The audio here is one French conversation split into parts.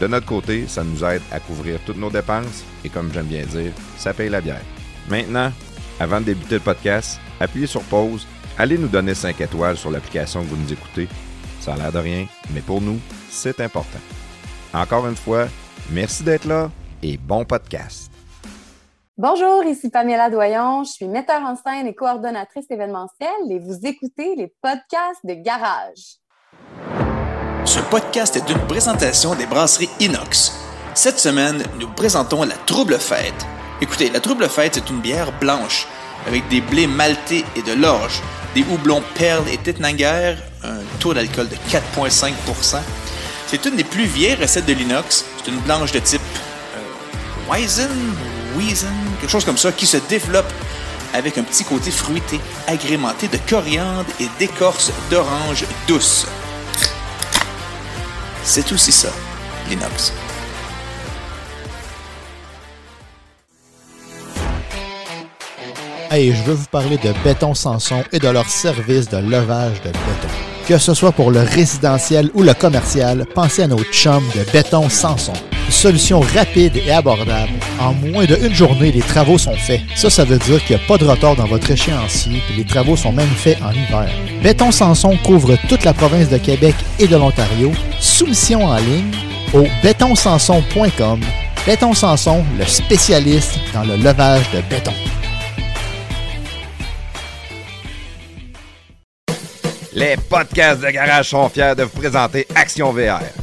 De notre côté, ça nous aide à couvrir toutes nos dépenses et comme j'aime bien dire, ça paye la bière. Maintenant, avant de débuter le podcast, appuyez sur pause, allez nous donner 5 étoiles sur l'application que vous nous écoutez. Ça a l'air de rien, mais pour nous, c'est important. Encore une fois, merci d'être là et bon podcast. Bonjour, ici Pamela Doyon. Je suis metteur en scène et coordonnatrice événementielle et vous écoutez les podcasts de Garage. Ce podcast est une présentation des brasseries Inox. Cette semaine, nous présentons la Trouble Fête. Écoutez, la Trouble Fête, c'est une bière blanche avec des blés maltais et de l'orge, des houblons perles et Tettnanger, un taux d'alcool de 4,5% C'est une des plus vieilles recettes de l'inox. C'est une blanche de type euh, Weizen, Weizen, quelque chose comme ça, qui se développe avec un petit côté fruité, agrémenté de coriandre et d'écorce d'orange douce. C'est aussi ça, l'inox. Hey, je veux vous parler de Béton Sanson et de leur service de levage de béton. Que ce soit pour le résidentiel ou le commercial, pensez à nos chums de Béton Sanson. Solution rapide et abordable. En moins d'une journée, les travaux sont faits. Ça, ça veut dire qu'il n'y a pas de retard dans votre échéancier et les travaux sont même faits en hiver. Béton Sanson couvre toute la province de Québec et de l'Ontario. Soumission en ligne au bétonsanson.com. Béton Sanson, le spécialiste dans le levage de béton. Les podcasts de Garage sont fiers de vous présenter Action VR.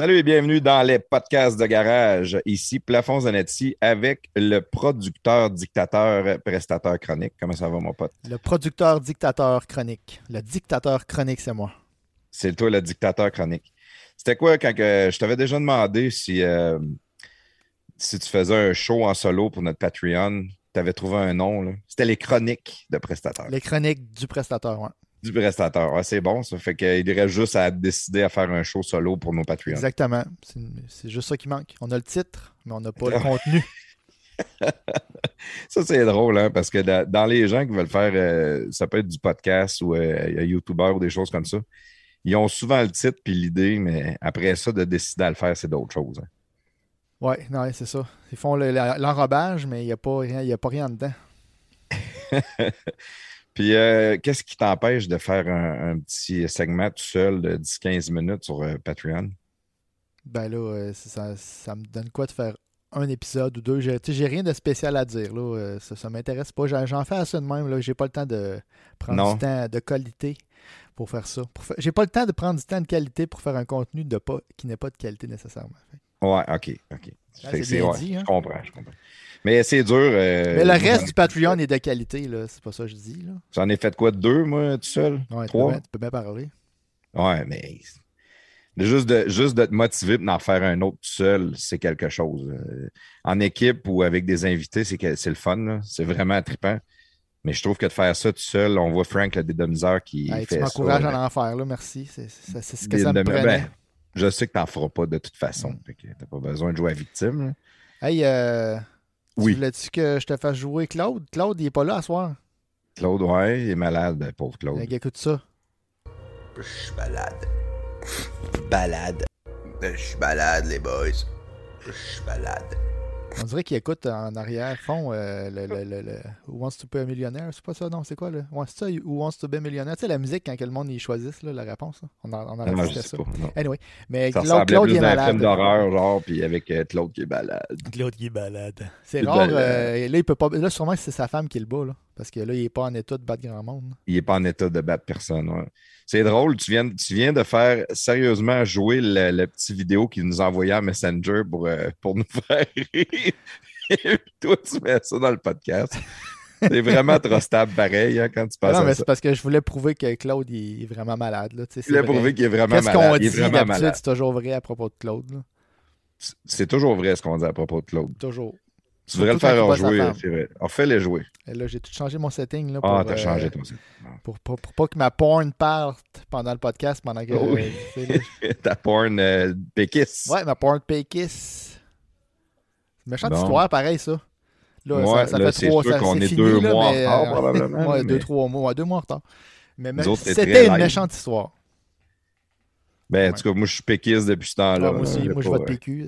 Salut et bienvenue dans les podcasts de garage. Ici Plafond Zanetti avec le producteur, dictateur, prestateur chronique. Comment ça va, mon pote? Le producteur dictateur chronique. Le dictateur chronique, c'est moi. C'est toi le dictateur chronique. C'était quoi quand que, je t'avais déjà demandé si, euh, si tu faisais un show en solo pour notre Patreon, tu avais trouvé un nom. C'était les chroniques de prestateur. Les chroniques du prestateur, oui. Du prestateur. Ouais, c'est bon, ça. Fait qu'il irait juste à décider à faire un show solo pour nos Patreons. Exactement. C'est- juste ça qui manque. On a le titre, mais on n'a pas le contenu. Ça, c'est drôle, hein, parce que da- dans les gens qui veulent faire, euh, ça peut être du podcast ou euh, un YouTuber ou des choses comme ça, ils ont souvent le titre puis l'idée, mais après ça, de décider à le faire, c'est d'autres choses. hein. Oui, c'est ça. Ils font le- l'enrobage, mais il n'y a, pas rien- il y a pas rien dedans. Puis, euh, qu'est-ce qui t'empêche de faire un, un petit segment tout seul de 10-15 minutes sur euh, Patreon? Ben là, euh, ça, ça me donne quoi de faire un épisode ou deux? J'ai tu sais, j'ai rien de spécial à dire. Là. Ça, ça m'intéresse pas. J'en fais assez de même. J'ai pas le temps de prendre Non. du temps de qualité pour faire ça. Fa- J'ai pas le temps de prendre du temps de qualité pour faire un contenu de pas... qui n'est pas de qualité nécessairement. Fait. Ouais, OK, OK. C'est ouais, dit, hein. Je comprends, je comprends. Mais c'est dur. euh, Mais le reste du Patreon est de qualité, là. C'est pas ça que je dis, là. J'en ai fait quoi, deux, moi, tout seul? Ouais, tu, Trois? bien, tu peux bien parler. Ouais, mais de juste de, juste de te motiver pour en faire un autre tout seul, c'est quelque chose. Euh, En équipe ou avec des invités, c'est c'est le fun. là. C'est vraiment trippant. Mais je trouve que de faire ça tout seul, on voit Frank, le dédomiseur, qui Hey, fait tu m'encourages à en faire, là. Merci. C'est ce que ça me prenait. ben, je sais que t'en feras pas de toute façon. Fait que t'as pas besoin de jouer à victime. là. Hey, euh, Oui. tu voulais-tu que je te fasse jouer Claude? Claude, il est pas là à soir. Claude, ouais, il est malade, ben, pauvre Claude. Fait écoute ça. Je suis malade. Balade. Je suis malade, les boys. Je suis malade. On dirait qu'il écoute en arrière fond euh, le, le, le, le Who Wants to Be a Millionaire. C'est pas ça, non? C'est quoi? Le... Ouais, c'est ça, Who Wants to Be a Millionaire? Tu sais, la musique quand que le monde y choisisse là, la réponse. là. On en, on en Non, je ça. pas. non. Anyway, mais Ça Claude, Claude il plus est à un malade. film d'horreur, genre, puis avec euh, Claude qui est malade. Claude qui est malade. C'est Il est rare. euh, là, il peut pas. Là, sûrement que c'est sa femme qui le bat, là. Parce que là, il est pas en état de battre grand monde. Il est pas en état de battre personne. ouais. C'est drôle, tu viens, tu viens de faire sérieusement jouer le, le petit vidéo qu'il nous a envoyé à Messenger pour, euh, pour nous faire rire. Et toi, tu mets ça dans le podcast. C'est vraiment trop stable pareil hein, quand tu passes non, mais c'est parce que je voulais prouver que Claude il est vraiment malade. Là. C'est voulais vrai. prouver qu'il est vraiment Qu'est-ce qu'on malade. Il est dit d'habitude, c'est toujours vrai à propos de Claude. là. C'est toujours vrai ce qu'on dit à propos de Claude. Toujours. Tu devrais le faire rejouer, c'est vrai. On fait les jouer. Et là, j'ai tout changé mon setting. Là, pour, Ah, t'as euh, changé ton site. Pour, pour, pour pas que ma porn parte pendant le podcast, pendant que. Oh oui. euh, Ta porn euh, péquisse. Ouais, ma porn Pekis. Méchante Bon. histoire, pareil, ça. Là, ça, ça là, fait c'est trois sûr ça- qu'on c'est est fini, deux là, mois en mais, retard, euh, probablement, Ouais, mais- deux, trois mois. Ouais, deux mois en retard. Mais, c'est c'était une live. méchante histoire. Ben, en tout cas, moi, je suis péquiste depuis ce temps-là. Ah, moi aussi, moi, je pas- vote PQ.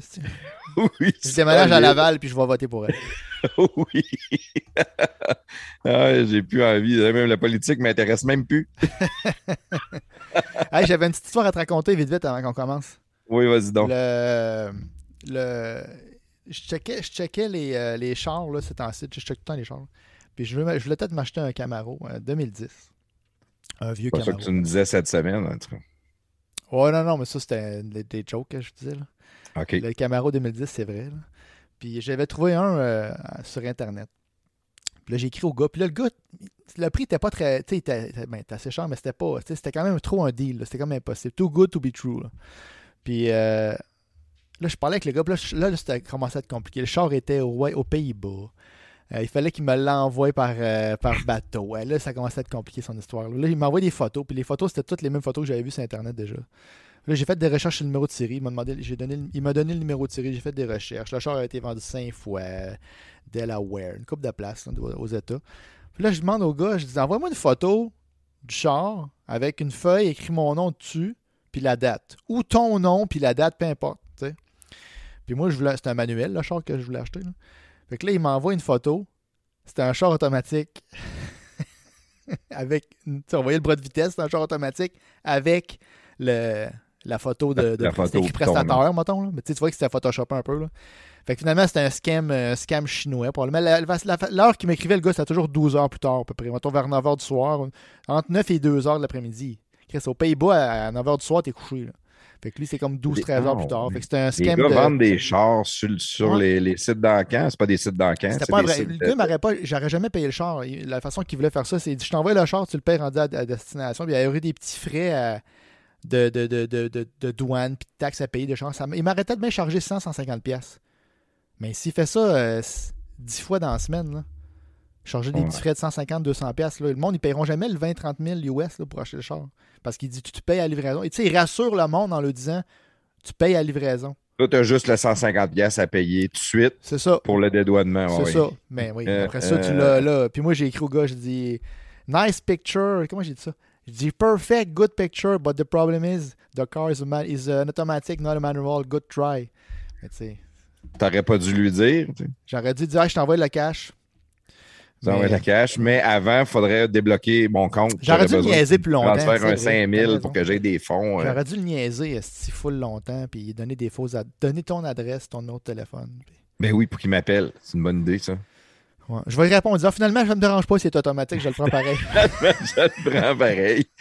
Oui, Je déménage à. Laval, puis je vais voter pour elle. Oui. ah, j'ai plus envie. Même la politique m'intéresse même plus. Hey, J'avais une petite histoire à te raconter vite, vite, avant qu'on commence. Oui, vas-y donc. Le, le, je checkais, je checkais les, euh, les chars, là, c'est en site. Je check tout le temps les chars. Puis je voulais, peut-être m'acheter un Camaro, un 2010. Un vieux C'est pas ça Camaro. que tu me disais cette semaine, en tout cas. Ouais, non, non, mais ça, c'était des, des jokes que je disais. Là. Le Camaro 2010, c'est vrai. Puis j'avais trouvé un euh, sur Internet. Puis là, j'ai écrit au gars. Puis là, le gars, le prix était pas très. Tu sais, ben, était assez cher, mais c'était pas. C'était quand même trop un deal. C'était comme impossible. Too good to be true. Là. Puis euh, là, je parlais avec le gars. Puis là, là, c'était commencé à être compliqué. Le char était au- aux Pays-Bas. Euh, il fallait qu'il me l'envoie par, bateau. Là, ça commençait à être compliqué son histoire. Là, il m'envoie des photos. Puis les photos, c'était toutes les mêmes photos que j'avais vues sur Internet déjà. Là, j'ai fait des recherches sur le numéro de série. Il m'a donné, il m'a donné le numéro de série. J'ai fait des recherches. Le char a été vendu cinq fois. Delaware, une coupe de place aux États. Puis là, je demande au gars, je dis, envoie-moi une photo du char avec une feuille, écrit mon nom dessus, puis la date. Ou ton nom, puis la date, peu importe. Puis moi, je voulais, c'était un manuel, le char que je voulais acheter. là. Fait que là, il m'envoie une photo. C'était un char automatique. avec, tu voyait le bras de vitesse, c'était un char automatique avec le, la photo de, de La photo écrit prestataire, mettons. Là. Mais tu vois que c'était photoshopé un peu. Là. Fait que finalement, c'était un scam, euh, scam chinois. Probablement. L'heure qu'il m'écrivait, le gars, c'était toujours 12 heures plus tard, à peu près. Mettons vers 9 heures du soir. Entre 9 et 2 heures de l'après-midi. Chris, aux Pays-Bas, à 9 heures du soir, t'es couché. Là. Fait que lui, c'est comme 12-13 heures plus tard. Fait que c'était un Les scam gars de... vendent des chars sur, sur Ouais. les, les sites d'encan. C'est pas des sites d'encan. C'était pas vrai. Le gars m'aurait pas. J'aurais jamais payé le char. La façon qu'il voulait faire ça, c'est je t'envoie le char, tu le payes rendu à, à destination. Puis il y aurait des petits frais à- de, de, de, de, douane, puis de taxes à payer de m- il m'arrêtait de bien charger 100, 150 pièces. Mais s'il fait ça euh, s- 10 fois dans la semaine, là, charger des Ouais. petits frais de 150, 200 pièces, le monde, ils paieront jamais le 20, 30 000 US là, pour acheter le char. Parce qu'il dit tu te payes à la livraison. Et tu sais, il rassure le monde en le disant tu payes à la livraison. Là, tu as juste le 150$ piastres à payer tout de suite C'est ça. pour le dédouanement. C'est ça. Mais oui, Euh, après ça, tu euh, l'as là. Puis moi, j'ai écrit au gars, je dis Nice picture. Comment j'ai dit ça? Je dis Perfect, good picture, but the problem is the car is, a ma- is an automatic, not a manual. Good try. Mais tu sais, T'aurais pas dû lui dire. j'aurais dû dire, Ah, je t'envoie le cash. Mais- la cash. Mais avant, il faudrait débloquer mon compte. J'aurais dû le niaiser plus longtemps, Transférer c'est un vrai, 5000 t'as pour que j'aie des fonds. euh, J'aurais dû le niaiser esti, full longtemps, puis donner des fausses donner ton adresse, ton autre téléphone. puis- Ben oui, pour qu'il m'appelle. C'est une bonne idée, ça. Ouais. Je vais lui répondre, dire, Ah, finalement, ça me dérange pas si c'est automatique, je le prends pareil. je le prends pareil.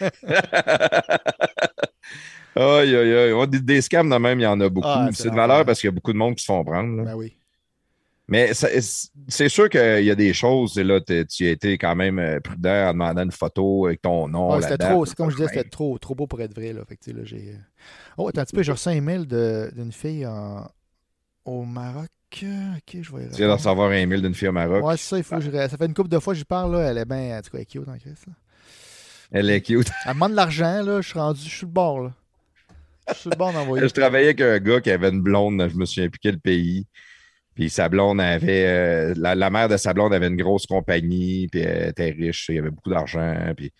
aïe, aïe, aïe. On dit Des scams de même, il y en a beaucoup. Ah, c'est de valeur parce qu'il y a beaucoup de monde qui se font prendre. là. ben oui. Mais c'est sûr qu'il y a des choses. et Là, tu as été quand même euh, prudent en demandant une photo avec ton nom. Ouais, c'était trop, c'est comme je disais, c'était trop, trop beau pour être vrai. Là. Fait que, tu sais, là, j'ai... Oh, attends un petit peu, j'ai reçu un email de- d'une fille en- au Maroc. Ok, je vais Tu viens de répondre. recevoir un mail d'une fille au Maroc. Ouais, c'est ça, il faut que je... Ça fait une couple de fois que j'y parle, là. Elle est bien, en tout cas, elle est cute en Christ, là. Elle est cute. Elle me demande de l'argent, là. Je suis rendu, je suis le bord, là. Je suis bon d'envoyer. Je travaillais avec un gars qui avait une blonde, je me souviens plus quel pays. Puis sa blonde avait. euh, la, la mère de sa blonde avait une grosse compagnie, puis elle était riche, il y avait beaucoup d'argent. Puis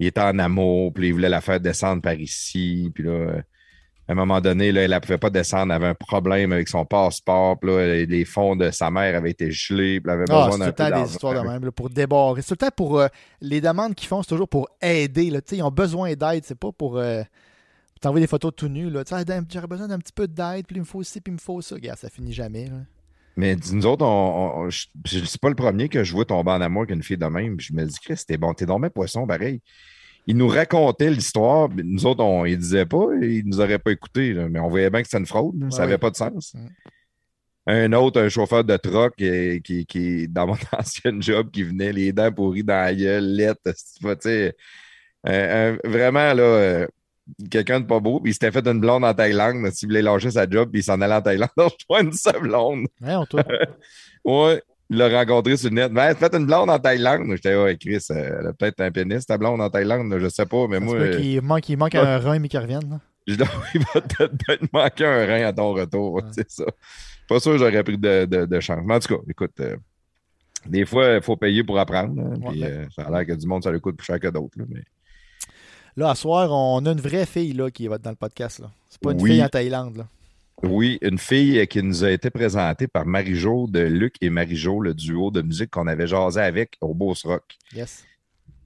il était en amour, puis il voulait la faire descendre par ici. Puis là, euh, à un moment donné, là, elle ne pouvait pas descendre, elle avait un problème avec son passeport. Puis là, les fonds de sa mère avaient été gelés, puis elle avait Ah, besoin c'est tout d'un le peu temps des histoires de même, là, pour débarrer. C'est tout le temps pour. euh, les demandes qu'ils font, c'est toujours pour aider. Là. Ils ont besoin d'aide. C'est pas pour. euh, t'envoyer des photos tout nues. J'aurais besoin d'un petit peu d'aide, puis il me faut ci, puis il me faut ça. Regarde, ça finit jamais. là. Mais nous autres, on, on- je, je- c'est pas le premier que je vois tomber en amour avec une fille de même. Je me dis, Chris, t'es bon, t'es dormant poisson, pareil. Il nous racontait l'histoire, mais nous autres, on ne disait pas, il nous aurait pas écouté, là, mais on voyait bien que c'était une fraude, là, ça n'avait ouais. pas de sens. Un autre, un chauffeur de truck qui, qui, qui, dans mon ancien job, qui venait les dents pourries dans la gueule, lettre, tu sais, un- un- vraiment, là, euh, quelqu'un de pas beau, puis il s'était fait une blonde en Thaïlande, s'il voulait lâcher sa job, puis il s'en allait en Thaïlande, rejoindre sa blonde. Ouais, on. Ouais, il l'a rencontré sur le net. Ben, faites une blonde en Thaïlande. J'étais, ouais, Chris, euh, elle a peut-être un pénis, ta blonde en Thaïlande, je sais pas, mais Ça moi, euh, qu'il manque, il manque un rein, mais qu'il revienne. là. je dois- il va peut-être manquer un rein à ton retour, Ouais. c'est ça. Pas sûr que j'aurais pris de, de, de chance. Mais en tout cas, écoute, euh, des fois, il faut payer pour apprendre. hein, puis, euh, ça a l'air que du monde, ça lui coûte plus cher que d'autres. là, mais... Là, à soir, on a une vraie fille là, qui va être dans le podcast. là. C'est pas une Oui. fille en Thaïlande. Là. Oui, une fille qui nous a été présentée par Marie-Jo de Luc et Marie-Jo, le duo de musique qu'on avait jasé avec au Beauce Rock. Yes.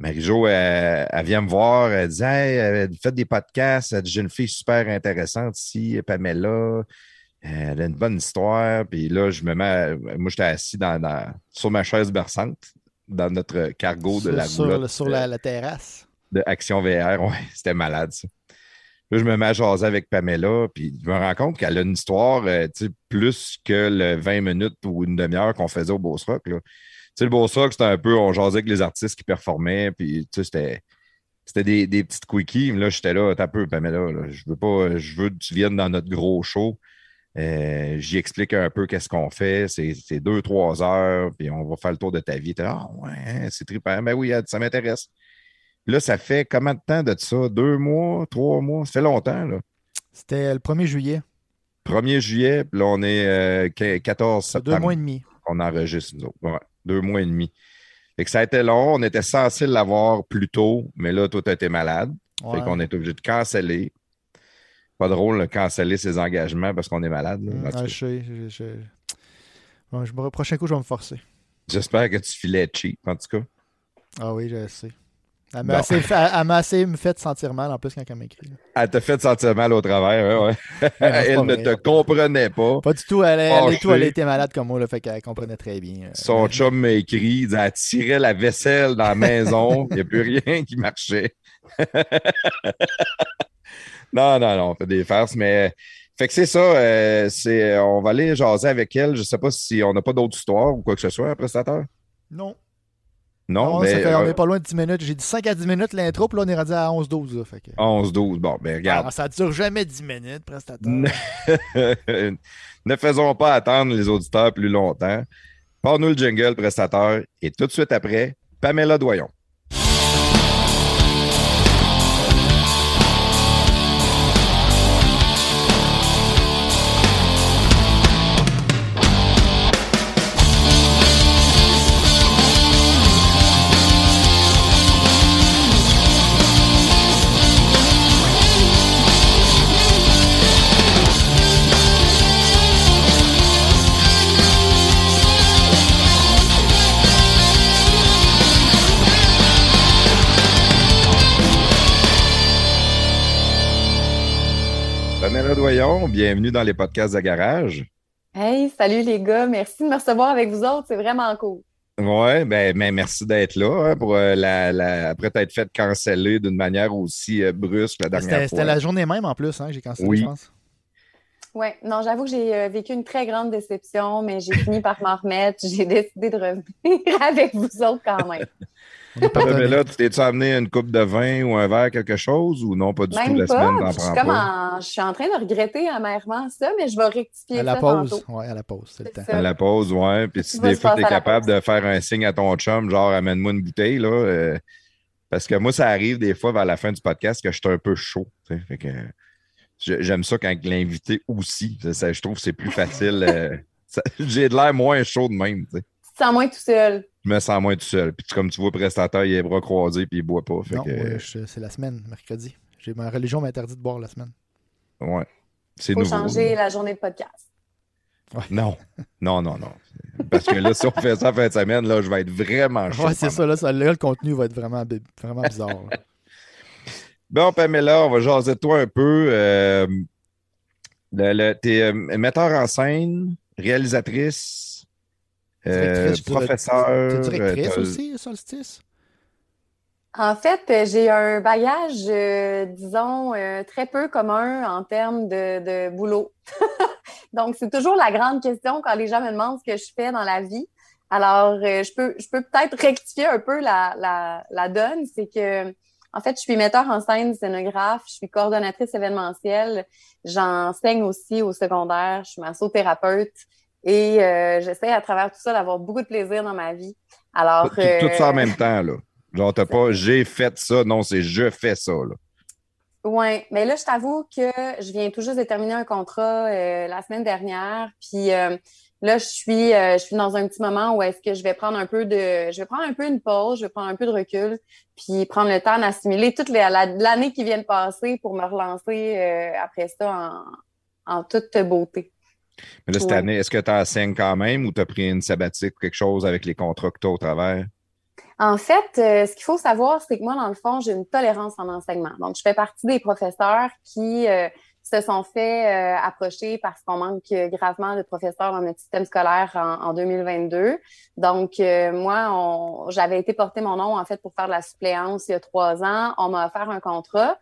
Marie-Jo, elle, elle vient me voir, elle dit Hey, euh, faites des podcasts, elle dit, j'ai une fille super intéressante ici, Pamela. Elle a une bonne histoire. Puis là, je me mets. Moi, j'étais assis dans, dans- sur ma chaise berçante, dans notre cargo de la sur, roulotte sur la, la terrasse. de Action VR. Ouais, c'était malade, ça. Là, je me mets à jaser avec Pamela, puis je me rends compte qu'elle a une histoire euh, plus que le 20 minutes ou une demi-heure qu'on faisait au Beauce Rock. Le Beauce Rock, c'était un peu, on jasait avec les artistes qui performaient, puis c'était. C'était des, des petites quickies. Là, j'étais là, t'as peu, Pamela. Je veux pas, je veux que tu viennes dans notre gros show. Euh, J'y explique un peu qu'est-ce qu'on fait. C'est deux, trois heures, puis on va faire le tour de ta vie. Ah ouais, hein, c'est trippant. Ben oui, ça m'intéresse. Là, ça fait combien de temps de ça? Deux mois, trois mois? Ça fait longtemps, là. C'était le 1er juillet. 1er juillet, puis là, on est euh, qu- 14 Ça fait septembre. deux mois et demi. qu'on enregistre, nous autres. Ouais, deux mois et demi. Fait que ça a été long. On était censé l'avoir plus tôt, mais là, toi, tu été malade. Ouais. Fait qu'on est obligé de canceller. Pas drôle de canceller ses engagements parce qu'on est malade. là. Tout cas, je sais. Je, je- Ouais, je me- prochain coup, je vais me forcer. J'espère que tu filais cheap, en tout cas. Ah oui, je sais. Elle m'a assez, elle- m'a assez me fait sentir mal en plus quand elle m'écrit. Elle t'a fait sentir mal au travers, ouais, ouais. Non, Elle ne vrai. te comprenait pas. Pas du tout. Elle, elle, tout, elle été malade comme moi, là, fait qu'elle comprenait très bien. euh, Son chum m'a écrit, elle tirait la vaisselle dans la maison, il n'y a plus rien qui marchait. non, non, non, on fait des farces, mais fait que c'est ça, euh, c'est, on va aller jaser avec elle. Je ne sais pas si on n'a pas d'autres histoires ou quoi que ce soit, un prestataire? Non. Non, Non, mais ça fait- on euh, est pas loin de 10 minutes. J'ai dit 5 à 10 minutes l'intro, puis là, on est rendu à 11-12. là, fait que- 11-12. Bon, ben regarde. Ah, ça dure jamais 10 minutes, prestataire. Ne- faisons pas attendre les auditeurs plus longtemps. Parle-nous le jingle, prestataire, et tout de suite après, Pamela Doyon. Bienvenue dans les podcasts de garage. Hey, salut les gars, merci de me recevoir avec vous autres, c'est vraiment cool. Oui, ben, ben, merci d'être là hein, pour euh, la, la- après t'être fait canceller d'une manière aussi euh, brusque la dernière C'était fois. c'était la journée même en plus, hein, que j'ai cancellé, Oui. je pense. Ouais, non, j'avoue que j'ai euh, vécu une très grande déception, mais j'ai fini par m'en remettre. J'ai décidé de revenir avec vous autres quand même. Pardonné. Pamela, tu t'es-tu amené une coupe de vin ou un verre, quelque chose, ou non, pas du tout la pas. semaine, Je suis, comme en- je suis en train de regretter amèrement ça, mais je vais rectifier À la ça pause. tantôt. Ouais, à la pause, c'est le temps. ça. À la pause, ouais. Puis si des fois, tu es capable pause. de faire un signe à ton chum, genre amène-moi une bouteille, là. euh, parce que moi, ça arrive des fois vers la fin du podcast que je suis un peu chaud. Fait que J'aime ça quand l'invité aussi. je trouve que c'est plus facile. Euh, j'ai de l'air moins chaud de même. Tu te sens moins tout seul. Je me sens moins tout seul. Puis comme tu vois, le prestataire, il a les bras croisés puis il boit pas. non, c'est la semaine, mercredi. Ma religion m'interdit de boire la semaine. Ouais. C'est nouveau. Changer la journée de podcast. Non, non, non, non. Parce que là, si on fait ça fin de semaine, là, je vais être vraiment chaud. Ouais, c'est ça, là, le contenu va être vraiment, vraiment bizarre. bon, Pamela, on va jaser de toi un peu. Euh, tu es euh, metteur en scène, réalisatrice, euh, professeur. Tu directrice aussi, Solstice? En fait, euh, j'ai un bagage, euh, disons, euh, très peu commun en termes de, boulot. Donc, c'est toujours la grande question quand les gens me demandent ce que je fais dans la vie. Alors, je peux je peux peut-être rectifier un peu la, la, donne. C'est que, en fait, je suis metteur en scène, scénographe, je suis coordonnatrice événementielle. J'enseigne aussi au secondaire, je suis massothérapeute. Et j'essaie à travers tout ça d'avoir beaucoup de plaisir dans ma vie. Alors, tout, tout ça en même temps, là. Genre, t'as pas j'ai fait ça, non, c'est je fais ça. Là. Oui, mais là, je t'avoue que je viens tout juste de terminer un contrat euh, la semaine dernière. Puis euh, là, je suis, euh, je suis dans un petit moment où est-ce que je vais prendre un peu de. Je vais prendre un peu une pause, je vais prendre un peu de recul, puis prendre le temps d'assimiler toute l'année qui vient de passer pour me relancer après ça en, en toute beauté. Mais là, cette année, est-ce que tu enseignes quand même ou tu as pris une sabbatique ou quelque chose avec les contrats que tu as au travers? En fait, euh, ce qu'il faut savoir, c'est que moi, dans le fond, j'ai une tolérance en enseignement. Donc, je fais partie des professeurs qui euh, se sont fait euh, approcher parce qu'on manque gravement de professeurs dans notre système scolaire en, 2022. Donc, moi, j'avais été porter mon nom, en fait, pour faire de la suppléance il y a trois ans. On m'a offert un contrat.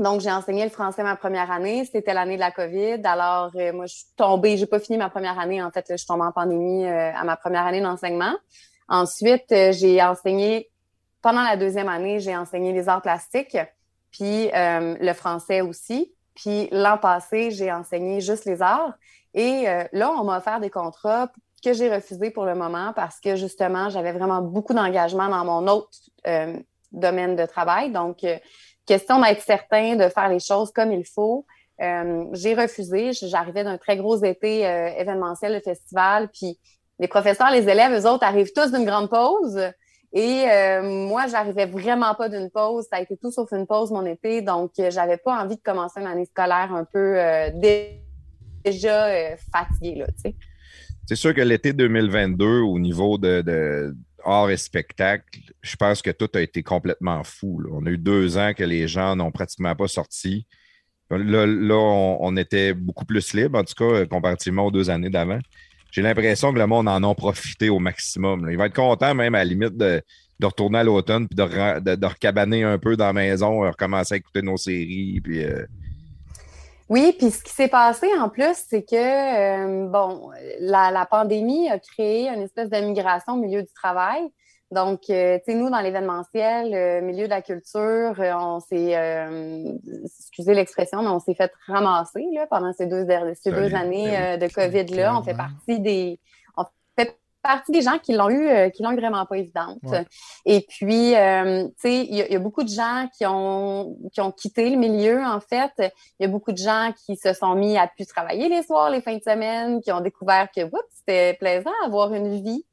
Donc, j'ai enseigné le français ma première année. C'était l'année de la COVID. Alors, moi, je suis tombée, j'ai pas fini ma première année. En fait, je suis tombée en pandémie à ma première année d'enseignement. Ensuite, euh, j'ai enseigné, pendant la deuxième année, j'ai enseigné les arts plastiques, puis euh, le français aussi. Puis l'an passé, j'ai enseigné juste les arts. Et euh, là, on m'a offert des contrats que j'ai refusés pour le moment parce que justement, j'avais vraiment beaucoup d'engagement dans mon autre domaine de travail. Donc, question d'être certain de faire les choses comme il faut. j'ai refusé. J'arrivais d'un très gros été événementiel de festival, puis les professeurs, les élèves, eux autres arrivent tous d'une grande pause. Et euh, moi, j'arrivais vraiment pas d'une pause. Ça a été tout sauf une pause mon été. Donc, euh, j'avais pas envie de commencer une année scolaire un peu euh, déjà fatiguée, C'est sûr que l'été 2022, au niveau de, art et spectacle, je pense que tout a été complètement fou. On a eu deux ans que les gens n'ont pratiquement pas sorti. Là, là on, était beaucoup plus libre, en tout cas, comparativement aux deux années d'avant j'ai l'impression que le monde en a profité au maximum. Il va être content même à la limite de, retourner à l'automne puis de, recabaner un peu dans la maison, recommencer à écouter nos séries. Puis, euh. Oui, puis ce qui s'est passé en plus, c'est que euh, bon, la, la, pandémie a créé une espèce d'immigration au milieu du travail. Donc, euh, tu sais, nous, dans l'événementiel, le milieu de la culture, euh, on s'est, euh, excusez l'expression, mais on s'est fait ramasser là, pendant ces deux, ces deux années de COVID-là. On fait partie des, partie des gens qui l'ont eu, qui l'ont eu vraiment pas évidente. Et puis, tu sais, il y, a beaucoup de gens qui ont, qui ont quitté le milieu, en fait. Il y a beaucoup de gens qui se sont mis à plus travailler les soirs, les fins de semaine, qui ont découvert que, c'était plaisant d'avoir une vie.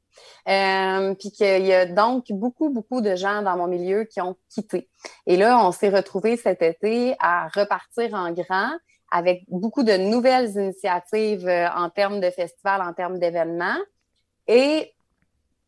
Euh, puis qu'il y a donc beaucoup, beaucoup de gens dans mon milieu qui ont quitté. Et là, on s'est retrouvés cet été à repartir en grand avec beaucoup de nouvelles initiatives euh, en termes de festivals, en termes d'événements. Et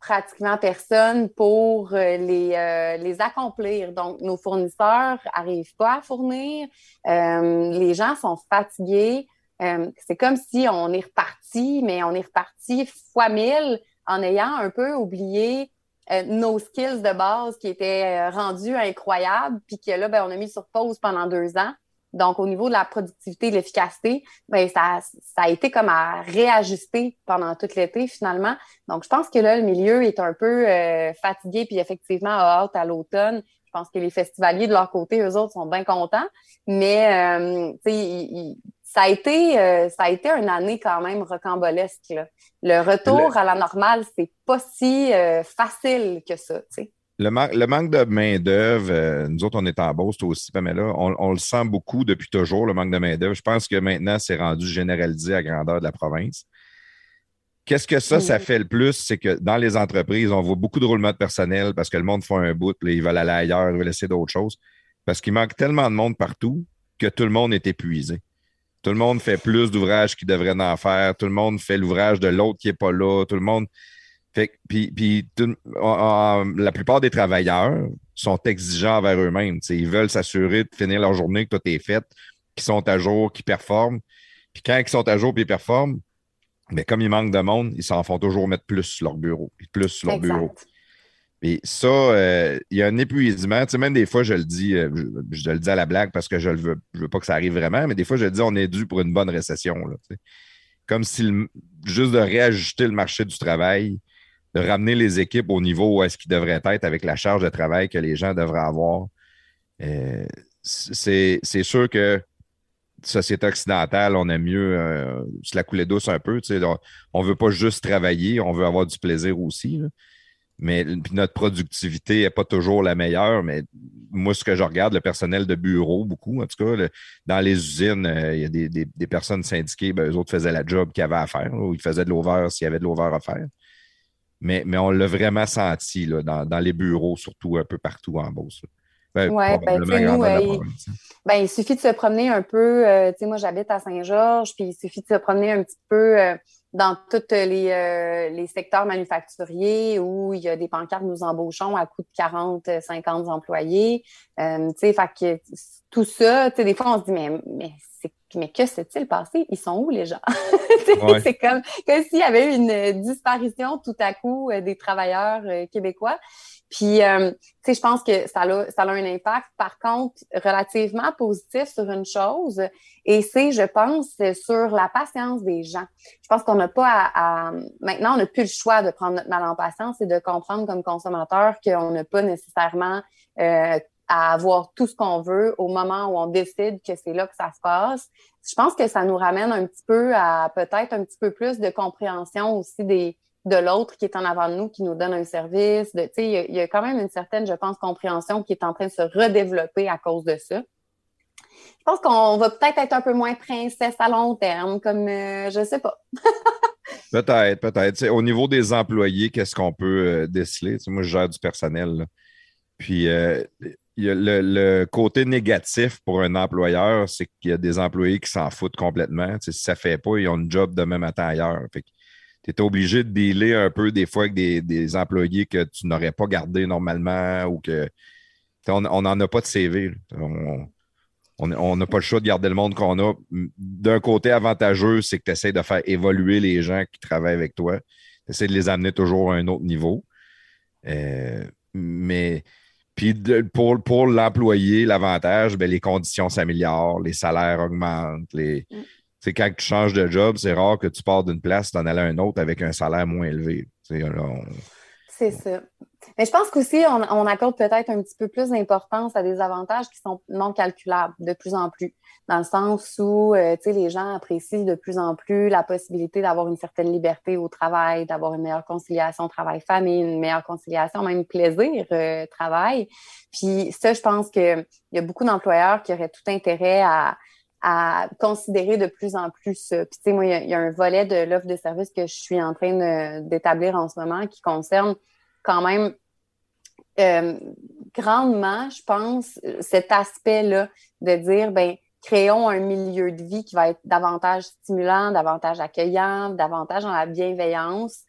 pratiquement personne pour euh, les, les accomplir. Donc, nos fournisseurs n'arrivent pas à fournir. les gens sont fatigués. c'est comme si on est reparti, mais on est reparti fois mille en ayant un peu oublié euh, nos skills de base qui étaient euh, rendus incroyables, puis que là, ben, on a mis sur pause pendant deux ans. Donc, au niveau de la productivité de l'efficacité, ben, ça, ça a été comme à réajuster pendant tout l'été, finalement. Donc, je pense que là, le milieu est un peu euh, fatigué, puis effectivement, a hâte à l'automne. Je pense que les festivaliers, de leur côté, eux autres, sont bien contents. Mais, tu sais, ça a été euh, ça a été une année quand même rocambolesque. Le retour à la normale, c'est pas si euh, facile que ça. Le, manque de main-d'œuvre, euh, nous autres, on est en Beauce, toi aussi, Pamela, on, on le sent beaucoup depuis toujours, le manque de main-d'œuvre. Je pense que maintenant, c'est rendu généralisé à grandeur de la province. Qu'est-ce que ça, ça fait le plus? C'est que dans les entreprises, on voit beaucoup de roulement de personnel parce que le monde fait un bout, ils veulent aller ailleurs, ils veulent essayer d'autres choses. Parce qu'il manque tellement de monde partout que tout le monde est épuisé. Tout le monde fait plus d'ouvrages qu'il devrait en faire. Tout le monde fait l'ouvrage de l'autre qui n'est pas là. Tout le monde. Fait, puis, puis la plupart des travailleurs sont exigeants envers eux-mêmes. Ils veulent s'assurer de finir leur journée, que tout est fait, qu'ils sont à jour, qu'ils performent. Puis quand ils sont à jour et performent, mais comme il manque de monde, ils s'en font toujours mettre plus sur leur bureau, plus sur leur bureau. Et ça, euh, il y a un épuisement. Tu sais, même des fois, je le dis, euh, je, le dis à la blague parce que je ne veux, je veux pas que ça arrive vraiment, mais des fois, je le dis, on est dû pour une bonne récession. Là, Comme si juste de réajuster le marché du travail, de ramener les équipes au niveau où est-ce qu'ils devraient être avec la charge de travail que les gens devraient avoir. Euh, c'est sûr que société occidentale, on aime mieux euh, se la couler douce un peu. On ne veut pas juste travailler, on veut avoir du plaisir aussi. Mais notre productivité n'est pas toujours la meilleure. Mais moi, ce que je regarde, le personnel de bureau, beaucoup, en tout cas, dans les usines, euh, il y a des, personnes syndiquées, ben, eux autres faisaient la job qu'ils avaient à faire, ou ils faisaient de l'over s'il y avait de l'over à faire. Mais, mais on l'a vraiment senti là, dans, dans, les bureaux, surtout un peu partout en Beauce. Ben, oui, ben, nous, euh, il, ben, il suffit de se promener un peu. Euh, moi, j'habite à Saint-Georges, puis il suffit de se promener un petit peu euh, dans tous les, les secteurs manufacturiers où il y a des pancartes nous embauchons à coût de 40, 50 employés. fait que tout ça, des fois, on se dit, mais, mais c'est mais que s'est-il passé? Ils sont où les gens? C'est comme, comme s'il y avait eu une disparition tout à coup des travailleurs québécois. Puis, euh, tu sais, je pense que ça a, ça a un impact, par contre, relativement positif sur une chose, et c'est, je pense, sur la patience des gens. Je pense qu'on n'a pas à, Maintenant, on n'a plus le choix de prendre notre mal en patience et de comprendre comme consommateur qu'on n'a pas nécessairement euh, à avoir tout ce qu'on veut au moment où on décide que c'est là que ça se passe. Je pense que ça nous ramène un petit peu à peut-être un petit peu plus de compréhension aussi des de l'autre qui est en avant de nous, qui nous donne un service. Il, y a, y a quand même une certaine, je pense, compréhension qui est en train de se redévelopper à cause de ça. Je pense qu'on va peut-être être un peu moins princesse à long terme, comme euh, je sais pas. peut-être, peut-être. Au niveau des employés, qu'est-ce qu'on peut euh, déceler? moi, je gère du personnel. Puis euh, le, côté négatif pour un employeur, c'est qu'il y a des employés qui s'en foutent complètement. si ça ne fait pas, ils ont un job demain matin ailleurs. Tu es obligé de dealer un peu des fois avec des, employés que tu n'aurais pas gardés normalement ou que on n'en a pas de CV. On n'a pas le choix de garder le monde qu'on a. D'un côté avantageux, c'est que tu essaies de faire évoluer les gens qui travaillent avec toi. Tu essaies de les amener toujours à un autre niveau. Euh, mais puis pour, pour l'employé, l'avantage, ben, les conditions s'améliorent, les salaires augmentent, les, mm c'est quand tu changes de job, c'est rare que tu pars d'une place, d'en aller à une autre avec un salaire moins élevé. C'est ça. Mais je pense qu'aussi, on, accorde peut-être un petit peu plus d'importance à des avantages qui sont non calculables de plus en plus, dans le sens où euh, les gens apprécient de plus en plus la possibilité d'avoir une certaine liberté au travail, d'avoir une meilleure conciliation travail-famille, une meilleure conciliation, même plaisir-travail. Euh, Puis ça, je pense qu'il y a beaucoup d'employeurs qui auraient tout intérêt à, à considérer de plus en plus ça. Puis, tu sais, moi, il y, a un volet de l'offre de service que je suis en train d'établir en ce moment qui concerne quand même euh, grandement, je pense, cet aspect-là de dire, ben créons un milieu de vie qui va être davantage stimulant, davantage accueillant, davantage dans la bienveillance.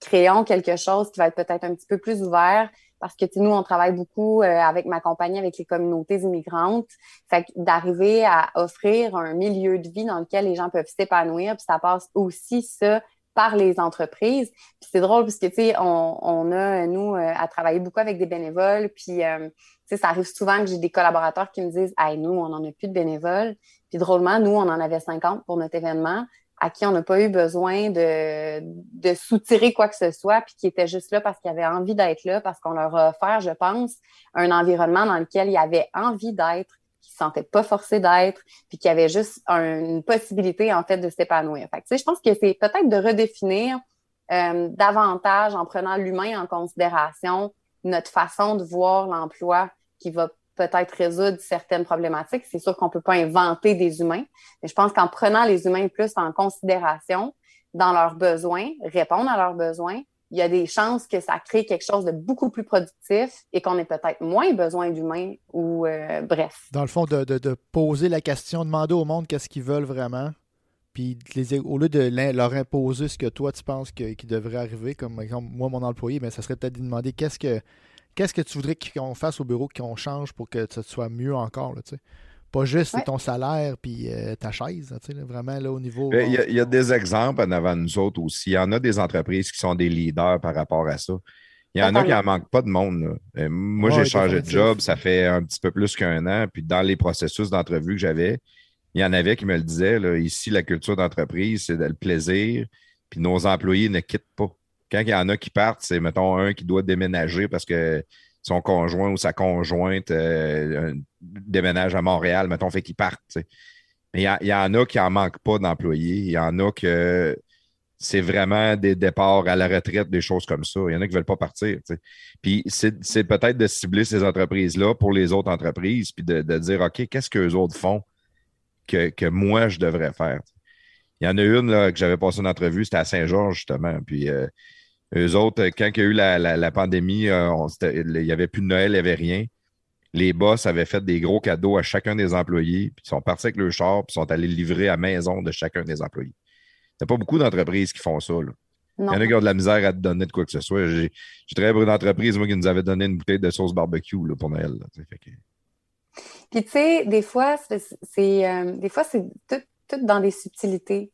Créons quelque chose qui va être peut-être un petit peu plus ouvert, parce que nous, on travaille beaucoup euh, avec ma compagnie, avec les communautés immigrantes. Fait d'arriver à offrir un milieu de vie dans lequel les gens peuvent s'épanouir, puis ça passe aussi ça par les entreprises. Puis c'est drôle parce que, tu sais, on, on, a, nous, euh, à travailler beaucoup avec des bénévoles, puis, euh, tu sais, ça arrive souvent que j'ai des collaborateurs qui me disent « Hey, nous, on n'en a plus de bénévoles. » Puis drôlement, nous, on en avait 50 pour notre événement à qui on n'a pas eu besoin de, de soutirer quoi que ce soit, puis qui étaient juste là parce qu'ils avaient envie d'être là, parce qu'on leur a offert, je pense, un environnement dans lequel ils avaient envie d'être, qu'ils ne se sentaient pas forcés d'être, puis qu'il y avait juste une possibilité, en fait, de s'épanouir. Fait que, je pense que c'est peut-être de redéfinir euh, davantage en prenant l'humain en considération notre façon de voir l'emploi qui va peut-être résoudre certaines problématiques. C'est sûr qu'on ne peut pas inventer des humains, mais je pense qu'en prenant les humains plus en considération dans leurs besoins, répondre à leurs besoins, il y a des chances que ça crée quelque chose de beaucoup plus productif et qu'on ait peut-être moins besoin d'humains ou euh, bref. Dans le fond, de, poser la question, demander au monde qu'est-ce qu'ils veulent vraiment, puis les, au lieu de leur imposer ce que toi tu penses qui devrait arriver, comme exemple moi mon employé, mais ben, ça serait peut-être de demander qu'est-ce que que tu voudrais qu'on fasse au bureau, qu'on change pour que ça soit mieux encore, là, Pas juste ton salaire puis euh, ta chaise, vraiment là au niveau. Il y, a, des exemples en avant de nous autres aussi. Il y en a des entreprises qui sont des leaders par rapport à ça. Il y en a qui n'en manquent pas de monde. Euh, moi, j'ai changé de job, ça fait un petit peu plus qu'un an. Puis dans les processus d'entrevue que j'avais, il y en avait qui me le disaient. Là, ici, la culture d'entreprise, c'est le plaisir. Puis nos employés ne quittent pas. Quand il y en a qui partent, c'est, mettons, un qui doit déménager parce que son conjoint ou sa conjointe euh, déménage à Montréal, mettons, fait qu'ils partent. Il y, en a qui n'en manquent pas d'employés. Il y en a que c'est vraiment des départs à la retraite, des choses comme ça. Il y en a qui ne veulent pas partir. Puis c'est, peut-être de cibler ces entreprises-là pour les autres entreprises, puis de, dire OK, qu'est-ce qu'eux autres font que, moi je devrais faire? Il y en a une là, que j'avais passé une entrevue, c'était à Saint-Georges, justement. Euh, eux autres, quand il y a eu la, pandémie, euh, il n'y avait plus de Noël, il n'y avait rien. Les boss avaient fait des gros cadeaux à chacun des employés, puis ils sont partis avec le char, puis sont allés livrer à maison de chacun des employés. Il n'y a pas beaucoup d'entreprises qui font ça. Il y en a qui ont de la misère à te donner de quoi que ce soit. J'ai travaillé pour une entreprise, moi, qui nous avait donné une bouteille de sauce barbecue pour Noël. Puis, tu sais, des fois, c'est euh, des fois, c'est tout tout dans des subtilités.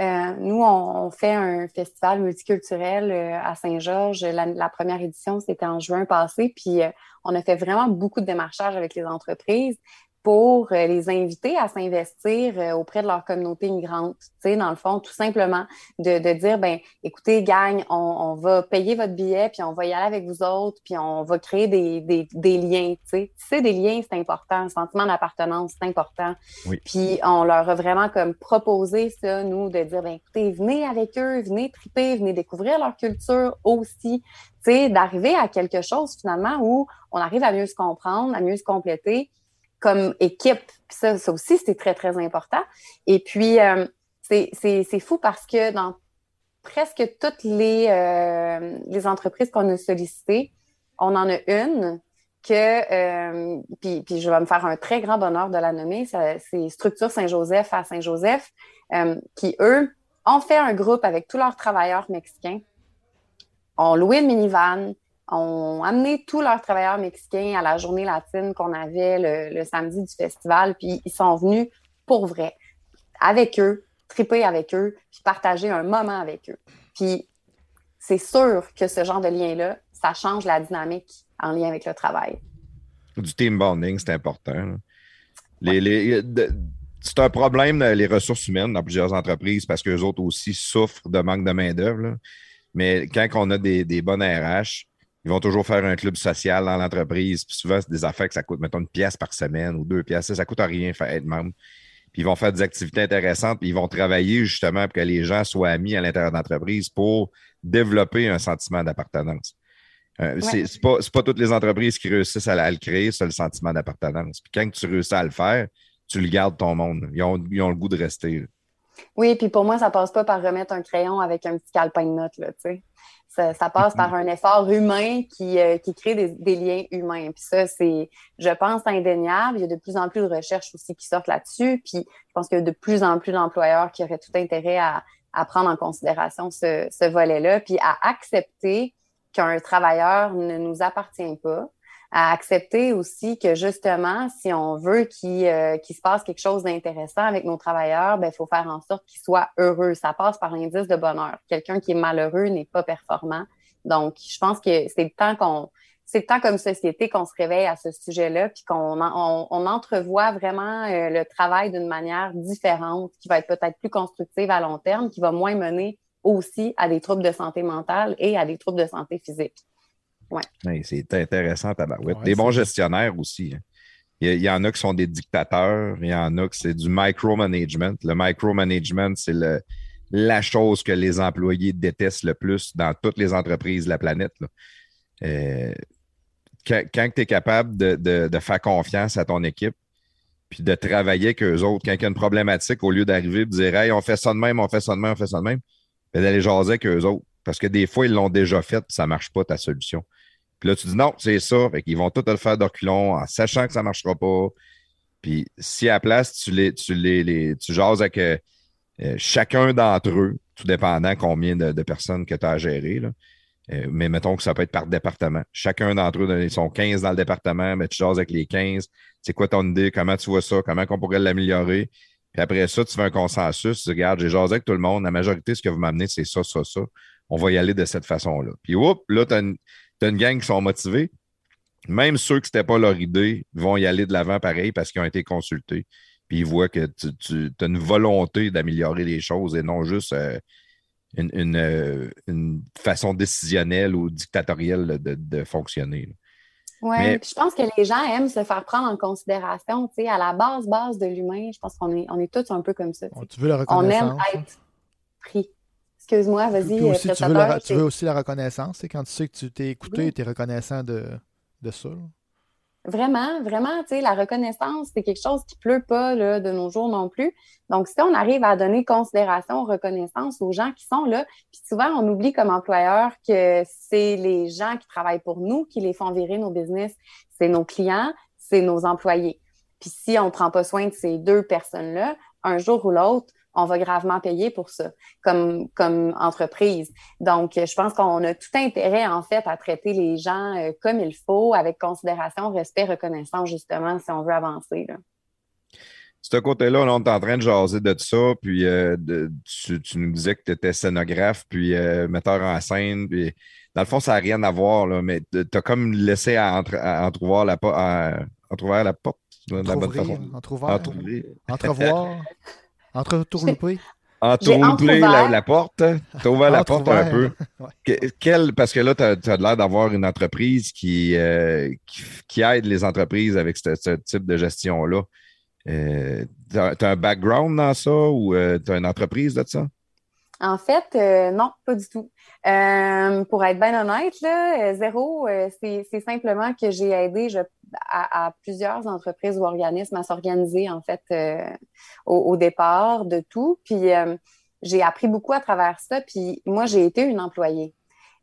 Euh, nous, on, fait un festival multiculturel euh, à Saint-Georges. La, première édition, c'était en juin passé, puis euh, on a fait vraiment beaucoup de démarchages avec les entreprises pour euh, les inviter à s'investir euh, auprès de leur communauté migrante. Tu sais, dans le fond, tout simplement, de, de dire, ben, écoutez, gagne, on, on, va payer votre billet, puis on va y aller avec vous autres, puis on va créer des, des, des liens. Tu sais, tu sais, des liens, c'est important. Le sentiment d'appartenance, c'est important. Puis on leur a vraiment comme proposé ça, nous, de dire, ben, écoutez, venez avec eux, venez triper, venez découvrir leur culture aussi. Tu sais, d'arriver à quelque chose finalement où on arrive à mieux se comprendre, à mieux se compléter comme équipe. ça, ça aussi, c'était très, très important. Et puis, euh, c'est fou parce que dans presque toutes les, euh, les entreprises qu'on a sollicitées, on en a une que, euh, puis, puis, je vais me faire un très grand bonheur de la nommer, c'est Structure Saint-Joseph à Saint-Joseph, qui, eux, ont fait un groupe avec tous leurs travailleurs mexicains, ont loué une minivan, ont amené tous leurs travailleurs mexicains à la journée latine qu'on avait le, samedi du festival, puis ils sont venus pour vrai, avec eux, triper avec eux, puis partager un moment avec eux. Puis c'est sûr que ce genre de lien-là, ça change la dynamique en lien avec le travail. Du team bonding, c'est important. c'est un problème, les ressources humaines dans plusieurs entreprises parce qu'eux autres aussi souffrent de manque de main-d'œuvre. Mais quand on a des, des bonnes RH, ils vont toujours faire un club social dans l'entreprise. Puis souvent, c'est des affaires que ça coûte, mettons, une pièce par semaine ou deux pièces. Ça, ne coûte rien faire être membre. Puis ils vont faire des activités intéressantes, puis ils vont travailler justement pour que les gens soient amis à l'intérieur de l'entreprise pour développer un sentiment d'appartenance. Euh, c'est pas, pas, toutes les entreprises qui réussissent à, le créer, c'est le sentiment d'appartenance. Puis quand tu réussis à le faire, tu le gardes ton monde. Ils ont, ils ont le goût de rester. Oui, puis pour moi, ça passe pas par remettre un crayon avec un petit calepin de notes, là, tu sais. Ça, passe par un effort humain qui, euh, qui crée des, liens humains. Puis ça, c'est, je pense, indéniable. Il y a de plus en plus de recherches aussi qui sortent là-dessus. Puis je pense qu'il y a de plus en plus d'employeurs qui auraient tout intérêt à, à prendre en considération ce, ce volet-là, puis à accepter qu'un travailleur ne nous appartient pas, à accepter aussi que justement, si on veut euh, qu'il se passe quelque chose d'intéressant avec nos travailleurs, ben il faut faire en sorte qu'ils soient heureux. Ça passe par l'indice de bonheur. Quelqu'un qui est malheureux n'est pas performant. Donc, je pense que c'est le temps qu'on c'est le temps comme société qu'on se réveille à ce sujet-là, puis qu'on on, on, entrevoit vraiment euh, le travail d'une manière différente, qui va être peut-être plus constructive à long terme, qui va moins mener aussi à des troubles de santé mentale et à des troubles de santé physique c'est intéressant, Tabarouette. des bons gestionnaires aussi. Hein. Il y, en a qui sont des dictateurs, il y en a qui c'est du micromanagement. Le micromanagement, c'est la chose que les employés détestent le plus dans toutes les entreprises de la planète. euh, quand, tu es capable de, faire confiance à ton équipe, puis de travailler avec eux autres, quand il y a une problématique, au lieu d'arriver et de dire Hey, on fait ça de même, on fait ça de même, on fait ça de même, ben, d'aller jaser avec eux autres. Parce que des fois, ils l'ont déjà fait, puis ça ne marche pas ta solution. Puis là, tu dis non, c'est ça. Fait qu'ils vont tout te le faire d'orculon en sachant que ça ne marchera pas. Puis si à la place, tu les, tu les, tu jases avec euh, euh, chacun d'entre eux, tout dépendant combien de, personnes que tu as à gérer. Là. Euh, mais mettons que ça peut être par département. Chacun d'entre eux, ils sont 15 dans le département, mais tu jases avec les 15. C'est quoi ton idée? Comment tu vois ça? Comment on pourrait l'améliorer? Puis après ça, tu fais un consensus. Tu dis, regarde, j'ai jasé avec tout le monde. La majorité, ce que vous m'amenez, c'est ça, ça, ça. On va y aller de cette façon-là. Puis, oups, là, tu as, une gang qui sont motivés. Même ceux qui n'étaient pas leur idée vont y aller de l'avant pareil parce qu'ils ont été consultés. Puis ils voient que tu, as une volonté d'améliorer les choses et non juste euh, euh, une, façon décisionnelle ou dictatorielle de, fonctionner. Oui, je pense que les gens aiment se faire prendre en considération. Tu sais, à la base, base de l'humain, je pense qu'on est, on est tous un peu comme ça. tu veux la reconnaissance. On aime être pris. Excuse-moi, vas-y. tu, veux, tu veux aussi la reconnaissance. C'est quand tu sais que tu t'es écouté et tu es reconnaissant de, de ça. Vraiment, vraiment, tu sais, la reconnaissance, c'est quelque chose qui pleut pas là, de nos jours non plus. Donc, si on arrive à donner considération, reconnaissance aux gens qui sont là, puis souvent, on oublie comme employeur que c'est les gens qui travaillent pour nous qui les font virer nos business. C'est nos clients, c'est nos employés. Puis si on prend pas soin de ces deux personnes-là, un jour ou l'autre, on va gravement payer pour ça comme, comme entreprise. Donc, je pense qu'on a tout intérêt, en fait, à traiter les gens euh, comme il faut, avec considération, respect, reconnaissance, justement, si on veut avancer. Là. Ce côté-là, on est en train de jaser de ça, puis euh, tu, nous disais que tu étais scénographe, puis euh, metteur en scène, puis dans le fond, ça n'a rien à voir, là, mais tu as comme laissé à, entre, entrevoir, la, à, la porte de la bonne façon. Entrevoir. Entrevoir. Entre-tourlouper? Entourlouper la, la porte. Ouvert la porte un peu. Quel, parce que là, tu as, l'air d'avoir une entreprise euh, qui, qui, aide les entreprises avec ce, type de gestion-là. Euh, tu as, un background dans ça ou euh, tu as une entreprise de ça? En fait, euh, non, pas du tout. Euh, pour être bien honnête, euh, zéro, c'est simplement que j'ai aidé à, plusieurs entreprises ou organismes à s'organiser, en fait, au, départ de tout. Puis, j'ai appris beaucoup à travers ça. Puis, moi, j'ai été une employée.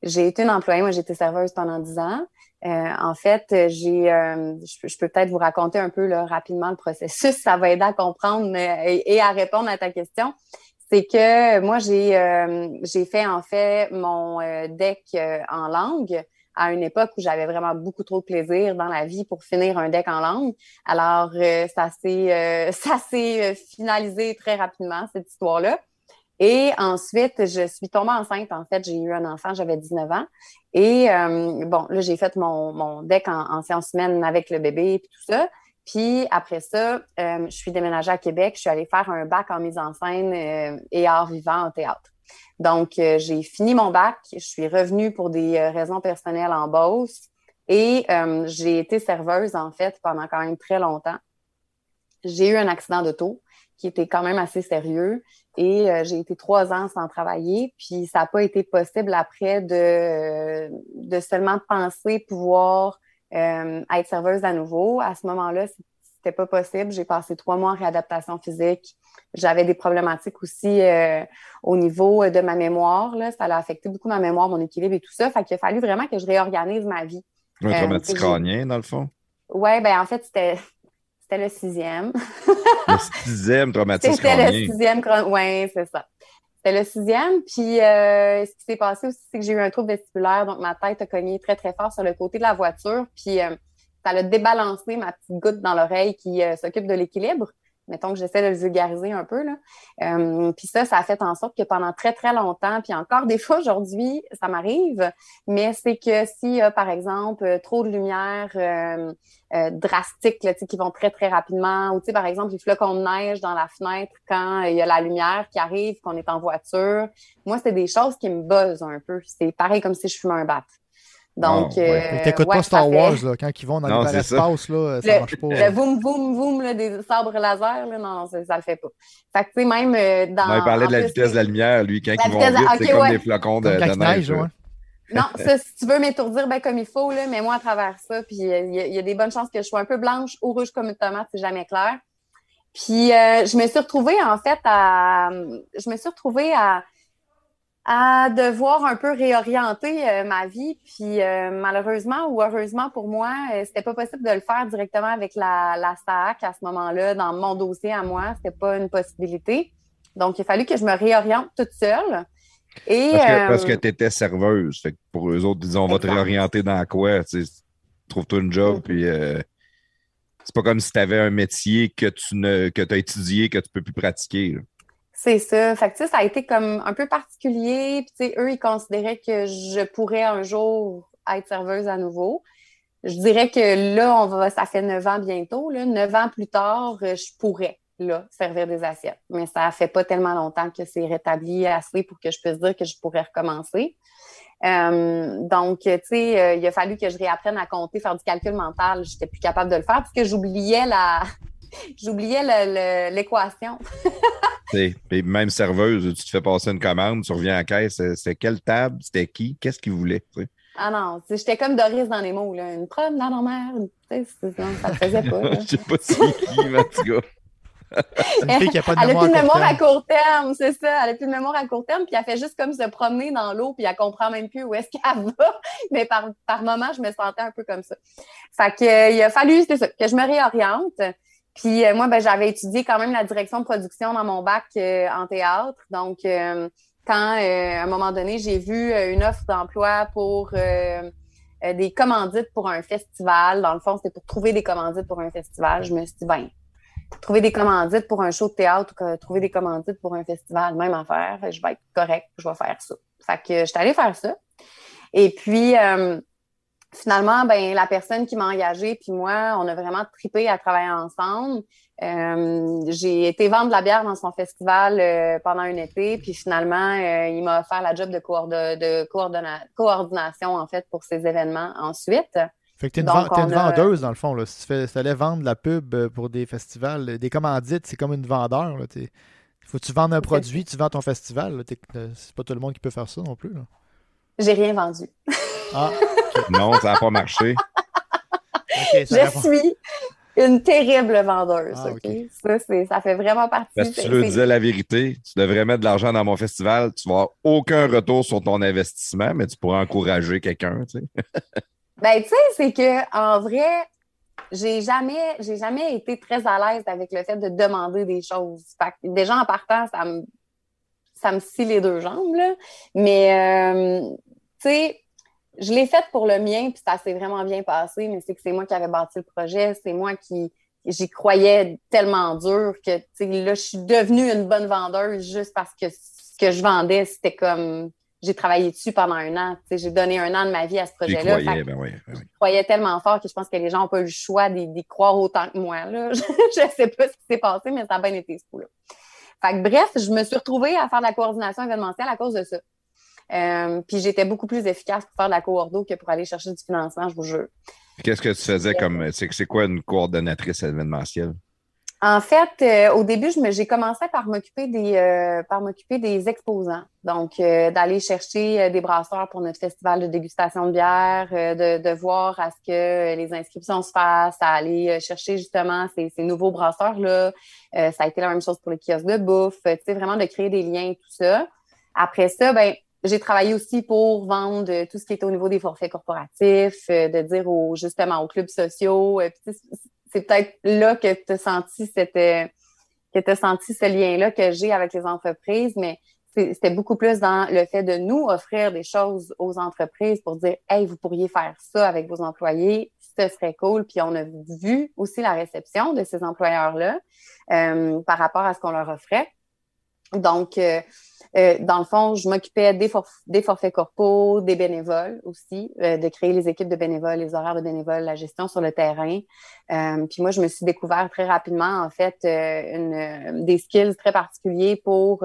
J'ai été une employée, moi, j'ai été serveuse pendant dix ans. en fait, j'ai, je, peux peut-être vous raconter un peu rapidement le processus. Ça va aider à comprendre et à répondre à ta question c'est que moi, j'ai euh, j'ai fait en fait mon euh, deck euh, en langue à une époque où j'avais vraiment beaucoup trop de plaisir dans la vie pour finir un deck en langue. Alors, ça s'est ça finalisé très rapidement, cette histoire-là. Et ensuite, je suis tombée enceinte. En fait, j'ai eu un enfant, j'avais 19 ans. Et bon, là, j'ai fait mon, mon deck en, en sciences humaines avec le bébé et tout ça. Puis après ça, euh, je suis déménagée à Québec. Je suis allée faire un bac en mise en scène euh, et art vivant en théâtre. Donc, euh, j'ai fini mon bac. Je suis revenue pour des raisons personnelles en Beauce et j'ai été serveuse, en fait, pendant quand même très longtemps. J'ai eu un accident d'auto qui était quand même assez sérieux et j'ai été trois ans sans travailler. Puis, ça n'a pas été possible après de, de seulement penser pouvoir euh, être serveuse à nouveau. À ce moment-là, c'était pas possible. J'ai passé trois mois en réadaptation physique. J'avais des problématiques aussi euh, au niveau de ma mémoire. Là. Ça a affecté beaucoup ma mémoire, mon équilibre et tout ça. Fait qu'il a fallu vraiment que je réorganise ma vie. Un traumatisme euh, crânien, dans le fond? Oui, ben en fait, c'était c'était le sixième. le sixième traumatisme crânien. C'était le sixième, oui, c'est ça. C'était le sixième. Puis euh, ce qui s'est passé aussi, c'est que j'ai eu un trouble vestibulaire. Donc, ma tête a cogné très, très fort sur le côté de la voiture. Puis euh, ça a débalancé ma petite goutte dans l'oreille qui euh, s'occupe de l'équilibre mettons que j'essaie de le vulgariser un peu. Là. Euh, puis ça, ça a fait en sorte que pendant très, très longtemps, puis encore des fois aujourd'hui, ça m'arrive, mais c'est que s'il y a, par exemple, trop de lumière euh, euh, drastique, là, qui vont très, très rapidement, ou par exemple, les flocons de neige dans la fenêtre quand il y a la lumière qui arrive, qu'on est en voiture, moi, c'est des choses qui me buzzent un peu. C'est pareil comme si je fumais un bat. Donc, oh, ouais. euh, pas Star Wars, là, quand ils vont dans l'espace, là, ça le, marche pas. Le voum, voum, voum là, des sabres laser, là, non, ça, ça le fait pas. Fait que, tu sais, même euh, dans. Non, il parlait de la vitesse de la lumière, lui, quand ils vont vite, c'est comme des flocons de, de neige. ouais. non, ça, si tu veux m'étourdir ben, comme il faut, là, mets-moi à travers ça. Puis euh, il y, a des bonnes chances que je sois un peu blanche ou rouge comme une tomate, c'est jamais clair. Puis euh, je me suis retrouvée, en fait, à. Je me suis retrouvée à, à devoir un peu réorienter euh, ma vie. Puis malheureusement ou heureusement pour moi, c'était pas possible de le faire directement avec la, la SAC à ce moment-là, dans mon dossier à moi. C'était pas une possibilité. Donc, il a fallu que je me réoriente toute seule. Et, parce que, euh, tu étais serveuse. Fait que pour eux autres, disons, on va te réorienter dans quoi? Trouve-toi une job, mm-hmm. puis euh, c'est pas comme si tu avais un métier que tu ne que as étudié, que tu peux plus pratiquer. C'est ça. Fait ça a été comme un peu particulier. Puis, eux, ils considéraient que je pourrais un jour être serveuse à nouveau. Je dirais que là, on va, ça fait neuf ans bientôt. Neuf ans plus tard, je pourrais là, servir des assiettes. Mais ça fait pas tellement longtemps que c'est rétabli assez pour que je puisse dire que je pourrais recommencer. Euh, donc, tu sais, euh, il a fallu que je réapprenne à compter, faire du calcul mental. J'étais plus capable de le faire parce que j'oubliais la, j'oubliais l'équation. et même serveuse, tu te fais passer une commande, tu reviens à la caisse, c'était quelle table, c'était qui, qu'est-ce qu'il voulait? Ah non, j'étais comme Doris dans les mots, là. une promenade dans mer, ça ne faisait pas. Je sais pas si qui, mais en tout cas elle n'a plus de mémoire à court terme, c'est ça. Elle n'a plus de mémoire à court terme, puis elle fait juste comme se promener dans l'eau, puis elle comprend même plus où est-ce qu'elle va. Mais par, par moment, je me sentais un peu comme ça. Fait que, euh, il a fallu, c'est ça, que je me réoriente. Puis euh, moi, ben, j'avais étudié quand même la direction de production dans mon bac euh, en théâtre. Donc, quand à un moment donné, j'ai vu une offre d'emploi pour des commandites pour un festival, dans le fond, c'était pour trouver des commandites pour un festival, je me suis dit, ben, trouver des commandites pour un show de théâtre ou trouver des commandites pour un festival, même affaire. Je vais être correct, je vais faire ça. Fait que je suis allée faire ça. Et puis, euh, finalement, ben, la personne qui m'a engagée, puis moi, on a vraiment tripé à travailler ensemble. Euh, j'ai été vendre de la bière dans son festival euh, pendant un été, puis finalement, il m'a offert la job de, de coordination, en fait, pour ces événements ensuite. Fait que t'es une, une vendeuse, dans le fond. Là. Si tu allais vendre la pub euh, pour des festivals, euh, des commandites, c'est comme une vendeur. Il faut que tu vendes un produit, tu vends ton festival. Euh, c'est pas tout le monde qui peut faire ça non plus. J'ai rien vendu. Ah, non, ça n'a pas marché. je suis une terrible vendeuse. Ah, ça, ça, fait vraiment partie. Parce que tu veux dire la vérité, tu devrais mettre de l'argent dans mon festival, tu vas avoir aucun retour sur ton investissement, mais tu pourrais encourager quelqu'un. Tu sais. Ben, tu sais, c'est que en vrai, j'ai jamais, j'ai jamais été très à l'aise avec le fait de demander des choses. Fait que déjà en partant, ça me, ça me scie les deux jambes, là. Mais, euh, tu sais, je l'ai faite pour le mien, puis ça s'est vraiment bien passé, mais c'est que c'est moi qui avais bâti le projet, c'est moi qui, j'y croyais tellement dur que, tu sais, là, je suis devenue une bonne vendeuse juste parce que ce que je vendais, c'était comme j'ai travaillé dessus pendant un an. J'ai donné un an de ma vie à ce projet-là. Ben ben oui, Je croyais tellement fort que je pense que les gens n'ont pas eu le choix d'y croire autant que moi. Là. je ne sais pas ce qui s'est passé, mais ça a bien été ce coup-là. Fait que, bref, je me suis retrouvée à faire de la coordination événementielle à cause de ça. Euh, puis j'étais beaucoup plus efficace pour faire de la coordo que pour aller chercher du financement, je vous jure. Qu'est-ce que tu faisais comme. C'est quoi une coordonnatrice événementielle? En fait, euh, au début, j'ai commencé par m'occuper des euh, par m'occuper des exposants. Donc, euh, d'aller chercher des brasseurs pour notre festival de dégustation de bière, de, de, voir à ce que les inscriptions se fassent, à aller chercher justement ces, ces nouveaux brasseurs-là. ça a été la même chose pour les kiosques de bouffe, tu sais, vraiment de créer des liens et tout ça. Après ça, ben j'ai travaillé aussi pour vendre tout ce qui est au niveau des forfaits corporatifs, de dire aux, justement aux clubs sociaux c'est peut-être là que tu as senti cette, euh, que tu senti ce lien-là que j'ai avec les entreprises, mais c'était beaucoup plus dans le fait de nous offrir des choses aux entreprises pour dire Hey, vous pourriez faire ça avec vos employés, ce serait cool. Puis on a vu aussi la réception de ces employeurs-là euh, par rapport à ce qu'on leur offrait. Donc, euh, euh, dans le fond, je m'occupais des, forfaits corpaux, des bénévoles aussi, euh, de créer les équipes de bénévoles, les horaires de bénévoles, la gestion sur le terrain. Puis moi, je me suis découvert très rapidement, en fait, des skills très particuliers pour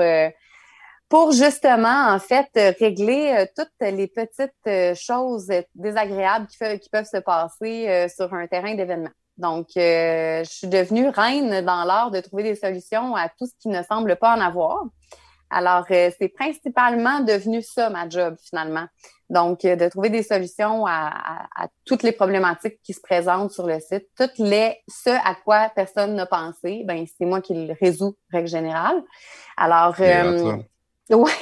pour justement, en fait, régler toutes les petites choses désagréables qui peuvent se passer sur un terrain d'événement. Donc, je suis devenue reine dans l'art de trouver des solutions à tout ce qui ne semble pas en avoir Alors, euh, c'est principalement devenu ça, ma job, finalement. Donc, euh, de trouver des solutions à, toutes les problématiques qui se présentent sur le site, toutes les ce à quoi personne n'a pensé, ben c'est moi qui le résous, règle générale. Alors, euh, oui,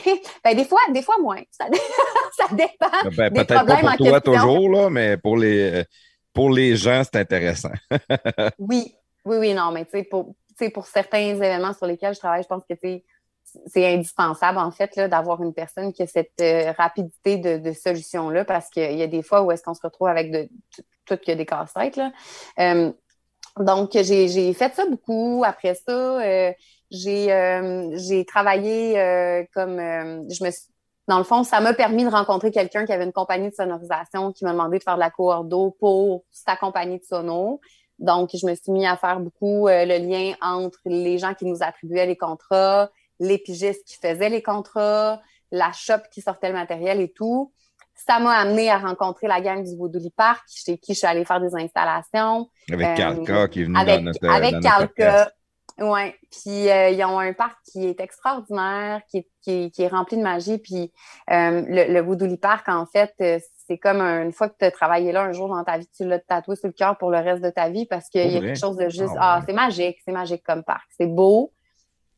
ben, des fois, des fois moins. Ça, dépend. Ben, peut-être pas pour toi toujours, là, mais pour les, pour les gens, c'est intéressant. oui, oui, oui, non, mais tu sais, pour, pour certains événements sur lesquels je travaille, je pense que c'est indispensable, en fait, d'avoir une personne qui a cette euh, rapidité de, solution-là, parce qu'il y a des fois où est-ce qu'on se retrouve avec de, tout, a des casse-têtes. Euh, donc, j'ai fait ça beaucoup. Après ça, euh, j'ai travaillé comme je me dans le fond, ça m'a permis de rencontrer quelqu'un qui avait une compagnie de sonorisation qui m'a demandé de faire de la coordo pour sa compagnie de sono. Donc, je me suis mis à faire beaucoup le lien entre les gens qui nous attribuaient les contrats, les pigistes qui faisaient les contrats, la shop qui sortait le matériel et tout. Ça m'a amené à rencontrer la gang du Vaudouli Park, chez qui je suis allée faire des installations. Avec Calca qui est venu avec, dans notre Avec Calca. Oui. Puis euh, ils ont un parc qui est extraordinaire, qui est, rempli de magie. Puis euh, le, le Park, en fait, euh, c'est comme une fois que tu as travaillé là un jour dans ta vie, tu l'as tatoué sur le cœur pour le reste de ta vie parce qu'il y a quelque chose de juste. Ah, ah c'est magique, c'est magique comme parc. C'est beau.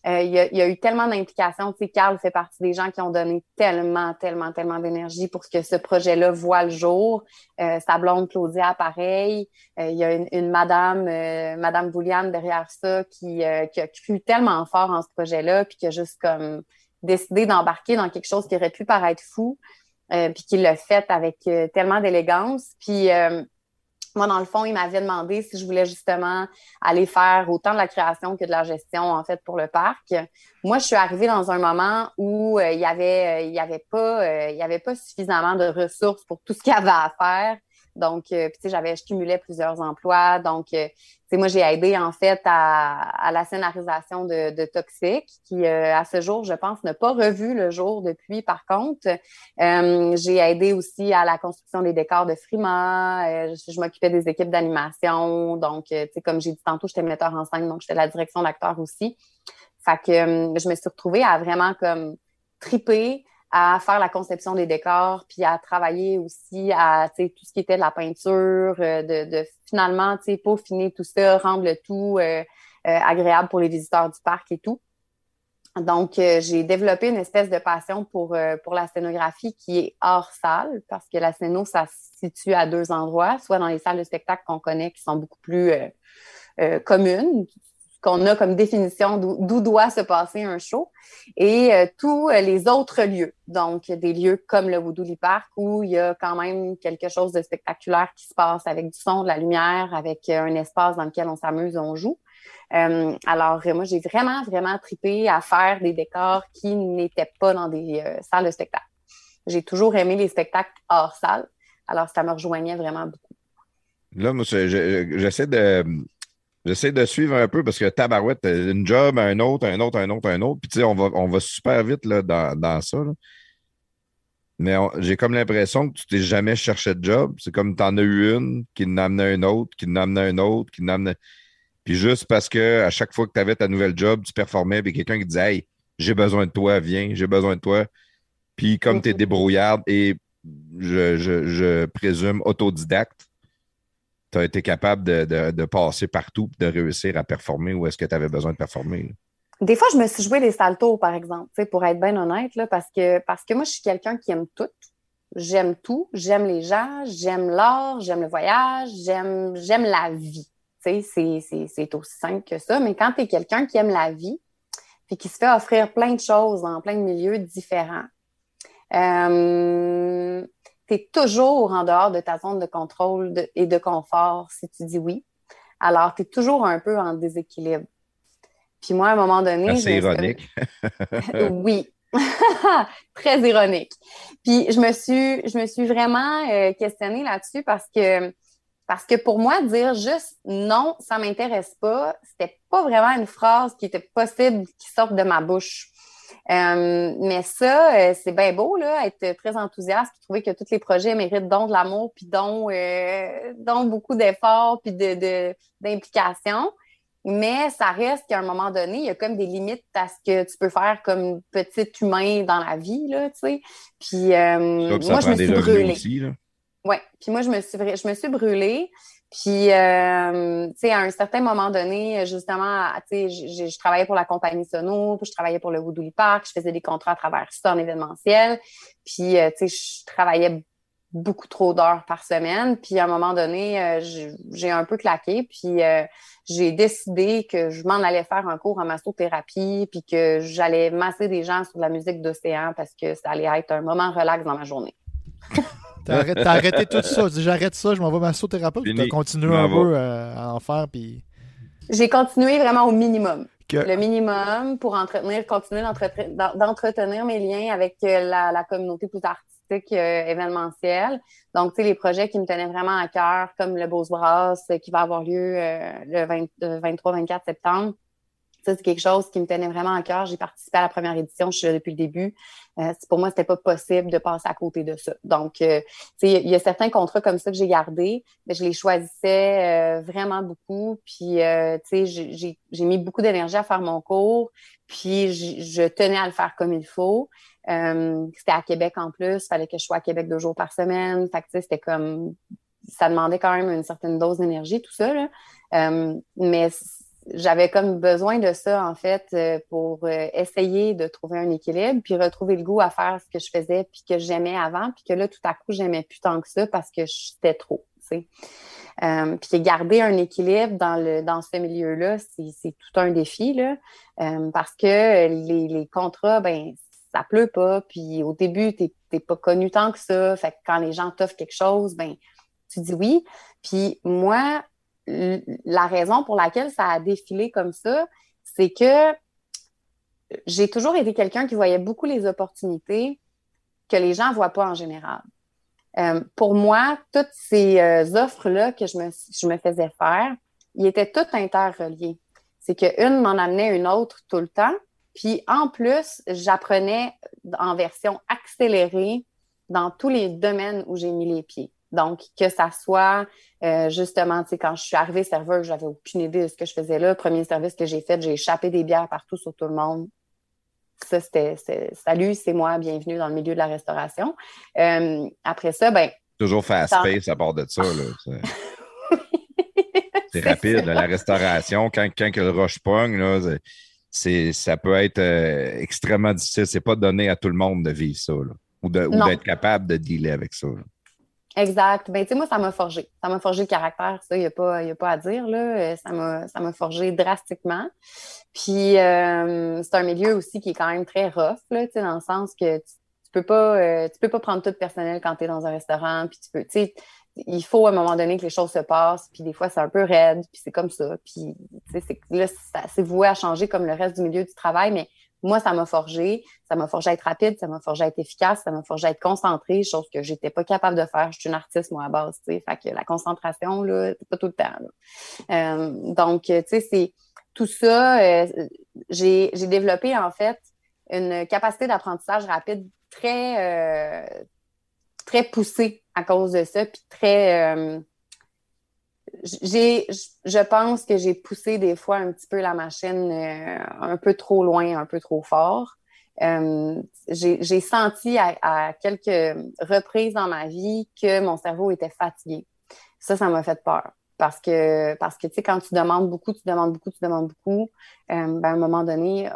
Euh, il, y a, eu tellement d'implications. Tu sais, Carl fait partie des gens qui ont donné tellement, tellement, tellement d'énergie pour que ce projet-là voit le jour. Euh, sa blonde Claudia, pareil. Euh, il y a une, madame, Madame Bouliane derrière ça qui, qui, a cru tellement fort en ce projet-là, puis qui a juste comme décidé d'embarquer dans quelque chose qui aurait pu paraître fou, puis qui l'a fait avec tellement d'élégance. Puis moi, dans le fond, il m'avait demandé si je voulais justement aller faire autant de la création que de la gestion, en fait, pour le parc. Moi, je suis arrivée dans un moment où euh, il y avait, euh, y avait pas, euh, il y avait pas suffisamment de ressources pour tout ce qu'il y avait à faire. Donc, euh, tu sais, j'avais, je cumulais plusieurs emplois. Donc, euh, tu sais, moi, j'ai aidé en fait à, la scénarisation de, de Toxic, qui euh, à ce jour, je pense, n'a pas revu le jour depuis. Par contre, j'ai aidé aussi à la construction des décors de Frima. je, m'occupais des équipes d'animation. Donc, tu sais, comme j'ai dit tantôt, j'étais metteur en scène, donc j'étais la direction d'acteur aussi. Fait que je me suis retrouvée à vraiment comme triper à faire la conception des décors, puis à travailler aussi à tout ce qui était de la peinture, euh, de, finalement peaufiner tout ça, rendre le tout euh, euh, agréable pour les visiteurs du parc et tout. Donc, j'ai développé une espèce de passion pour, pour la scénographie qui est hors salle, parce que la scéno, ça se situe à deux endroits, soit dans les salles de spectacle qu'on connaît, qui sont beaucoup plus communes, qu'on a comme définition d'où doit se passer un show, et euh, tous les autres lieux. Donc, des lieux comme le Woodouli Park où il y a quand même quelque chose de spectaculaire qui se passe avec du son, de la lumière, avec euh, un espace dans lequel on s'amuse, on joue. Euh, alors, moi, j'ai vraiment, vraiment tripé à faire des décors qui n'étaient pas dans des salles de spectacle. J'ai toujours aimé les spectacles hors salle. Alors, ça me rejoignait vraiment beaucoup. Là, moi, j'essaie de, J'essaie de suivre un peu parce que tabarouette, une job, un autre, un autre, un autre, un autre. Puis tu sais, on va, on va super vite là, dans, dans ça. Mais j'ai comme l'impression que tu t'es jamais cherché de job. C'est comme tu en as eu une qui n'amenait un autre, qui n'amenait un autre, qui n'amenait. Puis juste parce que à chaque fois que tu avais ta nouvelle job, tu performais, puis quelqu'un qui disait Hey, j'ai besoin de toi, viens, j'ai besoin de toi. Puis comme tu es débrouillarde et je, je, je présume autodidacte, tu as été capable de, passer partout de réussir à performer où est-ce que tu avais besoin de performer? Des fois, je me suis joué les saltos, par exemple, pour être bien honnête, là, parce, que, parce que moi, je suis quelqu'un qui aime tout. J'aime tout. J'aime les gens, j'aime l'art, j'aime le voyage, j'aime, la vie. C'est, c'est aussi simple que ça. Mais quand tu es quelqu'un qui aime la vie, puis qui se fait offrir plein de choses dans plein de milieux différents, euh, tu es toujours en dehors de ta zone de contrôle et de confort si tu dis oui. Alors, tu es toujours un peu en déséquilibre. Puis moi, à un moment donné... C'est ironique. oui. Très ironique. Puis je me suis, je me suis vraiment euh, questionnée là-dessus parce que parce que pour moi, dire juste non, ça m'intéresse pas, c'était pas vraiment une phrase qui était possible qui sorte de ma bouche. Euh, mais ça, euh, c'est bien beau, là, être très enthousiaste, trouver que tous les projets méritent donc de l'amour, puis donc, euh, donc beaucoup d'efforts, puis d'implication. De, mais ça reste qu'à un moment donné, il y a comme des limites à ce que tu peux faire comme petit humain dans la vie, là, tu sais. Puis euh, moi, je me suis brûlée. Oui, puis moi, je me suis, je me suis brûlée. Puis, euh, tu sais, à un certain moment donné, justement, tu sais, je travaillais pour la compagnie Sono, puis je travaillais pour le Woodley Park, je faisais des contrats à travers ça en événementiel. Puis, euh, tu sais, je travaillais beaucoup trop d'heures par semaine. Puis à un moment donné, euh, j'ai un peu claqué. Puis euh, j'ai décidé que je m'en allais faire un cours en massothérapie, puis que j'allais masser des gens sur de la musique d'océan parce que ça allait être un moment relax dans ma journée. T'as arrêté, arrêté, tout ça. J'arrête ça, je m'en vais massothérapeute. Tu as continué un peu euh, à en faire. Puis... J'ai continué vraiment au minimum. Le minimum pour entretenir, continuer d'entretenir mes liens avec la, la communauté plus artistique euh, événementiel. Donc, tu sais, les projets qui me tenaient vraiment à cœur, comme le Beaux Brass euh, qui va avoir lieu euh, le 23-24 septembre. Ça, c'est quelque chose qui me tenait vraiment à cœur. J'ai participé à la première édition, je suis là depuis le début. pour moi, c'était pas possible de passer à côté de ça. Donc, sais, il y a certains contrats comme ça que j'ai gardés, mais je les choisissais vraiment beaucoup. Puis, tu sais, j'ai mis beaucoup d'énergie à faire mon cours, puis je tenais à le faire comme il faut. Euh, c'était à Québec en plus. Fallait que je sois à Québec deux jours par semaine. Fait que, c'était comme. Ça demandait quand même une certaine dose d'énergie, tout ça. Là. Euh, mais j'avais comme besoin de ça, en fait, euh, pour essayer de trouver un équilibre, puis retrouver le goût à faire ce que je faisais, puis que j'aimais avant, puis que là, tout à coup, j'aimais plus tant que ça parce que j'étais trop. Sais. puis garder un équilibre dans, le, dans ce milieu-là, c'est tout un défi, là, parce que les, les contrats, ben, ça pleut pas, puis au début, tu n'es pas connu tant que ça. Fait que quand les gens t'offrent quelque chose, ben tu dis oui. Puis moi, la raison pour laquelle ça a défilé comme ça, c'est que j'ai toujours été quelqu'un qui voyait beaucoup les opportunités que les gens ne voient pas en général. Euh, pour moi, toutes ces euh, offres-là que je me, faisais faire, ils étaient toutes interreliées. C'est qu'une m'en amenait une autre tout le temps. Puis en plus, j'apprenais en version accélérée dans tous les domaines où j'ai mis les pieds. Donc, que ça soit euh, justement, tu sais, quand je suis arrivée serveur, j'avais aucune idée de ce que je faisais là. Premier service que j'ai fait, j'ai échappé des bières partout sur tout le monde. Ça, c'était salut, c'est moi, bienvenue dans le milieu de la restauration. Euh, après ça, ben. Toujours fast-pace à part de ça. C'est rapide, la restauration. Quand, quand le roche pogne, là, ça peut être euh, extrêmement difficile. C'est pas donné à tout le monde de vivre ça ou d'être capable de dealer avec ça. Exact. Ben, tu sais, moi, ça m'a forgé. Ça m'a forgé le caractère, ça, il n'y a, pas, a pas à dire. Là. Euh, ça m'a forgé drastiquement. Puis, euh, c'est un milieu aussi qui est quand même très rough, là, dans le sens que tu, tu peux pas, tu peux pas prendre tout personnel quand tu es dans un restaurant. Puis, tu peux, tu sais, il faut à un moment donné que les choses se passent, puis des fois c'est un peu raide, puis c'est comme ça. Puis là, c'est voué à changer comme le reste du milieu du travail, mais moi, ça m'a forgé. Ça m'a forgé à être rapide, ça m'a forgé à être efficace, ça m'a forgé à être concentrée, chose que j'étais pas capable de faire. Je suis une artiste, moi, à base, tu sais. Fait que la concentration, là, c'est pas tout le temps. Euh, donc, tu sais, c'est tout ça. Euh, j'ai développé, en fait, une capacité d'apprentissage rapide très, euh, très poussée à cause de ça, puis très. Euh, j'ai, je pense que j'ai poussé des fois un petit peu la machine euh, un peu trop loin, un peu trop fort. Euh, j'ai senti à, quelques reprises dans ma vie que mon cerveau était fatigué. Ça, ça m'a fait peur. Parce que, parce que tu sais, quand tu demandes beaucoup, tu demandes beaucoup, tu demandes beaucoup, ben, à un moment donné,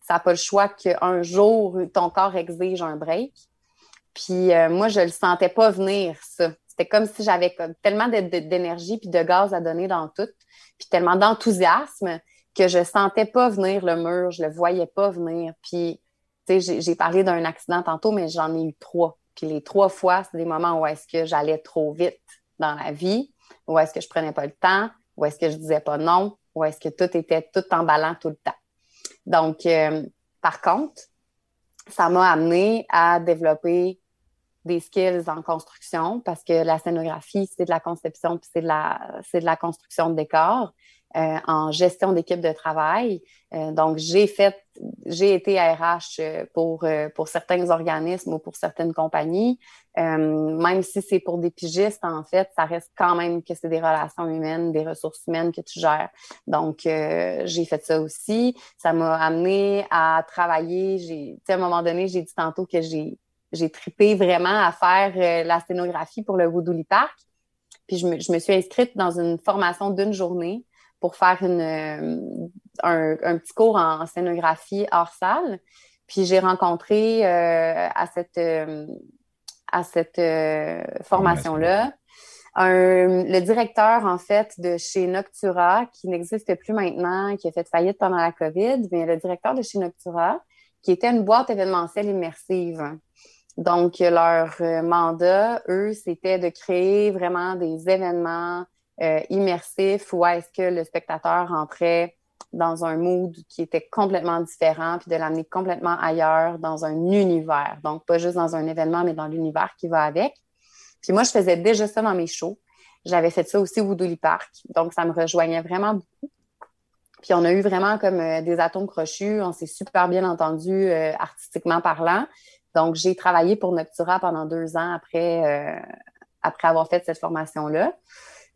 ça n'a pas le choix qu'un jour, ton corps exige un break. Puis moi, je le sentais pas venir, ça. C'était comme si j'avais tellement d'énergie puis de gaz à donner dans tout, puis tellement d'enthousiasme que je sentais pas venir le mur, je le voyais pas venir. Puis, tu sais, j'ai parlé d'un accident tantôt, mais j'en ai eu trois. Puis les trois fois, c'est des moments où est-ce que j'allais trop vite dans la vie, où est-ce que je prenais pas le temps, où est-ce que je disais pas non, où est-ce que tout était tout emballant tout le temps. Donc, euh, par contre, ça m'a amené à développer des skills en construction parce que la scénographie, c'est de la conception puis c'est de la, c'est de la construction de décor. euh, en gestion d'équipe de travail. Euh, donc, j'ai fait, j'ai été RH euh, pour, pour certains organismes ou pour certaines compagnies. même si c'est pour des pigistes, en fait, ça reste quand même que c'est des relations humaines, des ressources humaines que tu gères. Donc, j'ai fait ça aussi. Ça m'a amené à travailler. J'ai, à un moment donné, j'ai dit tantôt que j'ai, j'ai tripé vraiment à faire la scénographie pour le Woodouli Park. Puis je me, je me suis inscrite dans une formation d'une journée pour faire une, euh, un, petit cours en scénographie hors salle. Puis j'ai rencontré euh, à cette, euh, à cette formation-là le directeur, en fait, de chez Noctura, qui n'existe plus maintenant, qui a fait faillite pendant la COVID, mais le directeur de chez Noctura, qui était une boîte événementielle immersive. Donc, leur mandat, eux, c'était de créer vraiment des événements euh, immersif où est-ce que le spectateur entrait dans un mood qui était complètement différent, puis de l'amener complètement ailleurs, dans un univers. Donc, pas juste dans un événement, mais dans l'univers qui va avec. Puis moi, je faisais déjà ça dans mes shows. J'avais fait ça aussi au Woodley Park. Donc, ça me rejoignait vraiment beaucoup. Puis on a eu vraiment comme euh, des atomes crochus. On s'est super bien entendu euh, artistiquement parlant. Donc, j'ai travaillé pour Noctura pendant deux ans après, après avoir fait cette formation-là.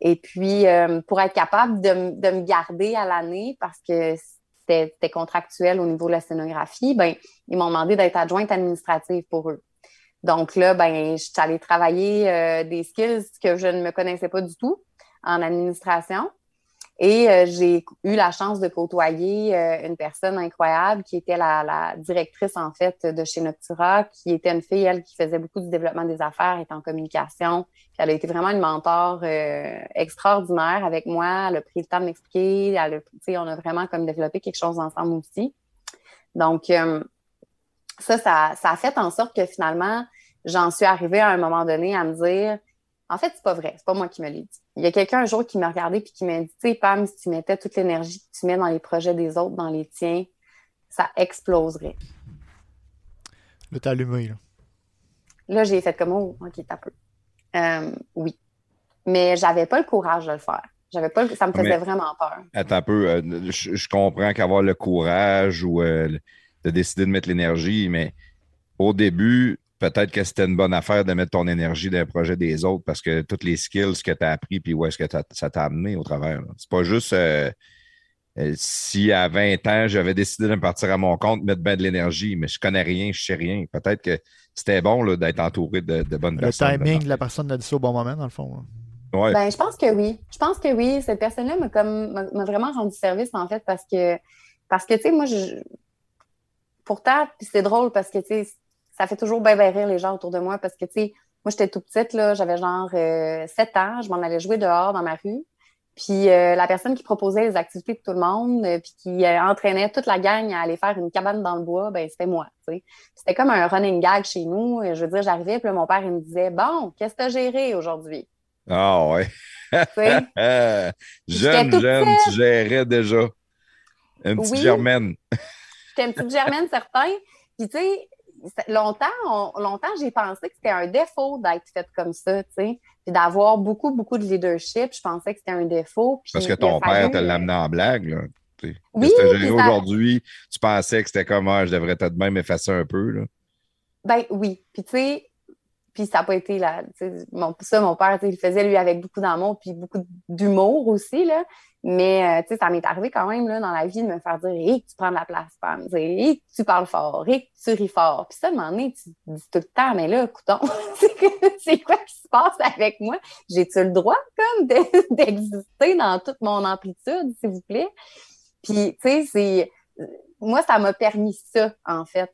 Et puis, euh, pour être capable de, me garder à l'année, parce que c'était contractuel au niveau de la scénographie, ben, ils m'ont demandé d'être adjointe administrative pour eux. Donc là, ben, je suis allée travailler euh, des skills que je ne me connaissais pas du tout en administration. Et euh, j'ai eu la chance de côtoyer euh, une personne incroyable qui était la, directrice, en fait, de chez Noctura, qui était une fille, elle, qui faisait beaucoup du développement des affaires, était en communication. Elle a été vraiment une mentor euh, extraordinaire avec moi. Elle a pris le temps de m'expliquer. On a vraiment comme développé quelque chose ensemble aussi. Donc, ça, ça, ça a fait en sorte que finalement, j'en suis arrivée à un moment donné à me dire, en fait, c'est pas vrai. C'est pas moi qui me l'ai dit. Il y a quelqu'un un jour qui m'a regardé puis qui m'a dit, tu sais, Pam, si tu mettais toute l'énergie que tu mets dans les projets des autres, dans les tiens, ça exploserait. Là, t'as allumé, là. Là, j'ai fait comme, oh, OK, t'as peu. Euh, oui. Mais j'avais pas le courage de le faire. J'avais pas, ça me faisait vraiment peur. Attends un peu. Euh, je, comprends qu'avoir le courage ou euh, de décider de mettre l'énergie, mais au début, peut-être que c'était une bonne affaire de mettre ton énergie dans le projet des autres parce que toutes les skills que tu as appris puis où est-ce que ça t'a amené au travers. C'est pas juste euh, euh, si à 20 ans, j'avais décidé de me partir à mon compte, mettre bien de l'énergie, mais je connais rien, je sais rien. Peut-être que c'était bon d'être entouré de, bonnes personnes. Le timing de la personne a dit ça au bon moment, dans le fond. Ouais. Ben, je pense que oui. Je pense que oui. Cette personne-là m'a comme m'a vraiment rendu service en fait parce que parce que tu sais, moi je pourtant, c'est drôle parce que tu sais, ça fait toujours bien, bien rire les gens autour de moi parce que, tu sais, moi, j'étais tout petite, là, j'avais genre euh, 7 ans, je m'en allais jouer dehors dans ma rue. Puis euh, la personne qui proposait les activités de tout le monde, euh, puis qui euh, entraînait toute la gang à aller faire une cabane dans le bois, ben c'était moi. sais. C'était comme un running gag chez nous. Je veux dire, j'arrivais, puis mon père il me disait Bon, qu'est-ce que tu as géré aujourd'hui? Ah ouais. jeune, jeune, tu gérais déjà. Une petite germaine. J'étais une petite germaine, certain. Puis tu sais, longtemps, longtemps j'ai pensé que c'était un défaut d'être faite comme ça, tu sais. Puis d'avoir beaucoup, beaucoup de leadership, je pensais que c'était un défaut. Parce que ton père te l'amenait en blague, là. Oui, aujourd'hui, tu pensais que c'était comme, ah, je devrais peut-être même effacer un peu, là. Ben oui. Puis tu sais, puis ça n'a pas été là. Ça, mon père, il le faisait lui avec beaucoup d'amour puis beaucoup d'humour aussi. Là. Mais euh, ça m'est arrivé quand même là, dans la vie de me faire dire Hé, tu prends de la place, femme. Hé, tu parles fort. Hé, tu ris fort. Puis ça, moment donné, tu dis tout le temps, mais là, écoutons, c'est quoi qui se passe avec moi? J'ai-tu le droit, comme, d'exister dans toute mon amplitude, s'il vous plaît? Puis, tu sais, c'est. Moi, ça m'a permis ça, en fait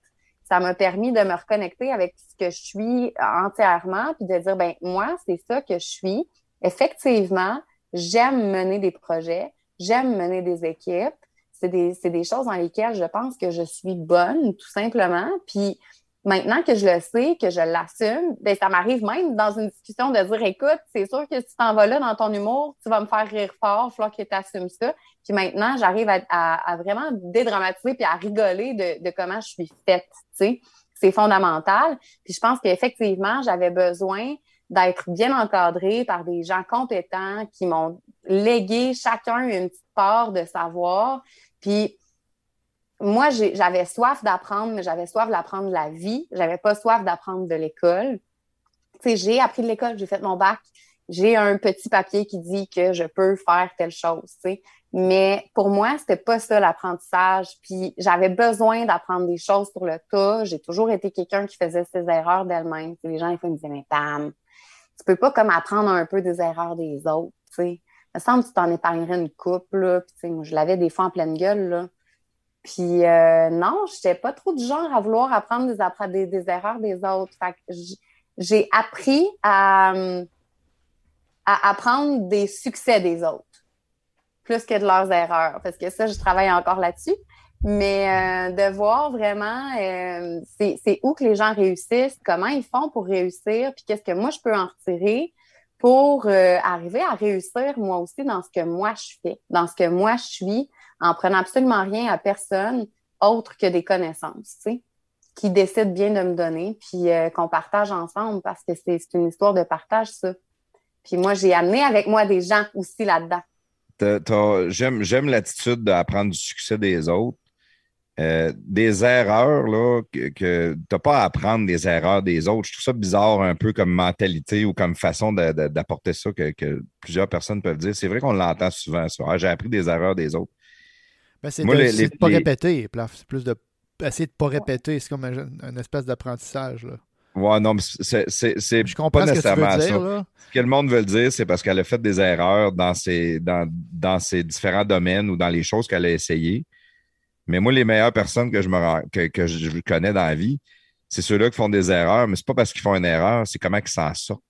ça m'a permis de me reconnecter avec ce que je suis entièrement, puis de dire, ben moi, c'est ça que je suis. Effectivement, j'aime mener des projets, j'aime mener des équipes. C'est des, des, choses dans lesquelles je pense que je suis bonne, tout simplement. Puis maintenant que je le sais, que je l'assume, ben ça m'arrive même dans une discussion de dire écoute, c'est sûr que si tu t'en vas là dans ton humour, tu vas me faire rire fort, il faut que tu assumes ça. Puis maintenant, j'arrive à, vraiment dédramatiser puis à rigoler de, comment je suis faite. C'est fondamental. Puis je pense qu'effectivement, j'avais besoin d'être bien encadrée par des gens compétents qui m'ont légué chacun une petite part de savoir. Puis moi, j'avais soif d'apprendre, mais j'avais soif d'apprendre la vie. J'avais pas soif d'apprendre de l'école. J'ai appris de l'école, j'ai fait mon bac. J'ai un petit papier qui dit que je peux faire telle chose. Mais pour moi, c'était pas ça l'apprentissage. Puis j'avais besoin d'apprendre des choses sur le tas. J'ai toujours été quelqu'un qui faisait ses erreurs d'elle-même. Les gens, ils me disaient, mais Pam, tu peux pas comme apprendre un peu des erreurs des autres, tu. Il me semble que tu t'en épargnerais une coupe, là. Puis, moi, je l'avais des fois en pleine gueule. Puis euh, non, j'étais pas trop du genre à vouloir apprendre des, des, erreurs des autres. J'ai appris à, à apprendre des succès des autres plus que de leurs erreurs, parce que ça, je travaille encore là-dessus. Mais euh, de voir vraiment euh, c'est où que les gens réussissent, comment ils font pour réussir, puis qu'est-ce que moi je peux en retirer pour arriver à réussir moi aussi dans ce que moi je fais, dans ce que moi je suis, en prenant absolument rien à personne autre que des connaissances, tu sais, qui décident bien de me donner, puis qu'on partage ensemble parce que c'est une histoire de partage, ça. Puis moi, j'ai amené avec moi des gens aussi là-dedans. J'aime l'attitude d'apprendre du succès des autres. Euh, des erreurs, là, que, tu n'as pas à apprendre des erreurs des autres. Je trouve ça bizarre un peu comme mentalité ou comme façon d'apporter ça que, plusieurs personnes peuvent dire. C'est vrai qu'on l'entend souvent, ça. Ah, j'ai appris des erreurs des autres. Ben, c'est de, pas répéter, C'est plus de essayer de pas répéter. C'est comme un, espèce d'apprentissage. Ouais, non, mais c'est, c'est, pas nécessairement ça. Ce que le monde veut dire, c'est parce qu'elle a fait des erreurs dans ses, dans, dans ses différents domaines ou dans les choses qu'elle a essayées. Mais moi, les meilleures personnes que je me que, que je connais dans la vie, c'est ceux-là qui font des erreurs, mais c'est pas parce qu'ils font une erreur, c'est comment ils s'en sortent.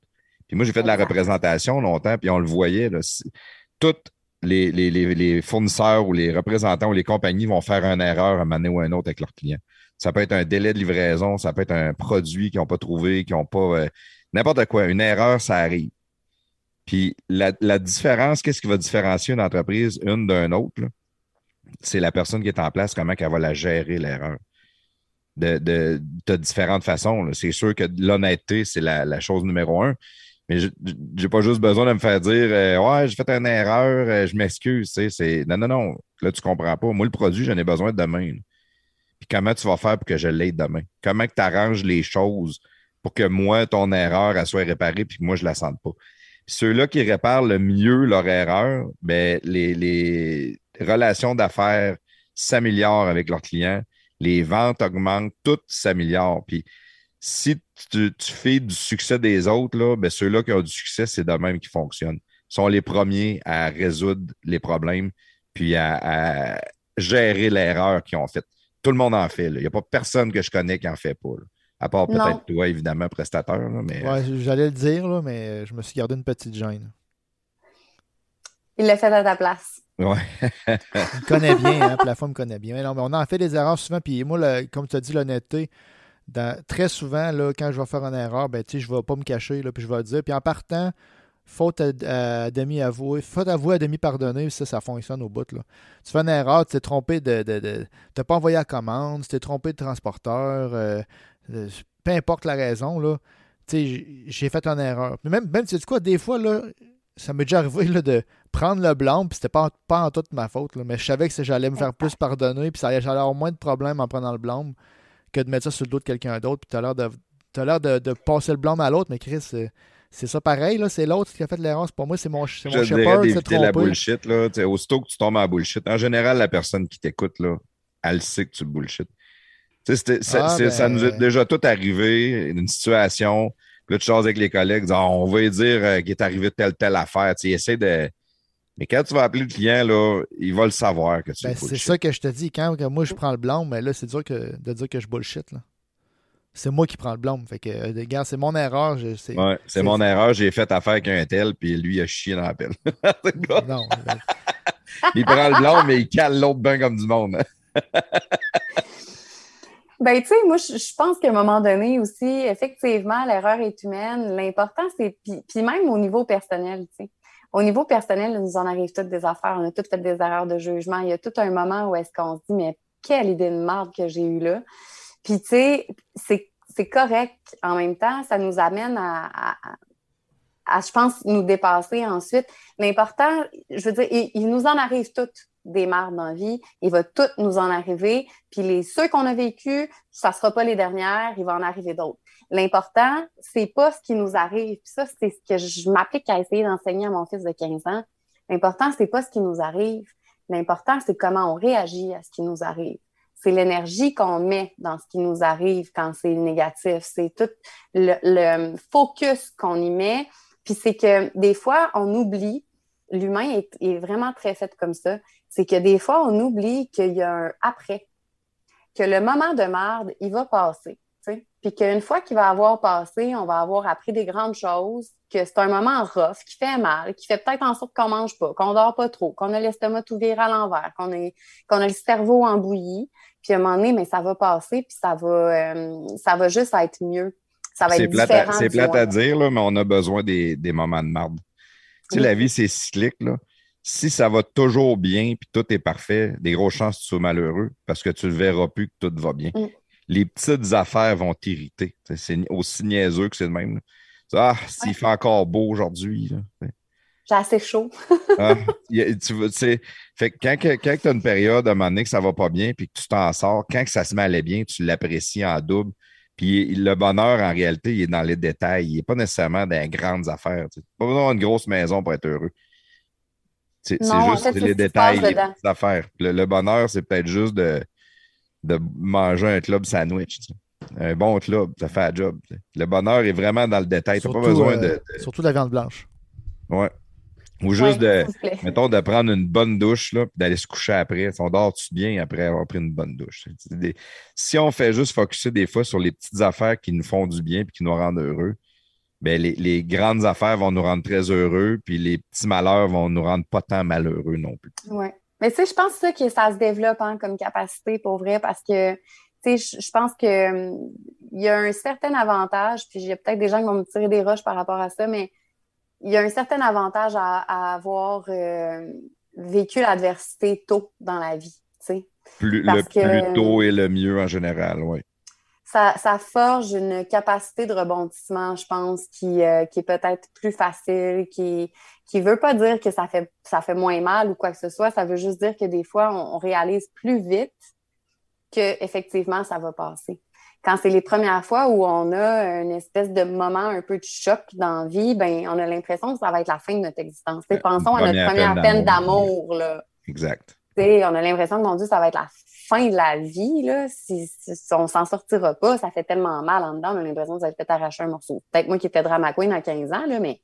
Puis moi, j'ai fait de la représentation longtemps, puis on le voyait. Là, toutes les, les, fournisseurs ou les représentants ou les compagnies vont faire une erreur à un moment ou un autre avec leurs clients. Ça peut être un délai de livraison, ça peut être un produit qu'ils n'ont pas trouvé, qu'ils n'ont pas. Euh, n'importe quoi. Une erreur, ça arrive. Puis la, différence, qu'est-ce qui va différencier une entreprise une d'un autre? C'est la personne qui est en place, comment elle va la gérer, l'erreur. De, de, différentes façons. C'est sûr que l'honnêteté, c'est la, chose numéro un. Mais je n'ai pas juste besoin de me faire dire euh, Ouais, j'ai fait une erreur, euh, je m'excuse. Non, non, non. Là, tu comprends pas. Moi, le produit, j'en ai besoin demain puis comment tu vas faire pour que je l'aide demain? Comment tu arranges les choses pour que moi, ton erreur, elle soit réparée, puis que moi, je la sente pas? Ceux-là qui réparent le mieux leur erreur, ben, les, relations d'affaires s'améliorent avec leurs clients, les ventes augmentent, tout s'améliore. Puis si tu, fais du succès des autres, là, ben, ceux-là qui ont du succès, c'est de même qui fonctionnent. Ils sont les premiers à résoudre les problèmes, puis à, à gérer l'erreur qu'ils ont faite. Tout le monde en fait. Il n'y a pas personne que je connais qui en fait pas. À part peut-être toi, évidemment, prestataire. mais... Ouais, j'allais le dire, là, mais je me suis gardé une petite gêne. Il l'a fait à ta place. Ouais. il me connaît bien, hein, Plafond me connaît bien. non, mais on en fait des erreurs souvent. Puis moi, comme tu as dit, l'honnêteté, très souvent, là, quand je vais faire une erreur, ben, je ne vais pas me cacher, là, puis je vais le dire. Puis en partant, faute à, demi avoué, faute avouée à demi pardonné, ça, ça fonctionne au bout. Là. Tu fais une erreur, tu t'es trompé de. de, de t'as pas envoyé la commande, tu t'es trompé de transporteur, euh, euh, peu importe la raison, là. J'ai fait une erreur. Mais même, même tu sais quoi, des fois, là, ça m'est déjà arrivé là, de prendre le blanc, puis c'était pas, pas en toute ma faute, là, mais je savais que j'allais me faire plus pardonner, puis j'allais avoir moins de problèmes en prenant le blanc que de mettre ça sur le dos de quelqu'un d'autre, puis tu as l'air de, l'air de, de, passer le blanc à l'autre, mais Chris, c'est ça pareil, là, c'est l'autre qui a fait l'erreur, c'est pas moi, c'est mon, c'est mon shepherd d'éviter la bullshit, là, aussitôt que tu tombes en bullshit. En général, la personne qui t'écoute, là, elle sait que tu bullshit. Ah, ça nous est ben. déjà tout arrivé, une situation, puis là, tu choses avec les collègues, disant, on va dire euh, qu'il est arrivé telle, telle affaire, tu essaie de... Mais quand tu vas appeler le client, là, il va le savoir que tu ben, C'est ça que je te dis. Quand moi, je prends le blanc, mais là, c'est dur que, de dire que je bullshit. Là c'est moi qui prends le blâme. Fait que, euh, gars, c'est mon erreur. C'est ouais, c'est mon erreur. J'ai fait affaire avec un tel, puis lui, il a chié dans la pelle. non. il prend le blâme, mais il cale l'autre bain comme du monde. ben, tu sais, moi, je pense qu'à un moment donné aussi, effectivement, l'erreur est humaine. L'important, c'est. Puis, même au niveau personnel, tu sais. Au niveau personnel, nous en arrive toutes des affaires. On a toutes fait des erreurs de jugement. Il y a tout un moment où est-ce qu'on se dit, mais quelle idée de merde que j'ai eue là. Puis, tu sais, c'est correct. En même temps, ça nous amène à, je pense, nous dépasser ensuite. L'important, je veux dire, il, nous en arrive toutes des mardes dans la vie. Il va tout nous en arriver. Puis les ceux qu'on a vécu, ça ne sera pas les dernières, il va en arriver d'autres. L'important, c'est pas ce qui nous arrive. Ça, c'est ce que je m'applique à essayer d'enseigner à mon fils de 15 ans. L'important, c'est pas ce qui nous arrive. L'important, c'est comment on réagit à ce qui nous arrive c'est l'énergie qu'on met dans ce qui nous arrive quand c'est négatif. C'est tout le, focus qu'on y met. Puis c'est que des fois, on oublie, l'humain est, vraiment très fait comme ça, c'est que des fois, on oublie qu'il y a un après, que le moment de merde, il va passer. Puis qu'une fois qu'il va avoir passé, on va avoir appris des grandes choses, que c'est un moment rough, qui fait mal, qui fait peut-être en sorte qu'on mange pas, qu'on dort pas trop, qu'on a l'estomac tout viré à l'envers, qu'on qu'on a le cerveau embouilli, puis à un moment donné, mais ça va passer, puis ça va, euh, ça va juste être mieux. Ça va être différent. C'est plate à dire, là, mais on a besoin des, des moments de marde. Tu sais, la vie, c'est cyclique. Là. Si ça va toujours bien, puis tout est parfait, des grosses chances que tu sois malheureux parce que tu ne verras plus que tout va bien. Mm. Les petites affaires vont t'irriter. C'est aussi niaiseux que c'est le même. Ah, s'il fait encore beau aujourd'hui j'ai assez chaud. ah, tu fait quand, quand tu as une période, à un moment donné, que ça va pas bien, puis que tu t'en sors, quand que ça se met à aller bien, tu l'apprécies en double. Puis le bonheur, en réalité, il est dans les détails. Il n'est pas nécessairement dans les grandes affaires. Tu pas besoin d'avoir une grosse maison pour être heureux. C'est juste les détails, les petites affaires. Le, bonheur, c'est peut-être juste de, de manger un club sandwich. Un bon club, ça fait un job. Le bonheur est vraiment dans le détail. Tu n'as pas besoin de, euh, Surtout la viande blanche. Ouais. Ou juste de, mettons, de prendre une bonne douche, là, puis d'aller se coucher après. On dort-tu bien après avoir pris une bonne douche? si on fait juste focuser des fois sur les petites affaires qui nous font du bien et qui nous rendent heureux, ben les, grandes affaires vont nous rendre très heureux, puis les petits malheurs vont nous rendre pas tant malheureux non plus. Oui. Mais tu sais, je pense ça que ça se développe hein, comme capacité pour vrai parce que tu sais, je pense que hum, il y a un certain avantage, puis j'ai peut-être des gens qui vont me tirer des roches par rapport à ça, mais il y a un certain avantage à, avoir euh, vécu l'adversité tôt dans la vie. Plus, le plus tôt est le mieux en général, oui. Ça, ça, forge une capacité de rebondissement, je pense, qui, euh, qui est peut-être plus facile, qui ne veut pas dire que ça fait, ça fait moins mal ou quoi que ce soit. Ça veut juste dire que des fois, on, on réalise plus vite que effectivement ça va passer quand c'est les premières fois où on a une espèce de moment un peu de choc dans la vie, ben, on a l'impression que ça va être la fin de notre existence. pensons à notre première peine d'amour. Exact. on a l'impression que, mon Dieu, ça va être la fin de la vie. Là. Si, on s'en sortira pas, ça fait tellement mal en dedans, on a l'impression que ça va peut-être arracher un morceau. Peut-être moi qui étais drama queen à 15 ans, là, mais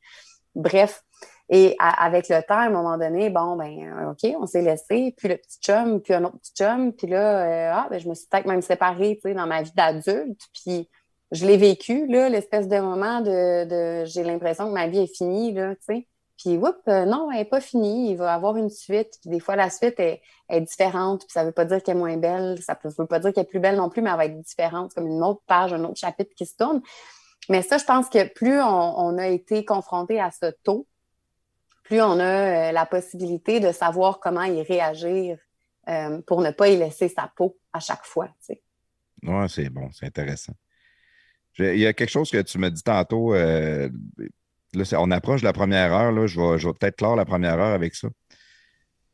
bref. Et avec le temps, à un moment donné, bon, ben, euh, OK, on s'est laissé, puis le petit chum, puis un autre petit chum, puis là, euh, ah, ben, je me suis peut-être même séparée, tu sais, dans ma vie d'adulte, puis je l'ai vécu, là, l'espèce de moment de, de j'ai l'impression que ma vie est finie, là, tu sais. Puis, oups, euh, non, elle n'est pas finie. Il va avoir une suite. Puis, des fois, la suite est, est différente. Puis, ça ne veut pas dire qu'elle est moins belle. Ça ne veut pas dire qu'elle est plus belle non plus, mais elle va être différente. comme une autre page, un autre chapitre qui se tourne. Mais ça, je pense que plus on, on a été confronté à ce taux, plus on a euh, la possibilité de savoir comment y réagir euh, pour ne pas y laisser sa peau à chaque fois. Oui, c'est bon, c'est intéressant. Il y a quelque chose que tu me dis tantôt. Euh, on approche de la première heure. Là, je vais, peut-être clore la première heure avec ça.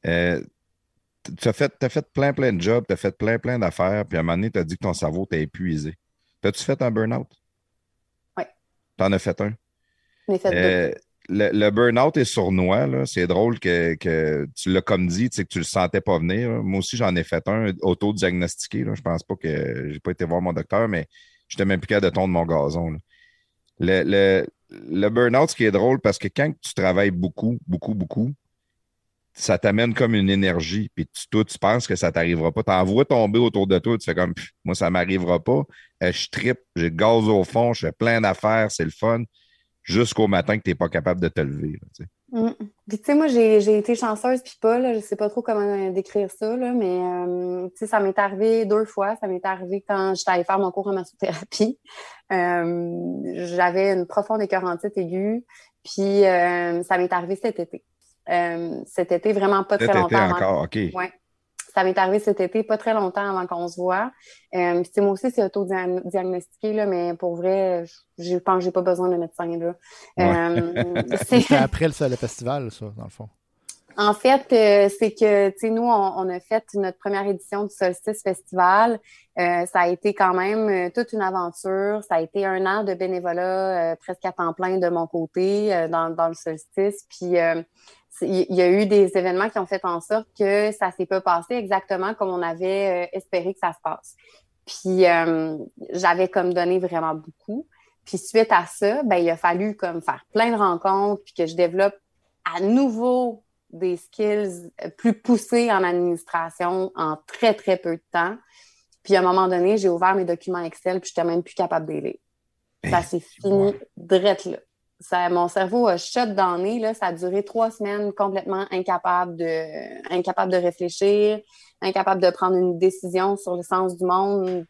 tu as fait, as fait plein, plein de jobs, tu as fait plein, plein d'affaires, puis à un moment donné, tu as dit que ton cerveau t'a épuisé. As-tu fait un burn-out? Oui. Tu en as fait un? J'en ai fait deux le, burn-out est sournois. C'est drôle que, tu l'as comme dit, que tu le sentais pas venir. Moi aussi, j'en ai fait un auto-diagnostiqué. Je pense pas que j'ai pas été voir mon docteur, mais j'étais même plus capable de tondre mon gazon. Le, burn-out, ce qui est drôle, parce que quand tu travailles beaucoup, beaucoup, beaucoup, ça t'amène comme une énergie, puis tu, tu penses que ça t'arrivera pas. Tu envoies tomber autour de toi, tu fais comme, moi, ça m'arrivera pas. Euh, je tripe, j'ai gaz au fond, je fais plein d'affaires, c'est le fun jusqu'au matin que tu n'es pas capable de te lever. Mm. Puis, tu sais, moi, j'ai été chanceuse, puis pas, là, je sais pas trop comment décrire ça, là, mais, euh, tu sais, ça m'est arrivé deux fois. Ça m'est arrivé quand j'étais allée faire mon cours en massothérapie. Euh, J'avais une profonde écœurantite aiguë, puis euh, ça m'est arrivé cet été. cet été, vraiment pas très cet longtemps. Été encore, OK. Ouais. Ça m'est arrivé cet été, pas très longtemps avant qu'on se voit. Euh, puis moi aussi, c'est auto-diagnostiqué, là, mais pour vrai, je pense que j'ai pas besoin de médecin. Là. Euh, c'est après le, le festival, ça, dans le fond. En fait, euh, c'est que, tu sais, nous, on, a fait notre première édition du Solstice Festival. Euh, ça a été quand même toute une aventure. Ça a été un an de bénévolat presque à temps plein de mon côté dans, dans, le Solstice. Puis, il y a eu des événements qui ont fait en sorte que ça s'est pas passé exactement comme on avait espéré que ça se passe. Puis, j'avais comme donné vraiment beaucoup. Puis, suite à ça, ben, il a fallu comme faire plein de rencontres puis que je développe à nouveau des skills plus poussés en administration en très, très peu de temps. Puis à un moment donné, j'ai ouvert mes documents Excel, puis je n'étais même plus capable de les lire. Ça ben, s'est fini drette là. Ça, mon cerveau a shut nez, là. Ça a duré trois semaines complètement incapable de, incapable de réfléchir, incapable de prendre une décision sur le sens du monde.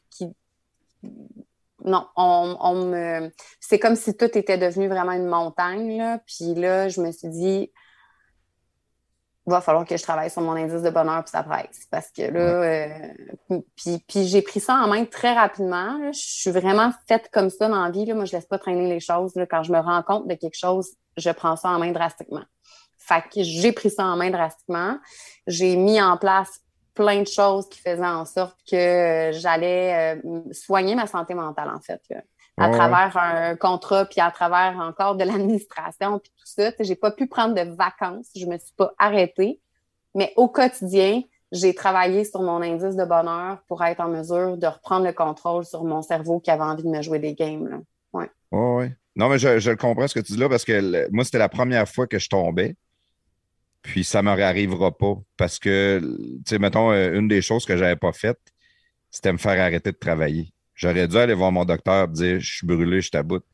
Non, on, me. C'est comme si tout était devenu vraiment une montagne. Puis là, je me suis dit, va falloir que je travaille sur mon indice de bonheur puis ça presse. Parce que là, euh, puis, j'ai pris ça en main très rapidement. Je suis vraiment faite comme ça dans la vie. Là. Moi, je laisse pas traîner les choses. Quand je me rends compte de quelque chose, je prends ça en main drastiquement. Fait que j'ai pris ça en main drastiquement. J'ai mis en place plein de choses qui faisaient en sorte que j'allais euh, soigner ma santé mentale, en fait à travers un contrat, puis à travers encore de l'administration, puis tout ça. J'ai pas pu prendre de vacances, je me suis pas arrêtée. Mais au quotidien, j'ai travaillé sur mon indice de bonheur pour être en mesure de reprendre le contrôle sur mon cerveau qui avait envie de me jouer des games. Là. Ouais. ouais. Non, mais je, je comprends ce que tu dis là parce que moi, c'était la première fois que je tombais. Puis ça ne me réarrivera pas parce que, tu sais, mettons, euh, une des choses que j'avais pas faites, c'était me faire arrêter de travailler. J'aurais dû aller voir mon docteur dire Je suis brûlé, je t'aboute.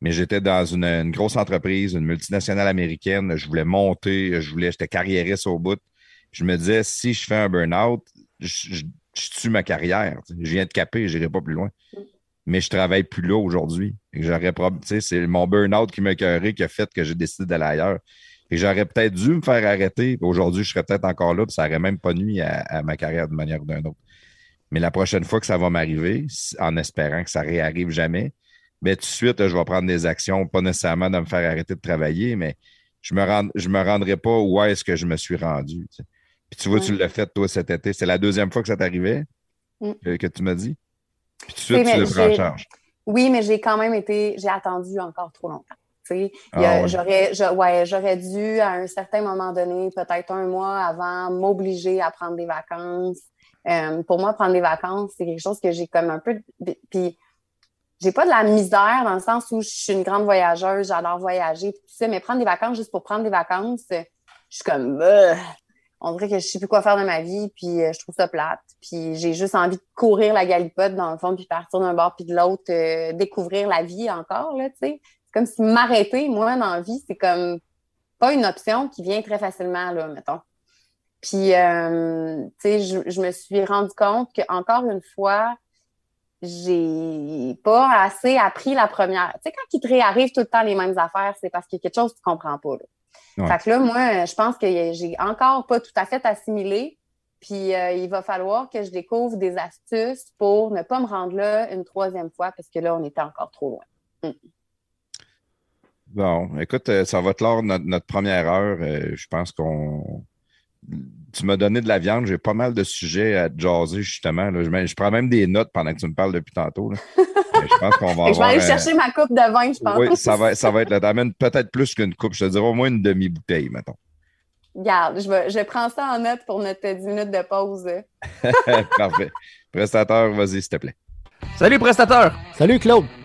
Mais j'étais dans une, grosse entreprise, une multinationale américaine. Je voulais monter, je voulais, j'étais carriériste au bout. Je me disais, si je fais un burn-out, je, tue ma carrière. Je viens de caper, je n'irai pas plus loin. Mais je travaille plus là aujourd'hui. J'aurais c'est mon burn-out qui m'a écœuré qui a fait que j'ai décidé d'aller ailleurs. Et j'aurais peut-être dû me faire arrêter. Aujourd'hui, je serais peut-être encore là, puis ça n'aurait même pas nuit à, à ma carrière d'une manière ou d'une autre. Mais la prochaine fois que ça va m'arriver, en espérant que ça réarrive jamais, bien, tout de suite, je vais prendre des actions, pas nécessairement de me faire arrêter de travailler, mais je me rend, je me rendrai pas où est-ce que je me suis rendu. Puis tu vois, tu l'as fait toi cet été. C'est la deuxième fois que ça t'arrivait mm. que, tu m'as dit? Puis tout de suite, tu le prends en charge. Oui, mais j'ai quand même été, j'ai attendu encore trop longtemps. Ah j'aurais, ouais, j'aurais dû, à un certain moment donné, peut-être un mois avant, m'obliger à prendre des vacances, euh, pour moi, prendre des vacances, c'est quelque chose que j'ai comme un peu. Puis, j'ai pas de la misère dans le sens où je suis une grande voyageuse, j'adore voyager, tout ça, mais prendre des vacances juste pour prendre des vacances, je suis comme. on dirait que je sais plus quoi faire de ma vie, puis euh, je trouve ça plate. Puis j'ai juste envie de courir la galipote dans le fond, puis partir d'un bord puis de l'autre, euh, découvrir la vie encore, là, tu sais. C'est comme si m'arrêter, moi, dans la vie, c'est comme pas une option qui vient très facilement, là, mettons. Puis, euh, tu sais, je, me suis rendu compte qu'encore une fois, j'ai pas assez appris la première. Tu sais, quand il te réarrive tout le temps les mêmes affaires, c'est parce qu'il y a quelque chose que tu comprends pas. Là. Fait que là, moi, je pense que j'ai encore pas tout à fait assimilé. Puis euh, il va falloir que je découvre des astuces pour ne pas me rendre là une troisième fois parce que là, on était encore trop loin. Mm. Bon, écoute, euh, ça va clore notre, notre première heure. je pense qu'on tu m'as donné de la viande, j'ai pas mal de sujets à jaser, justement. Je, prends même des notes pendant que tu me parles depuis tantôt. je pense qu'on va Je vais aller chercher ma coupe de vin, je pense. Oui, ça va, ça va être là. T'amènes peut-être plus qu'une coupe. Je te dirais au moins une demi-bouteille, mettons. Regarde, je, je prends ça en note pour notre 10 minutes de pause. Parfait. Prestateur, vas-y, s'il te plaît. Salut, prestateur! Salut, Claude!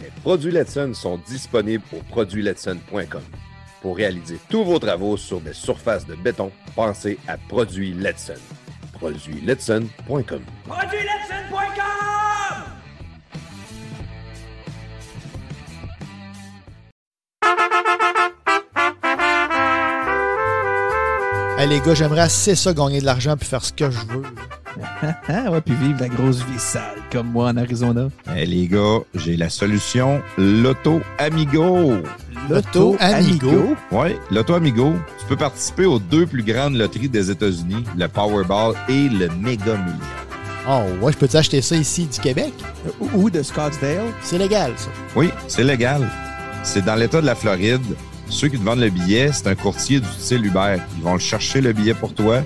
Les produits Letson sont disponibles au produitsletson.com. Pour réaliser tous vos travaux sur des surfaces de béton, pensez à Produits Letson. produitletson.com. Hey, les gars, j'aimerais assez ça gagner de l'argent puis faire ce que je veux. Ah ouais, puis vivre la grosse vie sale comme moi en Arizona. Hey, les gars, j'ai la solution Loto Amigo. Loto Amigo? Oui, Loto Amigo. Tu peux participer aux deux plus grandes loteries des États-Unis, le Powerball et le Mega Million. Oh, ouais, je peux-tu acheter ça ici du Québec? Ou, ou de Scottsdale? C'est légal, ça. Oui, c'est légal. C'est dans l'État de la Floride. Ceux qui te vendent le billet, c'est un courtier du style Uber. Ils vont le chercher le billet pour toi.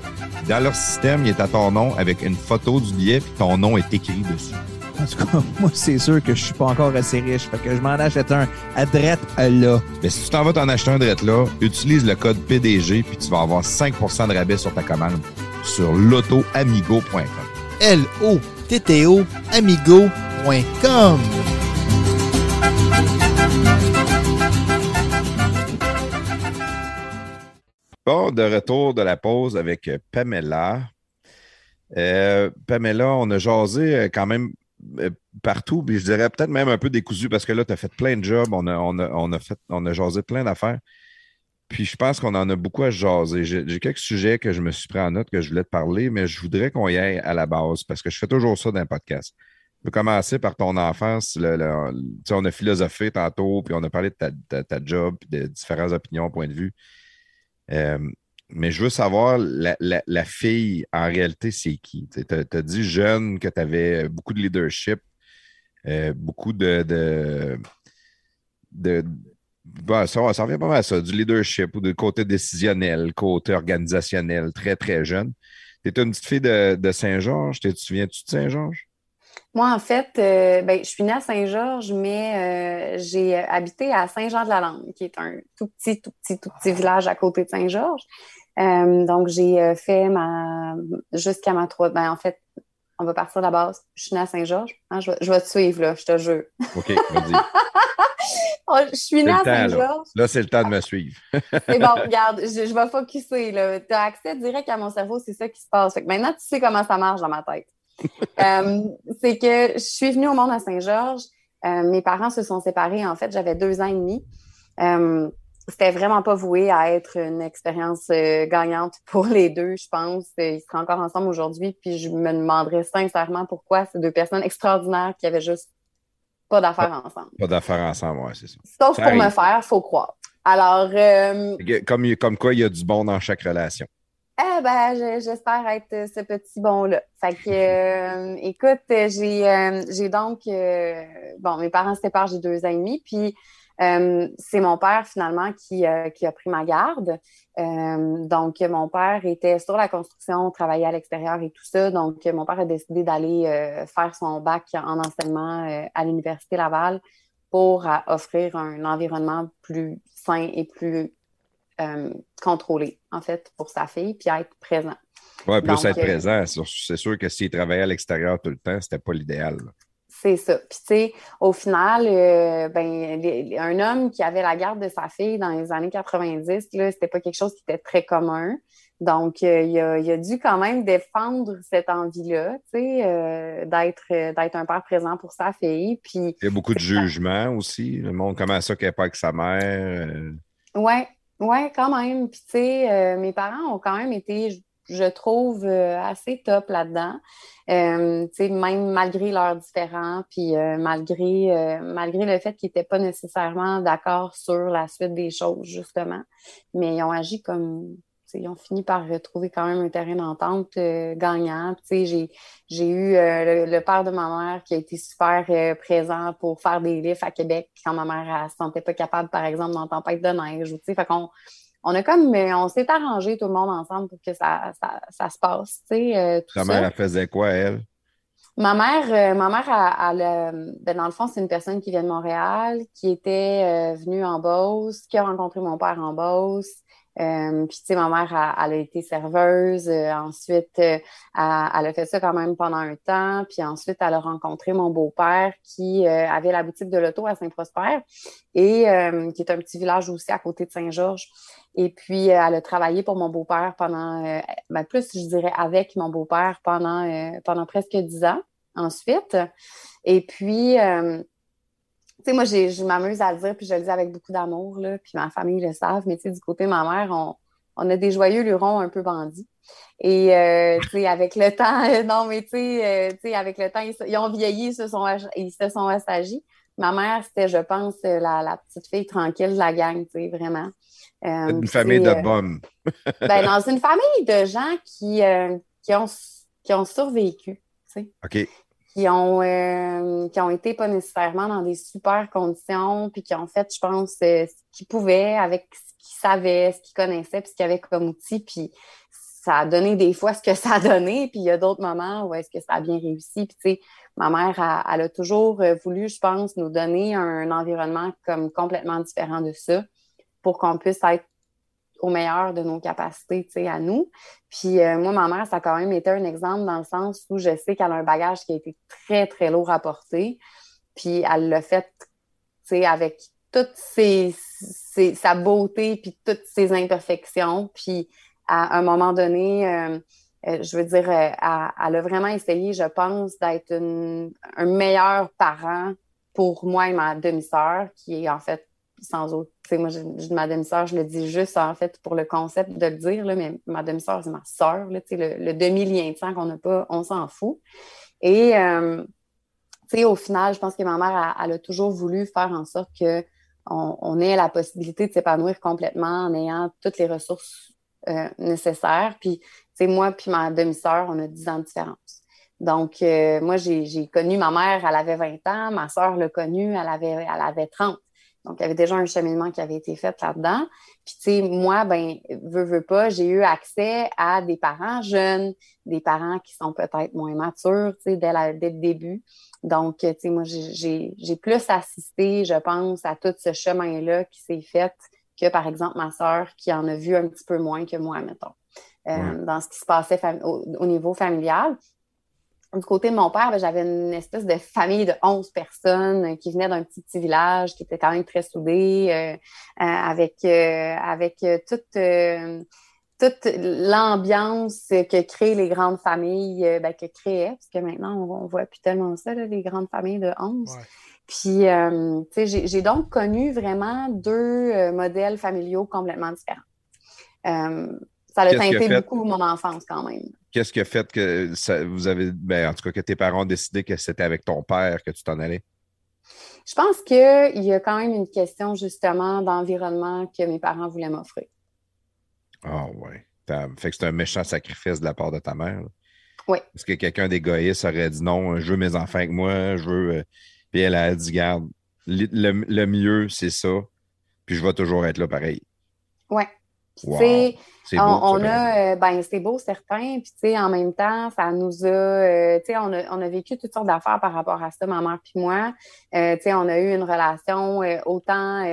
Dans leur système, il est à ton nom avec une photo du billet, puis ton nom est écrit dessus. En tout cas, moi, c'est sûr que je suis pas encore assez riche. Fait que je m'en achète un à drette là. Mais si tu t'en vas t'en acheter un drette là, utilise le code PDG, puis tu vas avoir 5% de rabais sur ta commande sur lotoamigo.com. L-O-T-T-O amigo.com. De retour de la pause avec euh, Pamela. Euh, Pamela, on a jasé euh, quand même partout, puis je dirais peut-être même un peu décousu parce que là, tu as fait plein de jobs, on a, on a, on a, fait, on a jasé plein d'affaires. Puis je pense qu'on en a beaucoup à jaser. J'ai quelques sujets que je me suis pris en note que je voulais te parler, mais je voudrais qu'on y aille à la base parce que je fais toujours ça dans un podcast. Je peux commencer par ton enfance. On a philosophé tantôt, puis on a parlé de ta, ta- ta job, puis de différentes opinions, points de vue. Euh, mais je veux savoir, la, la- fille, en réalité, c'est qui? Tu as, dit jeune que tu avais beaucoup de leadership, euh, beaucoup de. de, ça, ça revient pas mal à ça, du leadership ou du côté décisionnel, côté organisationnel, très, très jeune. Tu une petite fille de, de Saint-Georges. Tu te souviens-tu de Saint-Georges? Moi, en fait, euh, ben, je suis née à Saint-Georges, mais euh, j'ai habité à Saint-Jean-de-la-Lande, qui est un tout petit, tout petit, tout petit village à côté de Saint-Georges. Euh, donc, j'ai euh, fait ma jusqu'à ma trois. Ben, en fait, on va partir de la base. Je suis née à Saint-Georges. Hein, je, vais, je vais te suivre, là, je te jure. OK, vas-y. Oh, je suis née à là. Saint-Georges. Là, c'est le temps de me suivre. C'est bon, regarde, je, je vais focusser. Tu as accès direct à mon cerveau, c'est ça qui se passe. Fait que maintenant, tu sais comment ça marche dans ma tête. Euh, c'est que je suis venue au monde à Saint-Georges. Euh, mes parents se sont séparés, en fait, j'avais deux ans et demi. Euh, c'était vraiment pas voué à être une expérience gagnante pour les deux, je pense. Ils seraient encore ensemble aujourd'hui, puis je me demanderais sincèrement pourquoi ces deux personnes extraordinaires qui avaient juste pas d'affaires ensemble. Pas d'affaires ensemble, ouais, c'est ça. Sauf Ça pour me faire, faut croire. Alors, euh, Comme, comme quoi, il y a du bon dans chaque relation. Eh ben, je- j'espère être euh, ce petit bon-là. Fait que, euh, écoute, euh, j'ai j'ai donc, bon, mes parents se séparent, j'ai deux ans et demi, puis c'est mon père finalement qui, qui a pris ma garde. Donc, mon père était sur la construction, travaillait à l'extérieur et tout ça. Donc, mon père a décidé d'aller faire son bac en enseignement à l'Université Laval pour offrir un environnement plus sain et plus euh, contrôlé, en fait, pour sa fille, puis être présent. Ouais, plus Donc, être euh, présent. C'est sûr que s'il travaillait à l'extérieur tout le temps, c'était pas l'idéal. C'est ça. Puis, tu sais, au final, euh, ben, les- un homme qui avait la garde de sa fille dans les années 90, là, c'était pas quelque chose qui était très commun. Donc, euh, il, a, il a dû quand même défendre cette envie-là, tu sais, euh, d'être, d'être un père présent pour sa fille. Puis, Il y a beaucoup de jugements aussi. Le monde, comment ça qu'elle n'est pas avec sa mère? euh, Ouais, quand même. Puis, tu sais, euh, mes parents ont quand même été, je, trouve, euh, assez top là-dedans. Euh, tu sais, même malgré leurs différends, puis malgré, malgré le fait qu'ils n'étaient pas nécessairement d'accord sur la suite des choses, justement. Mais ils ont agi comme, tu sais, ils ont fini par retrouver quand même un terrain d'entente euh, gagnant. J'ai, j'ai eu euh, le, le père de ma mère qui a été super euh, présent pour faire des livres à Québec quand ma mère ne se sentait pas capable, par exemple, dans Tempête de neige. fait qu'on on a comme, on s'est arrangé tout le monde ensemble pour que ça, ça, ça se passe, tout Ta ça. mère, elle faisait quoi, elle? Ma mère, ma mère, elle, elle, ben, dans le fond, c'est une personne qui vient de Montréal, qui était venue en Beauce, qui a rencontré mon père en Beauce, Euh, puis, tu sais, ma mère, elle, a été serveuse. Euh, ensuite, euh, elle, a fait ça quand même pendant un temps. Puis ensuite, elle a rencontré mon beau-père qui avait la boutique de l'auto à Saint-Prosper et qui est un petit village aussi à côté de Saint-Georges. Et puis, elle a travaillé pour mon beau-père pendant, ben, plus, je dirais, avec mon beau-père pendant, pendant presque dix ans ensuite. Et puis, tu sais, moi, je m'amuse à le dire, puis je le dis avec beaucoup d'amour, là, puis ma famille le savent, mais tu sais, du côté de ma mère, on, on a des joyeux lurons un peu bandits. Et, euh, tu sais, avec le temps, non, mais tu sais, euh, tu sais, avec le temps, ils, ont vieilli, ils se sont, ils se sont assagis. Ma mère, c'était, je pense, la, la, petite fille tranquille de la gang, tu sais, vraiment. Euh, une famille de bonnes. ben, dans une famille de gens qui, qui, ont, qui ont survécu, tu sais. OK qui ont, euh, qui ont été pas nécessairement dans des super conditions, puis qui ont fait, je pense, euh, ce qu'ils pouvaient avec ce qu'ils savaient, ce qu'ils connaissaient, puis ce qu'ils avaient comme outil, puis ça a donné des fois ce que ça a donné, puis il y a d'autres moments où est-ce que ça a bien réussi. Puis, tu sais, ma mère, elle a toujours euh, voulu, je pense, nous donner un environnement comme complètement différent de ça pour qu'on puisse être au meilleur de nos capacités, tu sais, à nous. Puis euh, moi, ma mère, ça a quand même été un exemple dans le sens où je sais qu'elle a un bagage qui a été très, très lourd à porter. Puis elle l'a fait, tu sais, avec toute sa beauté, puis toutes ses imperfections. Puis à un moment donné, euh, euh, je veux dire, elle, a vraiment essayé, je pense, d'être un meilleur parent pour moi et ma demi-sœur, qui est en fait sans autre. moi, ma demi-sœur, je le dis juste en fait pour le concept de le dire, là, mais ma demi-sœur, c'est ma sœur. Le, le demi-lien de sang qu'on n'a pas, on s'en fout. Et euh, au final, je pense que ma mère, elle, a toujours voulu faire en sorte qu'on on ait la possibilité de s'épanouir complètement en ayant toutes les ressources euh, nécessaires. Puis, moi puis ma demi-sœur, on a 10 ans de différence. Donc, euh, moi, j'ai connu ma mère, elle avait 20 ans, ma sœur l'a connue, elle avait, elle avait 30. Donc, il y avait déjà un cheminement qui avait été fait là-dedans. Puis, tu sais, moi, ben, veux, veux pas, j'ai eu accès à des parents jeunes, des parents qui sont peut-être moins matures, tu sais, dès, dès, le début. Donc, tu sais, moi, j'ai plus assisté, je pense, à tout ce chemin-là qui s'est fait que, par exemple, ma sœur qui en a vu un petit peu moins que moi, mettons, euh, dans ce qui se passait au, niveau familial du côté de mon père, ben, j'avais une espèce de famille de 11 personnes qui venaient d'un petit, petit village, qui était quand même très soudé, euh, euh, avec, euh, avec toute, toute l'ambiance que créent les grandes familles, ben, que créaient, parce que maintenant, on, voit plus tellement ça, les grandes familles de 11. Puis, tu sais, j'ai donc connu vraiment deux modèles familiaux complètement différents. Ça a teinté beaucoup mon enfance quand même. Qu'est-ce qui a fait que ça, vous avez, ben, en tout cas, que tes parents ont décidé que c'était avec ton père que tu t'en allais? Je pense qu'il y a quand même une question justement d'environnement que mes parents voulaient m'offrir. Ah ouais. Fait que c'est un méchant sacrifice de la part de ta mère. Oui. Est-ce que quelqu'un d'égoïste aurait dit non, je veux mes enfants avec moi, je veux. Euh, puis elle a dit, garde, le, mieux, c'est ça. Puis je vais toujours être là pareil. Oui. Wow. On, a, euh, ben, c'est beau, certain. Puis, tu sais, en même temps, ça nous a, euh, tu sais, on a, on a vécu toutes sortes d'affaires par rapport à ça, ma mère puis moi. Euh, tu sais, on a eu une relation autant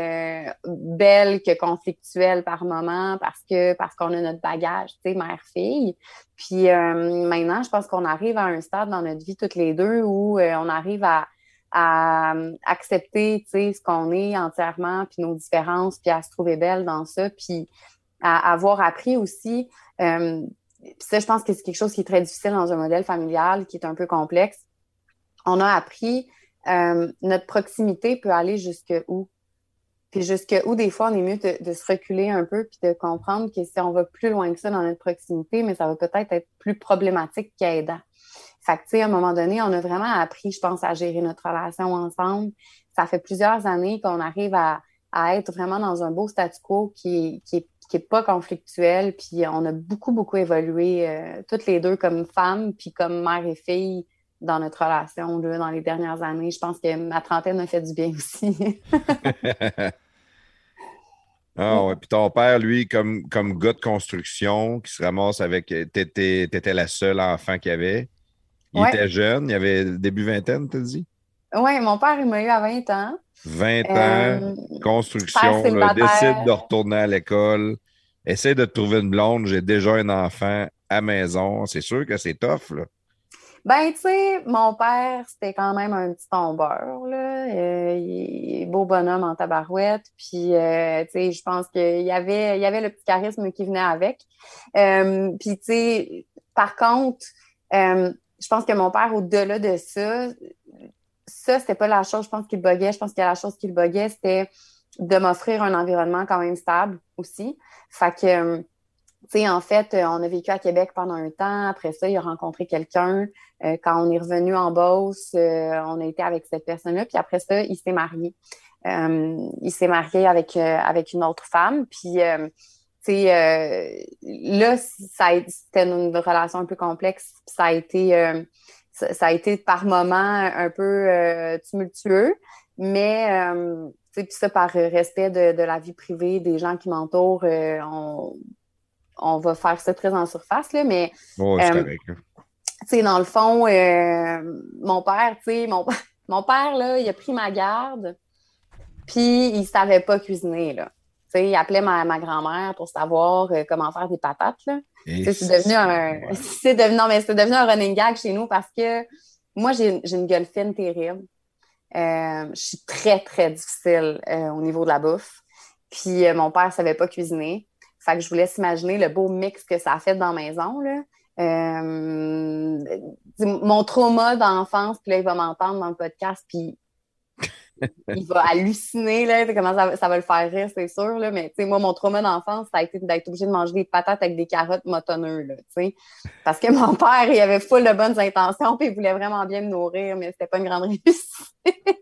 belle que conflictuelle par moment parce que, parce qu'on a notre bagage, tu sais, mère-fille. Puis, maintenant, je pense qu'on arrive à un stade dans notre vie toutes les deux où on arrive à, à accepter, tu sais, ce qu'on est entièrement, puis nos différences, puis à se trouver belle dans ça. Puis, à, avoir appris aussi. Euh, ça, je pense que c'est quelque chose qui est très difficile dans un modèle familial qui est un peu complexe. On a appris euh, notre proximité peut aller jusque où? Puis jusque où, des fois, on est mieux de, se reculer un peu puis de comprendre que si on va plus loin que ça dans notre proximité, mais ça va peut-être être plus problématique qu'aidant. Fait que, tu sais, à un moment donné, on a vraiment appris, je pense, à gérer notre relation ensemble. Ça fait plusieurs années qu'on arrive à, à être vraiment dans un beau statu quo qui, qui est qui n'est pas conflictuel. Puis on a beaucoup, beaucoup évolué, euh, toutes les deux, comme femmes, puis comme mère et fille dans notre relation là, dans les dernières années. Je pense que ma trentaine a fait du bien aussi. ah ouais. Puis ton père, lui, comme, comme gars de construction, qui se ramasse avec. T'étais étais la seule enfant qu'il avait. Il était jeune, il avait début vingtaine, t'as dit? Oui, mon père, il m'a eu à 20 ans. 20 ans, euh, construction, décide de retourner à l'école. essaie de trouver une blonde, j'ai déjà un enfant à maison. C'est sûr que c'est tough, là. Ben, tu sais, mon père, c'était quand même un petit tombeur, là. Euh, il est beau bonhomme en tabarouette. Puis, euh, tu sais, je pense qu'il y avait, il y avait le petit charisme qui venait avec. Euh, puis, tu sais, par contre, je pense que mon père, au-delà de ça, ça, c'était pas la chose, je pense, qu'il buguait. Je pense que la chose qui le buguait, c'était de m'offrir un environnement quand même stable aussi. Fait que tu sais, en fait, euh, on a vécu à Québec pendant un temps. Après ça, il a rencontré quelqu'un. Euh, quand on est revenu en Beauce, euh, on a été avec cette personne-là. Puis après ça, il s'est marié. il s'est marié avec, avec une autre femme. Puis, tu sais, là, c'était une relation un peu complexe. Ça a été, ça, a été par moments un peu tumultueux. Mais, tu sais, puis ça, par respect de, de, la vie privée des gens qui m'entourent, on on va faire ça très en surface, là, mais. Oh. Tu sais, dans le fond, euh, mon père, tu sais, mon, mon père, là, il a pris ma garde, puis il savait pas cuisiner, là. Sais, il appelait ma, ma grand-mère pour savoir euh, comment faire des patates, là. C'est devenu un... C'est devenu... Non, mais c'est devenu un running gag chez nous parce que moi, j'ai une gueule fine terrible. Euh, je suis très, très difficile au niveau de la bouffe. Puis mon père savait pas cuisiner. Fait que je vous laisse imaginer le beau mix que ça a fait dans la maison. Là. Euh, mon trauma d'enfance, puis là, il va m'entendre dans le podcast, puis il va halluciner, là, comment ça, va le faire rire, c'est sûr, là, mais moi, mon trauma d'enfance, ça a été d'être obligé de manger des patates avec des carottes motonneux, là, parce que mon père, il avait full de bonnes intentions, puis il voulait vraiment bien me nourrir, mais c'était pas une grande réussite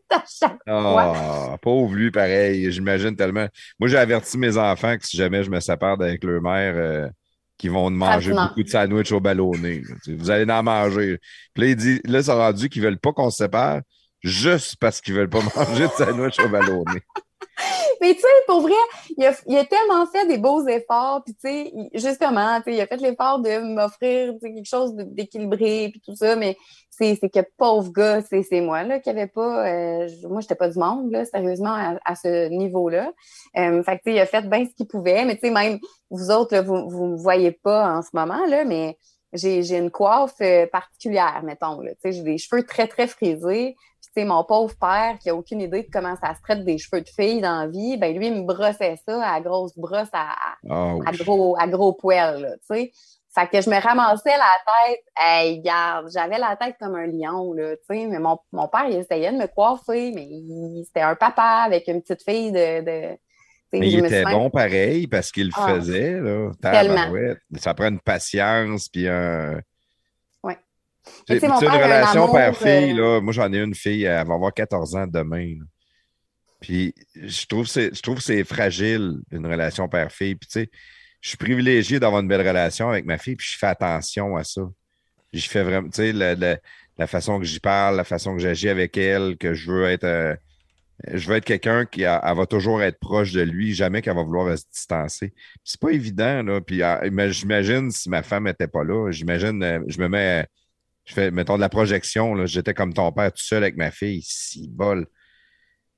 à chaque fois. Ah, pauvre lui, pareil, j'imagine tellement. Moi, j'ai averti mes enfants que si jamais je me sépare avec leur mère, euh, qu'ils vont manger beaucoup de sandwich au ballonné. Vous allez en manger. Puis là, il dit, là, ça a rendu qu'ils veulent pas qu'on se sépare juste parce qu'ils veulent pas manger de sandwich au ballonné. Mais tu sais, pour vrai, il a, tellement fait des beaux efforts, puis tu sais, justement, tu sais, il a fait l'effort de m'offrir quelque chose d'équilibré, puis tout ça, mais c'est que pauvre gars, c'est moi, là, qui avait pas, euh, moi, j'étais pas du monde, là, sérieusement, à, ce niveau-là. Euh, fait que, tu sais, il a fait bien ce qu'il pouvait, mais tu sais, même, vous autres, vous, vous me voyez pas en ce moment, là, mais j'ai une coiffe euh, particulière, mettons, là, tu sais, j'ai des cheveux très, très frisés, mon pauvre père qui a aucune idée de comment ça se traite des cheveux de fille dans la vie, ben lui, il me brossait ça à grosse brosse à, à, gros, à gros poil, tu sais. Fait que je me ramassais la tête, hey, garde, j'avais la tête comme un lion, là, tu sais, mais mon, mon, père, il essayait de me coiffer, mais c'était un papa avec une petite fille de... de mais il était bon pareil parce qu'il le ah, faisait, là. Tellement. Ça prend une patience, puis un... C'est une relation père-fille, euh, moi j'en ai une fille, elle va avoir 14 ans demain. Puis je trouve que c'est fragile, une relation père-fille. Puis tu sais, je suis privilégié d'avoir une belle relation avec ma fille, puis je fais attention à ça. Je fais vraiment, tu sais, la, façon que j'y parle, la façon que j'agis avec elle, que je veux être. Euh, je veux être quelqu'un qui va toujours être proche de lui, jamais qu'elle va vouloir se distancer. C'est pas évident, là. Puis ah, j'imagine si ma femme n'était pas là, j'imagine, euh, je me mets je fais, mettons, de la projection. J'étais comme ton père tout seul avec ma fille. Si bol.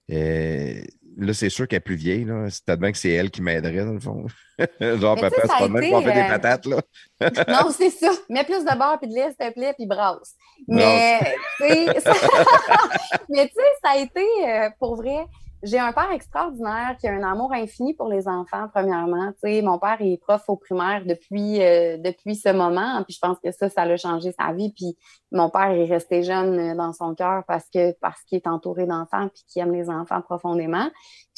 Et là, c'est sûr qu'elle est plus vieille. C'est peut-être bien que c'est elle qui m'aiderait, dans le fond. Genre, papa, c'est pas même qu'on fait des euh, patates, là. non, c'est ça. Mets plus de beurre puis de lait, s'il te plaît, puis brasse. Mais, tu sais, ça... ça a été, euh, pour vrai, j'ai un père extraordinaire qui a un amour infini pour les enfants, premièrement. Tu sais, mon père est prof au primaire depuis, euh, depuis ce moment, puis je pense que ça, ça a changé sa vie. Puis mon père est resté jeune euh, dans son cœur parce que parce qu'il est entouré d'enfants puis qu'il aime les enfants profondément.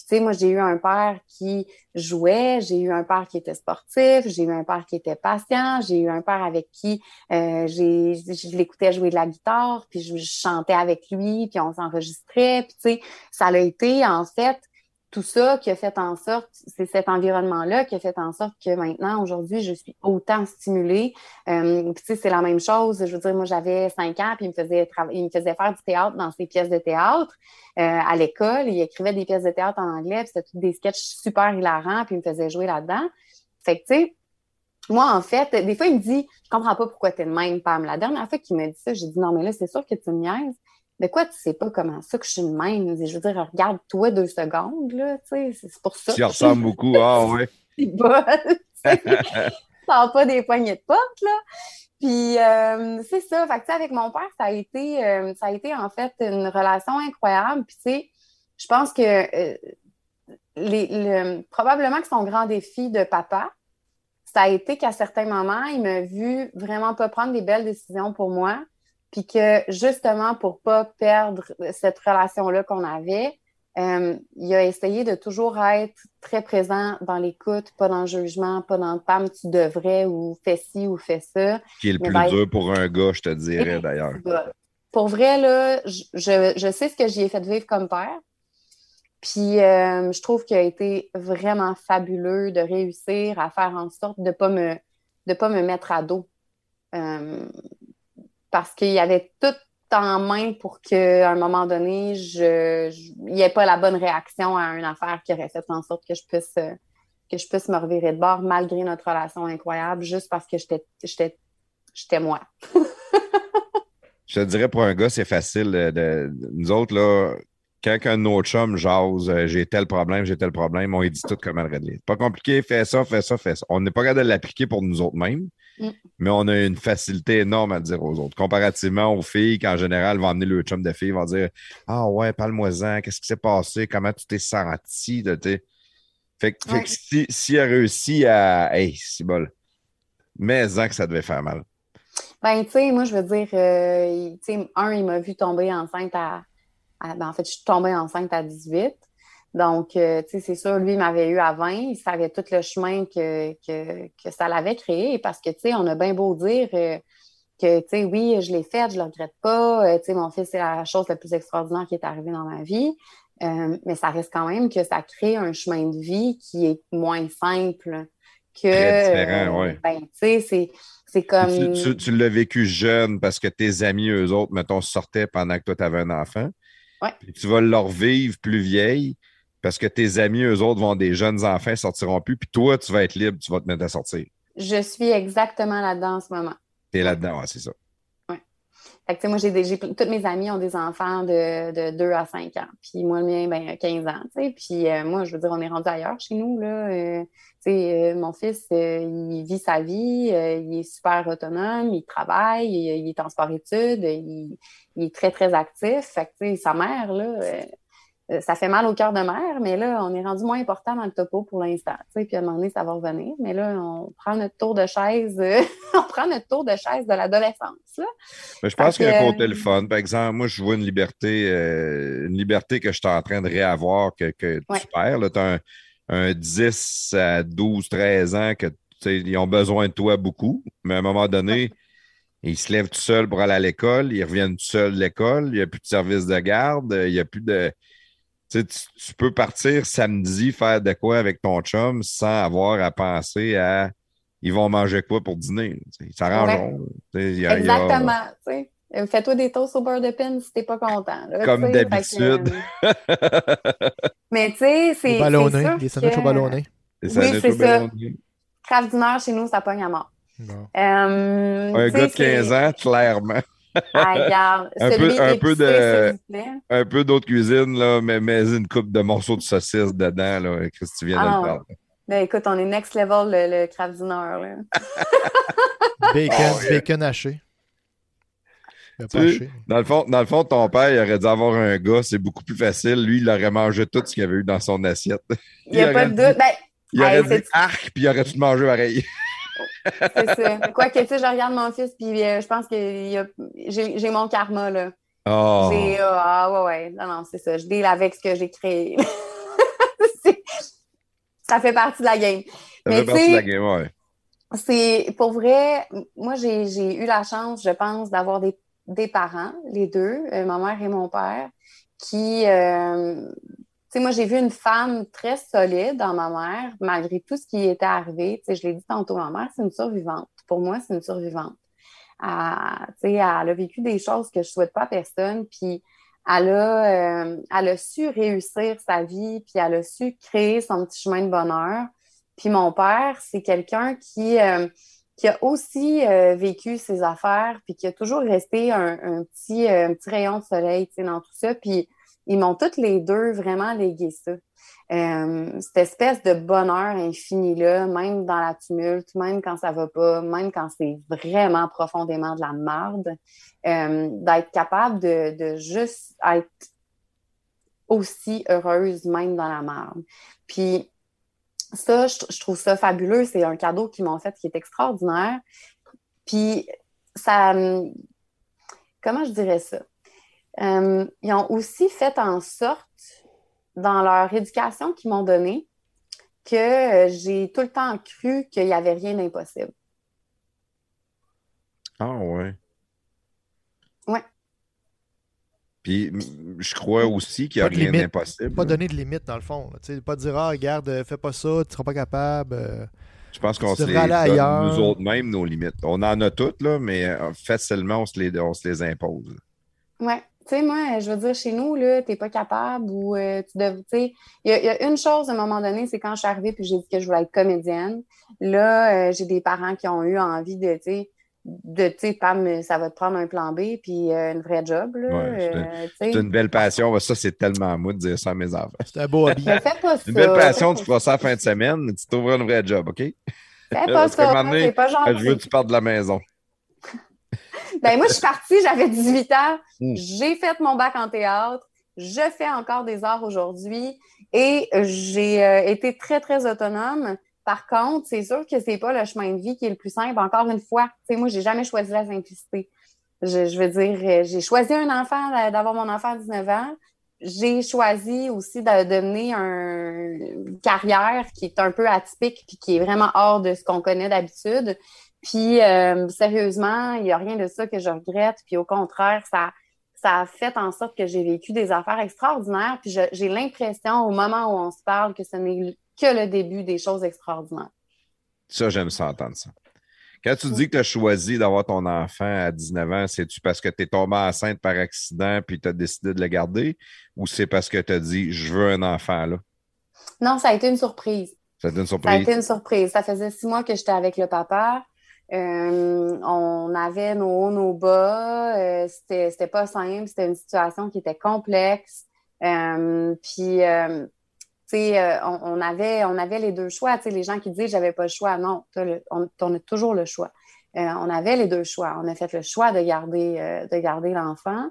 Tu sais, moi, j'ai eu un père qui jouait, j'ai eu un père qui était sportif, j'ai eu un père qui était patient, j'ai eu un père avec qui euh, j'ai, je l'écoutais jouer de la guitare, puis je, chantais avec lui, puis on s'enregistrait. Puis tu sais, ça a été en fait tout ça qui a fait en sorte, c'est cet environnement-là qui a fait en sorte que maintenant, aujourd'hui, je suis autant stimulée. Euh, tu sais, c'est la même chose. Je veux dire, moi, j'avais cinq ans, puis il me faisait il me faisait faire du théâtre dans ses pièces de théâtre euh, à l'école. Il écrivait des pièces de théâtre en anglais, puis c'était des sketchs super hilarants, puis il me faisait jouer là-dedans. Fait que, tu sais, moi, en fait, des fois, il me dit, je comprends pas pourquoi tu es de même, Pam. La dernière fois qu'il m'a dit ça, j'ai dit, non, mais là, c'est sûr que tu me niaises. Mais quoi, tu sais pas comment ça que je suis une même? Je veux dire, regarde-toi deux secondes, là, tu sais, c'est pour ça. Tu ressembles beaucoup, ah ouais. C'est bon, pas des poignées de porte, là. Puis euh, c'est ça. Fait que, avec mon père, ça a été euh, ça a été en fait une relation incroyable. Puis tu sais, je pense que euh, les, probablement que son grand défi de papa, ça a été qu'à certains moments, il m'a vu vraiment pas prendre des belles décisions pour moi. Puis que justement, pour pas perdre cette relation-là qu'on avait, euh, il a essayé de toujours être très présent dans l'écoute, pas dans le jugement, pas dans le pam, tu devrais ou fais ci ou fais ça. Qui est le plus dur pour un gars, je te dirais d'ailleurs. Pour vrai, là, je, je, sais ce que j'y ai fait vivre comme père. Puis euh, je trouve qu'il a été vraiment fabuleux de réussir à faire en sorte de ne pas, me, de pas me mettre à dos. Euh, parce qu'il y avait tout en main pour qu'à un moment donné, je, il n'y ait pas la bonne réaction à une affaire qui aurait fait en sorte que je puisse, que je puisse me revirer de bord malgré notre relation incroyable, juste parce que j'étais moi. je te dirais pour un gars, c'est facile. Nous autres, là, quand un autre chum jase, euh, j'ai tel problème, j'ai tel problème, on dit tout comment le régler. Pas compliqué, fais ça, fais ça, fais ça. On n'est pas capable de l'appliquer pour nous autres mêmes. Mm. Mais on a une facilité énorme à dire aux autres. Comparativement aux filles qui, en général, vont amener le chum de filles, vont dire Ah ouais, parle-moi-en, qu'est-ce qui s'est passé, comment tu t'es senti. De, fait, que si, si elle réussit à. Hey, c'est bol. Mais en que ça devait faire mal. Ben, tu sais, moi, je veux dire, euh, un, il m'a vu tomber enceinte à. ben, en fait, je suis tombée enceinte à 18. Donc, euh, tu sais, c'est sûr, lui, m'avait eu à 20. Il savait tout le chemin que, que, ça l'avait créé parce que, tu sais, on a bien beau dire euh, que, tu sais, oui, je l'ai fait, je le regrette pas. Euh, tu sais, mon fils, c'est la chose la plus extraordinaire qui est arrivée dans ma vie. mais ça reste quand même que ça crée un chemin de vie qui est moins simple que. Très différent, oui. Ben, tu sais, c'est. comme. Tu, tu, l'as vécu jeune parce que tes amis, eux autres, mettons, sortaient pendant que toi, tu avais un enfant. Ouais. Puis tu vas leur vivre plus vieille parce que tes amis, eux autres, vont des jeunes enfants, sortiront plus, puis toi, tu vas être libre, tu vas te mettre à sortir. Je suis exactement là-dedans en ce moment. Tu es là-dedans, c'est ça. Oui. Fait que, moi, j'ai des, toutes mes amis ont des enfants de, de 2 à 5 ans. Puis moi, le mien, ben, 15 ans. sais. Puis euh, moi, je veux dire, on est rendu ailleurs chez nous. Là. Euh, euh, mon fils, il vit sa vie, il est super autonome, il travaille, il, est en sport-études, il, il, est très, très actif. Fait que, sa mère, là, euh, ça fait mal au cœur de mère, mais là, on est rendu moins important dans le topo pour l'instant. Puis à un moment donné, ça va revenir. Mais là, on prend notre tour de chaise, euh, on prend notre tour de chaise de l'adolescence. je pense qu'il y a un côté le fun. Par exemple, moi, je vois une liberté, euh, une liberté que je suis en train de réavoir que, que tu perds. Tu as un, 10 à 12, 13 ans que ils ont besoin de toi beaucoup, mais à un moment donné, ils se lèvent tout seuls pour aller à l'école, ils reviennent tout seuls de l'école, il n'y a plus de service de garde, il n'y a plus de tu, tu, peux partir samedi faire de quoi avec ton chum sans avoir à penser à ils vont manger quoi pour dîner. Ils s'arrangeront. Exactement. Euh, fais-toi des toasts au beurre de pin si t'es pas content. Comme d'habitude. Mais tu sais, c'est. Ballonné, des sandwichs au ballonné. Oui, c'est ça. Craft dinner chez nous, ça pogne à mort. Euh, un gars de 15 ans, clairement. Ah, un, peu, un, peu de, un peu d'autre cuisine, là, mais mets une coupe de morceaux de saucisse dedans, là, que tu viens de le ah. parler? Ben, écoute, on est next level, le, le craft dinner. Là. bacon, oh, bacon haché. dans, le fond, dans le fond, ton père, il aurait dû avoir un gars, c'est beaucoup plus facile. Lui, il aurait mangé tout ce qu'il avait eu dans son assiette. Il n'y a pas de doute. Ben, il aurait dit arc, puis il aurait tout mangé pareil. C'est ça. Quoi que, tu sais, je regarde mon fils, puis euh, je pense que j'ai mon karma, là. Oh. Euh, ah, ouais, ouais. Non, non, c'est ça. Je deal avec ce que j'ai créé. ça fait partie de la game. Ça fait partie de la game, ouais. C'est, pour vrai, moi, j'ai eu la chance, je pense, d'avoir des, des, parents, les deux, euh, ma mère et mon père, qui, sais, moi, j'ai vu une femme très solide dans ma mère, malgré tout ce qui était arrivé. Tu sais, je l'ai dit tantôt, ma mère, c'est une survivante. Pour moi, c'est une survivante. Elle, tu sais, elle a vécu des choses que je souhaite pas à personne, puis elle a, euh, elle a su réussir sa vie, puis elle a su créer son petit chemin de bonheur. Puis mon père, c'est quelqu'un qui, euh, qui a aussi euh, vécu ses affaires, puis qui a toujours resté un, petit, un petit rayon de soleil, dans tout ça. Puis ils m'ont toutes les deux vraiment légué ça. Euh, cette espèce de bonheur infini-là, même dans la tumulte, même quand ça va pas, même quand c'est vraiment profondément de la merde, euh, d'être capable de, juste être aussi heureuse, même dans la merde. Puis ça, je, je trouve ça fabuleux. C'est un cadeau qu'ils m'ont fait qui est extraordinaire. Puis ça, comment je dirais ça? Euh, ils ont aussi fait en sorte, dans leur éducation qu'ils m'ont donnée, que euh, j'ai tout le temps cru qu'il n'y avait rien d'impossible. Ah ouais. Ouais. Puis je crois aussi qu'il n'y a rien d'impossible. Pas donner de limite, dans le fond. sais, Pas dire, ah, regarde, euh, fais pas ça, tu seras pas capable. Je pense qu'on se les donne ailleurs. nous autres mêmes, nos limites. On en a toutes, là, mais facilement, on se les, on se les impose. Ouais. Tu sais, moi, je veux dire, chez nous, là, t'es pas capable ou euh, tu devrais, tu sais, il y, a- il y a une chose à un moment donné, c'est quand je suis arrivée puis j'ai dit que je voulais être comédienne. Là, euh, j'ai des parents qui ont eu envie de, tu sais, de, tu sais, Pam, ça va te prendre un plan B puis euh, une vraie job, là. Ouais, c'est euh, une belle passion. Ça, c'est tellement mou de dire ça à mes enfants. C'est un beau hobby. Mais fais pas ça. Une belle passion, tu feras ça la fin de semaine, tu trouveras une vraie job, OK? Fais pas ça, donné, pas gentil. Je veux que tu partes de la maison. Ben moi, je suis partie, j'avais 18 ans. Mm. J'ai fait mon bac en théâtre. Je fais encore des arts aujourd'hui et j'ai euh, été très, très autonome. Par contre, c'est sûr que c'est pas le chemin de vie qui est le plus simple. Encore une fois, tu sais, moi, j'ai jamais choisi la simplicité. Je, je veux dire, euh, j'ai choisi un enfant, d'a- d'avoir mon enfant à 19 ans. J'ai choisi aussi de, de mener un- une carrière qui est un peu atypique puis qui est vraiment hors de ce qu'on connaît d'habitude. Puis, euh, sérieusement, il n'y a rien de ça que je regrette. Puis, au contraire, ça, ça a fait en sorte que j'ai vécu des affaires extraordinaires. Puis, j'ai l'impression, au moment où on se parle, que ce n'est que le début des choses extraordinaires. Ça, j'aime ça entendre ça. Quand tu dis que tu as choisi d'avoir ton enfant à 19 ans, c'est-tu parce que tu es tombé enceinte par accident puis tu as décidé de le garder? Ou c'est parce que tu as dit je veux un enfant là? Non, ça a été une surprise. Ça te donne une Ça a surprise? été une surprise. Ça faisait six mois que j'étais avec le papa. Euh, on avait nos hauts, nos bas. Euh, c'était, c'était pas simple. C'était une situation qui était complexe. Euh, puis, euh, tu sais, on, avait, on avait les deux choix. Tu sais, les gens qui disent j'avais pas le choix. Non, le- on, on a toujours le choix. On avait les deux choix. On a fait le choix de garder, de garder l'enfant.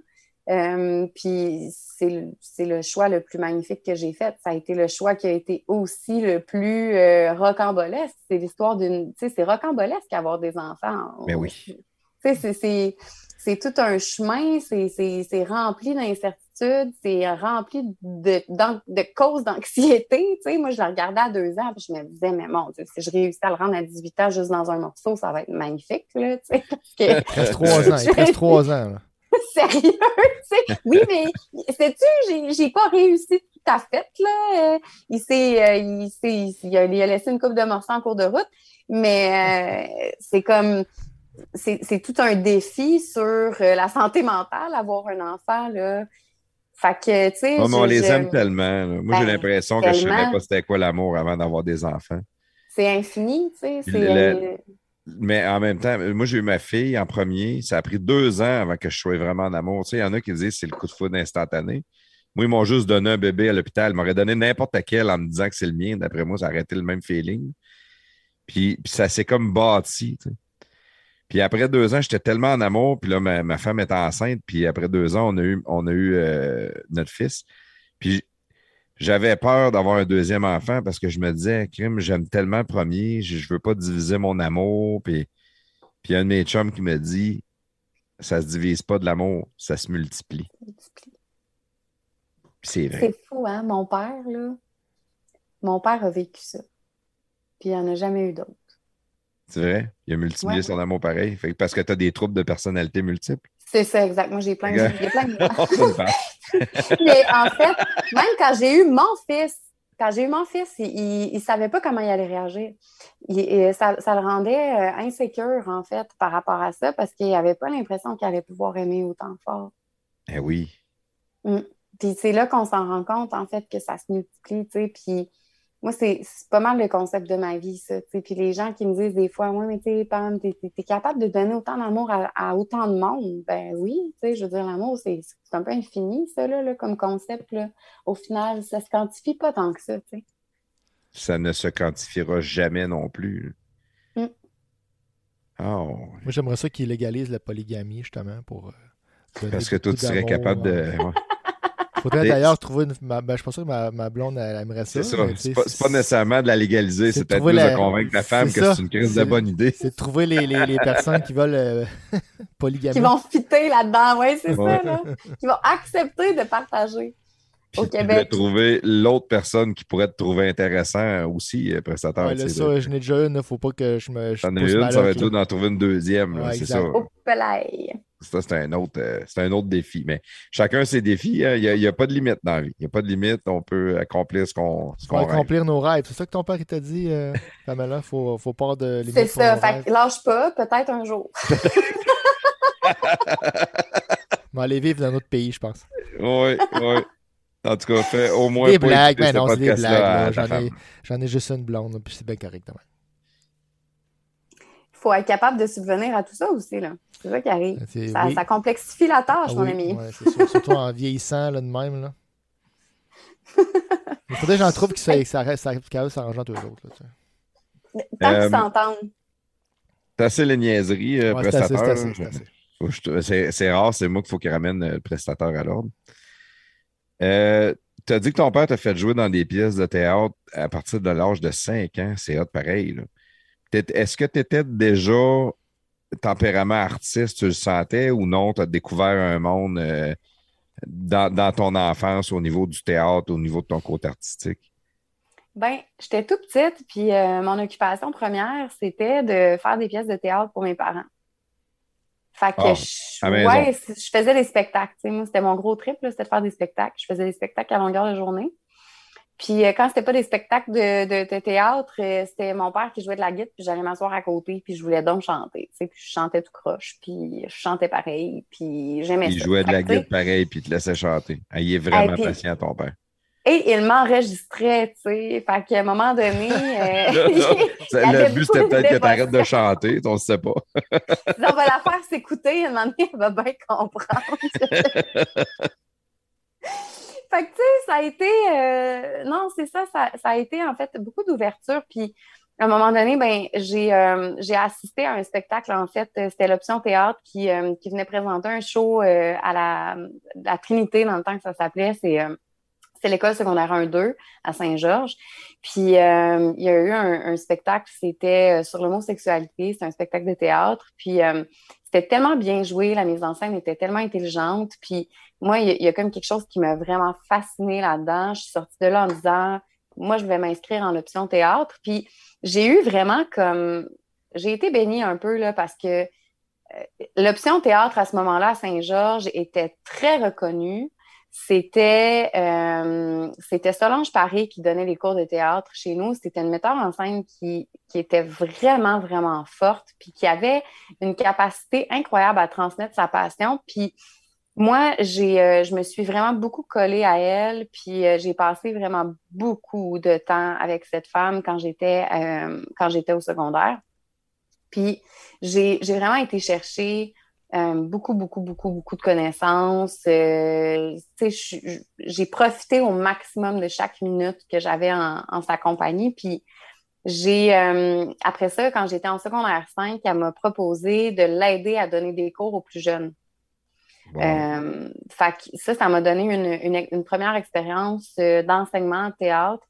Euh, puis c'est le, c'est le choix le plus magnifique que j'ai fait. Ça a été le choix qui a été aussi le plus euh, rocambolesque. C'est l'histoire d'une. Tu sais, c'est rocambolesque avoir des enfants. Mais On- oui. Tu sais, c'est- c'est, c'est tout un chemin, c'est, c'est, c'est rempli d'incertitudes, c'est rempli de, de causes d'anxiété. Tu sais, moi, je la regardais à deux ans, puis je me disais, mais mon Dieu, si je réussis à le rendre à 18 ans juste dans un morceau, ça va être magnifique, là, tu sais, parce que Il te reste trois ans. Il te reste trois ans. là. sérieux, tu sais? Oui, mais sais-tu, j'ai, pas réussi tout à fait, là. Euh, Il s'est, euh, il s'est, il a, il a laissé une coupe de morceaux en cours de route, mais euh, c'est comme, c'est, tout un défi sur la santé mentale, avoir un enfant, là. Fait que, tu sais. Mais on je- les je- aime tellement. là. Moi, j'ai Ben, l'impression que je ne savais pas c'était quoi l'amour avant d'avoir des enfants. C'est infini, tu sais. Mais en même temps, moi, j'ai eu ma fille en premier. Ça a pris deux ans avant que je sois vraiment en amour. Tu sais, il y en a qui disent c'est le coup de foudre instantané. Moi, ils m'ont juste donné un bébé à l'hôpital. Ils m'auraient donné n'importe quel en me disant que c'est le mien. D'après moi, ça aurait été le même feeling. Puis, ça s'est comme bâti. Puis après deux ans, j'étais tellement en amour. Puis là, ma, ma femme était enceinte. Puis après deux ans, on a eu, on a eu euh, notre fils. Puis j'avais peur d'avoir un deuxième enfant parce que je me disais, crime, j'aime tellement le premier, je, je veux pas diviser mon amour. Puis, puis un de mes chums qui me dit, ça se divise pas de l'amour, ça se multiplie. C'est vrai. C'est fou, hein? Mon père, là, mon père a vécu ça. Puis il n'y en a jamais eu d'autres. C'est vrai? Il a multiplié Ouais. son amour pareil? Fait que parce que tu as des troubles de personnalité multiples? C'est ça, exact. Moi, j'ai plein de. Il y a plein de... C'est une farce. Mais en fait, même quand j'ai eu mon fils, quand j'ai eu mon fils, il ne savait pas comment il allait réagir. Il- et ça, ça le rendait euh, insécure, en fait, par rapport à ça, parce qu'il n'avait pas l'impression qu'il allait pouvoir aimer autant fort. Eh oui. Puis c'est là qu'on s'en rend compte, en fait, que ça se multiplie, tu sais. Puis moi, c'est pas mal le concept de ma vie, ça. Puis les gens qui me disent des fois, ouais, mais tu sais, Pam, t'es t'es capable de donner autant d'amour à, à autant de monde. Ben oui, tu sais, je veux dire, l'amour, c'est un peu infini, ça, là, là, comme concept. Là. Au final, ça se quantifie pas tant que ça, tu sais. Ça ne se quantifiera jamais non plus. Mm. Oh. Moi, j'aimerais ça qu'ils légalisent la polygamie, justement, pour. euh, Parce que toi, tu serais capable de. Faudrait Des- d'ailleurs trouver une. ma- ben, je pense pas que ma, ma blonde elle aimerait ça. C'est ça. C'est pas, pas nécessairement de la légaliser, c'est peut-être trouver plus la- de convaincre la femme que c'est une crise de bonne idée. C'est de trouver les, les, les personnes qui veulent euh, polygamie. Qui vont fitter là-dedans, oui, c'est Ouais. ça, là. Qui vont accepter de partager. Puis, au Québec. trouver l'autre personne qui pourrait te trouver intéressant aussi, euh, prestataire. Ouais, là, ça, de- j'en ai déjà une, là, faut pas que je me. je as pousse une, ça va être là. d'en trouver une deuxième. Ouais, c'est ça. Ça, c'est un autre, euh, c'est un autre défi. Mais chacun ses défis. hein. Il n'y a, il y a pas de limite dans la vie. Il n'y a pas de limite. On peut accomplir ce qu'on qu'on rêve. accomplir nos rêves. C'est ça que ton père il t'a dit, euh, Pamela? Faut, faut pas de limite C'est ça. nos Fait rêves. lâche pas, peut-être un jour. On va aller vivre dans notre pays, je pense. Oui, oui. En tout cas, fais au moins Des blagues, écouter ben ce non, c'est des blagues. ta J'en ai, ai juste une blonde, puis c'est bien correct. Il faut être capable de subvenir à tout ça aussi, là. C'est ça qui arrive. Ça, oui. ça complexifie la tâche, Ah mon oui, ami. ouais, sûr. Surtout en vieillissant là, de même. Là. Il faudrait que j'en trouve qui ça, ça reste ça, entre eux autres. Là, tu sais. Tant Euh, qu'ils s'entendent. C'est assez les niaiseries, euh, Ouais, c'est rare, c'est moi qu'il faut qu'il ramène euh, le prestataire à l'ordre. Euh, tu as dit que ton père t'a fait jouer dans des pièces de théâtre à partir de l'âge de 5 ans. C'est hot pareil. Est-ce que tu étais déjà tempérament artiste, tu le sentais ou non? Tu as découvert un monde euh, dans, ton enfance au niveau du théâtre, au niveau de ton côté artistique? Ben, j'étais tout petite, puis euh, mon occupation première, c'était de faire des pièces de théâtre pour mes parents. Fait que Ah, je, ouais, je faisais des spectacles. tu sais. Moi, c'était mon gros trip, là, c'était de faire des spectacles. Je faisais des spectacles à longueur de journée. Puis euh, quand c'était pas des spectacles de, de- de théâtre, euh, c'était mon père qui jouait de la guitare, puis j'allais m'asseoir à côté, puis je voulais donc chanter. tu sais. Puis je chantais tout croche, puis je chantais pareil, puis j'aimais Il ça. jouait de la guitare pareil, puis il te laissait chanter. Ah, il est vraiment Hey, puis- patient, ton père. Et il m'enregistrait, tu sais. Fait qu'à un moment donné, euh, Le but, c'était peut-être que tu arrêtes de chanter, on ne sait pas. on va la faire s'écouter, à un moment donné, elle va bien comprendre. fait que, tu sais, ça a été. euh, non, c'est ça, ça, ça a été en fait beaucoup d'ouverture. Puis, à un moment donné, ben, j'ai euh, j'ai assisté à un spectacle, en fait. C'était l'Option Théâtre qui, qui venait présenter un show à la, la Trinité, dans le temps que ça s'appelait. C'est. C'est l'école secondaire 1-2 à Saint-Georges. Puis, euh, il y a eu un, spectacle, c'était euh, sur l'homosexualité. C'est un spectacle de théâtre. Puis, euh, c'était tellement bien joué. La mise en scène était tellement intelligente. Puis, moi, il y, a- comme quelque chose qui m'a vraiment fascinée là-dedans. Je suis sortie de là en disant, moi, je vais m'inscrire en option théâtre. Puis, j'ai eu vraiment comme... J'ai été bénie un peu, là, parce que l'option théâtre, à ce moment-là, à Saint-Georges, était très reconnue. C'était euh, c'était Solange Paris qui donnait les cours de théâtre chez nous. C'était une metteur en scène qui, qui était vraiment, vraiment forte, puis qui avait une capacité incroyable à transmettre sa passion. Puis moi, j'ai, euh, je me suis vraiment beaucoup collée à elle, puis euh, j'ai passé vraiment beaucoup de temps avec cette femme quand j'étais quand j'étais au secondaire. Puis j'ai, j'ai vraiment été chercher euh, beaucoup, beaucoup, beaucoup, beaucoup de connaissances. Euh, j'ai profité au maximum de chaque minute que j'avais en, en sa compagnie. Puis j'ai, euh, après ça, quand j'étais en secondaire 5, elle m'a proposé de l'aider à donner des cours aux plus jeunes. Bon. Fait que ça, ça m'a donné une, une, une première expérience d'enseignement en théâtre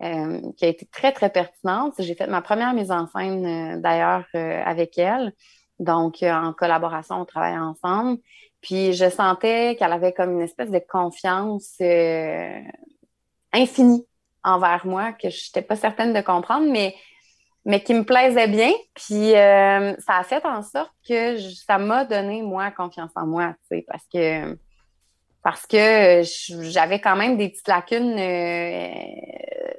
qui a été très, très pertinente. J'ai fait ma première mise en scène, d'ailleurs, avec elle. Donc, euh, en collaboration, on travaillait ensemble. Puis, je sentais qu'elle avait comme une espèce de confiance euh, infinie envers moi, que je n'étais pas certaine de comprendre, mais, mais qui me plaisait bien. Puis, euh, ça a fait en sorte que je- ça m'a donné, moi, confiance en moi, tu sais, parce que parce que j'avais quand même des petites lacunes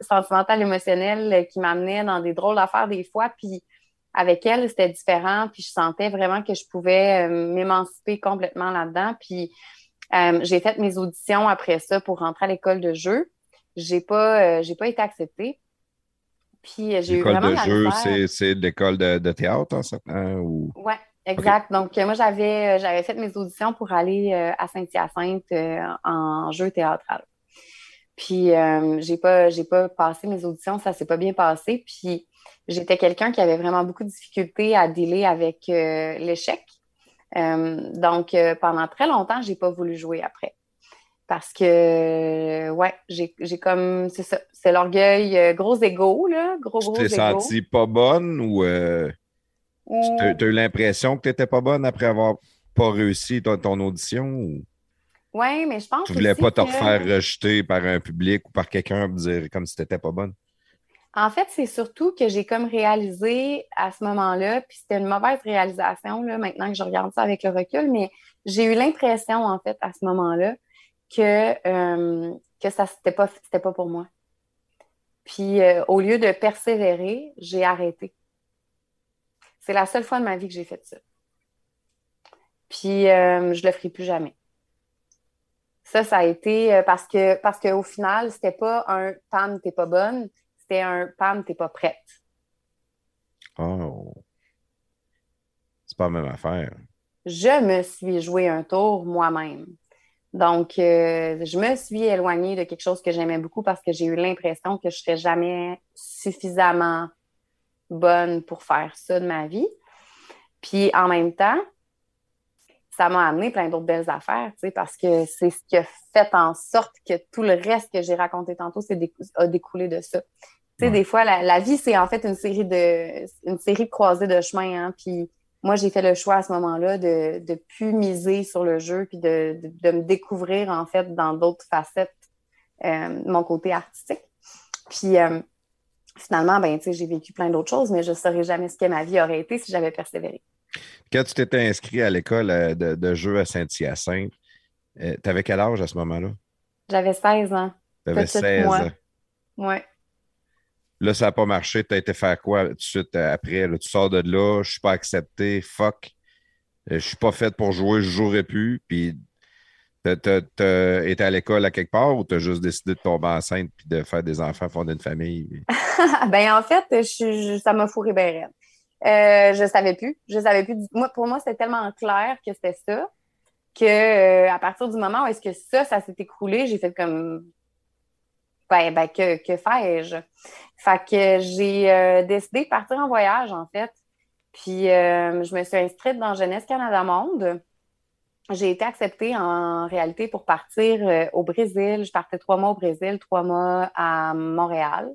sentimentales, émotionnelles qui m'amenaient dans des drôles d'affaires des fois. Puis avec elle, c'était différent. Puis je sentais vraiment que je pouvais euh, m'émanciper complètement là-dedans. Puis euh, j'ai fait mes auditions après ça pour rentrer à l'école de jeu. J'ai pas, euh, j'ai pas été acceptée. Puis j'ai eu L'école vraiment de la jeu, c'est, c'est l'école de, de théâtre, en ou... Oui, exact. Donc, moi, j'avais, j'avais fait mes auditions pour aller euh, à Saint-Hyacinthe en jeu théâtral. Puis, j'ai pas, j'ai pas passé mes auditions, ça s'est pas bien passé. Puis, j'étais quelqu'un qui avait vraiment beaucoup de difficultés à dealer avec euh, l'échec. Euh, donc, euh, pendant très longtemps, j'ai pas voulu jouer après. Parce que, ouais, j'ai, comme, c'est ça, c'est l'orgueil, gros égo, là, gros, Tu gros t'es égo. sentie pas bonne ou euh, Ou- tu as eu l'impression que tu n'étais pas bonne après avoir pas réussi ton, ton audition ou? Ouais, mais je pense tu voulais aussi pas te que- refaire rejeter par un public ou par quelqu'un pour dire comme si tu n'étais pas bonne? En fait, c'est surtout que j'ai comme réalisé à ce moment-là, puis c'était une mauvaise réalisation, là, maintenant que je regarde ça avec le recul, mais j'ai eu l'impression, en fait, à ce moment-là, que, euh, que ça, c'était pas, c'était pas pour moi. Puis, euh, au lieu de persévérer, j'ai arrêté. C'est la seule fois de ma vie que j'ai fait ça. Puis, euh, je le ferai plus jamais. Ça, ça a été euh, parce que, parce qu'au final, c'était pas un Pam, t'es pas bonne, c'était un Pam, t'es pas prête. Oh. C'est pas la même affaire. Je me suis joué un tour moi-même. Donc, euh, je me suis éloignée de quelque chose que j'aimais beaucoup parce que j'ai eu l'impression que je serais jamais suffisamment bonne pour faire ça de ma vie. Puis, en même temps, ça m'a amené plein d'autres belles affaires, tu sais, parce que c'est ce qui a fait en sorte que tout le reste que j'ai raconté tantôt c'est décou- a découlé de ça. Tu sais, Ouais. des fois, la, la vie, c'est en fait une série de une série de croisées de chemins, hein, puis moi, j'ai fait le choix à ce moment-là de de plus miser sur le jeu, puis de, de, de me découvrir, en fait, dans d'autres facettes, euh, mon côté artistique. Puis, euh, finalement, ben, j'ai vécu plein d'autres choses, mais je ne saurais jamais ce que ma vie aurait été si j'avais persévéré. Quand tu t'étais inscrit à l'école euh, de, de jeu à Saint-Hyacinthe, tu avais quel âge à ce moment-là? J'avais 16 ans. Tu avais Petite 16 moi. ans. Ouais. Là, ça n'a pas marché. Tu as été faire quoi tout de suite euh, après? tu sors de là, je suis pas accepté, fuck. Euh, Je suis pas fait pour jouer, je jouerai plus. Puis, t'as t'as- t'as été à l'école à quelque part ou tu as juste décidé de tomber enceinte puis de faire des enfants, fonder une famille? ben en fait, je, ça m'a fourré bien raide. Euh, je savais plus. Je savais plus. Moi, pour moi, c'était tellement clair que c'était ça que à partir du moment où est-ce que ça, ça s'est écroulé, j'ai fait comme ben, ben que, que fais-je? Fait que j'ai euh, décidé de partir en voyage, en fait. Puis euh, je me suis inscrite dans Jeunesse Canada Monde. J'ai été acceptée en réalité pour partir euh, au Brésil. Je partais trois mois au Brésil, trois mois à Montréal.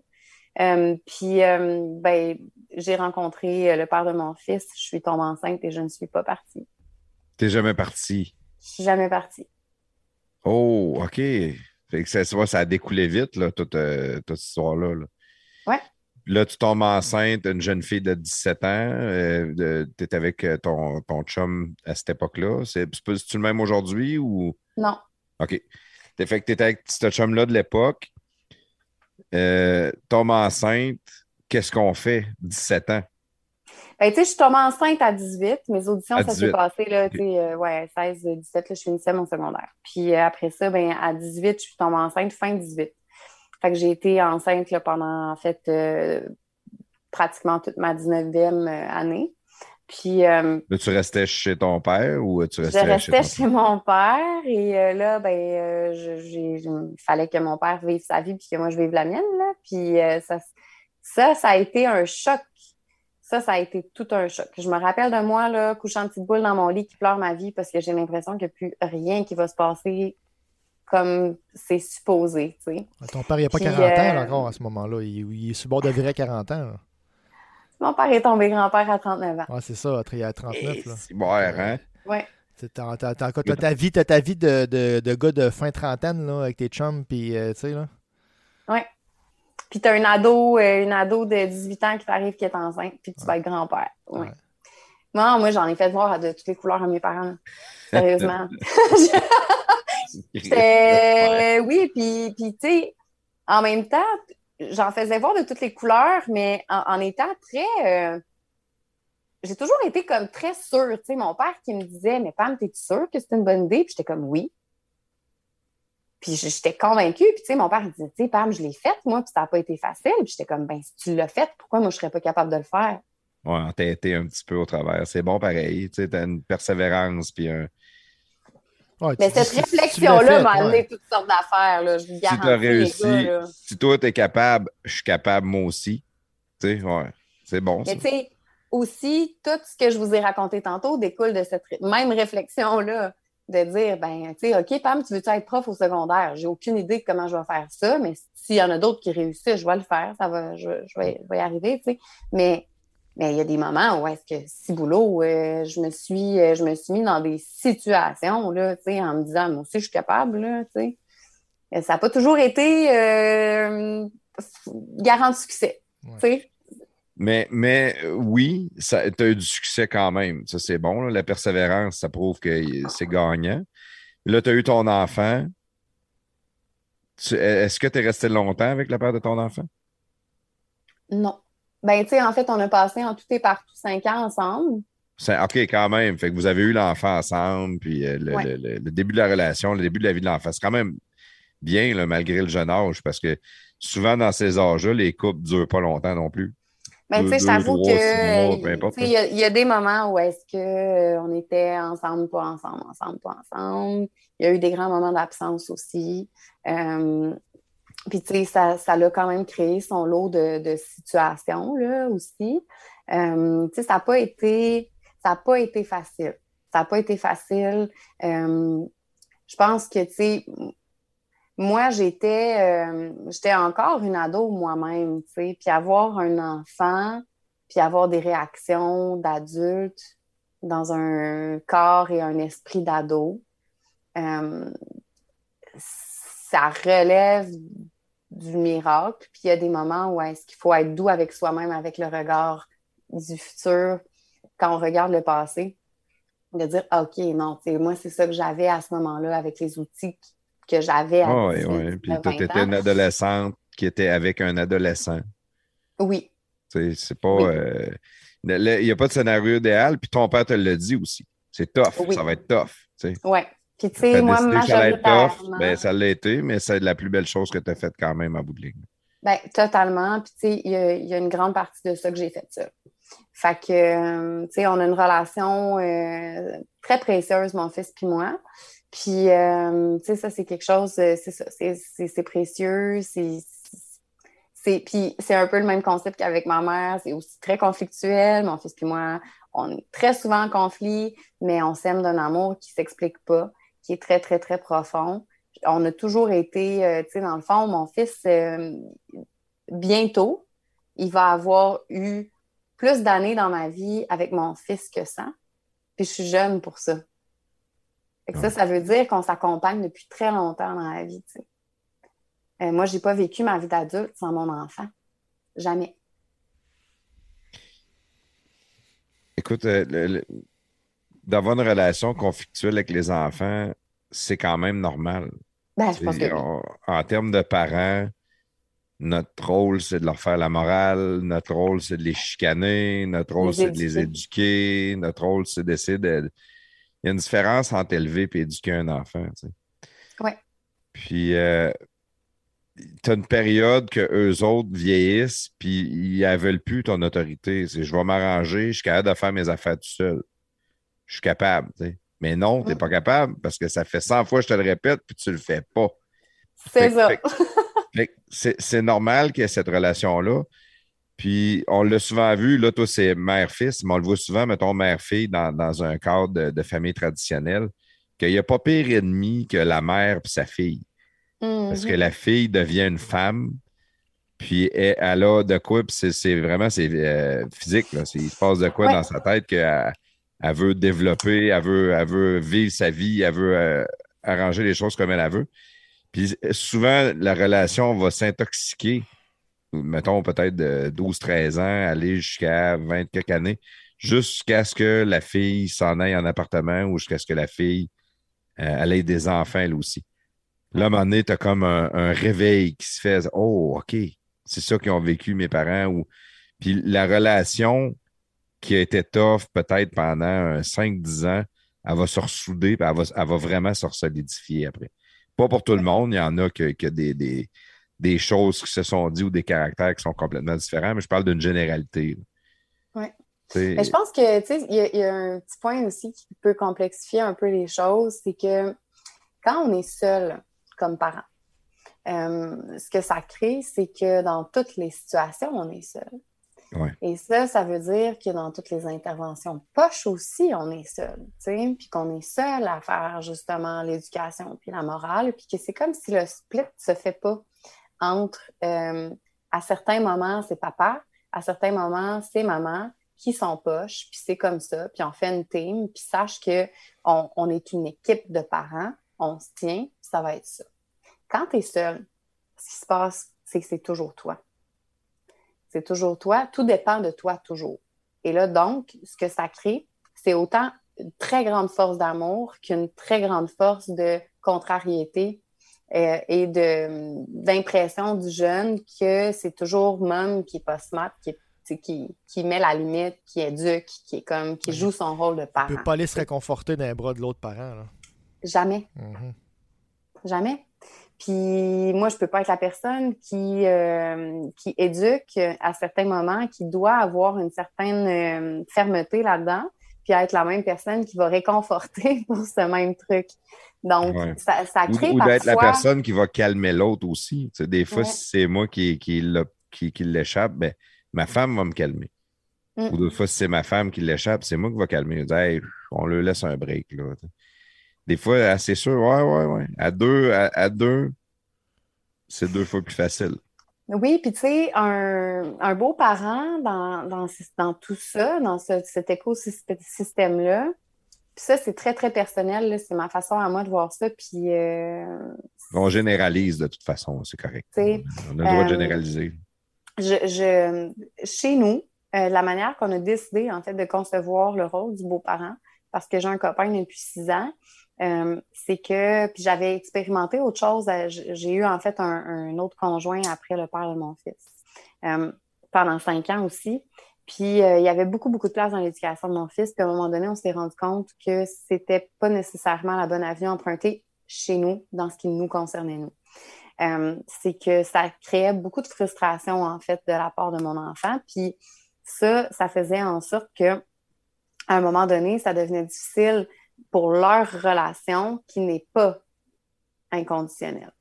Puis, ben, j'ai rencontré le père de mon fils. Je suis tombée enceinte et je ne suis pas partie. T'es jamais parti. Je suis jamais partie. Oh, OK. Fait que ça, a découlé vite, là, toute, euh, toute cette histoire-là. Là. Ouais. Là, tu tombes enceinte, une jeune fille de 17 ans. Euh, tu es avec euh, ton, ton chum à cette époque-là. C'est-tu le même aujourd'hui ou? Non. OK. Fait que tu étais avec ce chum-là de l'époque. Euh, tombe enceinte. Qu'est-ce qu'on fait? 17 ans? Ben, tu sais, je suis tombée enceinte à 18. Mes auditions, À ça 18. s'est passé, là, tu sais, euh, ouais, 16, 17, là, je finissais mon secondaire. Puis euh, après ça, ben, à 18, je suis tombée enceinte fin 18. Fait que j'ai été enceinte, là, pendant, en fait, euh, pratiquement toute ma 19e euh, année. Puis, euh, Là, tu restais chez ton père ou tu Je restais, restais chez chez, ton mon père et euh, là, ben, euh, je- je- il fallait que mon père vive sa vie puis que moi, je vive la mienne. Là. Puis euh, ça, ça, ça a été un choc. Ça, ça a été tout un choc. Je me rappelle de moi, là, couchant de petite boule dans mon lit qui pleure ma vie parce que j'ai l'impression qu'il n'y a plus rien qui va se passer comme c'est supposé, tu sais. Ton père, il n'a pas Puis, 40 ans euh, encore à ce moment-là. Il, il est sur bord de vrai 40 ans. là. Mon père est tombé grand-père à 39 ans. Ouais, c'est ça, il a 39. Eh, Là. c'est bon, hein? Ouais. C'est- T'as ta vie, t'as ta vie de, de, de gars de fin trentaine là, avec tes chums, puis euh, tu sais, là. Puis t'as un ado, euh, une ado de 18 ans qui t'arrive qui est enceinte, puis tu vas être grand-père. Ouais. Ouais. Moi, moi, j'en ai fait voir de toutes les couleurs à mes parents. Sérieusement. C'était- Oui, puis, puis tu sais, en même temps, j'en faisais voir de toutes les couleurs, mais en, en étant très. euh, J'ai toujours été comme très sûre. Tu sais, mon père qui me disait Mais Pam, t'es sûre que c'est une bonne idée? Puis j'étais comme Oui. Puis j'étais convaincue. Puis, tu sais, mon père, il disait, tu sais, Pam, je l'ai faite, moi, puis ça n'a pas été facile. Puis j'étais comme, ben, si tu l'as faite, pourquoi moi, je ne serais pas capable de le faire? Ouais, t'as été un petit peu au travers. C'est bon pareil. Tu sais, t'as une persévérance, puis un. Ouais, Mais cette réflexion-là m'a amené ouais. toutes sortes d'affaires, là. Je vous Si garantis, t'as réussi, gars, là. si toi t'es capable, je suis capable moi aussi. Tu sais, ouais. C'est bon. Mais tu sais, aussi, tout ce que je vous ai raconté tantôt découle de cette même réflexion-là, de dire, ben, tu sais, OK, Pam, tu veux-tu être prof au secondaire? J'ai aucune idée de comment je vais faire ça, mais s'il y en a d'autres qui réussissent, je vais le faire, ça va, je, je vais, je vais y arriver, tu sais. Mais mais il y a des moments où est-ce que, si boulot, euh, je me suis euh, je me suis mis dans des situations, là, tu sais, en me disant, moi aussi, je suis capable, là, tu sais. Et Ça n'a pas toujours été euh, garant de succès, tu sais. Mais, mais euh, oui, tu as eu du succès quand même. Ça, c'est bon. là. La persévérance, ça prouve que c'est gagnant. Là, tu as eu ton enfant. Tu- Est-ce que tu es resté longtemps avec le père de ton enfant? Non. Ben, tu sais, en fait, on a passé en tout et partout cinq ans ensemble. OK, quand même. Fait que vous avez eu l'enfant ensemble, puis euh, le, Ouais. le- le- le début de la relation, le début de la vie de l'enfant. C'est quand même bien, là, malgré le jeune âge, parce que souvent, dans ces âges-là, les couples ne durent pas longtemps non plus. Ben, tu sais, je t'avoue que, il y, y a des moments où est-ce que euh, on était ensemble, pas ensemble, ensemble, pas ensemble. Il y a eu des grands moments d'absence aussi. Euh, puis, tu sais, ça, ça l'a quand même créé son lot de, de situations, là, aussi. Euh, tu sais, ça n'a pas été, ça a pas été facile. Ça n'a pas été facile. Euh, je pense que, tu sais, moi, j'étais euh, j'étais encore une ado moi-même, tu sais, puis avoir un enfant, puis avoir des réactions d'adulte dans un corps et un esprit d'ado, euh, ça relève du miracle. Puis il y a des moments où est-ce qu'il faut être doux avec soi-même, avec le regard du futur, quand on regarde le passé, de dire, OK, non, moi, c'est ça que j'avais à ce moment-là avec les outils que j'avais à Oui, 18, oui. Puis 19, toi, 20 tu étais une adolescente qui était avec un adolescent. Oui, C'est pas. Oui. euh, Il n'y a pas de scénario idéal, puis ton père te l'a dit aussi. C'est tough. Oui. Ça va être tough. oui. Puis, tu sais, moi, que ça allait être tough, ben, ça l'a été, mais c'est la plus belle chose que tu as faite quand même à bout de ligne. ben, totalement. Puis, tu sais, il y, a- il y a une grande partie de ça que j'ai fait ça. Fait que, euh, tu sais, on a une relation euh, très précieuse, mon fils puis moi. Puis, euh, tu sais, ça, c'est quelque chose, euh, c'est ça, c'est- précieux, c'est... Puis c'est un peu le même concept qu'avec ma mère, c'est aussi très conflictuel. Mon fils puis moi, on est très souvent en conflit, mais on s'aime d'un amour qui s'explique pas, qui est très, très, très profond. On a toujours été, euh, tu sais, dans le fond, mon fils, bientôt, il va avoir eu plus d'années dans ma vie avec mon fils que ça. Puis je suis jeune pour ça. Ça, ça veut dire qu'on s'accompagne depuis très longtemps dans la vie. tu sais. Euh, moi, j'ai pas vécu ma vie d'adulte sans mon enfant. Jamais. Écoute, euh, d'avoir une relation conflictuelle avec les enfants, c'est quand même normal. Ben, je pense que on- en termes de parents, notre rôle, c'est de leur faire la morale, notre rôle, c'est de les chicaner, notre rôle, c'est de les éduquer, notre rôle, c'est d'essayer de. Il y a une différence entre élever et éduquer un enfant. tu sais. Ouais. Puis, tu as une période que eux autres vieillissent, puis ils ne veulent plus ton autorité. C'est je vais m'arranger, je suis capable de faire mes affaires tout seul. Je suis capable. tu sais. Mais non, tu n'es pas capable parce que ça fait 100 fois que je te le répète, puis tu le fais pas. C'est ça. c'est normal qu'il y ait cette relation-là. Puis on l'a souvent vu, là, toi, c'est mère-fils, mais on le voit souvent, mettons, mère-fille dans, dans un cadre de, de famille traditionnelle, qu'il n'y a pas pire ennemi que la mère et sa fille. Parce que Mhm. la fille devient une femme, puis elle, elle a de quoi, puis c'est- c'est vraiment c'est euh, physique. Là. C'est- Il se passe de quoi Ouais. dans sa tête qu'elle elle veut développer, elle veut, elle veut vivre sa vie, elle veut euh, arranger les choses comme elle veut. Puis souvent, la relation va s'intoxiquer, mettons peut-être de 12-13 ans, aller jusqu'à 20 quelques années, jusqu'à ce que la fille s'en aille en appartement ou jusqu'à ce que la fille euh, ait des enfants elle aussi. Là, à un moment donné, tu as comme un, réveil qui se fait. Oh, OK, c'est ça qu'ils ont vécu mes parents. Ou... Puis la relation qui a été tough peut-être pendant un 5-10 ans, elle va se ressouder, puis elle va, elle va vraiment se solidifier après. Pas pour tout le monde. Il y en a que, que des, des choses qui se sont dites ou des caractères qui sont complètement différents, mais je parle d'une généralité. Oui. Mais je pense que, tu sais, il y, y, a un petit point aussi qui peut complexifier un peu les choses, c'est que quand on est seul comme parent, euh, ce que ça crée, c'est que dans toutes les situations, on est seul. Ouais. Et ça, ça veut dire que dans toutes les interventions poches aussi, on est seul, tu sais, puis qu'on est seul à faire justement l'éducation puis la morale, puis que c'est comme si le split se fait pas entre, euh, à certains moments, c'est papa, à certains moments, c'est maman qui sont poches, puis c'est comme ça, puis on fait une team, puis sache qu'on on est une équipe de parents, on se tient, ça va être ça. Quand tu es seul, ce qui se passe, c'est que c'est toujours toi. C'est toujours toi. Tout dépend de toi toujours. Et là, donc, ce que ça crée, c'est autant une très grande force d'amour qu'une très grande force de contrariété euh, et d'impression du jeune que c'est toujours mom qui est pas smart, qui, est, qui, qui, met la limite, qui éduque, qui est comme qui joue son rôle de parent. Tu peux pas aller se réconforter dans les bras de l'autre parent. Là. Jamais. Mm -hmm. Jamais. Puis moi, je peux pas être la personne qui, euh, qui éduque à certains moments, qui doit avoir une certaine euh, fermeté là-dedans, puis être la même personne qui va réconforter pour ce même truc. Donc, Ouais. ça, ça crée Ou, ou d'être la personne qui va calmer l'autre aussi. Tu sais, des fois, Ouais. si c'est moi qui, qui, qui, qui l'échappe, ben, ma femme va me calmer. Mm. Ou d'autres fois, si c'est ma femme qui l'échappe, c'est moi qui va calmer. Je dis, Hey, on le laisse un break. Là. Des fois, c'est sûr, ouais, ouais, ouais. À deux, à, à deux, c'est deux fois plus facile. Oui, puis tu sais, un, un beau parent dans, dans, dans tout ça, dans ce- cet écosystème-là, puis ça, c'est très, très personnel, c'est ma façon à moi de voir ça, puis euh, On généralise de toute façon, c'est correct. On a le droit de euh, généraliser. je, je, chez nous, euh, la manière qu'on a décidé, en fait, de concevoir le rôle du beau-parent, parce que j'ai un copain depuis six ans, euh, c'est que, puis j'avais expérimenté autre chose. euh, J'ai eu, en fait, un, autre conjoint après le père de mon fils, euh, pendant cinq ans aussi. Puis, il y avait beaucoup, beaucoup de place dans l'éducation de mon fils. Puis, à un moment donné, on s'est rendu compte que c'était pas nécessairement la bonne avenue empruntée chez nous, dans ce qui nous concernait, nous. C'est que ça créait beaucoup de frustration, en fait, de la part de mon enfant. Puis ça, ça faisait en sorte que, à un moment donné, ça devenait difficile pour leur relation qui n'est pas inconditionnelle.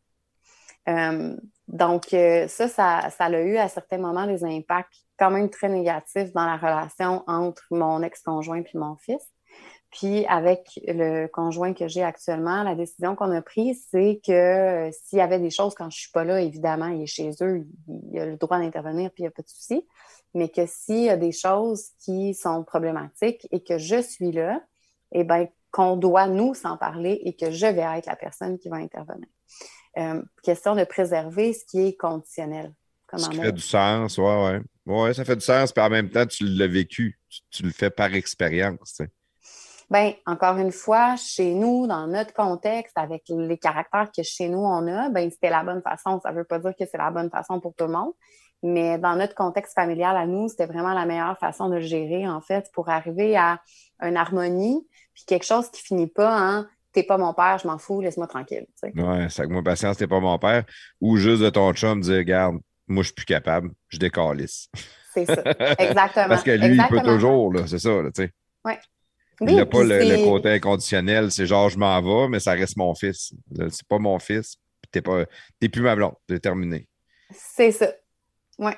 Euh, donc, euh, ça, ça, ça a eu à certains moments des impacts quand même très négatifs dans la relation entre mon ex-conjoint puis mon fils. Puis avec le conjoint que j'ai actuellement, la décision qu'on a prise, c'est que euh, s'il y avait des choses quand je suis pas là, évidemment, il est chez eux, il, il a le droit d'intervenir, puis il n'y a pas de souci. Mais que s'il y a des choses qui sont problématiques et que je suis là, eh bien, qu'on doit nous s'en parler et que je vais être la personne qui va intervenir. Euh, question de préserver ce qui est conditionnel. Comme Ça amour. fait du sens, ouais, ouais. Ouais, ça fait du sens, puis en même temps, tu l'as vécu. Tu, tu le fais par expérience. Ben, encore une fois, chez nous, dans notre contexte, avec les caractères que chez nous on a, ben, c'était la bonne façon. Ça veut pas dire que c'est la bonne façon pour tout le monde, mais dans notre contexte familial à nous, c'était vraiment la meilleure façon de le gérer, en fait, pour arriver à une harmonie, puis quelque chose qui finit pas en t'es pas mon père, je m'en fous, laisse-moi tranquille. tu sais. Ouais, ça que moi, patience, t'es pas mon père. Ou juste de ton chum dire, regarde, moi, je suis plus capable, je décalisse. C'est ça. Exactement. Parce que lui, il peut toujours, là, c'est ça, là, tu sais. Oui, il n'a pas le, côté inconditionnel, c'est genre, je m'en vais, mais ça reste mon fils. C'est pas mon fils, t'es pas, t'es plus ma blonde, c'est terminé. C'est ça. Oui.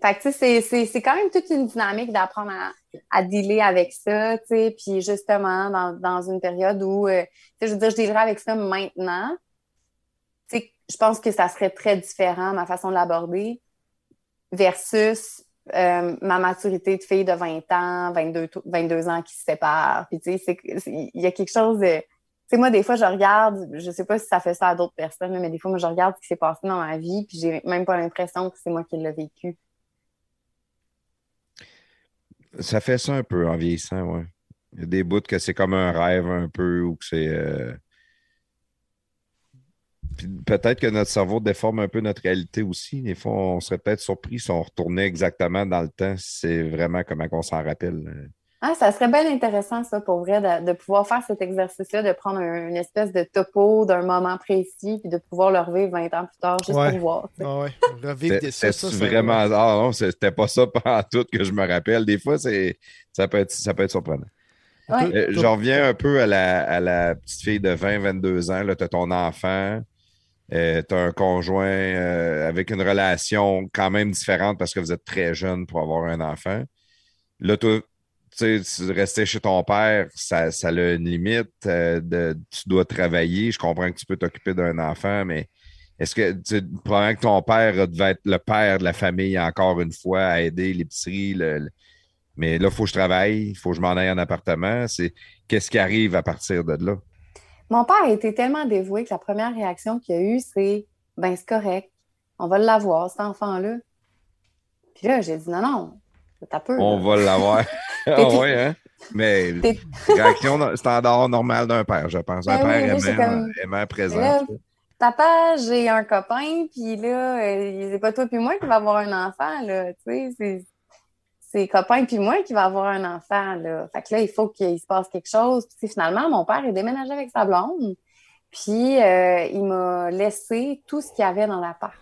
Fait que, tu sais, c'est- c'est c'est quand même toute une dynamique d'apprendre à, à dealer avec ça, tu sais, puis justement, dans, dans une période où, euh, tu sais, je veux dire, je dealerais avec ça maintenant, tu sais, je pense que ça serait très différent, ma façon de l'aborder, versus euh, ma maturité de fille de 20 ans, 22, to- 22 ans qui se séparent, puis tu sais, il y a quelque chose de... Tu sais, moi, des fois, je regarde, je sais pas si ça fait ça à d'autres personnes, mais des fois, moi, je regarde ce qui s'est passé dans ma vie, puis j'ai même pas l'impression que c'est moi qui l'ai vécu. Ça fait ça un peu en vieillissant, ouais. Il y a des bouts que c'est comme un rêve un peu, ou que c'est. euh, peut-être que notre cerveau déforme un peu notre réalité aussi. Des fois, on serait peut-être surpris si on retournait exactement dans le temps, c'est vraiment comment on s'en rappelle. Ah, ça serait bien intéressant, ça, pour vrai, de, de pouvoir faire cet exercice-là, de prendre un- une espèce de topo d'un moment précis, puis de pouvoir le revivre 20 ans plus tard, juste Ouais. pour voir. Ah ouais, revivre des ça, vraiment. Ah non, c'était pas ça pendant tout que je me rappelle. Des fois, ça peut être, ça peut être surprenant. Ouais. Euh, J'en reviens un peu à la, à la petite fille de 20-22 ans. Tu as ton enfant, tu as un conjoint euh, avec une relation quand même différente parce que vous êtes très jeune pour avoir un enfant. Là, toi, tu sais, restais chez ton père, ça, ça a une limite. euh, de, tu dois travailler. Je comprends que tu peux t'occuper d'un enfant, mais est-ce que tu sais, probablement que ton père devait être le père de la famille encore une fois à aider l'épicerie, le- le- mais là, il faut que je travaille, il faut que je m'en aille en appartement. C'est qu'est-ce qui arrive à partir de là? Mon père a été tellement dévoué que la première réaction qu'il a eue, c'est Ben, c'est correct, on va l'avoir, cet enfant-là. Puis là, j'ai dit Non, non, t'as peu. On là. va l'avoir. ah ouais, hein? Mais réaction standard normale d'un père, je pense. Un Ben oui, père c'est aimant, comme- aimant présent. Là. Papa, j'ai un copain, puis là, euh, c'est pas toi puis moi qui va avoir un enfant, là, tu sais, c'est copain puis moi qui va avoir un enfant, là. Fait que là, il faut qu'il se passe quelque chose. Puis finalement, mon père est déménagé avec sa blonde, puis euh, il m'a laissé tout ce qu'il y avait dans l'appart.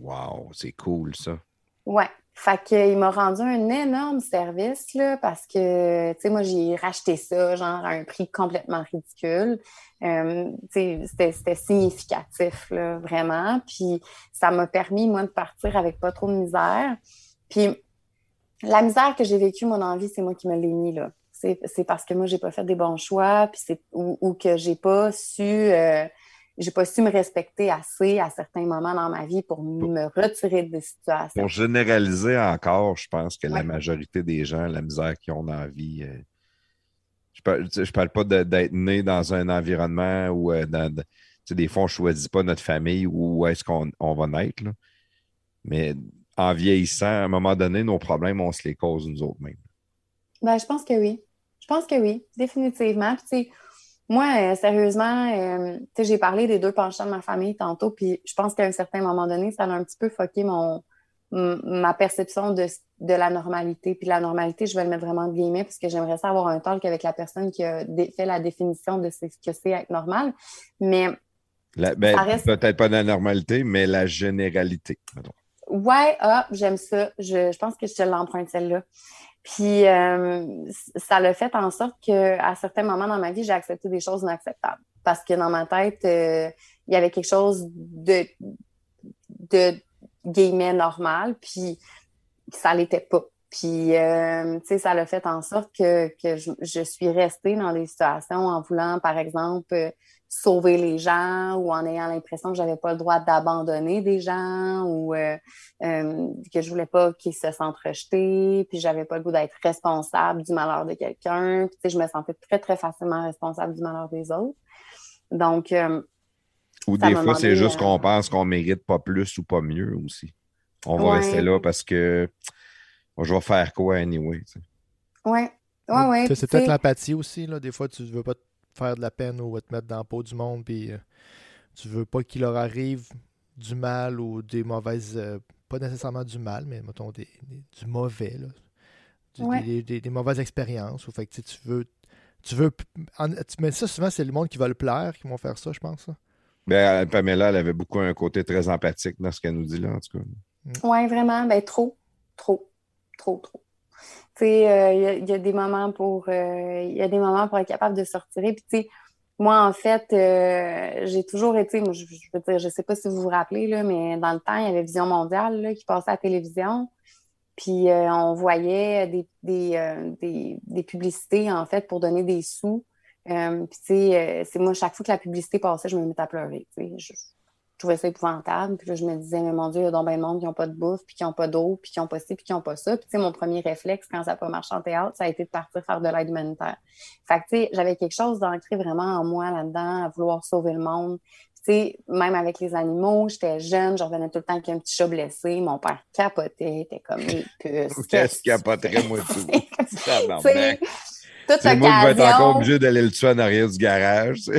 Wow, c'est cool ça. Ouais. Fait qu'il m'a rendu un énorme service, là, parce que, tu sais, moi, j'ai racheté ça, genre, à un prix complètement ridicule. Euh, c'était, significatif, là, vraiment. Puis ça m'a permis, moi, de partir avec pas trop de misère. Puis la misère que j'ai vécue, mon envie, c'est moi qui me l'ai mis, là. C'est, parce que moi, j'ai pas fait des bons choix, puis ou, ou que j'ai pas su... euh, j'ai pas su me respecter assez à certains moments dans ma vie pour me retirer des situations. Pour généraliser encore, je pense que la majorité des gens, la misère qu'ils ont dans la vie, euh, je parle, je parle pas d'être né dans un environnement où euh, dans, des fois, on ne choisit pas notre famille ou où est-ce qu'on on va naître. là. Mais en vieillissant, à un moment donné, nos problèmes, on se les cause nous autres mêmes. Ben, je pense que oui. Je pense que oui, définitivement. Puis, moi, euh, sérieusement, euh, j'ai parlé des deux penchants de ma famille tantôt, puis je pense qu'à un certain moment donné, ça a un petit peu foqué mon, ma perception de, de la normalité. Puis la normalité, je vais le mettre vraiment de guillemets, parce que j'aimerais ça avoir un talk avec la personne qui a fait la définition de ce que c'est être normal. Mais ben, reste- Peut-être pas la normalité, mais la généralité. mettons. Ouais, ah, j'aime ça. Je, je pense que je te l'emprunte celle-là. Puis euh, ça l'a fait en sorte qu'à certains moments dans ma vie, j'ai accepté des choses inacceptables. Parce que dans ma tête, euh, il y avait quelque chose de, de guillemets normal, puis ça l'était pas. Puis, euh, tu sais, ça l'a fait en sorte que, que je, je suis restée dans des situations en voulant, par exemple, sauver les gens ou en ayant l'impression que j'avais pas le droit d'abandonner des gens ou euh, euh, que je voulais pas qu'ils se sentent rejetés, puis j'avais pas le goût d'être responsable du malheur de quelqu'un. Puis, tu sais, je me sentais très, très facilement responsable du malheur des autres. Donc, euh, Ou des fois, c'est juste euh, qu'on pense qu'on mérite pas plus ou pas mieux aussi. On va Ouais. rester là parce que bon, je vais faire quoi anyway. tu sais? ouais, ouais, ouais. C'est peut-être l'empathie aussi. Là. Des fois, tu veux pas te faire de la peine ou te mettre dans la peau du monde, puis euh, tu veux pas qu'il leur arrive du mal ou des mauvaises. euh, pas nécessairement du mal, mais mettons des, des- du mauvais. Là. Du- Ouais. des, des- des mauvaises expériences. Ou fait que tu veux. Tu veux. en- tu- mais ça, souvent, c'est le monde qui va le plaire qui vont faire ça, je pense. Ben, Pamela, elle avait beaucoup un côté très empathique dans ce qu'elle nous dit là, en tout cas. Oui, vraiment, ben trop, trop, trop, trop. Tu sais, euh, il y, a- des moments pour euh, il y a des moments pour être capable de sortir. Puis tu sais, moi, en fait, euh, j'ai toujours été, moi, je, je veux dire, je sais pas si vous vous rappelez, là, mais dans le temps, il y avait Vision mondiale qui passait à la télévision. Puis on voyait des, des, des, publicités, en fait, pour donner des sous. Puis c'est moi, chaque fois que la publicité passait, je me mettais à pleurer. Je trouvais ça épouvantable. Puis là, je me disais, mais mon Dieu, il y a donc bien de monde qui n'ont pas de bouffe, puis qui n'ont pas d'eau, puis qui n'ont pas ci, puis qui n'ont pas ça. Puis, tu sais, mon premier réflexe quand ça n'a pas marché en théâtre, ça a été de partir faire de l'aide humanitaire. Fait que, tu sais, j'avais quelque chose d'ancré vraiment en moi là-dedans, à vouloir sauver le monde. Tu sais, même avec les animaux, j'étais jeune, je revenais tout le temps avec un petit chat blessé. Mon père capotait, était comme les puces. Qu'est-ce qu'il capoterait, moi, tout? C'est moi qui vais être encore obligé d'aller le tuer en arrière du garage.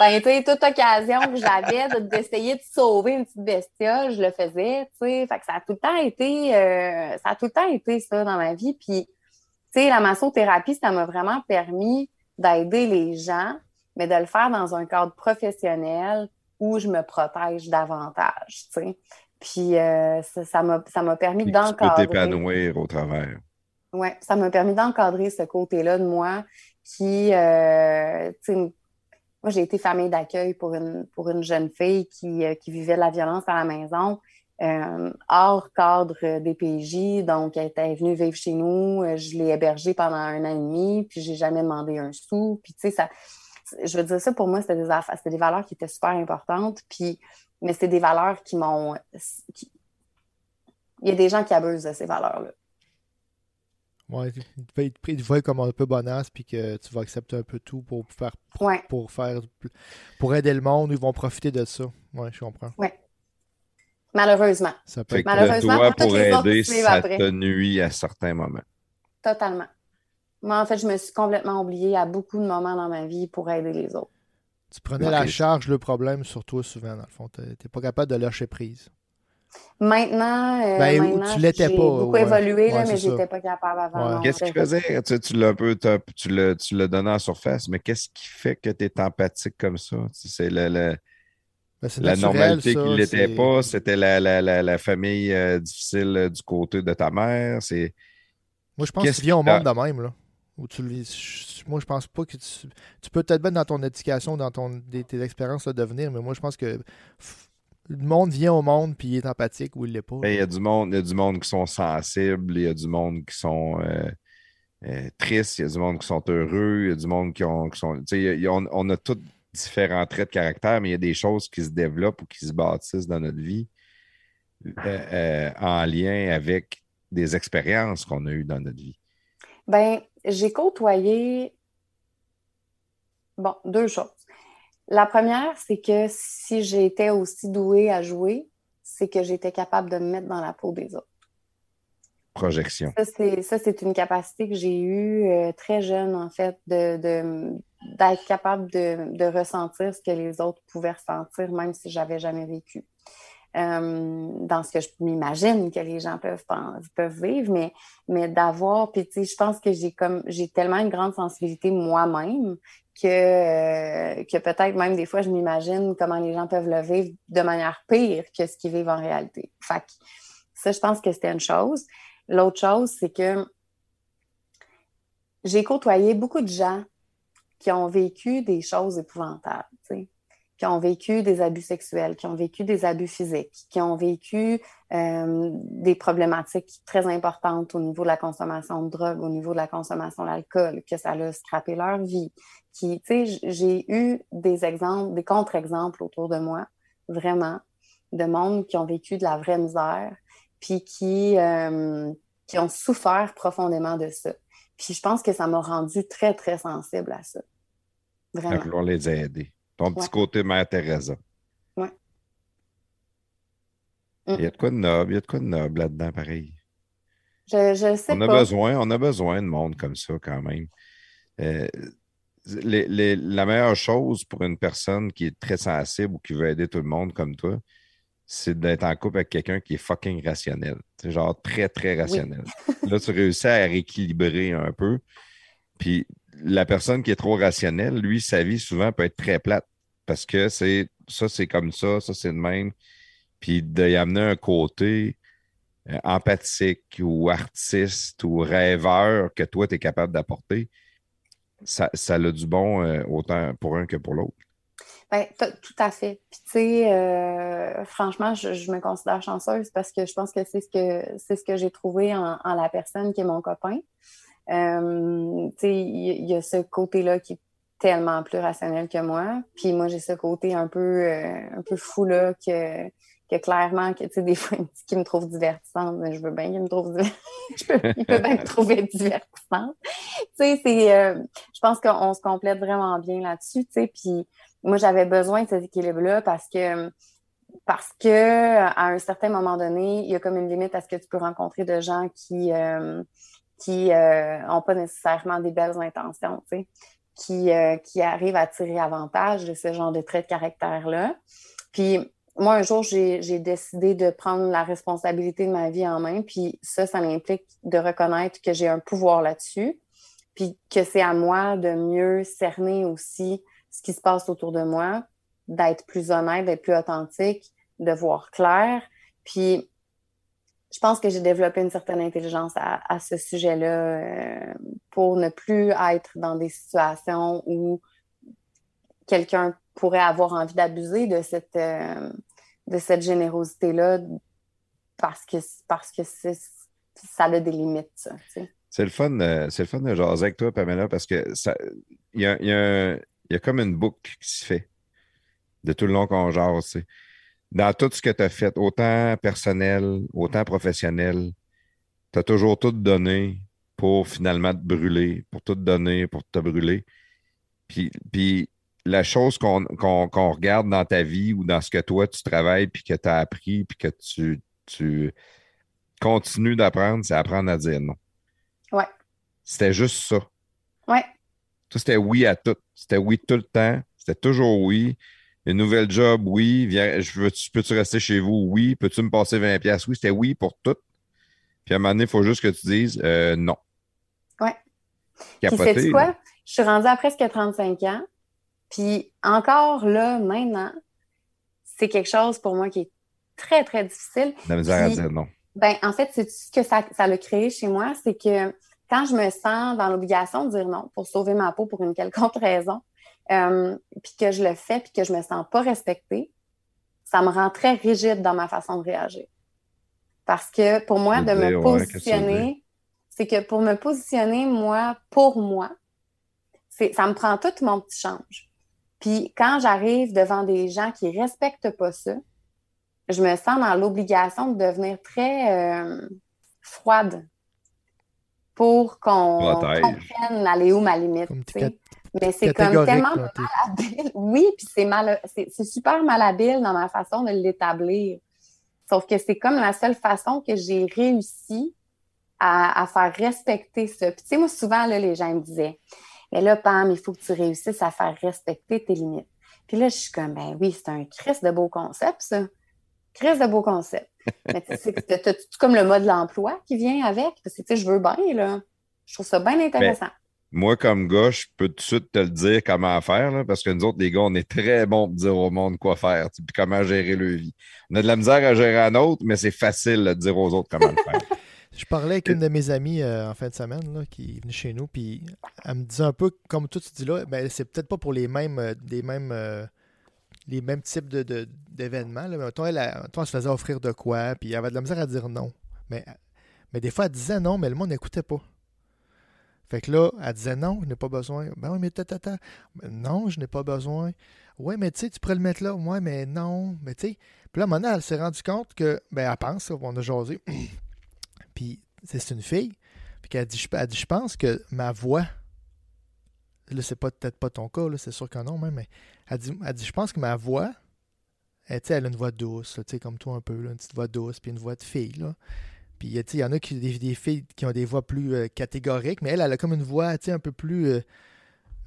Tu tu sais, toute occasion que j'avais de- d'essayer de sauver une petite bestiole, je le faisais, tu sais. Fait que ça a tout le temps été, euh, ça a tout le temps été ça dans ma vie. Puis, sais, la massothérapie, ça m'a vraiment permis d'aider les gens, mais de le faire dans un cadre professionnel où je me protège davantage, tu sais. Puis euh, ça m'a ça m'a permis tu d'encadrer. t'épanouir au travers. Oui, ça m'a permis d'encadrer ce côté-là de moi qui, euh, tu sais, moi, j'ai été famille d'accueil pour une, pour une jeune fille qui, euh, qui vivait la violence à la maison, euh, hors cadre des PJ. Donc, elle était venue vivre chez nous. Euh, Je l'ai hébergée pendant un an et demi, puis j'ai jamais demandé un sou. Puis, tu sais, ça, je veux dire, ça, pour moi, c'était des, c'était des valeurs qui étaient super importantes. Puis, mais c'est des valeurs qui m'ont. Il y a des gens qui abusent de ces valeurs-là. Ouais, il te voit comme un peu bonasse, puis que tu vas accepter un peu tout pour faire, Ouais. pour faire, pour aider le monde, ils vont profiter de ça. Ouais, je comprends. Malheureusement. Ça peut Fait être... que Malheureusement, le doigt pour aider, ça après. te nuit à certains moments. Totalement. Moi, en fait, je me suis complètement oubliée à beaucoup de moments dans ma vie pour aider les autres. Tu prenais la charge, le problème sur toi souvent, dans le fond. T'es pas capable de lâcher prise. Maintenant, euh, Ben, maintenant, tu l'étais j'ai pas, beaucoup ouais. évolué, là, mais c'est ça. j'étais pas capable avant. Ouais. Qu'est-ce qui faisait? Tu, tu l'as un peu, tu l'as, tu l'as donné en surface, mais qu'est-ce qui fait que tu es empathique comme ça? C'est le- le- Ben, c'est la naturel, normalité ça, qui l'était pas, c'était la, la, la, la famille euh, difficile euh, du côté de ta mère. C'est Moi, je pense Qu'est-ce que tu viens au monde de même, là. Où tu. Je- Moi, je pense pas que tu. Tu peux peut-être bien dans ton éducation, dans ton, des- tes expériences de venir, mais moi, je pense que f- le monde vient au monde puis il est empathique ou il l'est pas. Ben, il y a du monde, il y a du monde qui sont sensibles, il y a du monde qui sont euh, euh, tristes, il y a du monde qui sont heureux, il y a du monde qui, ont, qui sont. tu sais, il y a- on, on a tous différents traits de caractère, mais il y a des choses qui se développent ou qui se bâtissent dans notre vie euh, euh, en lien avec des expériences qu'on a eues dans notre vie. Ben, j'ai côtoyé, bon, deux choses. La première, c'est que si j'étais aussi douée à jouer, c'est que j'étais capable de me mettre dans la peau des autres. Projection. Ça, c'est, une capacité que j'ai eue euh, très jeune, en fait, de, de- d'être capable de, de ressentir ce que les autres pouvaient ressentir, même si j'avais jamais vécu. Euh, dans ce que je m'imagine que les gens peuvent, peuvent vivre, mais, mais d'avoir, puis tu sais, je pense que j'ai comme, j'ai tellement une grande sensibilité moi-même que, euh, que peut-être même des fois, je m'imagine comment les gens peuvent le vivre de manière pire que ce qu'ils vivent en réalité. Fait que ça, je pense que c'était une chose. L'autre chose, c'est que j'ai côtoyé beaucoup de gens qui ont vécu des choses épouvantables, tu sais, qui ont vécu des abus sexuels, qui ont vécu des abus physiques, qui ont vécu euh, des problématiques très importantes au niveau de la consommation de drogue, au niveau de la consommation d'alcool, que ça a scrappé leur vie. Qui, tu sais, j'ai eu des exemples, des contre-exemples autour de moi, vraiment, de monde qui ont vécu de la vraie misère, puis qui, euh, qui ont souffert profondément de ça. Puis je pense que ça m'a rendu très, très sensible à ça. à Vraiment. vouloir les aider. Ton petit Ouais. côté Mère Teresa. Ouais. Il y a de quoi de noble, il y a de quoi de noble là-dedans, pareil. Je, je sais On a pas. besoin, on a besoin de monde comme ça quand même. Euh, les- les- la meilleure chose pour une personne qui est très sensible ou qui veut aider tout le monde comme toi, c'est d'être en couple avec quelqu'un qui est fucking rationnel. C'est genre très, très rationnel. Là, tu réussis à rééquilibrer un peu. Puis la personne qui est trop rationnelle, lui, sa vie souvent peut être très plate parce que c'est ça, c'est comme ça, ça, c'est le même. Puis d'y amener un côté euh, empathique ou artiste ou rêveur que toi, tu es capable d'apporter, ça, ça a du bon euh, autant pour un que pour l'autre. Ben, tout à fait. Puis, tu sais, euh, franchement, je, me considère chanceuse parce que je pense que c'est ce que c'est ce que j'ai trouvé en la personne qui est mon copain. Euh, il y, a ce côté-là qui est tellement plus rationnel que moi. Puis moi, j'ai ce côté un peu euh, un peu fou là que que clairement que des fois il me trouve divertissante, mais je veux bien qu'il me trouve diver- je peux- il peut bien me trouver divertissante. Tu sais, euh, je pense qu'on se complète vraiment bien là-dessus, puis moi, j'avais besoin de cet équilibre-là parce que parce que à un certain moment donné, il y a comme une limite à ce que tu peux rencontrer de gens qui euh, qui euh, ont pas nécessairement des belles intentions, qui euh, qui arrivent à tirer avantage de ce genre de traits de caractère-là. Puis moi, un jour, j'ai décidé de prendre la responsabilité de ma vie en main. Puis ça, ça implique de reconnaître que j'ai un pouvoir là-dessus. Puis que c'est à moi de mieux cerner aussi ce qui se passe autour de moi, d'être plus honnête, d'être plus authentique, de voir clair. Puis je pense que j'ai développé une certaine intelligence à, ce sujet-là euh, pour ne plus être dans des situations où quelqu'un pourrait avoir envie d'abuser de cette, euh, cette générosité-là parce que, parce que ça a des limites, C'est le fun, euh, c'est le fun de jaser avec toi, Pamela, parce que il y a, y, a, y a, comme une boucle qui se fait de tout le long qu'on jase dans tout ce que tu as fait, autant personnel, autant professionnel, tu as toujours tout donné pour finalement te brûler, pour tout donner, pour te brûler. Puis, puis la chose qu'on regarde dans ta vie ou dans ce que toi tu travailles, puis que tu as appris, puis que tu, tu continues d'apprendre, c'est apprendre à dire non. Ouais. C'était juste ça. Ouais. Tout c'était oui à tout. C'était oui tout le temps. C'était toujours oui. Une nouvelle job, oui. Viens, je veux, peux-tu rester chez vous? Oui. Peux-tu me passer 20 pièces Oui, c'était oui pour tout. Puis à un moment donné, il faut juste que tu dises euh, non. Ouais. Capoter, Puis, quoi? Je suis rendue à presque 35 ans. Puis encore là, maintenant, c'est quelque chose pour moi qui est très, très difficile. La misère à dire non. Ben, en fait, c'est ce que ça, ça l'a créé chez moi, c'est que quand je me sens dans l'obligation de dire non pour sauver ma peau pour une quelconque raison, euh, puis que je le fais, puis que je me sens pas respectée, ça me rend très rigide dans ma façon de réagir. Parce que pour moi, de me positionner, c'est que pour me positionner, moi, pour moi, ça me prend tout mon petit change. Puis quand j'arrive devant des gens qui respectent pas ça, je me sens dans l'obligation de devenir très euh, froide pour qu'on comprenne aller où ma limite. Mais c'est comme tellement malhabile. Oui, puis c'est mal, c'est super malhabile dans ma façon de l'établir. Sauf que c'est comme la seule façon que j'ai réussi à, faire respecter ça. Puis tu sais, moi, souvent, là, les gens me disaient, mais là, Pam, il faut que tu réussisses à faire respecter tes limites. Puis là, je suis comme, ben oui, c'est un crise de beau concept, ça. Crise de beau concept. Mais tu sais, comme le mode de l'emploi qui vient avec? Parce que, tu sais, je veux bien, là. Je trouve ça bien intéressant moi, comme gars, je peux tout de suite te le dire comment faire, parce que nous autres, les gars, on est très bons pour dire au monde quoi faire, puis comment gérer leur vie. On a de la misère à gérer un autre, mais c'est facile de dire aux autres comment le faire. Je parlais avec une de mes amies euh, en fin de semaine qui est venue chez nous, puis elle me disait un peu comme tout tu dis là, ben, c'est peut-être pas pour les mêmes, euh, mêmes, euh, les mêmes types d'événements. De, mais elle, elle, se faisait offrir de quoi, puis elle avait de la misère à dire non. Mais, mais des fois, elle disait non, mais le monde n'écoutait pas. Fait que là, elle disait non, je n'ai pas besoin. Ben oui, mais tata, non, je n'ai pas besoin. Oui, mais tu sais, tu pourrais le mettre là. Oui, mais non. Mais tu sais. Puis là, maintenant, elle s'est rendue compte que, ben, elle pense, on a jasé. puis, c'est une fille. Puis qu'elle dit, elle dit, je pense que ma voix, là, c'est peut-être pas ton cas, là, c'est sûr que non, mais elle dit, elle dit je pense que ma voix, elle, elle a une voix douce, sais, comme toi un peu, là, une petite voix douce, puis une voix de fille, là. Puis il y en a qui des, des, filles qui ont des voix plus euh, catégoriques, mais elle, elle a comme une voix un peu plus euh,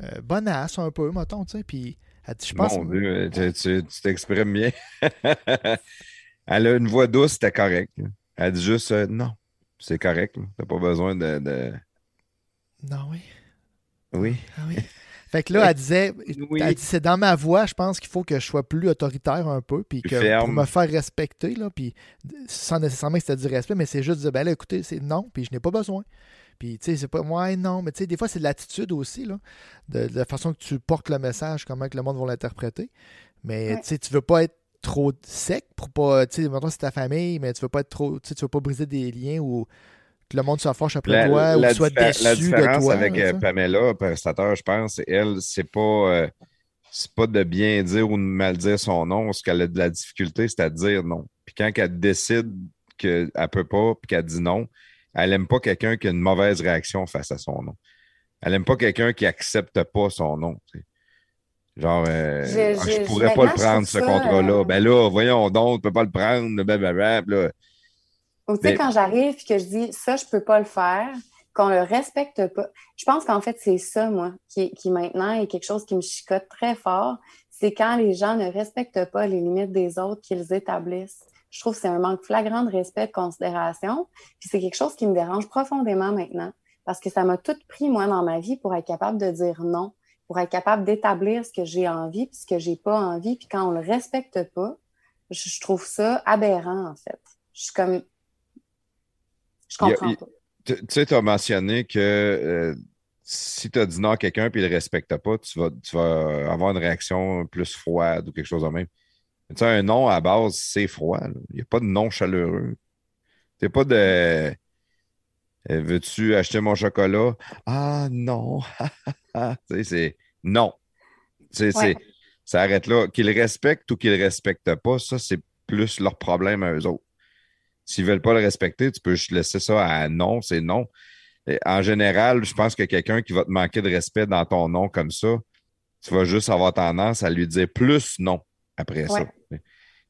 euh, bonasse, un peu, mettons, tu sais. Puis elle dit, je pense. Mon Dieu, tu t'exprimes bien. elle a une voix douce, c'était correct. Elle dit juste non, c'est correct. T'as pas besoin de, de. Non, oui. Oui. Ah oui. Fait que là, elle disait, dit, c'est dans ma voix, je pense qu'il faut que je sois plus autoritaire un peu, puis que pour me faire respecter, là, puis sans nécessairement que c'était du respect, mais c'est juste de dire, ben là, écoutez, c'est non, puis je n'ai pas besoin. Puis, tu sais, c'est pas, ouais, non, mais tu sais, des fois, c'est de l'attitude aussi, là, de, la façon que tu portes le message, comment que le monde va l'interpréter. Mais, tu sais, tu veux pas être trop sec pour pas, tu sais, maintenant c'est ta famille, mais tu veux pas être trop, tu sais, tu veux pas briser des liens ou que le monde soit fâche après toi ou soit déçu la différence avec euh, Pamela, prestateur, je pense, elle, c'est pas, euh, c'est pas de bien dire ou de mal dire son nom. Ce qu'elle a de la difficulté, c'est à dire non. Puis quand elle décide qu'elle ne peut pas, puis qu'elle dit non, elle n'aime pas quelqu'un qui a une mauvaise réaction face à son nom. Elle n'aime pas quelqu'un qui accepte pas son nom. Genre, euh, je, ah, ne pourrais pas le prendre, ce contrat-là. Ben là, voyons donc, tu peux pas le prendre, blablabla. Là. Ou tu sais, quand j'arrive et que je dis ça, je peux pas le faire, qu'on le respecte pas. Je pense qu'en fait, c'est ça, moi, qui, qui maintenant est quelque chose qui me chicote très fort. c'est quand les gens ne respectent pas les limites des autres qu'ils établissent. Je trouve que c'est un manque flagrant de respect, de considération. Puis c'est quelque chose qui me dérange profondément maintenant parce que ça m'a tout pris, moi, dans ma vie pour être capable de dire non, pour être capable d'établir ce que j'ai envie puis ce que j'ai pas envie. Puis quand on le respecte pas, je, trouve ça aberrant, en fait. Je suis comme. Je comprends pas. Tu sais, tu as mentionné que euh, si tu as dit non à quelqu'un et il ne le respecte pas, tu vas, tu vas avoir une réaction plus froide ou quelque chose de même. Tu sais, un non à base, c'est froid. Il n'y a pas de non chaleureux. Tu pas de. Euh, veux-tu acheter mon chocolat? Ah non. tu sais, c'est non. Tu sais, ça arrête là. Qu'ils respectent ou qu'ils ne respectent pas, ça, c'est plus leur problème à eux autres. S'ils ne veulent pas le respecter, tu peux juste laisser ça à non, c'est non. en général, je pense que quelqu'un qui va te manquer de respect dans ton nom comme ça, tu vas juste avoir tendance à lui dire plus non après ça.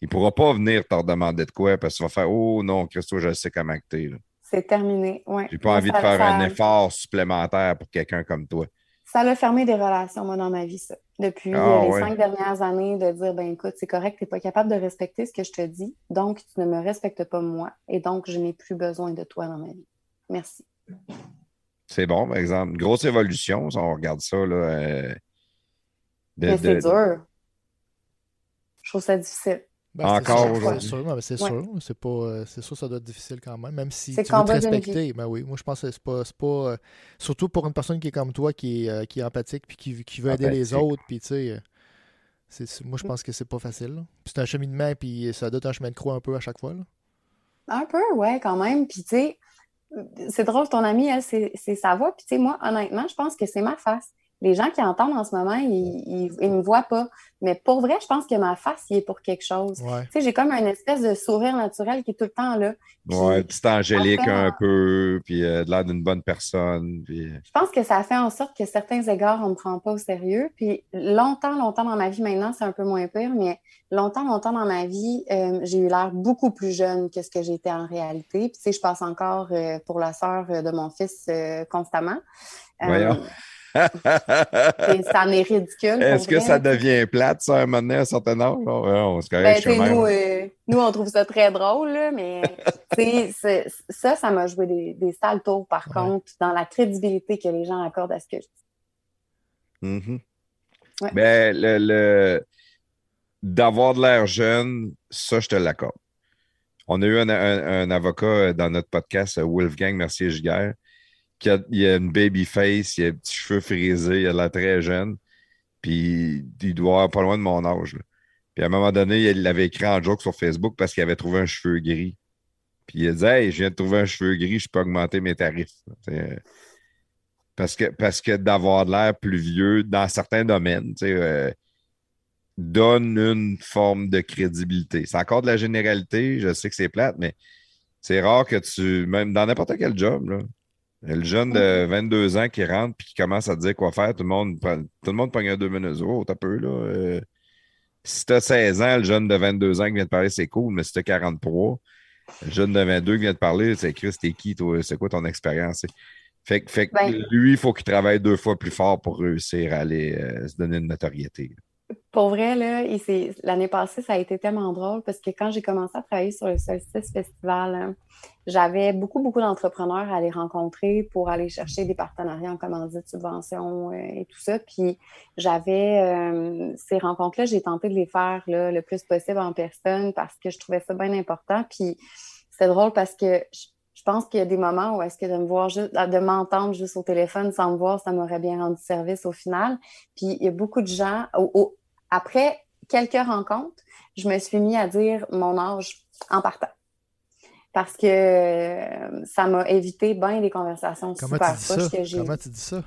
Il ne pourra pas venir te demander de quoi parce que tu vas faire Oh non, Christo, je sais comment tu C'est terminé. Ouais. J'ai pas envie de faire un effort supplémentaire pour quelqu'un comme toi. Ça a fermé des relations, moi, dans ma vie, ça. Depuis ah, les cinq dernières années, de dire ben écoute, c'est correct, tu n'es pas capable de respecter ce que je te dis, donc tu ne me respectes pas moi, et donc je n'ai plus besoin de toi dans ma vie. Merci. C'est bon, par exemple. Une grosse évolution, si on regarde ça. Là, euh, Mais c'est dur. Je trouve ça difficile. Ben, Encore aujourd'hui. C'est sûr, c'est pas, euh, c'est sûr, ça doit être difficile quand même, même si tu veux te respecter. Ben oui, moi je pense que c'est pas, pas euh, surtout pour une personne qui est comme toi, qui est, euh, qui est empathique, puis qui, qui veut aider les autres, puis tu sais, moi je pense que c'est pas facile. C'est un cheminement, puis ça doit être un chemin de croix un peu à chaque fois. Là. Un peu, ouais, quand même. Puis tu sais, c'est drôle, ton ami, elle, c'est sa voix. Puis tu sais, moi, honnêtement, je pense que c'est ma face les gens qui entendent en ce moment, ils ne me voient pas. Mais pour vrai, je pense que ma face, il est pour quelque chose. Tu sais, j'ai comme une espèce de sourire naturel qui est tout le temps là. ouais, petit angélique un peu, puis euh, de l'air d'une bonne personne. Puis... Je pense que ça fait en sorte que certains égards, on ne me prend pas au sérieux. Puis longtemps, longtemps dans ma vie, maintenant, c'est un peu moins pire, mais longtemps, longtemps dans ma vie, euh, j'ai eu l'air beaucoup plus jeune que ce que j'étais en réalité. Puis tu sais, je passe encore euh, pour la sœur de mon fils constamment. Voyons. ça en est ridicule. Est-ce que ça devient plate, ça, à un moment donné, à un certain âge? on se ben, nous, euh, nous, on trouve ça très drôle, là, mais ça, ça m'a joué des, des sales tours, par contre, dans la crédibilité que les gens accordent à ce que je dis. Mm-hmm. Ben, le, d'avoir de l'air jeune, ça, je te l'accorde. On a eu un, avocat dans notre podcast, Wolfgang Mercier-Giguère, il a une baby face, il a des petits cheveux frisés, il a l'air très jeune. Puis il doit avoir pas loin de mon âge. Puis à un moment donné, il l'avait écrit en joke sur Facebook parce qu'il avait trouvé un cheveu gris. Puis il a dit Hey, je viens de trouver un cheveu gris, je peux augmenter mes tarifs. Parce que, parce que d'avoir l'air plus vieux dans certains domaines, euh, donne une forme de crédibilité. C'est encore de la généralité, je sais que c'est plate, mais c'est rare que tu, même dans n'importe quel job, là, le jeune de 22 ans qui rentre et qui commence à te dire quoi faire, tout le monde, tout le monde un deux minutes. Oh, t'as peu, là. Euh, si t'as 16 ans, le jeune de 22 ans qui vient de parler, c'est cool, mais si t'as 43, le jeune de 22 qui vient de parler, c'est Chris, t'es qui, toi? C'est quoi ton expérience? Fait, fait que ben lui, il faut qu'il travaille deux fois plus fort pour réussir à aller euh, se donner une notoriété. Pour vrai, l'année passée, ça a été tellement drôle parce que quand j'ai commencé à travailler sur le Solstice Festival, hein, j'avais beaucoup, beaucoup d'entrepreneurs à aller rencontrer pour aller chercher des partenariats en commandite, subventions euh, et tout ça. Puis j'avais euh, ces rencontres-là, j'ai tenté de les faire le plus possible en personne parce que je trouvais ça bien important. Puis c'est drôle parce que je, pense qu'il y a des moments où est-ce que de me voir juste, de m'entendre juste au téléphone sans me voir, ça m'aurait bien rendu service au final. Puis il y a beaucoup de gens, après quelques rencontres, je me suis mis à dire mon âge en partant. Parce que euh, ça m'a évité bien des conversations super proches que j'ai. Comment tu dis ça?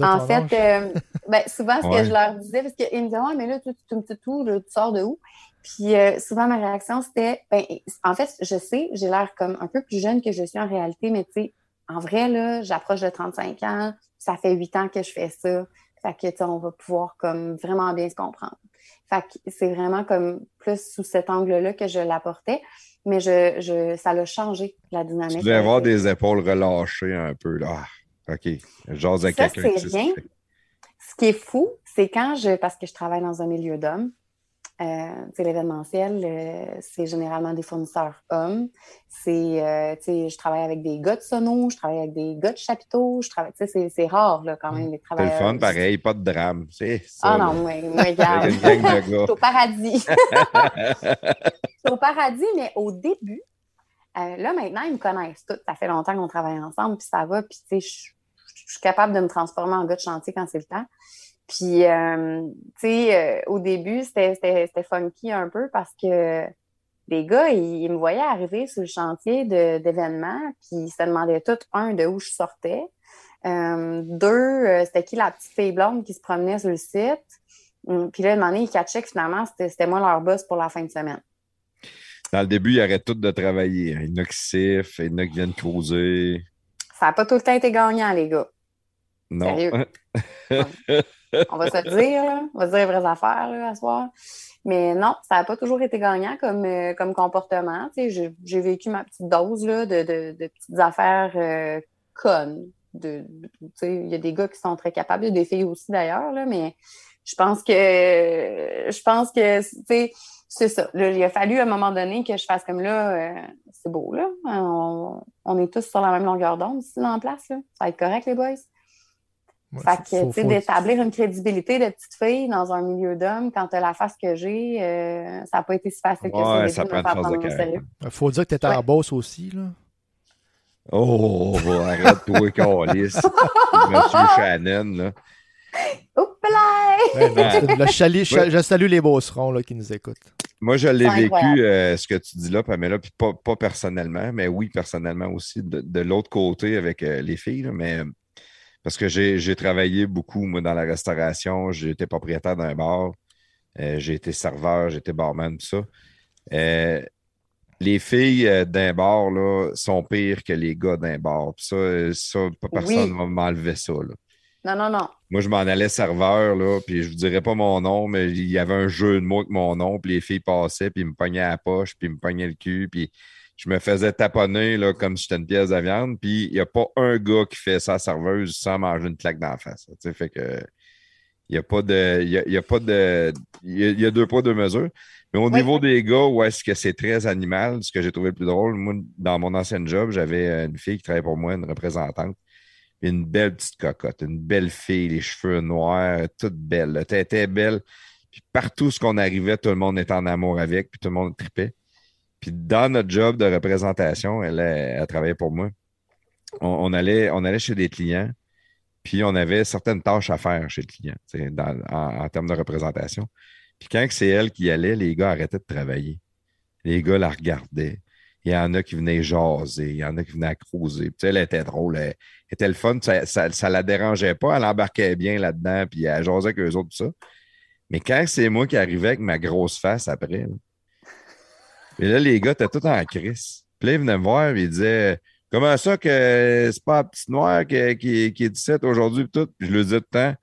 En fait, euh, ben, souvent, ce que je leur disais, parce qu'ils me disaient, ouais, mais là, tu, tu, tu, tu sors de où? Puis euh, souvent, ma réaction, c'était, ben, en fait, je sais, j'ai l'air comme un peu plus jeune que je suis en réalité, mais tu sais, en vrai, là, j'approche de 35 ans, ça fait 8 ans que je fais ça. Fait que, on va pouvoir comme vraiment bien se comprendre. Fait que c'est vraiment comme plus sous cet angle-là que je l'apportais. Mais je, je, ça l'a changé, la dynamique. Tu devais avoir des épaules relâchées un peu, là. Ah, OK. J'ose à quelqu'un. c'est rien. Ce qui est fou, c'est quand je, parce que je travaille dans un milieu d'hommes, euh, l'événementiel, euh, c'est généralement des fournisseurs hommes. C'est, euh, je travaille avec des gars de sono, je travaille avec des gars de chapiteaux, je travaille, c'est, c'est rare là, quand même, les travailleurs. C'est le fun, pareil, pas de drame. C'est ça, ah non, moi regarde. je au paradis. au paradis, mais au début, là, maintenant, ils me connaissent tous. Ça fait longtemps qu'on travaille ensemble, puis ça va, puis je suis capable de me transformer en gars de chantier quand c'est le temps. Puis, euh, tu sais, euh, au début, c'était funky un peu parce que les gars, ils, me voyaient arriver sur le chantier d'événements, puis ils se demandaient tout, un, de où je sortais. Euh, deux, c'était qui la petite fille blonde qui se promenait sur le site? Hum, puis là, moment donné, ils catchaient que finalement, c'était moi leur boss pour la fin de semaine. Dans le début, ils arrêtent tout de travailler. Il y en a qui sifflent, il y en a qui viennent causer. Ça n'a pas tout le temps été gagnant, les gars. Non. On va se dire, on va se dire les vraies affaires à soir. Mais non, ça n'a pas toujours été gagnant comme, euh, comme comportement. J'ai vécu ma petite dose de, petites affaires euh, connes. Il y a des gars qui sont très capables, des filles aussi d'ailleurs, mais je pense que je pense que c'est ça. il a fallu à un moment donné que je fasse comme là, euh, c'est beau, là. On, est tous sur la même longueur d'onde ici la place. Ça va être correct, les boys? Fait que, tu sais, d'établir une crédibilité de petite fille dans un milieu d'hommes, quand tu as la face que j'ai, euh, ça n'a pas été si facile que ouais, ça. prend une de caractère. Il faut dire que tu étais en boss aussi, là. Oh, arrête-toi, Calis. Monsieur Shannon, là. Oups là! je, salue les bosserons là, qui nous écoutent. Moi, je l'ai vécu, euh, ce que tu dis là, Pamela, puis pas, pas personnellement, mais oui, personnellement aussi, de, l'autre côté avec euh, les filles, là, mais parce que j'ai travaillé beaucoup, moi, dans la restauration. J'ai été propriétaire d'un bar. Euh, j'ai été serveur, j'ai été barman, tout ça. Euh, les filles euh, d'un bar là, sont pires que les gars d'un bar. ça, ça, pas personne ne va m'enlever ça. Là. Non, non, non. Moi, je m'en allais serveur, là, puis je ne vous dirais pas mon nom, mais il y avait un jeu de mots avec mon nom, puis les filles passaient, puis ils me pognaient à la poche, puis ils me pognaient le cul, puis je me faisais taponner là, comme si j'étais une pièce de viande. Puis il n'y a pas un gars qui fait ça serveuse sans manger une claque d'en face. Fait que il n'y a pas de. Il y a, pas de. Il y a, deux poids, deux mesures. Mais au niveau des gars, où est-ce que c'est très animal, ce que j'ai trouvé le plus drôle, moi, dans mon ancien job, j'avais une fille qui travaillait pour moi, une représentante. Une belle petite cocotte, une belle fille, les cheveux noirs, toute belle. Elle était belle. Puis partout ce qu'on arrivait, tout le monde était en amour avec, puis tout le monde tripait. Puis dans notre job de représentation, elle, travaillait pour moi. On, allait, on allait chez des clients, puis on avait certaines tâches à faire chez le client en, termes de représentation. Puis quand c'est elle qui allait, les gars arrêtaient de travailler. Les gars la regardaient. Il y en a qui venaient jaser, il y en a qui venaient creuser. Puis, elle était drôle, elle, était le fun, ça, ça, la dérangeait pas, elle embarquait bien là-dedans, puis elle jasait avec eux autres, tout ça. Mais quand c'est moi qui arrivais avec ma grosse face après, et là, les gars étaient tout en crise. Puis là, ils venaient me voir et ils disaient Comment ça que c'est pas la petite noire qui, qui, qui est 17 aujourd'hui et tout? Puis je leur disais tout le temps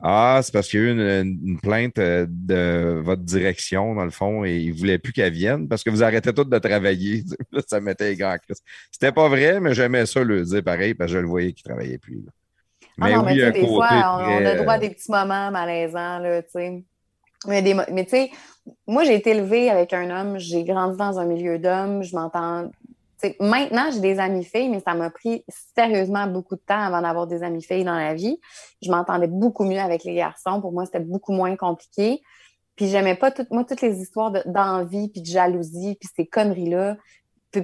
Ah, c'est parce qu'il y a eu une, plainte euh, de votre direction, dans le fond, et ils ne voulaient plus qu'elle vienne parce que vous arrêtez toutes de travailler. Là, ça mettait les gars en crise. C'était pas vrai, mais j'aimais ça le dire pareil, parce que je le voyais qu'ils ne travaillaient plus. Ah mais non, mais des fois, on, a droit à des petits moments malaisants, là, tu sais. Mais, mais tu sais, moi, j'ai été élevée avec un homme, j'ai grandi dans un milieu d'hommes, je m'entends. Maintenant, j'ai des amis filles, mais ça m'a pris sérieusement beaucoup de temps avant d'avoir des amis filles dans la vie. Je m'entendais beaucoup mieux avec les garçons. Pour moi, c'était beaucoup moins compliqué. Puis j'aimais pas toutes, moi, toutes les histoires d'envie, puis de jalousie, puis ces conneries-là.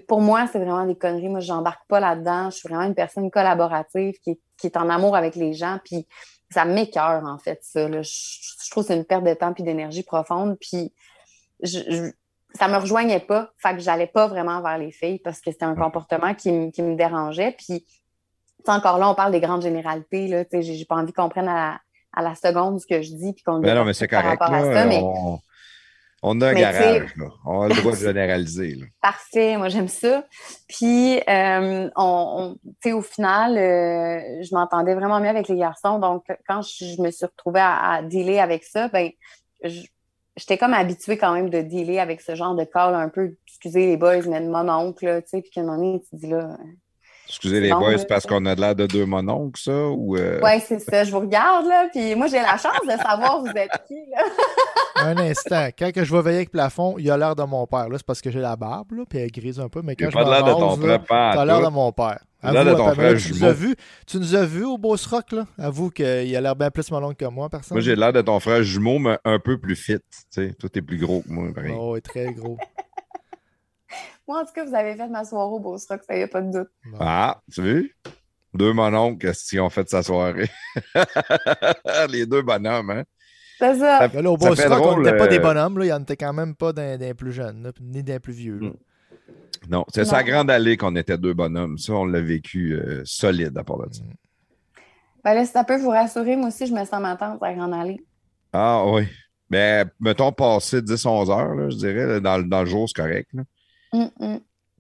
Pour moi, c'est vraiment des conneries. Moi, j'embarque pas là-dedans. Je suis vraiment une personne collaborative qui qui est en amour avec les gens. Puis ça m'écœure, en fait, ça. Je, trouve que c'est une perte de temps puis d'énergie profonde. Puis je, ça me rejoignait pas. Fait que j'allais pas vraiment vers les filles parce que c'était un comportement qui, me dérangeait. Puis encore là, on parle des grandes généralités. Là, j'ai, pas envie qu'on prenne à la, seconde ce que je dis puis qu'on ben non, mais c'est correct. On a un garage, là. On a le droit de généraliser. Là. Parfait, moi j'aime ça. Puis, euh, on, au final, euh, je m'entendais vraiment mieux avec les garçons. Donc, quand je, me suis retrouvée à, dealer avec ça, ben, j'étais comme habituée quand même de dealer avec ce genre de call un peu, excusez les boys, mais de mon oncle, tu sais, puis qu'à un moment donné, tu dis là, Excusez les Non, boys, c'est parce qu'on a de l'air de deux mononcles, ça? Ou, euh, Ouais, c'est ça. Je vous regarde, là. Puis moi, j'ai la chance de savoir vous êtes qui, là. Un instant. Quand que je vais veiller avec le plafond, il a l'air de mon père. Là, c'est parce que j'ai la barbe, là, puis elle grise un peu. Mais quand je pas l'air de ton frère, T'as l'air de mon père. L'air de ton frère tu nous, as vu, tu nous as vu au Beau Rock, là? Avoue qu'il a l'air bien plus malon que moi, personne. Moi, j'ai l'air de ton frère jumeau, mais un peu plus fit. Tu sais, toi, t'es plus gros que moi, pareil. Oh, il est très gros. Moi, en tout cas, vous avez fait ma soirée au Beau Rock, ça y a pas de doute. Ah, tu vu? Deux mononcles, qui ont fait sa soirée? les deux bonhommes, hein? C'est ça. Ben là, au Ça Beau Rock, on n'était pas euh, des bonhommes. Là. Il n'y en était quand même pas d'un d'un plus jeune, là, ni d'un plus vieux. là. Mm. Non, c'est sa grande allée qu'on était deux bonhommes. Ça, on l'a vécu euh, solide à part de ça. Ben là, si ça peut vous rassurer, moi aussi, je me sens ma tante à Grande Allée. Ah oui. Mais mettons, passer 10-11 heures, là, je dirais, là, dans, le- dans le jour, c'est correct. là.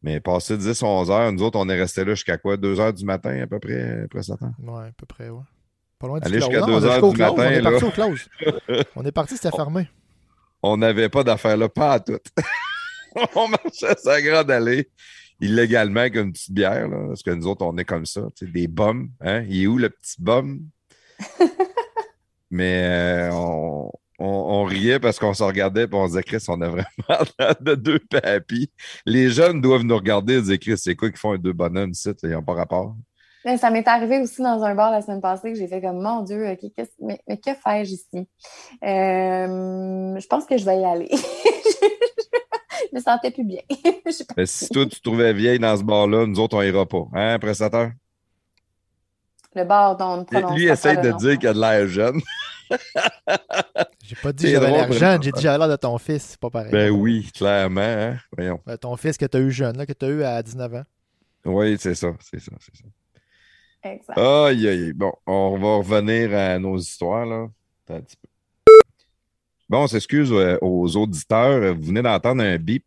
Mais passer 10-11 heures, nous autres, on est restés là jusqu'à quoi? 2 heures du matin, à peu près, après ça. Ouais, à peu près, ouais. Pas loin du jusqu'à deux est heures du close, matin, On est là. parti au close. on est parti, c'était fermé. On n'avait pas d'affaires là, pas à tout. on marchait la grande allée, illégalement, avec une petite bière, là, parce que nous autres, on est comme ça, des bums. Hein? Il est où le petit bum? Mais euh, on, on, on riait parce qu'on se regardait et on se disait, Chris, on a vraiment l'air de deux papis. Les jeunes doivent nous regarder et dire, Chris, c'est quoi qu'ils font deux bonhommes ici? Ils n'ont pas rapport. Là, Ça m'est arrivé aussi dans un bar la semaine passée que j'ai fait comme mon Dieu, mais, mais que fais-je ici? Euh, je pense que je vais y aller. je me sentais plus bien. Mais si toi, tu te trouvais vieille dans ce bar-là, nous autres, on ira pas. Hein, prestataire? le bar dont on ne prononce Lui pas essaye de dire qu'il a de l'air jeune. J'ai pas dit j'avais l'air jeune, j'ai dit que j'avais l'air de ton fils, c'est pas pareil. Ben oui, clairement. Hein? Voyons. Ben, ton fils que tu as eu jeune, là, que tu as eu à 19 ans. Oui, c'est ça, c'est ça, c'est ça. Exact. Aïe, aïe, aïe. Bon, on va revenir à nos histoires, là. Attends un petit peu. Bon, on s'excuse euh, aux auditeurs. Vous venez d'entendre un bip.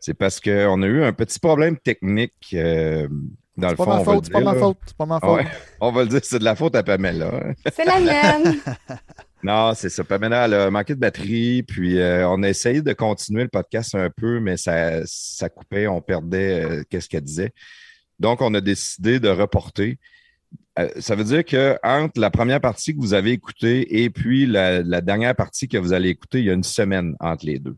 C'est parce qu'on a eu un petit problème technique. euh, dans le C'est pas fond, ma faute, c'est pas ma faute, c'est pas ma Ah faute. ouais, on va le dire, c'est de la faute à Pamela. hein. C'est la mienne. Non, c'est ça. Pamela, elle a manqué de batterie, puis euh, on a essayé de continuer le podcast un peu, mais ça, ça coupait, on perdait euh, qu'est-ce qu'elle disait. Donc, on a décidé de reporter. Euh, ça veut dire que entre la première partie que vous avez écoutée et puis la, la dernière partie que vous allez écouter, il y a une semaine entre les deux.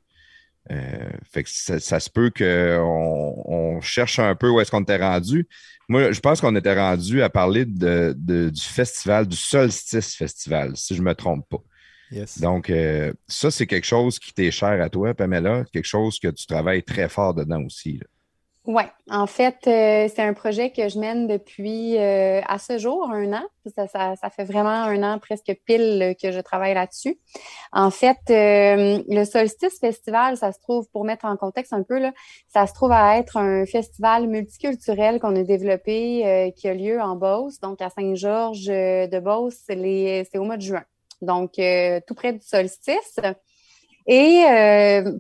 Euh, fait que ça, ça se peut qu'on on cherche un peu où est-ce qu'on était rendu. Moi, je pense qu'on était rendu à parler de, de- du festival, du Solstice Festival, si je ne me trompe pas. Yes. Donc, euh, ça, c'est quelque chose qui t'est cher à toi, Pamela, quelque chose que tu travailles très fort dedans aussi. là. Oui, en fait, euh, c'est un projet que je mène depuis euh, à ce jour un an. Ça, ça, fait vraiment un an presque pile que je travaille là-dessus. En fait, euh, le Solstice Festival, ça se trouve, pour mettre en contexte un peu, là, ça se trouve à être un festival multiculturel qu'on a développé qui a lieu en Beauce, donc à Saint-Georges de Beauce, c'est au mois de juin. Donc, tout près du solstice. Et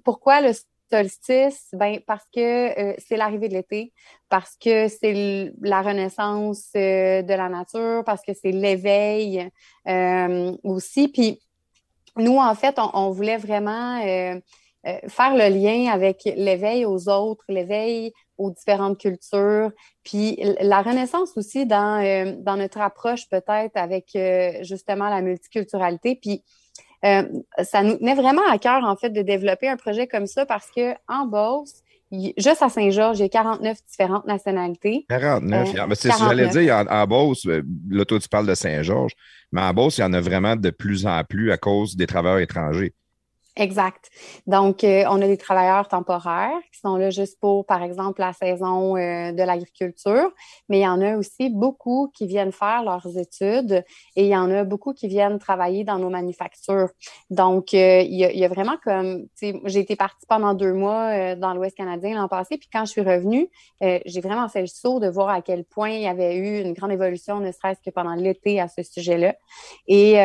pourquoi le solstice? Ben, parce que euh, c'est l'arrivée de l'été, parce que c'est la renaissance euh, de la nature, parce que c'est l'éveil euh, aussi. Puis nous, en fait, on, voulait vraiment faire le lien avec l'éveil aux autres, l'éveil aux différentes cultures, puis la renaissance aussi dans, dans notre approche peut-être avec justement la multiculturalité. Puis euh, ça nous tenait vraiment à cœur, en fait, de développer un projet comme ça parce que en Beauce, juste à Saint-Georges, il y a 49 différentes nationalités. 49. Euh, c'est ce que j'allais 49. dire, en, en Beauce, euh, là, toi, tu parles de Saint-Georges, mais en Beauce, il y en a vraiment de plus en plus à cause des travailleurs étrangers. Exact. Donc, euh, on a des travailleurs temporaires qui sont là juste pour, par exemple, la saison euh, de l'agriculture, mais il y en a aussi beaucoup qui viennent faire leurs études et il y en a beaucoup qui viennent travailler dans nos manufactures. Donc, euh, il, y a, vraiment comme, j'ai été partie pendant deux mois dans l'Ouest canadien l'an passé, puis quand je suis revenue, j'ai vraiment fait le saut de voir à quel point il y avait eu une grande évolution, ne serait-ce que pendant l'été à ce sujet-là. Et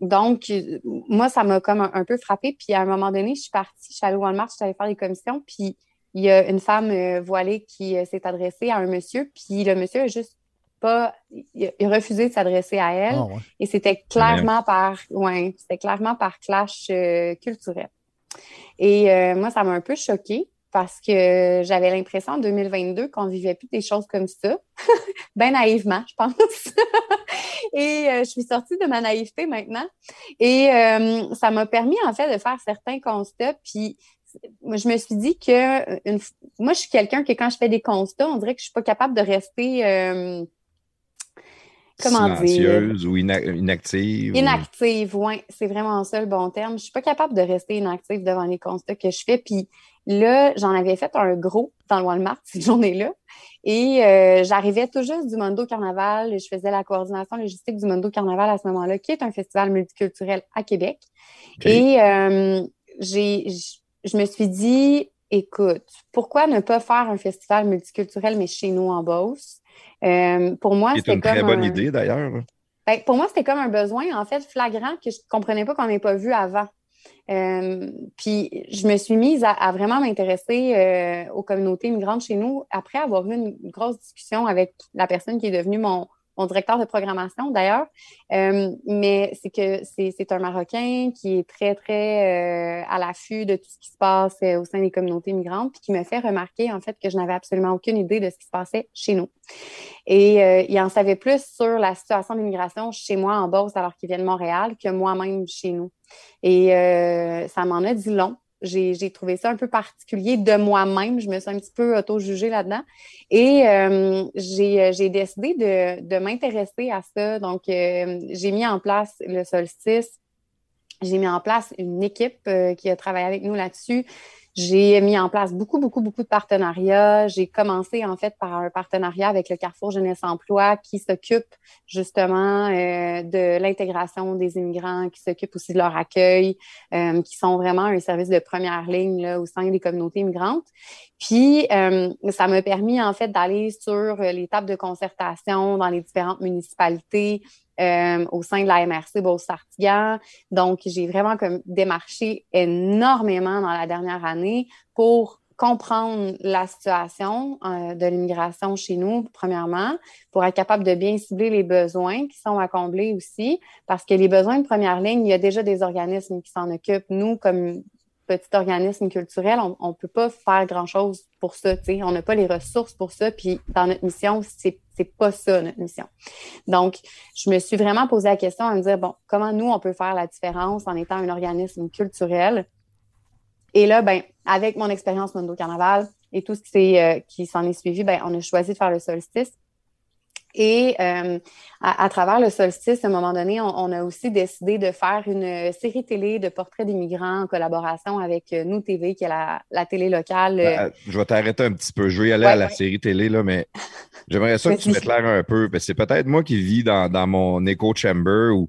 donc, moi, ça m'a comme un, un peu frappé. Puis à un moment donné, je suis partie, je suis allée au Walmart, je suis allée faire des commissions. Puis il y a une femme euh, voilée qui euh, s'est adressée à un monsieur. Puis le monsieur a juste pas, il a, refusé de s'adresser à elle. Ah, ouais. Et c'était clairement par, ouais, c'était clairement par clash euh, culturel. Et moi, ça m'a un peu choquée parce que j'avais l'impression en 2022 qu'on vivait plus des choses comme ça. Bien naïvement, je pense. et euh, je suis sortie de ma naïveté maintenant. Et euh, ça m'a permis, en fait, de faire certains constats. Puis je me suis dit que moi, je suis quelqu'un que quand je fais des constats, on dirait que je suis pas capable de rester. Euh, comment Silencieuse ou inactive? Inactive, oui, c'est vraiment ça le bon terme. Je suis pas capable de rester inactive devant les constats que je fais. Puis là, j'en avais fait un gros dans le Walmart cette journée-là. Et euh, j'arrivais tout juste du Mondo Carnaval. Je faisais la coordination logistique du Mondo Carnaval à ce moment-là, qui est un festival multiculturel à Québec. Et euh, j'ai, je me suis dit, écoute, pourquoi ne pas faire un festival multiculturel, mais chez nous en Beauce? Euh, pour moi, c'était une très bonne idée d'ailleurs. Ben, pour moi, c'était comme un besoin, en fait, flagrant que je ne comprenais pas qu'on n'ait pas vu avant. Euh, puis je me suis mise à, vraiment m'intéresser euh, aux communautés migrantes chez nous après avoir eu une grosse discussion avec la personne qui est devenue mon, mon directeur de programmation d'ailleurs. Euh, mais c'est que c'est un Marocain qui est très, très euh, à l'affût de tout ce qui se passe euh, au sein des communautés migrantes, puis qui me fait remarquer en fait que je n'avais absolument aucune idée de ce qui se passait chez nous. Et il en savait plus sur la situation d'immigration chez moi en Beauce alors qu'il vient de Montréal que moi-même chez nous. Et ça m'en a dit long j'ai trouvé ça un peu particulier de moi-même. Je me suis un petit peu auto-jugée là-dedans. Et euh, euh, j'ai décidé de, de m'intéresser à ça. Donc, euh, j'ai mis en place le solstice. J'ai mis en place une équipe qui a travaillé avec nous là-dessus. J'ai mis en place beaucoup, beaucoup, beaucoup de partenariats. J'ai commencé en fait par un partenariat avec le Carrefour Jeunesse Emploi qui s'occupe justement euh, de l'intégration des immigrants, qui s'occupe aussi de leur accueil, euh, qui sont vraiment un service de première ligne là, au sein des communautés immigrantes. Puis, euh, ça m'a permis en fait d'aller sur l'étape de concertation dans les différentes municipalités, euh, au sein de la MRC Beauce-Sartiguan. Donc, j'ai vraiment comme démarché énormément dans la dernière année pour comprendre la situation euh, de l'immigration chez nous, premièrement, pour être capable de bien cibler les besoins qui sont à combler aussi, parce que les besoins de première ligne, il y a déjà des organismes qui s'en occupent. Nous, comme petit organisme culturel, on ne peut pas faire grand-chose pour ça. On n'a pas les ressources pour ça. Puis dans notre mission, c'est n'est pas ça notre mission. Donc, je me suis vraiment posé la question à me dire, bon, comment nous, on peut faire la différence en étant un organisme culturel? Et là, ben, avec mon expérience Mondo Carnaval et tout ce qui, euh, s'en est suivi, ben, on a choisi de faire le solstice. Et euh, à, travers le solstice, à un moment donné, on, a aussi décidé de faire une série télé de portraits d'immigrants en collaboration avec euh, Nous TV, qui est la, télé locale. Ben, euh, je vais t'arrêter un petit peu. Je vais y aller à la série télé, là, mais j'aimerais ça que tu m'éclaires un peu. Parce que c'est peut-être moi qui vis dans, mon écho chamber ou.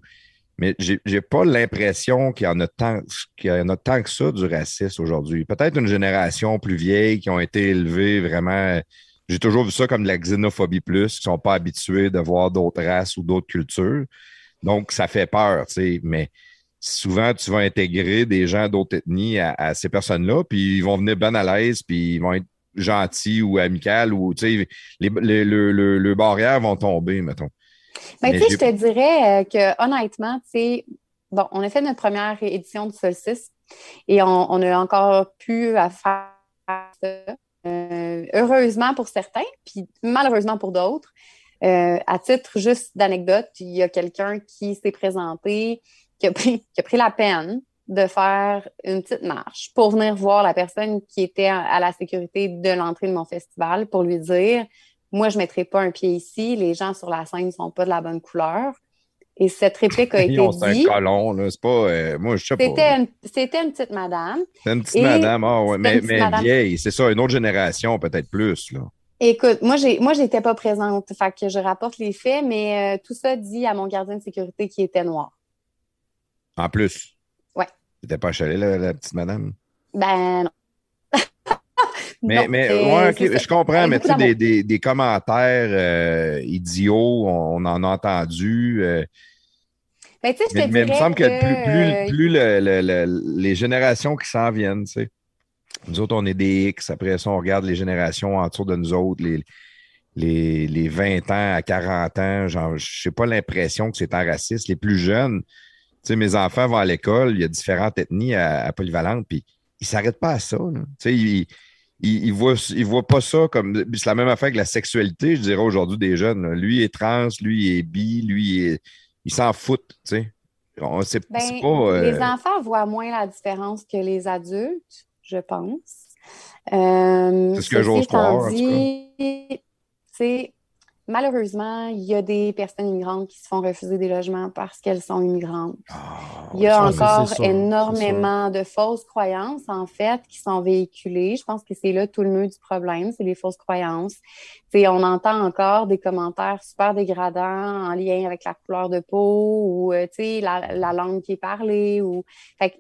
Mais j'ai, n'ai pas l'impression qu'il y en a tant, qu'il y en a tant que ça du racisme aujourd'hui. Peut-être une génération plus vieille qui ont été élevées vraiment j'ai toujours vu ça comme de la xénophobie plus, qui ne sont pas habitués de voir d'autres races ou d'autres cultures. Donc, ça fait peur, tu sais, mais souvent, tu vas intégrer des gens d'autres ethnies à, ces personnes-là, puis ils vont venir bien à l'aise, puis ils vont être gentils ou amicaux, ou, tu sais, les, les, le, barrières vont tomber, mettons. Ben, tu sais, je te dirais euh, que, honnêtement, tu sais, bon, on a fait notre première édition du Solstice et on, on a encore pu faire ça. Euh, heureusement pour certains, puis malheureusement pour d'autres. Euh, à titre juste d'anecdote, il y a quelqu'un qui s'est présenté, qui a, pris, qui a pris la peine de faire une petite marche pour venir voir la personne qui était à, la sécurité de l'entrée de mon festival pour lui dire Moi, je ne mettrai pas un pied ici, les gens sur la scène ne sont pas de la bonne couleur. Et cette réplique a été dit. C'est un colon, là. C'est pas. Euh, moi, je sais pas. C'était une petite madame. C'était une petite madame, ah ouais. Mais, mais vieille, c'est ça, une autre génération, peut-être plus, là. Écoute, moi, j'ai, moi, j'étais pas présente. Fait que je rapporte les faits, mais euh, tout ça dit à mon gardien de sécurité qui était noir. En plus? Ouais. C'était pas chalé, la, la petite madame? Ben non. Mais, mais ouais, je comprends, mais tu sais, des, des, des, commentaires euh, idiots, on, en a entendu. Euh, ben, mais, mais, il me semble que, plus, plus, les générations qui s'en viennent, tu sais. Nous autres, on est des X. Après ça, on regarde les générations autour de nous autres, les, les, les 20 ans à 40 ans. Genre, je n'ai pas l'impression que c'est un raciste. Les plus jeunes, tu sais, mes enfants vont à l'école, il y a différentes ethnies à, Polyvalente, puis ils ne s'arrêtent pas à ça. Tu sais, ils, ils, ils voient, ils voient pas ça comme. C'est la même affaire que la sexualité, je dirais aujourd'hui des jeunes. là. Lui est trans, lui est bi, lui est. Il s'en fout, tu sais. On- C'est Ben, c'est pas. euh, Les enfants voient moins la différence que les adultes, je pense. Euh, C'est ce que j'ose croire, en tout malheureusement, il y a des personnes immigrantes qui se font refuser des logements parce qu'elles sont immigrantes. ah, Il y a encore sûr, énormément de fausses croyances, en fait, qui sont véhiculées. Je pense que c'est là tout le nœud du problème, c'est les fausses croyances. Tu sais, on entend encore des commentaires super dégradants en lien avec la couleur de peau ou, euh, la, la langue qui est parlée. Ou...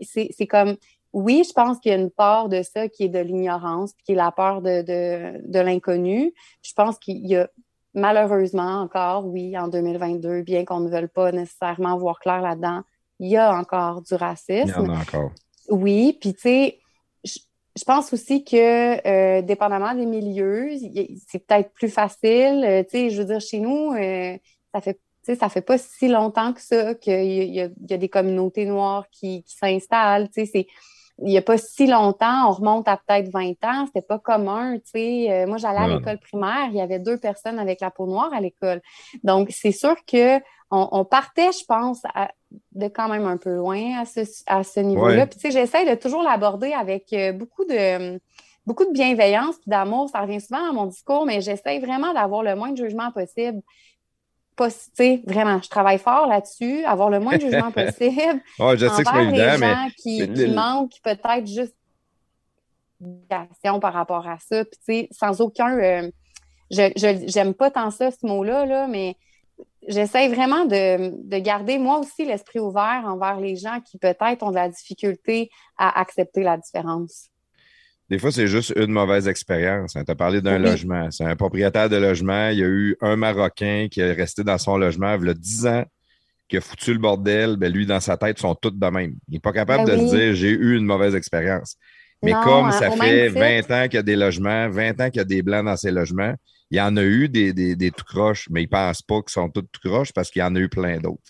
C'est comme, oui, je pense qu'il y a une part de ça qui est de l'ignorance, qui est la peur de, de, de l'inconnu. Je pense qu'il y a malheureusement encore, oui, en 2022, bien qu'on ne veuille pas nécessairement voir clair là-dedans, il y a encore du il y racisme. en a encore. Oui, puis tu sais, je, pense aussi que euh, dépendamment des milieux, c'est peut-être plus facile. Euh, tu sais, je veux dire, chez nous, euh, ça fait ça fait pas si longtemps que ça qu'il y, a- y des communautés noires qui, qui s'installent. Tu sais, c'est il y a pas si longtemps, on remonte à peut-être 20 ans, c'était pas commun, tu sais. Euh, moi, j'allais à l'école primaire, il y avait deux personnes avec la peau noire à l'école. Donc, c'est sûr que on, on partait, je pense, à- de quand même un peu loin à ce, à ce niveau-là. Ouais. Puis, tu sais, j'essaie de toujours l'aborder avec euh, beaucoup de beaucoup de bienveillance puis d'amour. Ça revient souvent à mon discours, mais j'essaie vraiment d'avoir le moins de jugement possible. Vraiment, je travaille fort là-dessus, avoir le moins de jugement possible Ouais, je sais que c'est les évident, mais. gens qui, mais qui le- manquent peut-être juste par rapport à ça. Puis, tu sais, sans aucun. euh, je j'aime pas tant ça, ce mot-là, là, mais j'essaie vraiment de, de garder, moi aussi, l'esprit ouvert envers les gens qui peut-être ont de la difficulté à accepter la différence. Des fois, c'est juste une mauvaise expérience. Tu as parlé d'un Oui. logement. C'est un propriétaire de logement. Il y a eu un Marocain qui est resté dans son logement il y a 10 ans, qui a foutu le bordel. Ben, lui, dans sa tête, ils sont tous de même. Il n'est pas capable Ben de oui. se dire j'ai eu une mauvaise expérience. Mais Non, comme hein, ça fait même 20 titre. ans qu'il y a des logements, 20 ans qu'il y a des blancs dans ces logements, il y en a eu des, des, des tout croches, mais ils ne pensent pas qu'ils sont tous tout croches parce qu'il y en a eu plein d'autres.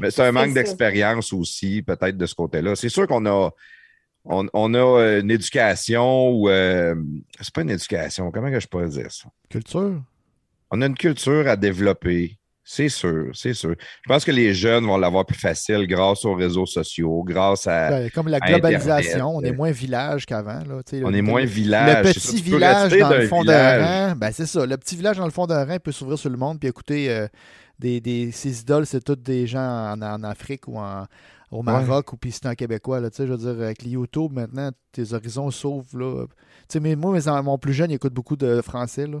Mais c'est un manque d'expérience aussi, peut-être, de ce côté-là. C'est sûr qu'on a, on, on a euh, une éducation ou. euh, c'est pas une éducation, comment que je pourrais dire ça? Culture. On a une culture à développer. C'est sûr, c'est sûr. Je pense que les jeunes vont l'avoir plus facile grâce aux réseaux sociaux, grâce à. Ben, comme la globalisation, on est moins village qu'avant. on est moins village. Le ça, petit village dans le fond d'un rang, ben c'est ça. Le petit village dans le fond d'un rang peut s'ouvrir sur le monde puis écouter euh, des, des, ses idoles, c'est toutes des gens en, en Afrique ou en, au Maroc ou puis c'est un Québécois. Là, tu sais, je veux dire, avec les YouTube maintenant, tes horizons s'ouvrent. là. Tu sais, mais moi, mes mon plus jeune, il écoute beaucoup de français. Là.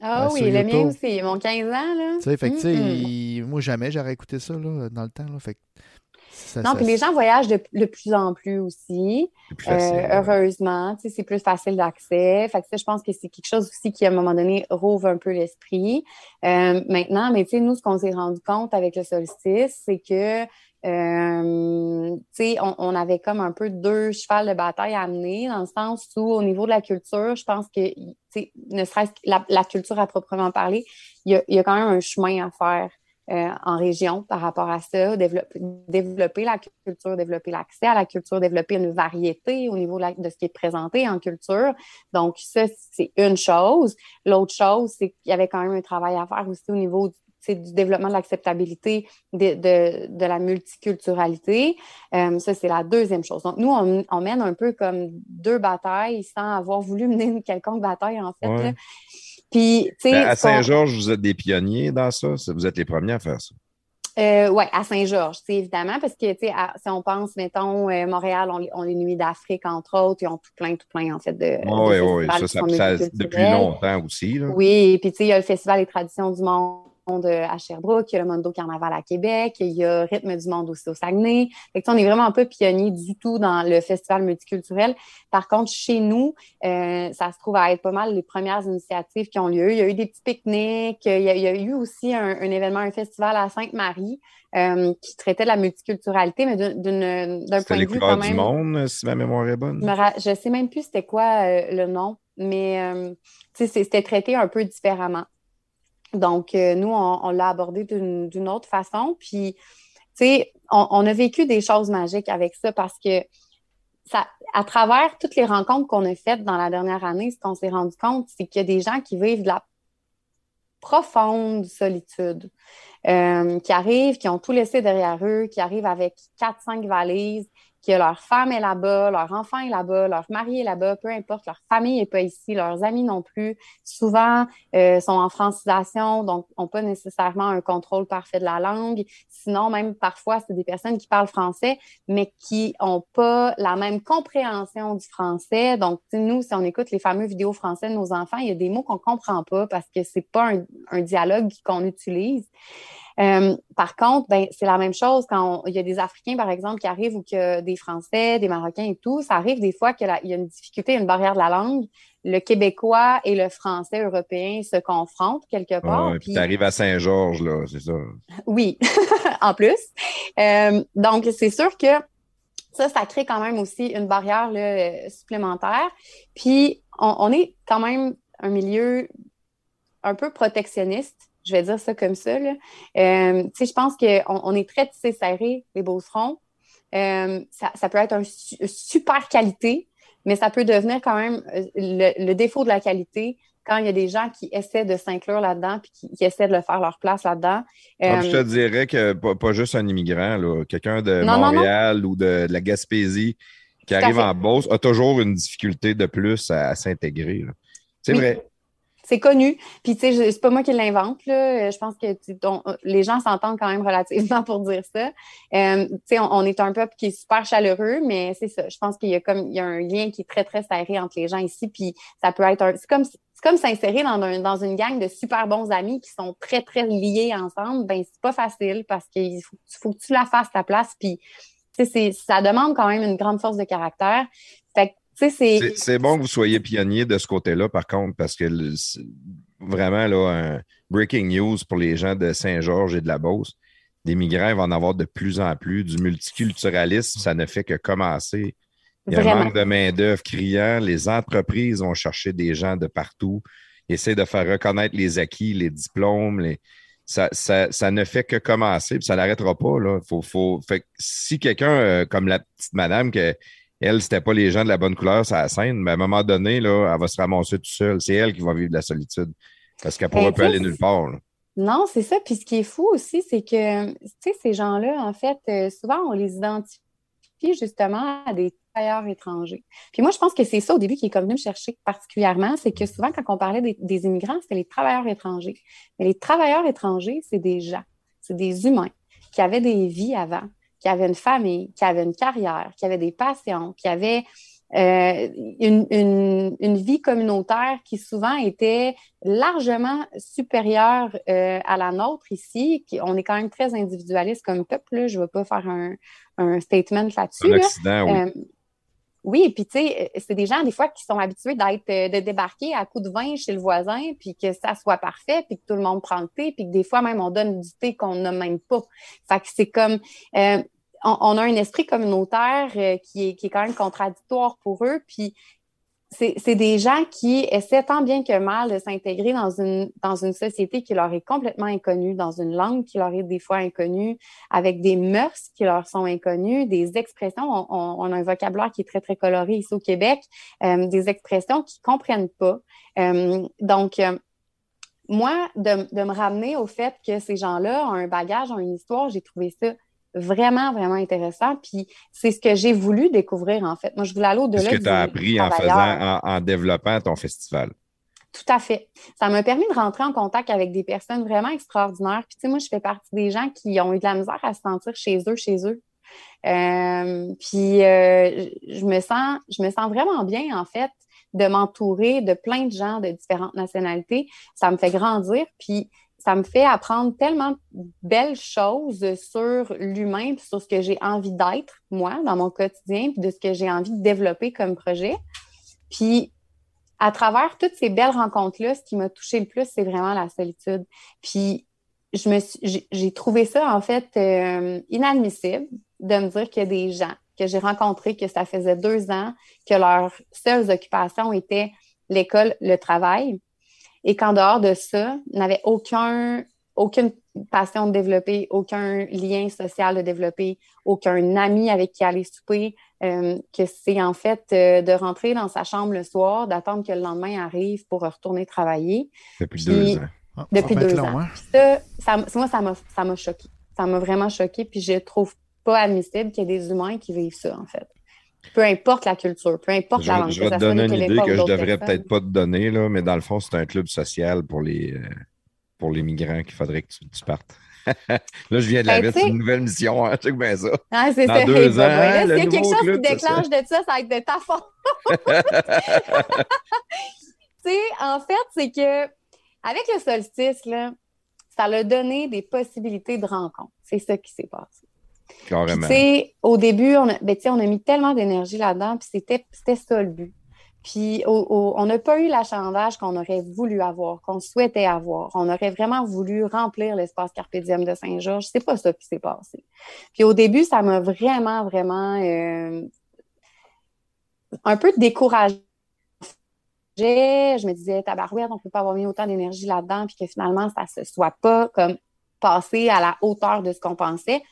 Ah Euh, oui, le mien aussi, ont 15 ans, là. Tu sais, fait que, tu sais, Mm-mm. il- moi, jamais j'aurais écouté ça là, dans le temps. Là, fait que ça- Non, puis les gens voyagent de, de plus en plus aussi. Plus facile. Euh, heureusement, tu sais, c'est plus facile d'accès. Fait que ça, je pense que c'est quelque chose aussi qui, à un moment donné, rouvre un peu l'esprit. Euh, maintenant, mais tu sais, nous, ce qu'on s'est rendu compte avec le solstice, c'est que, euh, tu sais, on, on avait comme un peu deux chevals de bataille à amener, dans le sens où, au niveau de la culture, je pense que, ne serait-ce que la, la culture à proprement parler, il y a, il y a quand même un chemin à faire euh, en région par rapport à ça, développer, la culture, développer l'accès à la culture, développer une variété au niveau de, ce qui est présenté en culture. Donc, ça, c'est une chose. L'autre chose, c'est qu'il y avait quand même un travail à faire aussi au niveau du, du développement de l'acceptabilité de, de, la multiculturalité. Euh, ça, c'est la deuxième chose. Donc, nous, on, on mène un peu comme deux batailles sans avoir voulu mener une quelconque bataille, en fait. Ouais. Puis, tu sais, Ben, à Saint-Georges, vous êtes des pionniers dans ça. Vous êtes les premiers à faire ça. Euh, oui, à Saint-Georges, évidemment, parce que, à- si on pense, mettons, euh, Montréal, on, on les Nuits d'Afrique, entre autres, ils ont tout plein, tout plein, en fait, de. Oui, de oui, festivals ça, ça, ça- depuis longtemps aussi. Là. Oui, puis tu sais, il y a le Festival des traditions du monde euh, à Sherbrooke, il y a le Mondo Carnaval à Québec, il y a Rythme du monde aussi au Saguenay. Fait que, on est vraiment pas pionniers du tout dans le festival multiculturel. Par contre, chez nous, euh, ça se trouve à être pas mal les premières initiatives qui ont lieu. Il y a eu des petits pique-niques, il y a, il y a eu aussi un, un événement, un festival à Sainte-Marie euh, qui traitait de la multiculturalité, mais d'un C'était point de vue couleurs quand du même. monde, si ma mémoire est bonne. je sais même plus c'était quoi euh, le nom, mais c'était traité un peu différemment. Donc, euh, nous, on, l'a abordé d'une autre façon. Puis, tu sais, on, a vécu des choses magiques avec ça parce que à travers toutes les rencontres qu'on a faites dans la dernière année, ce qu'on s'est rendu compte, c'est qu'il y a des gens qui vivent de la profonde solitude, euh, qui arrivent, qui ont tout laissé derrière eux, qui arrivent avec quatre, cinq valises, que leur femme est là-bas, leur enfant est là-bas, leur mari est là-bas, peu importe, leur famille n'est pas ici, leurs amis non plus. Souvent, euh, sont en francisation, donc n'ont pas nécessairement un contrôle parfait de la langue. Sinon, même parfois, c'est des personnes qui parlent français, mais qui n'ont pas la même compréhension du français. Donc, nous, si on écoute les fameux vidéos français de nos enfants, il y a des mots qu'on comprend pas parce que c'est pas un, un dialogue qu'on utilise. Euh, par contre, ben, c'est la même chose quand il y a des Africains, par exemple, qui arrivent ou que des Français, des Marocains et tout. Ça arrive des fois qu'il y a une difficulté, une barrière de la langue. Le québécois et le français européen se confrontent quelque part. puis tu arrives à Saint-Georges, là, c'est ça. Oui, en plus. Euh, donc, c'est sûr que ça, ça crée quand même aussi une barrière là, supplémentaire. Puis, on, on est quand même un milieu un peu protectionniste je vais dire ça comme ça. Là. Euh, je pense qu'on on est très tissé serré, les beaucerons. Euh, ça, ça, peut être une super qualité, mais ça peut devenir quand même euh, le, défaut de la qualité quand il y a des gens qui essaient de s'inclure là-dedans puis qui, essaient de le faire leur place là-dedans. Ah, je te dirais que pas, juste un immigrant, quelqu'un de Montréal ou de, la Gaspésie qui arrive en Beauce a toujours une difficulté de plus à, s'intégrer. C'est vrai c'est connu. Puis, tu sais, c'est pas moi qui l'invente, Je pense que les gens s'entendent quand même relativement pour dire ça. Euh, tu sais, on, est un peuple qui est super chaleureux, mais c'est ça. Je pense qu'il y a comme, il y a un lien qui est très, très serré entre les gens ici. Puis, ça peut être c'est comme, c'est comme s'insérer dans, dans une gang de super bons amis qui sont très, très liés ensemble. Ben, c'est pas facile parce qu'il faut, faut, que tu la fasses ta place. Puis, ça demande quand même une grande force de caractère. Fait c'est bon que vous soyez pionnier de ce côté-là, par contre, parce que vraiment, là, un breaking news pour les gens de Saint-Georges et de la Beauce, des migrants vont en avoir de plus en plus. Du multiculturalisme, ça ne fait que commencer. Il y a un manque de main-d'œuvre criant. Les entreprises vont chercher des gens de partout, essayer de faire reconnaître les acquis, les diplômes. Les... Ça, ça, ne fait que commencer, puis ça n'arrêtera pas. Là. Faut, faut... Fait si quelqu'un, euh, comme la petite madame, que elle, c'était pas les gens de la bonne couleur sur la scène, mais à un moment donné, là, elle va se ramasser toute seule. C'est elle qui va vivre de la solitude parce qu'elle pourra plus aller nulle part. Non, c'est ça. Puis ce qui est fou aussi, c'est que, tu sais, ces gens-là, en fait, euh, souvent, on les identifie justement à des travailleurs étrangers. Puis moi, je pense que c'est ça au début qui est comme venu me chercher particulièrement, c'est que souvent, quand on parlait des, des immigrants, c'était les travailleurs étrangers. Mais les travailleurs étrangers, c'est des gens, c'est des humains qui avaient des vies avant, qui avait une famille, qui avait une carrière, qui avait des passions, qui avait euh, une, une, une, vie communautaire qui souvent était largement supérieure euh, à la nôtre ici. Qui, on est quand même très individualiste comme peuple. Je ne vais pas faire un, un statement là-dessus. Là. oui. Euh, oui, puis tu sais, c'est des gens des fois qui sont habitués d'être de débarquer à coup de vin chez le voisin, puis que ça soit parfait, puis que tout le monde prend le thé, puis que des fois même on donne du thé qu'on n'a même pas. Fait que c'est comme euh, on, a un esprit communautaire euh, qui, est, qui est quand même contradictoire pour eux, puis c'est des gens qui essaient tant bien que mal de s'intégrer dans une, dans une société qui leur est complètement inconnue, dans une langue qui leur est des fois inconnue, avec des mœurs qui leur sont inconnues, des expressions. On, a un vocabulaire qui est très, très coloré ici au Québec, euh, des expressions qu'ils comprennent pas. Euh, donc, euh, moi, de, de me ramener au fait que ces gens-là ont un bagage, ont une histoire, j'ai trouvé ça vraiment, vraiment intéressant. Puis c'est ce que j'ai voulu découvrir, en fait. Moi, je voulais aller au-delà. Ce que tu as appris en faisant, en, développant ton festival. Tout à fait. Ça m'a permis de rentrer en contact avec des personnes vraiment extraordinaires. Puis, tu sais, moi, je fais partie des gens qui ont eu de la misère à se sentir chez eux, chez eux. Euh, puis, euh, je, me sens, je me sens vraiment bien, en fait, de m'entourer de plein de gens de différentes nationalités. Ça me fait grandir. Puis, ça me fait apprendre tellement de belles choses sur l'humain, sur ce que j'ai envie d'être, moi, dans mon quotidien, puis de ce que j'ai envie de développer comme projet. Puis, à travers toutes ces belles rencontres-là, ce qui m'a touché le plus, c'est vraiment la solitude. Puis, je me j'ai trouvé ça, en fait, euh, inadmissible de me dire qu'il y a des gens que j'ai rencontrés, que ça faisait deux ans, que leurs seules occupations étaient l'école, le travail, et qu'en dehors de ça, n'avait aucun, aucune passion de développer, aucun lien social de développer, aucun ami avec qui aller souper, euh, que c'est en fait euh, de rentrer dans sa chambre le soir, d'attendre que le lendemain arrive pour retourner travailler. Depuis deux ans. Ah, Depuis deux long, ans. hein? Puis ça, ça- moi, ça m'a, ça m'a choqué. Ça m'a vraiment choqué. Puis je trouve pas admissible qu'il y ait des humains qui vivent ça, en fait. Peu importe la culture, peu importe Je, la langue. je vais te donner une idée que je devrais peut-être pas te donner, là, mais dans le fond, c'est un club social pour les, euh, pour les migrants qu'il faudrait que tu, tu partes. là, je viens de la Ben, mettre, tu c'est une nouvelle mission, hein, check bien ça. Ah, c'est Dans ça. deux ans, bah, là, S'il y a quelque chose qui club, ça, déclenche de ça, ça va être de ta faute. tu sais, en fait, c'est que avec le solstice, là, ça a donné des possibilités de rencontre. C'est ça qui s'est passé. Au début, on a, ben, on a mis tellement d'énergie là-dedans, puis c'était, c'était ça le but. Puis on n'a pas eu l'achalandage qu'on aurait voulu avoir, qu'on souhaitait avoir. On aurait vraiment voulu remplir l'espace Carpe Diem de Saint-Georges. C'est pas ça qui s'est passé. Puis au début, ça m'a vraiment, vraiment euh, un peu découragée. Je me disais, tabarouette, on peut pas avoir mis autant d'énergie là-dedans, puis que finalement, ça se soit pas comme passé à la hauteur de ce qu'on pensait.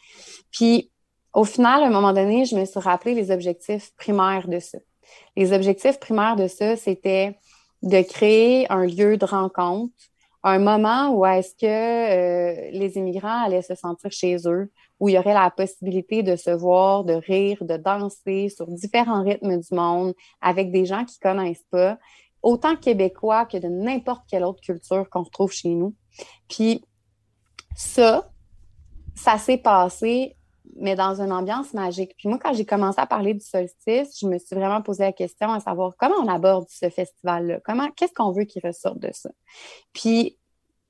Puis, au final, à un moment donné, je me suis rappelé les objectifs primaires de ça. Les objectifs primaires de ça, c'était de créer un lieu de rencontre, un moment où est-ce que euh, les immigrants allaient se sentir chez eux, où il y aurait la possibilité de se voir, de rire, de danser sur différents rythmes du monde avec des gens qui connaissent pas, autant québécois que de n'importe quelle autre culture qu'on retrouve chez nous. Puis ça, ça s'est passé, mais dans une ambiance magique. Puis moi, quand j'ai commencé à parler du solstice, je me suis vraiment posé la question à savoir comment on aborde ce festival-là, comment, qu'est-ce qu'on veut qu'il ressorte de ça? Puis,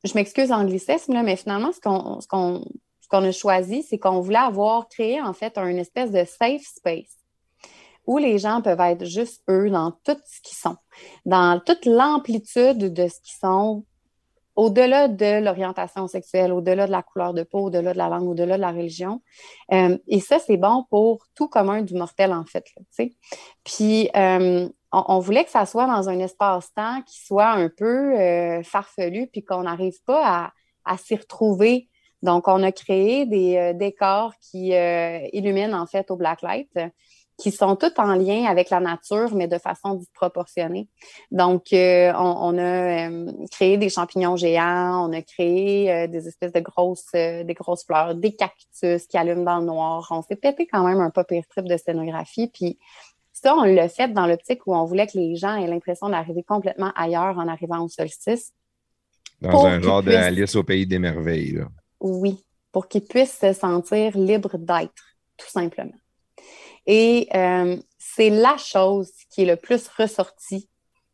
je m'excuse anglicisme, là, mais finalement, ce qu'on, ce qu'on, ce qu'on a choisi, c'est qu'on voulait avoir créé, en fait, une espèce de safe space où les gens peuvent être juste eux dans tout ce qu'ils sont, dans toute l'amplitude de ce qu'ils sont, au-delà de l'orientation sexuelle, au-delà de la couleur de peau, au-delà de la langue, au-delà de la religion. Euh, et ça, c'est bon pour tout commun du mortel, en fait. Puis, euh, on, voulait que ça soit dans un espace-temps qui soit un peu euh, farfelu, puis qu'on n'arrive pas à, s'y retrouver. Donc, on a créé des décors qui illuminent, en fait, au blacklight qui sont tous en lien avec la nature, mais de façon disproportionnée. Donc, euh, on, on, a euh, créé des champignons géants, on a créé euh, des espèces de grosses, des grosses fleurs, des cactus qui allument dans le noir. On s'est pété quand même un pas pire trip de scénographie. Puis ça, on l'a fait dans l'optique où on voulait que les gens aient l'impression d'arriver complètement ailleurs en arrivant au solstice. Dans un genre puissent- d'Alice au pays des merveilles. là. Oui, pour qu'ils puissent se sentir libres d'être, tout simplement. Et euh, c'est la chose qui est le plus ressortie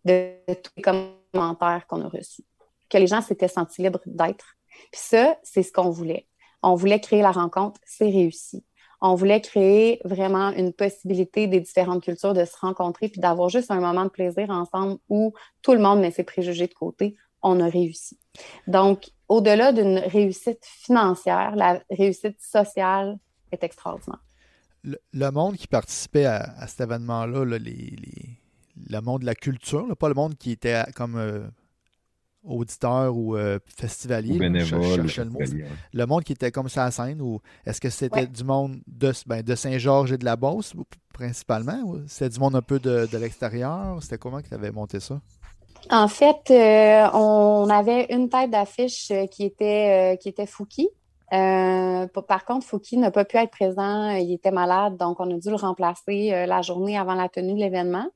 de tous les commentaires qu'on a reçus, que les gens s'étaient sentis libres d'être. Puis ça, c'est ce qu'on voulait. On voulait créer la rencontre, c'est réussi. On voulait créer vraiment une possibilité des différentes cultures de se rencontrer puis d'avoir juste un moment de plaisir ensemble où tout le monde met ses préjugés de côté. On a réussi. Donc, au-delà d'une réussite financière, la réussite sociale est extraordinaire. Le, le monde qui participait à, à cet événement-là, là, les, les- le monde de la culture, là, pas le monde qui était à- comme euh, auditeur ou euh, festivalier, Ou là, je le festivalier. le monde qui était comme ça à la scène, ou est-ce que c'était Ouais. du monde de, ben, de Saint-Georges et de la Beauce, principalement? ou C'était du monde un peu de, de l'extérieur? C'était comment que tu avais monté ça? En fait, euh, on avait une tête d'affiche qui était, euh, qui était Fouki. Euh, par contre, Fouki n'a pas pu être présent, il était malade, donc on a dû le remplacer euh, la journée avant la tenue de l'événement.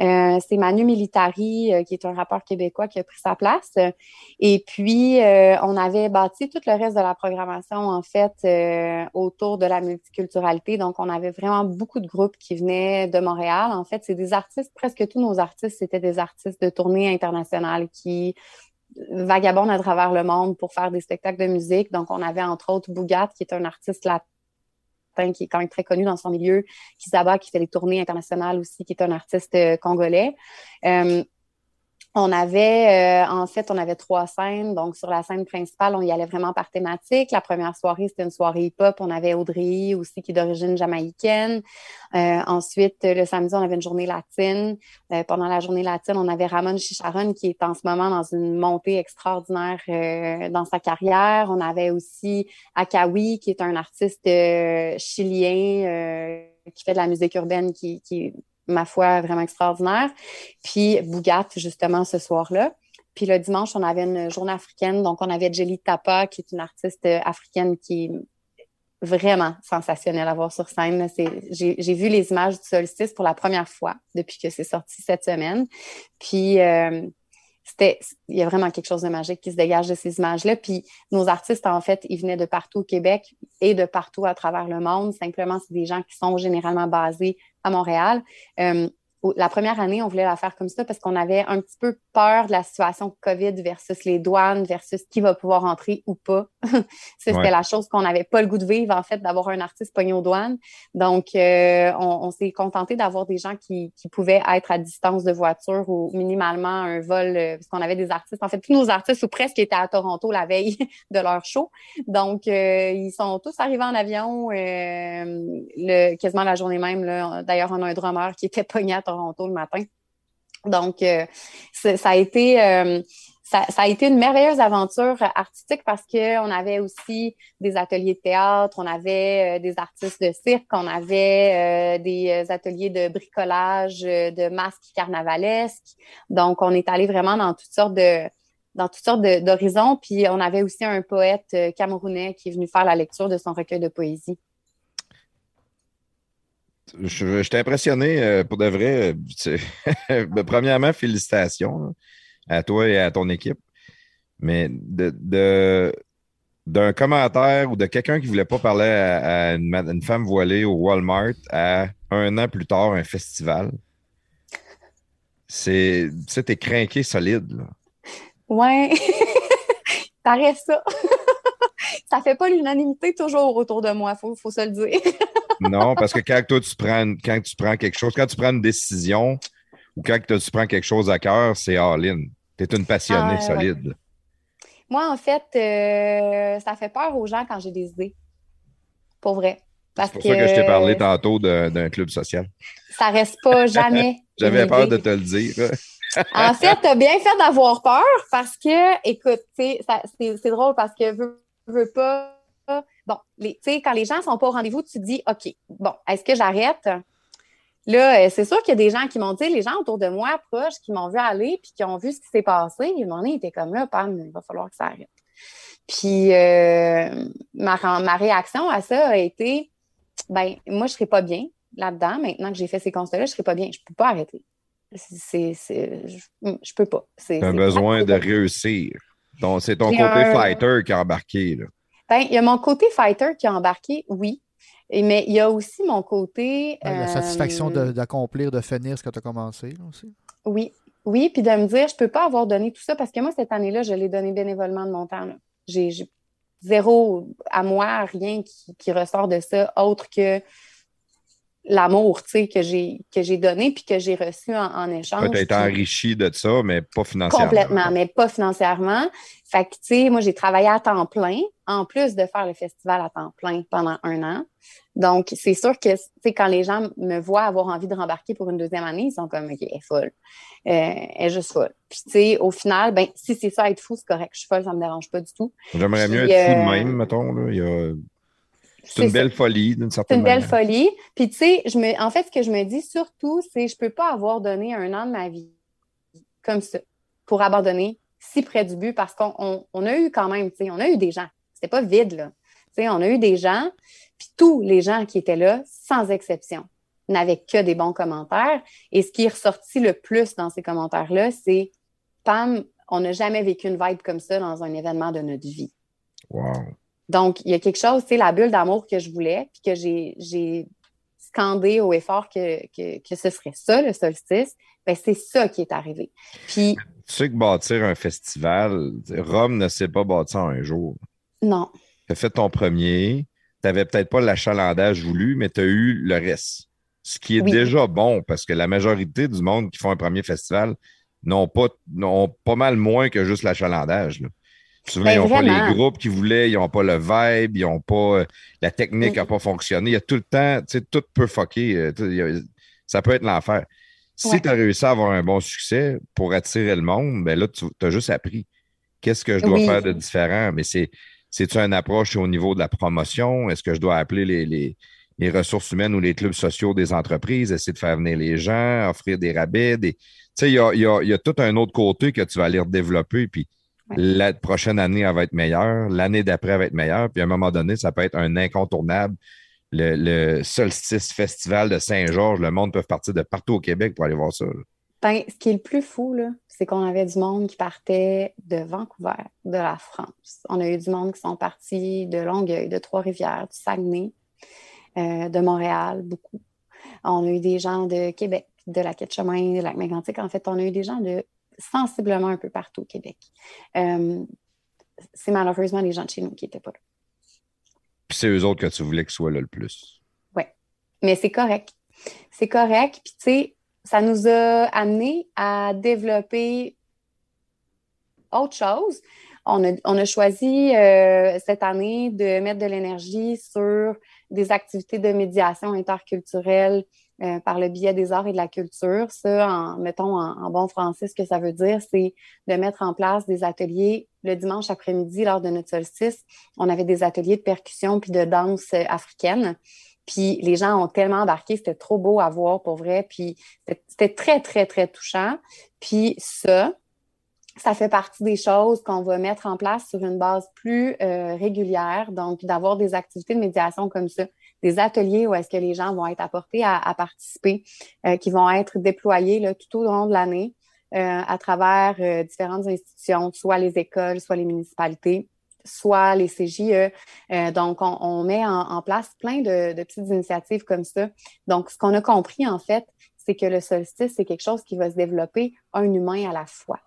Euh, c'est Manu Militari, qui est un rappeur québécois, qui a pris sa place. Et puis, on avait bâti tout le reste de la programmation, en fait, autour de la multiculturalité. Donc, on avait vraiment beaucoup de groupes qui venaient de Montréal. En fait, c'est des artistes, presque tous nos artistes, c'était des artistes de tournée internationale qui vagabondent à travers le monde pour faire des spectacles de musique. Donc, on avait entre autres Bougat, qui est un artiste latin qui est quand même très connu dans son milieu, Kizaba, qui fait des tournées internationales aussi, qui est un artiste euh, congolais. Euh, On avait, euh, en fait, on avait trois scènes. Donc, sur la scène principale, on y allait vraiment par thématique. La première soirée, c'était une soirée hip-hop. On avait Audrey aussi, qui est d'origine jamaïcaine. Euh, ensuite, le samedi, on avait une journée latine. Euh, pendant la journée latine, on avait Ramon Chicharon, qui est en ce moment dans une montée extraordinaire dans sa carrière. On avait aussi Akawi, qui est un artiste chilien qui fait de la musique urbaine, qui, qui ma foi, vraiment extraordinaire. Puis Bougat, justement, ce soir-là. Puis le dimanche, on avait une journée africaine. Donc, on avait Jelly Tapa, qui est une artiste africaine qui est vraiment sensationnelle à voir sur scène. J'ai vu les images du solstice pour la première fois depuis que c'est sorti cette semaine. Puis, euh, c'était, il y a vraiment quelque chose de magique qui se dégage de ces images-là. Puis nos artistes, en fait, ils venaient de partout au Québec et de partout à travers le monde. Simplement, c'est des gens qui sont généralement basés à Montréal. Euh, la première année, on voulait la faire comme ça parce qu'on avait un petit peu peur de la situation COVID versus les douanes, versus qui va pouvoir entrer ou pas. C'était la chose qu'on n'avait pas le goût de vivre, en fait, d'avoir un artiste pogné aux douanes. Donc, euh, on, s'est contenté d'avoir des gens qui, pouvaient être à distance de voiture ou minimalement un vol, euh, parce qu'on avait des artistes, en fait, tous nos artistes ou presque étaient à Toronto la veille de leur show. Donc, euh, ils sont tous arrivés en avion le, quasiment la journée même. D'ailleurs, on a un drummer qui était pogné à Toronto Toronto le matin. Donc, euh, ça a été euh, ça, a été une merveilleuse aventure artistique parce qu'on avait aussi des ateliers de théâtre, on avait euh, des artistes de cirque, on avait des ateliers de bricolage, de masques carnavalesques. Donc, on est allé vraiment dans toutes sortes de dans toutes sortes d'horizons. Puis, on avait aussi un poète camerounais qui est venu faire la lecture de son recueil de poésie je, t'ai impressionné euh, pour de vrai. Premièrement, félicitations à toi et à ton équipe. Mais de, d'un commentaire ou de quelqu'un qui ne voulait pas parler à, une, femme voilée au Walmart à un an plus tard, un festival, c'est. Tu sais, t'es craqué solide. Là. Ouais. T'arrêtes ça. Ça fait pas l'unanimité toujours autour de moi, il faut, faut se le dire non, parce que quand toi, tu prends, quand tu prends quelque chose, quand tu prends une décision ou quand tu prends quelque chose à cœur, c'est all-in. Tu es une passionnée ah, solide. Moi, en fait, euh, ça fait peur aux gens quand j'ai des idées. Pour vrai. C'est pour ça que je t'ai parlé tantôt d'un club social. Ça reste pas jamais. J'avais peur de te le dire. en fait, tu as bien fait d'avoir peur parce que, écoute, c'est drôle parce que veux, veux pas bon, tu sais, quand les gens ne sont pas au rendez-vous, tu te dis, OK, bon, est-ce que j'arrête? Là, euh, c'est sûr qu'il y a des gens qui m'ont dit, les gens autour de moi, proches, qui m'ont vu aller, puis qui ont vu ce qui s'est passé. Ils m'ont dit, comme là, Pam, il va falloir que ça arrête. Puis euh, ma, ma, réaction à ça a été, ben, moi, je ne serais pas bien là-dedans. Maintenant que j'ai fait ces constats-là, je ne serais pas bien. Je ne peux pas arrêter. C'est, je, ne peux pas. C'est un besoin de réussir. C'est ton côté fighter qui a embarqué. Là. Ben, il y a mon côté fighter qui a embarqué, oui. Mais il y a aussi mon côté. la satisfaction euh, d'accomplir, de, finir ce que tu as commencé aussi. Oui, oui, puis de me dire, je ne peux pas avoir donné tout ça parce que moi, cette année-là, je l'ai donné bénévolement de mon temps. J'ai zéro à moi, rien qui, ressort de ça, autre que l'amour que j'ai que j'ai donné puis que j'ai reçu en, échange. Tu as été enrichi de ça, mais pas financièrement. Complètement, mais pas financièrement. Fait que, tu sais, moi, j'ai travaillé à temps plein, en plus de faire le festival à temps plein pendant un an. Donc, c'est sûr que, tu sais, quand les gens me voient avoir envie de rembarquer pour une deuxième année, ils sont comme, OK, elle est folle. Euh, elle est juste folle. Puis, tu sais, au final, ben, si c'est ça, être fou, c'est correct. Je suis folle, ça me dérange pas du tout. J'aimerais mieux être fou de euh, même, mettons, là. Il y a c'est une belle folie, d'une certaine manière. C'est une belle folie. Puis, tu sais, je me... en fait, ce que je me dis surtout, c'est je ne peux pas avoir donné un an de ma vie comme ça pour abandonner si près du but parce qu'on on, a eu quand même, tu sais, on a eu des gens. C'était pas vide, là. Tu sais, on a eu des gens, puis tous les gens qui étaient là, sans exception, n'avaient que des bons commentaires. Et ce qui est ressorti le plus dans ces commentaires-là, c'est Pam, on n'a jamais vécu une vibe comme ça dans un événement de notre vie. Wow. Donc, il y a quelque chose, c'est la bulle d'amour que je voulais, puis que j'ai scandé au effort que, que, ce serait ça, le solstice. Ben, c'est ça qui est arrivé. Puis. Tu sais que bâtir un festival, Rome ne s'est pas bâti en un jour. Non. Tu as fait ton premier, tu n'avais peut-être pas l'achalandage voulu, mais tu as eu le reste. Ce qui est déjà bon parce que la majorité du monde qui font un premier festival n'ont pas, n'ont pas mal moins que juste l'achalandage. Souvent, Ben, ils n'ont pas les groupes qu'ils voulaient, ils n'ont pas le vibe, ils n'ont pas. euh, La technique n'a pas fonctionné. Il y a tout le temps, tu sais, tout peut fucker. euh, a- ça peut être l'enfer. Si Ouais. tu as réussi à avoir un bon succès pour attirer le monde, ben là, tu as juste appris. Qu'est-ce que je dois Oui. faire de différent? Mais c'est. C'est-tu une approche au niveau de la promotion? Est-ce que je dois appeler les, les, les ressources humaines ou les clubs sociaux des entreprises, essayer de faire venir les gens, offrir des rabais? Des... Tu sais, il y a, il y a- il y a tout un autre côté que tu vas aller redévelopper, puis Ouais. la prochaine année, elle va être meilleure, l'année d'après, elle va être meilleure, puis à un moment donné, ça peut être un incontournable. Le, le Solstice Festival de Saint-Georges, le monde peut partir de partout au Québec pour aller voir ça. Ben, ce qui est le plus fou, c'est qu'on avait du monde qui partait de Vancouver, de la France. On a eu du monde qui sont partis de Longueuil, de Trois-Rivières, du Saguenay, euh, de Montréal, beaucoup. On a eu des gens de Québec, de la Quai-de-Chemin, de lac mégantic En fait, on a eu des gens de sensiblement un peu partout au Québec. Euh, c'est malheureusement les gens de chez nous qui n'étaient pas là. Puis c'est eux autres que tu voulais qu'ils soient là le plus. Mais c'est correct. C'est correct. Puis, tu sais, ça nous a amené à développer autre chose. On a, on a choisi euh, cette année de mettre de l'énergie sur des activités de médiation interculturelle euh, par le biais des arts et de la culture. Ça, mettons en, bon français, ce que ça veut dire, c'est de mettre en place des ateliers le dimanche après-midi lors de notre solstice. On avait des ateliers de percussion puis de danse euh, africaine. Puis les gens ont tellement embarqué, c'était trop beau à voir pour vrai. Puis c'était- c'était très, très, très touchant. Puis ça, ça fait partie des choses qu'on va mettre en place sur une base plus euh, régulière. Donc, d'avoir des activités de médiation comme ça, des ateliers où est-ce que les gens vont être apportés à, participer, euh, qui vont être déployés tout au long de l'année euh, à travers euh, différentes institutions, soit les écoles, soit les municipalités soit les CJE. Donc, on, met en, place plein de, de petites initiatives comme ça. Donc, ce qu'on a compris, en fait, c'est que le solstice, c'est quelque chose qui va se développer un humain à la fois.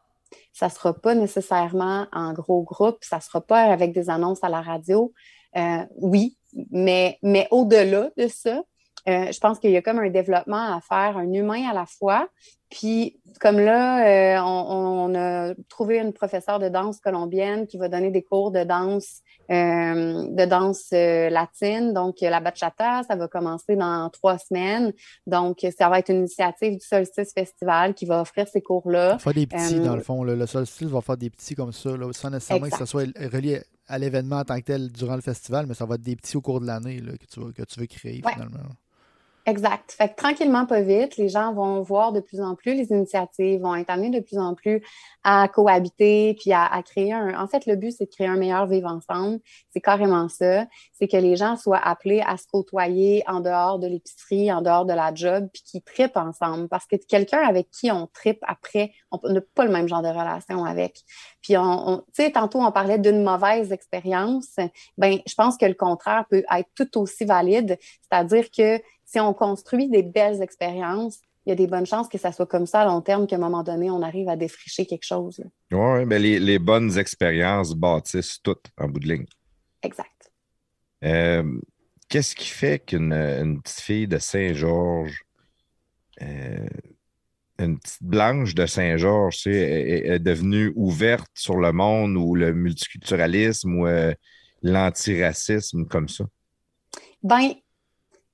Ça ne sera pas nécessairement en gros groupe, ça ne sera pas avec des annonces à la radio. Euh, oui, mais, mais au-delà de ça, euh, je pense qu'il y a comme un développement à faire, un humain à la fois. Puis, comme là, euh, on, on, a trouvé une professeure de danse colombienne qui va donner des cours de danse, euh, de danse latine. Donc, la bachata, ça va commencer dans trois semaines. Donc, ça va être une initiative du Solstice Festival qui va offrir ces cours-là. Faire des petits, dans le fond. là. Le solstice va faire des petits comme ça, là, sans nécessairement Exact. que ce soit relié à l'événement en tant que tel durant le festival, mais ça va être des petits au cours de l'année que, tu veux, que tu veux créer Ouais. finalement. Exact. Fait que tranquillement, pas vite, les gens vont voir de plus en plus les initiatives, vont être amenés de plus en plus à cohabiter, puis à, créer un. En fait, le but, c'est de créer un meilleur vivre ensemble. C'est carrément ça. C'est que les gens soient appelés à se côtoyer en dehors de l'épicerie, en dehors de la job, puis qu'ils tripent ensemble. Parce que quelqu'un avec qui on tripe après, on n'a pas le même genre de relation avec. Puis, on- tu sais, tantôt, on parlait d'une mauvaise expérience. Ben, je pense que le contraire peut être tout aussi valide. C'est-à-dire que si on construit des belles expériences, il y a des bonnes chances que ça soit comme ça à long terme, qu'à un moment donné, on arrive à défricher quelque chose. Oui, mais les, les bonnes expériences bâtissent toutes en bout de ligne. Exact. Euh, Qu'est-ce qui fait qu'une une petite fille de Saint-Georges, euh, une petite blanche de Saint-Georges, tu sais, est, est- est devenue ouverte sur le monde ou le multiculturalisme ou euh, l'antiracisme comme ça? Ben,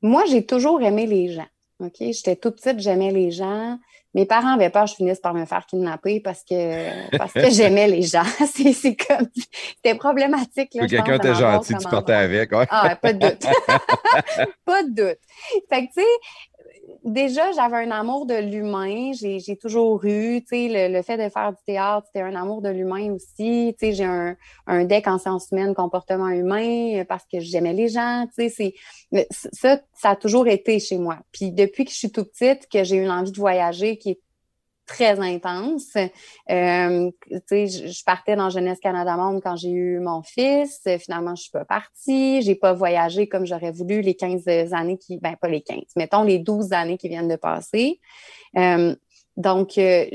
moi, j'ai toujours aimé les gens. OK? J'étais toute petite, j'aimais les gens. Mes parents avaient peur que je finisse par me faire kidnapper parce que, parce que j'aimais les gens. C'est comme. C'était problématique. Quelqu'un était gentil, tu partais avec. ouais. Ah, ouais, pas de doute. pas de doute. Fait que, tu sais, déjà, j'avais un amour de l'humain. J'ai toujours eu, tu sais, le, fait de faire du théâtre, c'était un amour de l'humain aussi. Tu sais, j'ai un, deck en sciences humaines, comportement humain, euh, parce que j'aimais les gens. Tu sais, ça, ça a toujours été chez moi. Puis depuis que je suis toute petite, que j'ai une envie de voyager qui est très intense. Euh, je, partais dans Jeunesse Canada Monde quand j'ai eu mon fils. Finalement, je suis pas partie. J'ai pas voyagé comme j'aurais voulu les 15 années qui, ben pas les 15, mettons les 12 années qui viennent de passer. Euh, donc, euh,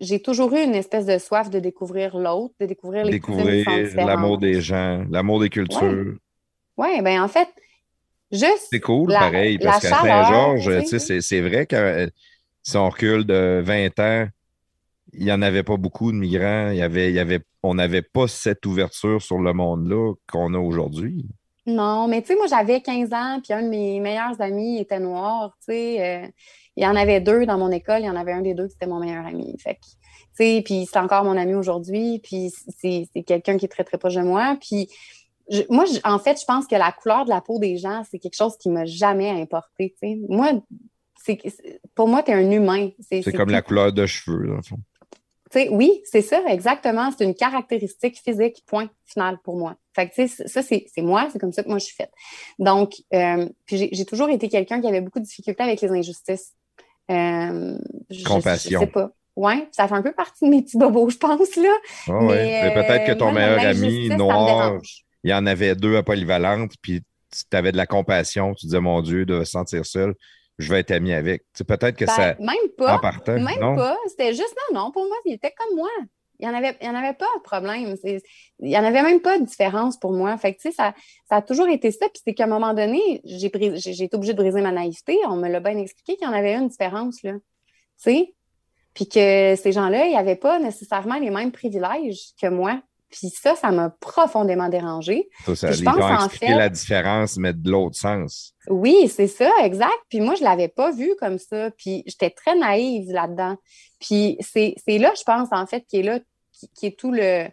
j'ai toujours eu une espèce de soif de découvrir l'autre, de découvrir les Découvrir l'amour des gens, l'amour des cultures. Ouais, ben en fait, juste C'est cool, La- pareil, parce qu'à Saint-Georges, tu sais. c'est vrai que euh, si on de 20 ans, il n'y en avait pas beaucoup de migrants. Il y avait, on n'avait pas cette ouverture sur le monde-là qu'on a aujourd'hui. Non, mais tu sais, moi, j'avais 15 ans, puis un de mes meilleurs amis était noir, tu sais. Euh, il y en avait deux dans mon école, il y en avait un des deux qui était mon meilleur ami. Tu sais, puis c'est encore mon ami aujourd'hui, puis c'est quelqu'un qui est très, très proche de moi. Puis moi, en fait, je pense que la couleur de la peau des gens, c'est quelque chose qui m'a jamais importé, tu sais. Moi, pour moi, tu es un humain. C'est comme la couleur de cheveux, dans le fond oui, c'est ça, exactement. C'est une caractéristique physique, point final pour moi. Fait que, ça, c'est moi, c'est comme ça que moi je suis faite. Donc, euh, j'ai toujours été quelqu'un qui avait beaucoup de difficultés avec les injustices. Euh, Compassion. Je, sais pas. Ouais, ça fait un peu partie de mes petits bobos, je pense, là. mais, peut-être que ton meilleur ami noir, il y en avait deux à polyvalente, puis tu avais de la compassion, tu disais, mon Dieu, de se sentir seul je vais être ami avec. peut-être que ben, ça. Même pas. même pas. C'était juste non, non. Pour moi, il était comme moi. Il n'y en, avait, en avait pas de problème. Il n'y en avait même pas de différence pour moi. Fait que, ça, ça a toujours été ça. Puis c'est qu'à un moment donné, j'ai été obligée de briser ma naïveté. On me l'a bien expliqué qu'il y en avait une différence. Là. sais? Puis que ces gens-là, ils n'avaient pas nécessairement les mêmes privilèges que moi. Puis ça, ça m'a profondément dérangé. Ça, je pense, en fait, la différence, mais de l'autre sens. Oui, c'est ça, exact. Puis moi, je ne l'avais pas vu comme ça. Puis j'étais très naïve là-dedans. Puis c'est là, je pense, en fait, qui est là, qui, est tout le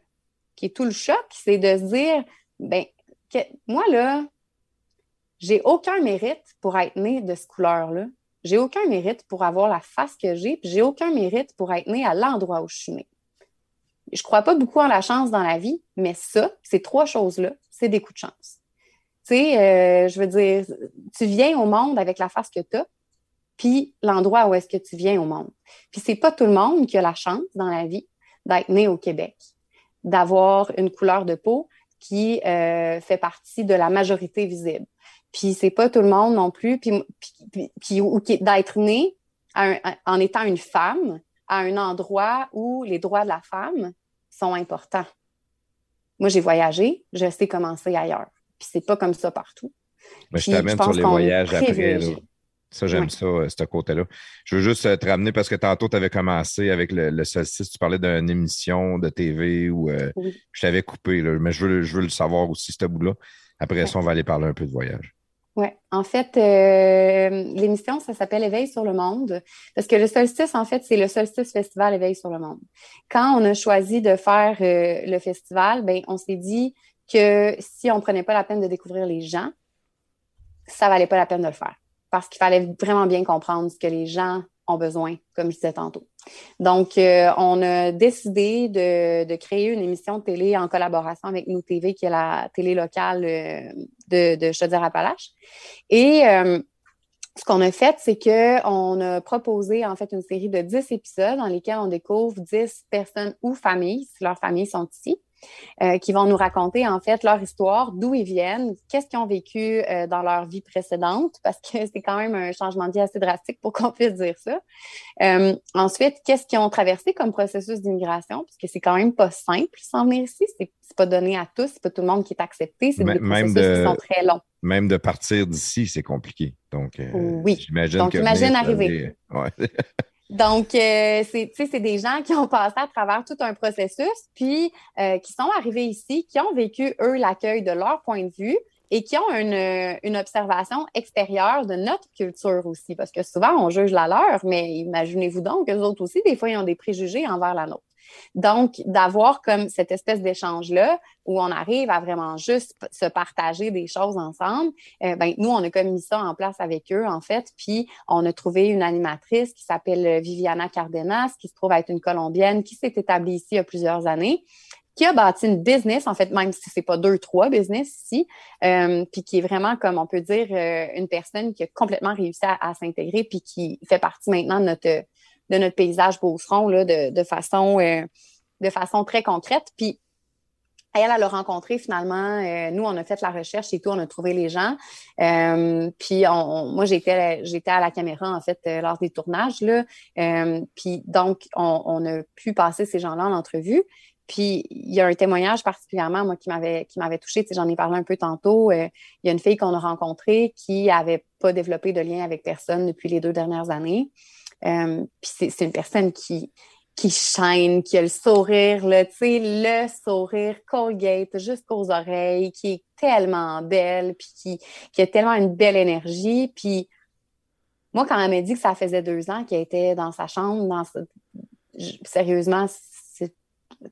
qui est tout le choc, c'est de se dire, ben, que, moi, là, j'ai aucun mérite pour être née de ce couleur-là. J'ai aucun mérite pour avoir la face que j'ai, puis j'ai aucun mérite pour être née à l'endroit où je suis née je crois pas beaucoup en la chance dans la vie, mais ça, ces trois choses-là, c'est des coups de chance. Tu sais, euh, je veux dire, tu viens au monde avec la face que tu as, puis l'endroit où est-ce que tu viens au monde. Puis c'est pas tout le monde qui a la chance dans la vie d'être né au Québec, d'avoir une couleur de peau qui euh, fait partie de la majorité visible. Puis c'est pas tout le monde non plus, puis, d'être né en étant une femme à un endroit où les droits de la femme sont importants. Moi, j'ai voyagé, je sais comment c'est ailleurs. Puis c'est pas comme ça partout. Mais je t'amène sur les voyages après. Ça, j'aime ça, euh, ce côté-là. Je veux juste euh, te ramener parce que tantôt, tu avais commencé avec le, solstice, tu parlais d'une émission de TV où euh, je t'avais coupé, mais je veux, je veux le savoir aussi, ce bout-là. Après ça, on va aller parler un peu de voyage. Oui, en fait, euh, l'émission, ça s'appelle Éveil sur le monde, parce que le solstice, en fait, c'est le solstice festival Éveil sur le monde. Quand on a choisi de faire euh, le festival, ben, on s'est dit que si on prenait pas la peine de découvrir les gens, ça valait pas la peine de le faire, parce qu'il fallait vraiment bien comprendre ce que les gens ont besoin, comme je disais tantôt. Donc, euh, on a décidé de, créer une émission de télé en collaboration avec Nous TV, qui est la télé locale euh, de, de Chaudière-Appalaches. Et euh, ce qu'on a fait, c'est qu'on a proposé en fait une série de 10 épisodes dans lesquels on découvre 10 personnes ou familles, si leurs familles sont ici, euh, qui vont nous raconter en fait leur histoire, d'où ils viennent, qu'est-ce qu'ils ont vécu euh, dans leur vie précédente, parce que c'est quand même un changement de vie assez drastique pour qu'on puisse dire ça. Euh, ensuite, qu'est-ce qu'ils ont traversé comme processus d'immigration, parce que c'est quand même pas simple s'en venir ici, c'est pas donné à tous, c'est pas tout le monde qui est accepté, c'est des processus qui sont très longs. Même de partir d'ici, c'est compliqué. Donc, oui. j'imagine Donc, imagine arriver. Donc, euh, c'est des gens qui ont passé à travers tout un processus, puis euh, qui sont arrivés ici, qui ont vécu, eux, l'accueil de leur point de vue et qui ont une, une, observation extérieure de notre culture aussi, parce que souvent, on juge la leur, mais imaginez-vous donc, eux autres aussi, des fois, ils ont des préjugés envers la nôtre. Donc, d'avoir comme cette espèce d'échange-là où on arrive à vraiment juste se partager des choses ensemble, euh, ben, nous, on a comme mis ça en place avec eux, en fait, puis on a trouvé une animatrice qui s'appelle Viviana Cardenas, qui se trouve être une Colombienne, qui s'est établie ici il y a plusieurs années qui a bâti une business, en fait, même si c'est pas deux, trois business ici, euh, puis qui est vraiment, comme on peut dire, euh, une personne qui a complètement réussi à, s'intégrer, puis qui fait partie maintenant de notre, de notre paysage beauceron là, de, de, façon, euh, de façon très concrète. Puis elle, elle a rencontré finalement, euh, nous, on a fait la recherche et tout, on a trouvé les gens. Euh, puis moi, j'étais, j'étais à la caméra, en fait, lors des tournages. Là. puis donc, on, a pu passer ces gens-là en entrevue. Puis il y a un témoignage particulièrement, moi, qui m'avait qui m'avait touchée. J'en ai parlé un peu tantôt. il y a une fille qu'on a rencontrée qui n'avait pas développé de lien avec personne depuis les deux dernières années. Euh, puis c'est une personne qui, qui shine, qui a le sourire, là, le sourire Colgate jusqu'aux oreilles, qui est tellement belle, puis qui, qui a tellement une belle énergie. Puis moi, quand elle m'a dit que ça faisait deux ans qu'elle était dans sa chambre, dans sérieusement,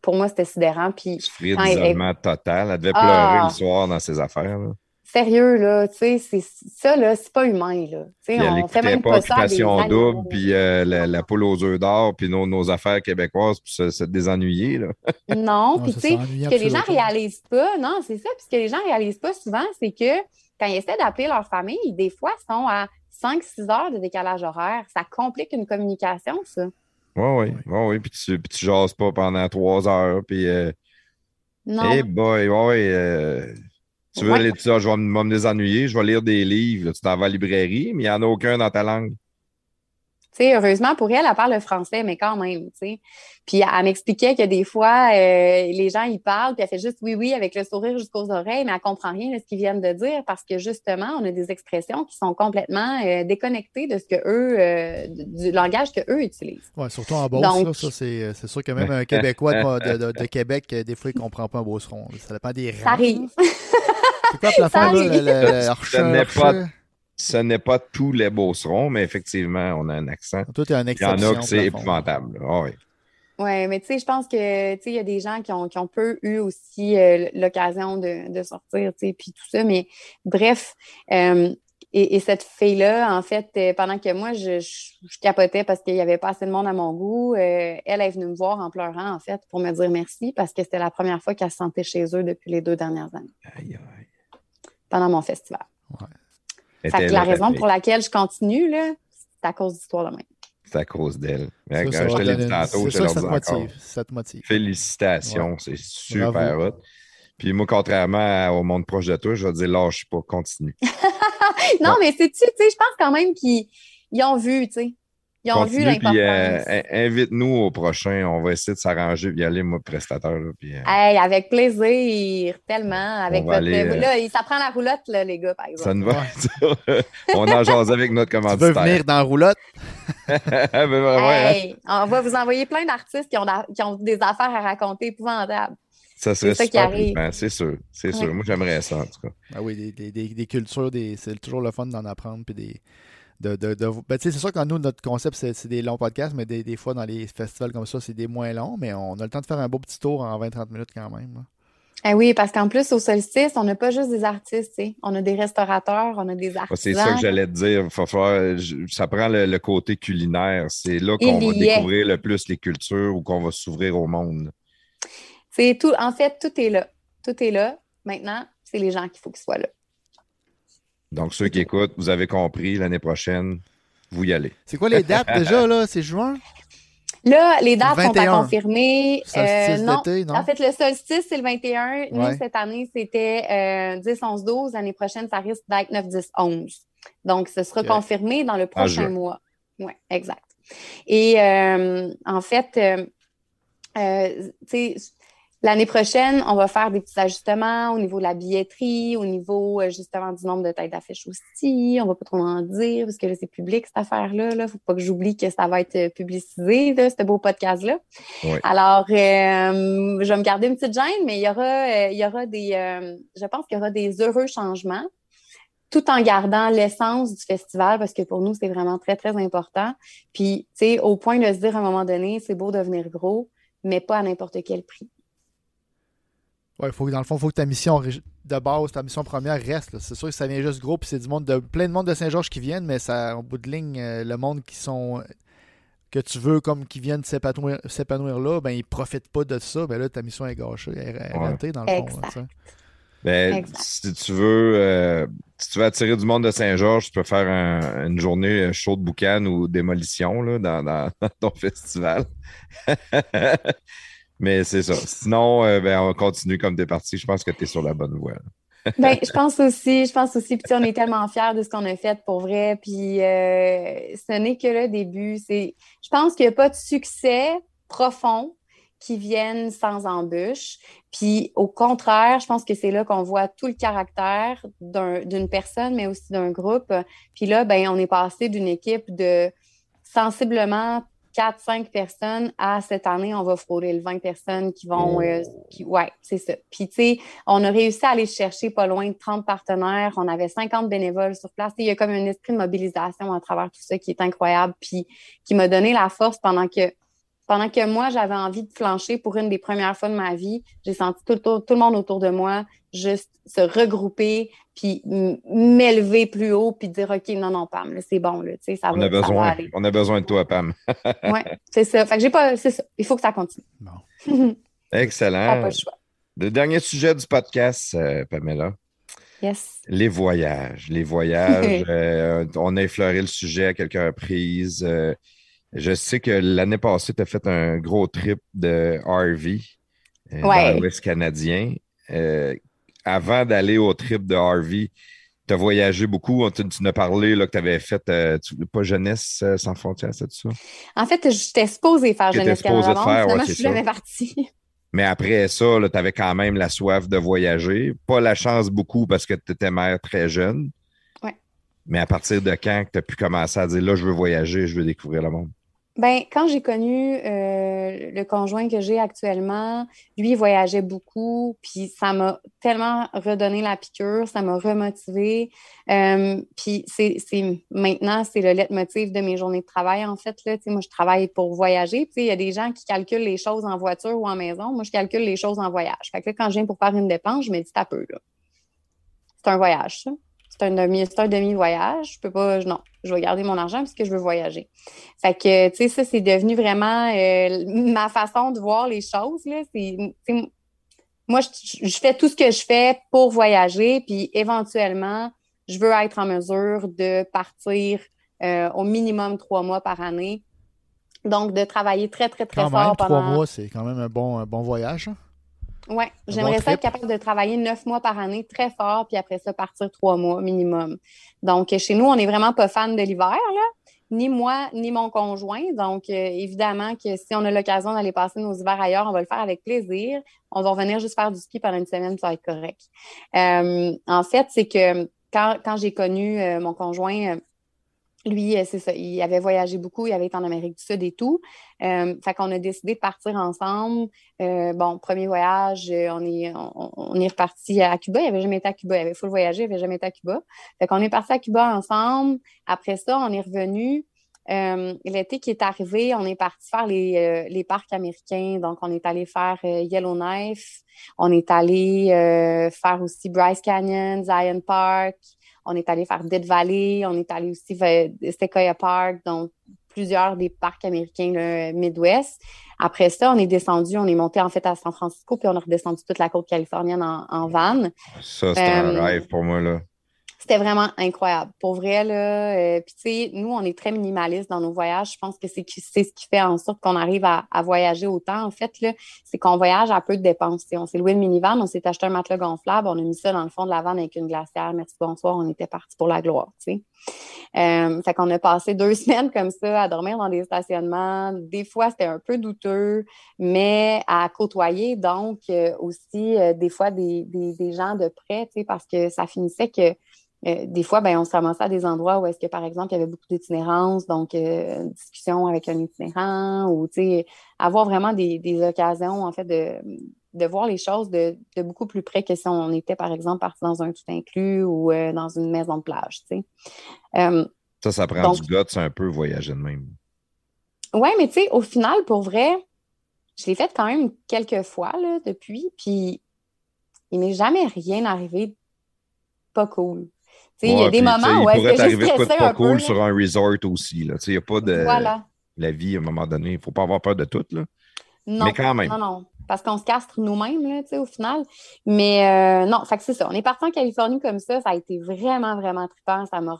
pour moi, c'était sidérant. Puis, Souffrir d'isolement total. Elle devait pleurer ah! le soir dans ses affaires. Sérieux, là, tu sais, ça, là, c'est pas humain, là. sais, on fait même pas, occupation double, puis euh, la, poule aux œufs d'or, puis nos, nos, affaires québécoises, puis se, se désennuyer, là. non, puis tu sais, ce que les gens réalisent pas, non, c'est ça, puis ce que les gens réalisent pas souvent, c'est que quand ils essaient d'appeler leur famille, des fois, ils sont à 5-6 heures de décalage horaire. Ça complique une communication, ça. Oui, oui, oui, oui. Puis tu, puis tu jases pas pendant trois heures. Puis. Euh... Non. Eh boy, oui, euh... Tu veux aller, tu je vais me désennuyer, je vais lire des livres. tu t'en vas à la librairie, mais il n'y en a aucun dans ta langue sais, heureusement pour elle, elle parle le français, mais quand même, tu sais. Puis elle m'expliquait que des fois, euh, les gens, ils parlent, puis elle fait juste oui, oui, avec le sourire jusqu'aux oreilles, mais elle comprend rien de ce qu'ils viennent de dire parce que justement, on a des expressions qui sont complètement euh, déconnectées de ce que eux, euh, du langage que eux utilisent. Oui, surtout en Beauce, ça, c'est sûr que même un Québécois de, Québec, des fois, il ne comprend pas un Beauceron. Ça dépend des rangs. Ça arrive. C'est quoi la fin, là, le, le, ce n'est pas tous les beaucerons, mais effectivement, on a un accent. Tout est un Il y en a que c'est épouvantable. Ah oui. Oui, mais tu sais, je pense que il y a des gens qui ont, qui ont peu eu aussi euh, l'occasion de, de, sortir, tu sais, puis tout ça. Mais bref, euh, et, cette fille-là, en fait, euh, pendant que moi, je, je, capotais parce qu'il n'y avait pas assez de monde à mon goût, elle est venue me voir en pleurant, en fait, pour me dire merci parce que c'était la première fois qu'elle se sentait chez eux depuis les deux dernières années. Aïe, aïe. Pendant mon festival. Ouais la raison pour laquelle je continue, c'est à cause d'Histoire de même. C'est à cause d'elle. je te l'ai dit tantôt, je ça, te motive, ça te motive. Félicitations, c'est super hot. Puis moi, contrairement au monde proche de toi, je vais dire lâche pas, continue. non, mais c'est tu sais, je pense quand même qu'ils ont vu, tu sais. Ils ont vu l'importance. Euh, invite-nous au prochain. On va essayer de s'arranger et y aller, moi, prestataire. puis, euh, avec plaisir, tellement. Avec votre... Euh, là, ça prend la roulotte, là, les gars, par exemple. Ça nous va. on en jase avec notre commanditaire. Tu veux venir dans la roulotte? Ben, ouais, on va vous envoyer plein d'artistes qui ont, qui ont des affaires à raconter épouvantables. Ça serait ça super c'est sûr. C'est sûr. Moi, j'aimerais ça, en tout cas. Ah oui, des, des, des cultures, c'est toujours le fun d'en apprendre. Puis des, de, de, ben, c'est sûr que nous, notre concept, c'est des longs podcasts, mais des, fois, dans les festivals comme ça, c'est des moins longs, mais on a le temps de faire un beau petit tour en 20-30 minutes quand même. Eh oui, parce qu'en plus, au solstice, on n'a pas juste des artistes, on a des restaurateurs, on a des artistes. C'est ça que j'allais te dire. ça prend le, côté culinaire. C'est là qu'on va découvrir le plus les cultures ou qu'on va s'ouvrir au monde. C'est tout. En fait, tout est là. Tout est là. Maintenant, c'est les gens qu'il faut qu'ils soient là. Donc, ceux qui écoutent, vous avez compris, l'année prochaine, vous y allez. C'est quoi les dates déjà, là? C'est juin? Là, les dates sont à confirmer. Euh, non. En fait, le solstice, c'est le 21. Nous, cette année, c'était 10, 11, 12. L'année prochaine, ça risque d'être 9, 10, 11. Donc, ce sera confirmé dans le prochain mois. Oui, exact. Et euh, en fait, euh, euh tu sais, L'année prochaine, on va faire des petits ajustements au niveau de la billetterie, au niveau euh, justement du nombre de têtes d'affiches aussi. On va pas trop en dire parce que c'est public cette affaire-là. Il ne faut pas que j'oublie que ça va être euh, publicisé, ce beau podcast-là. Alors, euh, je vais me garder une petite gêne, mais il y aura, il y aura des, je pense qu'il y aura des heureux changements tout en gardant l'essence du festival parce que pour nous, c'est vraiment très, très important. Puis, tu sais, au point de se dire à un moment donné, c'est beau devenir gros, mais pas à n'importe quel prix. Ouais, faut, dans le fond, il faut que ta mission de base, ta mission première reste. C'est sûr que ça vient juste gros, puis c'est du monde de plein de monde de Saint-Georges qui viennent, mais ça, au bout de ligne, euh, le monde qui sont que tu veux comme qui viennent s'épanouir là, ben ils profitent pas de ça, ben là ta mission est gâchée, elle est ratée dans le fond. ben, si tu veux euh, si tu veux attirer du monde de Saint-Georges, tu peux faire une journée chaude boucan ou démolition là, dans, dans ton festival. Mais c'est ça. Sinon, euh, ben, on continue comme t'es parti. Je pense que tu es sur la bonne voie. ben, je pense aussi, je pense aussi. Puis on est tellement fiers de ce qu'on a fait pour vrai. Puis euh, ce n'est que le début. C'est, je pense qu'il n'y a pas de succès profond qui viennent sans embûche. Puis au contraire, je pense que c'est là qu'on voit tout le caractère d'une personne, mais aussi d'un groupe. Puis là, ben, on est passé d'une équipe de sensiblement 4-5 personnes à cette année, on va frôler le 20 personnes qui vont. euh, qui- ouais, c'est ça. Puis, tu sais, on a réussi à aller chercher pas loin de 30 partenaires. On avait 50 bénévoles sur place. Il y a comme un esprit de mobilisation à travers tout ça qui est incroyable, puis qui m'a donné la force pendant que. Pendant que moi, j'avais envie de flancher pour une des premières fois de ma vie, j'ai senti tout, le- tout le monde autour de moi juste se regrouper, puis m'élever plus haut, puis dire OK, non, non, Pam, là, c'est bon, là, tu sais, ça va, On a ça va besoin, aller. on a besoin de toi, Pam. Ouais, c'est ça. Fait que j'ai pas. C'est ça. Il faut que ça continue. Bon. Excellent. pas le choix. Le dernier sujet du podcast, euh, Pamela, Yes. les voyages. Les voyages, euh, on a effleuré le sujet à quelques reprises. Euh, je sais que l'année passée, tu as fait un gros trip de RV euh, Ouais. dans l'Ouest canadien. Euh, avant d'aller au trip de RV, tu as voyagé beaucoup. Tu, nous as parlé là, que tu avais fait, euh, tu- pas Jeunesse euh, sans frontières, c'est ça? En fait, j'étais supposée faire Jeunesse de faire, Finalement, ouais, je suis jamais partie. Mais après ça, tu avais quand même la soif de voyager. Pas la chance beaucoup parce que tu étais mère très jeune. Ouais. Mais à partir de quand tu as pu commencer à dire là, je veux voyager, je veux découvrir le monde? Ben, quand j'ai connu euh, le conjoint que j'ai actuellement, lui, il voyageait beaucoup, puis ça m'a tellement redonné la piqûre, ça m'a remotivé. Euh, puis c'est, maintenant, c'est le leitmotiv de mes journées de travail, en fait. Là. Moi, je travaille pour voyager. Il y a des gens qui calculent les choses en voiture ou en maison. Moi, je calcule les choses en voyage. Fait que là, quand je viens pour faire une dépense, je me dis, t'as peu, là. C'est un voyage, ça. C'est un demi, un demi-voyage. Je peux pas, non, je vais garder mon argent parce que je veux voyager. Fait que, tu sais, ça, c'est devenu vraiment euh, ma façon de voir les choses, là. Moi, je, je fais tout ce que je fais pour voyager, puis éventuellement, je veux être en mesure de partir euh, au minimum trois mois par année. Donc, de travailler très, très, très Quand fort même, trois pendant... mois, c'est quand même un bon, un bon voyage. hein? Oui, j'aimerais bon ça être capable de travailler neuf mois par année très fort, puis après ça, partir trois mois minimum. Donc, chez nous, on n'est vraiment pas fan de l'hiver, là. Ni moi, ni mon conjoint. Donc, euh, évidemment que si on a l'occasion d'aller passer nos hivers ailleurs, on va le faire avec plaisir. On va revenir juste faire du ski pendant une semaine, ça va être correct. Euh, en fait, c'est que quand, quand j'ai connu euh, mon conjoint, euh, lui, euh, c'est ça, il avait voyagé beaucoup, il avait été en Amérique du Sud et tout. Euh, fait qu'on a décidé de partir ensemble. Euh, bon, premier voyage, euh, on est, on, reparti à Cuba. Il avait jamais été à Cuba. Il avait full voyagé, il avait jamais été à Cuba. Fait qu'on est parti à Cuba ensemble. Après ça, on est revenu. L'été qui est arrivé, on est parti faire les, les parcs américains. Donc, on est allé faire Yellowknife. On est allé faire aussi Bryce Canyon, Zion Park. On est allé faire Death Valley. On est allé aussi faire Sequoia Park. Donc, plusieurs des parcs américains là, Midwest. Après ça, on est descendu, on est monté en fait à San Francisco, puis on a redescendu toute la côte californienne en, en van. Ça, c'est un Euh, rêve pour moi. là. C'était vraiment incroyable. Pour vrai, là. euh, puis, tu sais, nous, on est très minimaliste dans nos voyages. Je pense que c'est ce qui fait en sorte qu'on arrive à, voyager autant, en fait, là. C'est qu'on voyage à peu de dépenses. On s'est loué une minivan, on s'est acheté un matelas gonflable, on a mis ça dans le fond de la vanne avec une glacière. Merci, bonsoir, on était parti pour la gloire, tu sais. Euh, fait qu'on a passé deux semaines comme ça à dormir dans des stationnements. Des fois, c'était un peu douteux, mais à côtoyer donc euh, aussi des fois des, des, des gens de près, tu sais, parce que ça finissait que euh, des fois, ben, on se ramassait à des endroits où est-ce que, par exemple, il y avait beaucoup d'itinérance, donc euh, une discussion avec un itinérant ou, avoir vraiment des, des occasions, en fait, de, de voir les choses de, de beaucoup plus près que si on était, par exemple, parti dans un tout inclus ou euh, dans une maison de plage, tu sais. Euh, Ça, ça prend Donc- du c'est un peu voyager de même. Ouais, mais tu sais, au final, pour vrai, je l'ai fait quand même quelques fois là, depuis, puis il m'est jamais rien arrivé pas cool. Il y a des moments où est-ce que j'ai stressé pas un cool peu. sur un resort aussi. Il n'y a pas de Voilà. la vie à un moment donné. Il ne faut pas avoir peur de tout. Là. Non, Mais quand même. non, non. Parce qu'on se castre nous-mêmes, au final. Mais euh, non, fait que c'est ça. On est parti en Californie comme ça. Ça a été vraiment, vraiment trippant. Ça m'a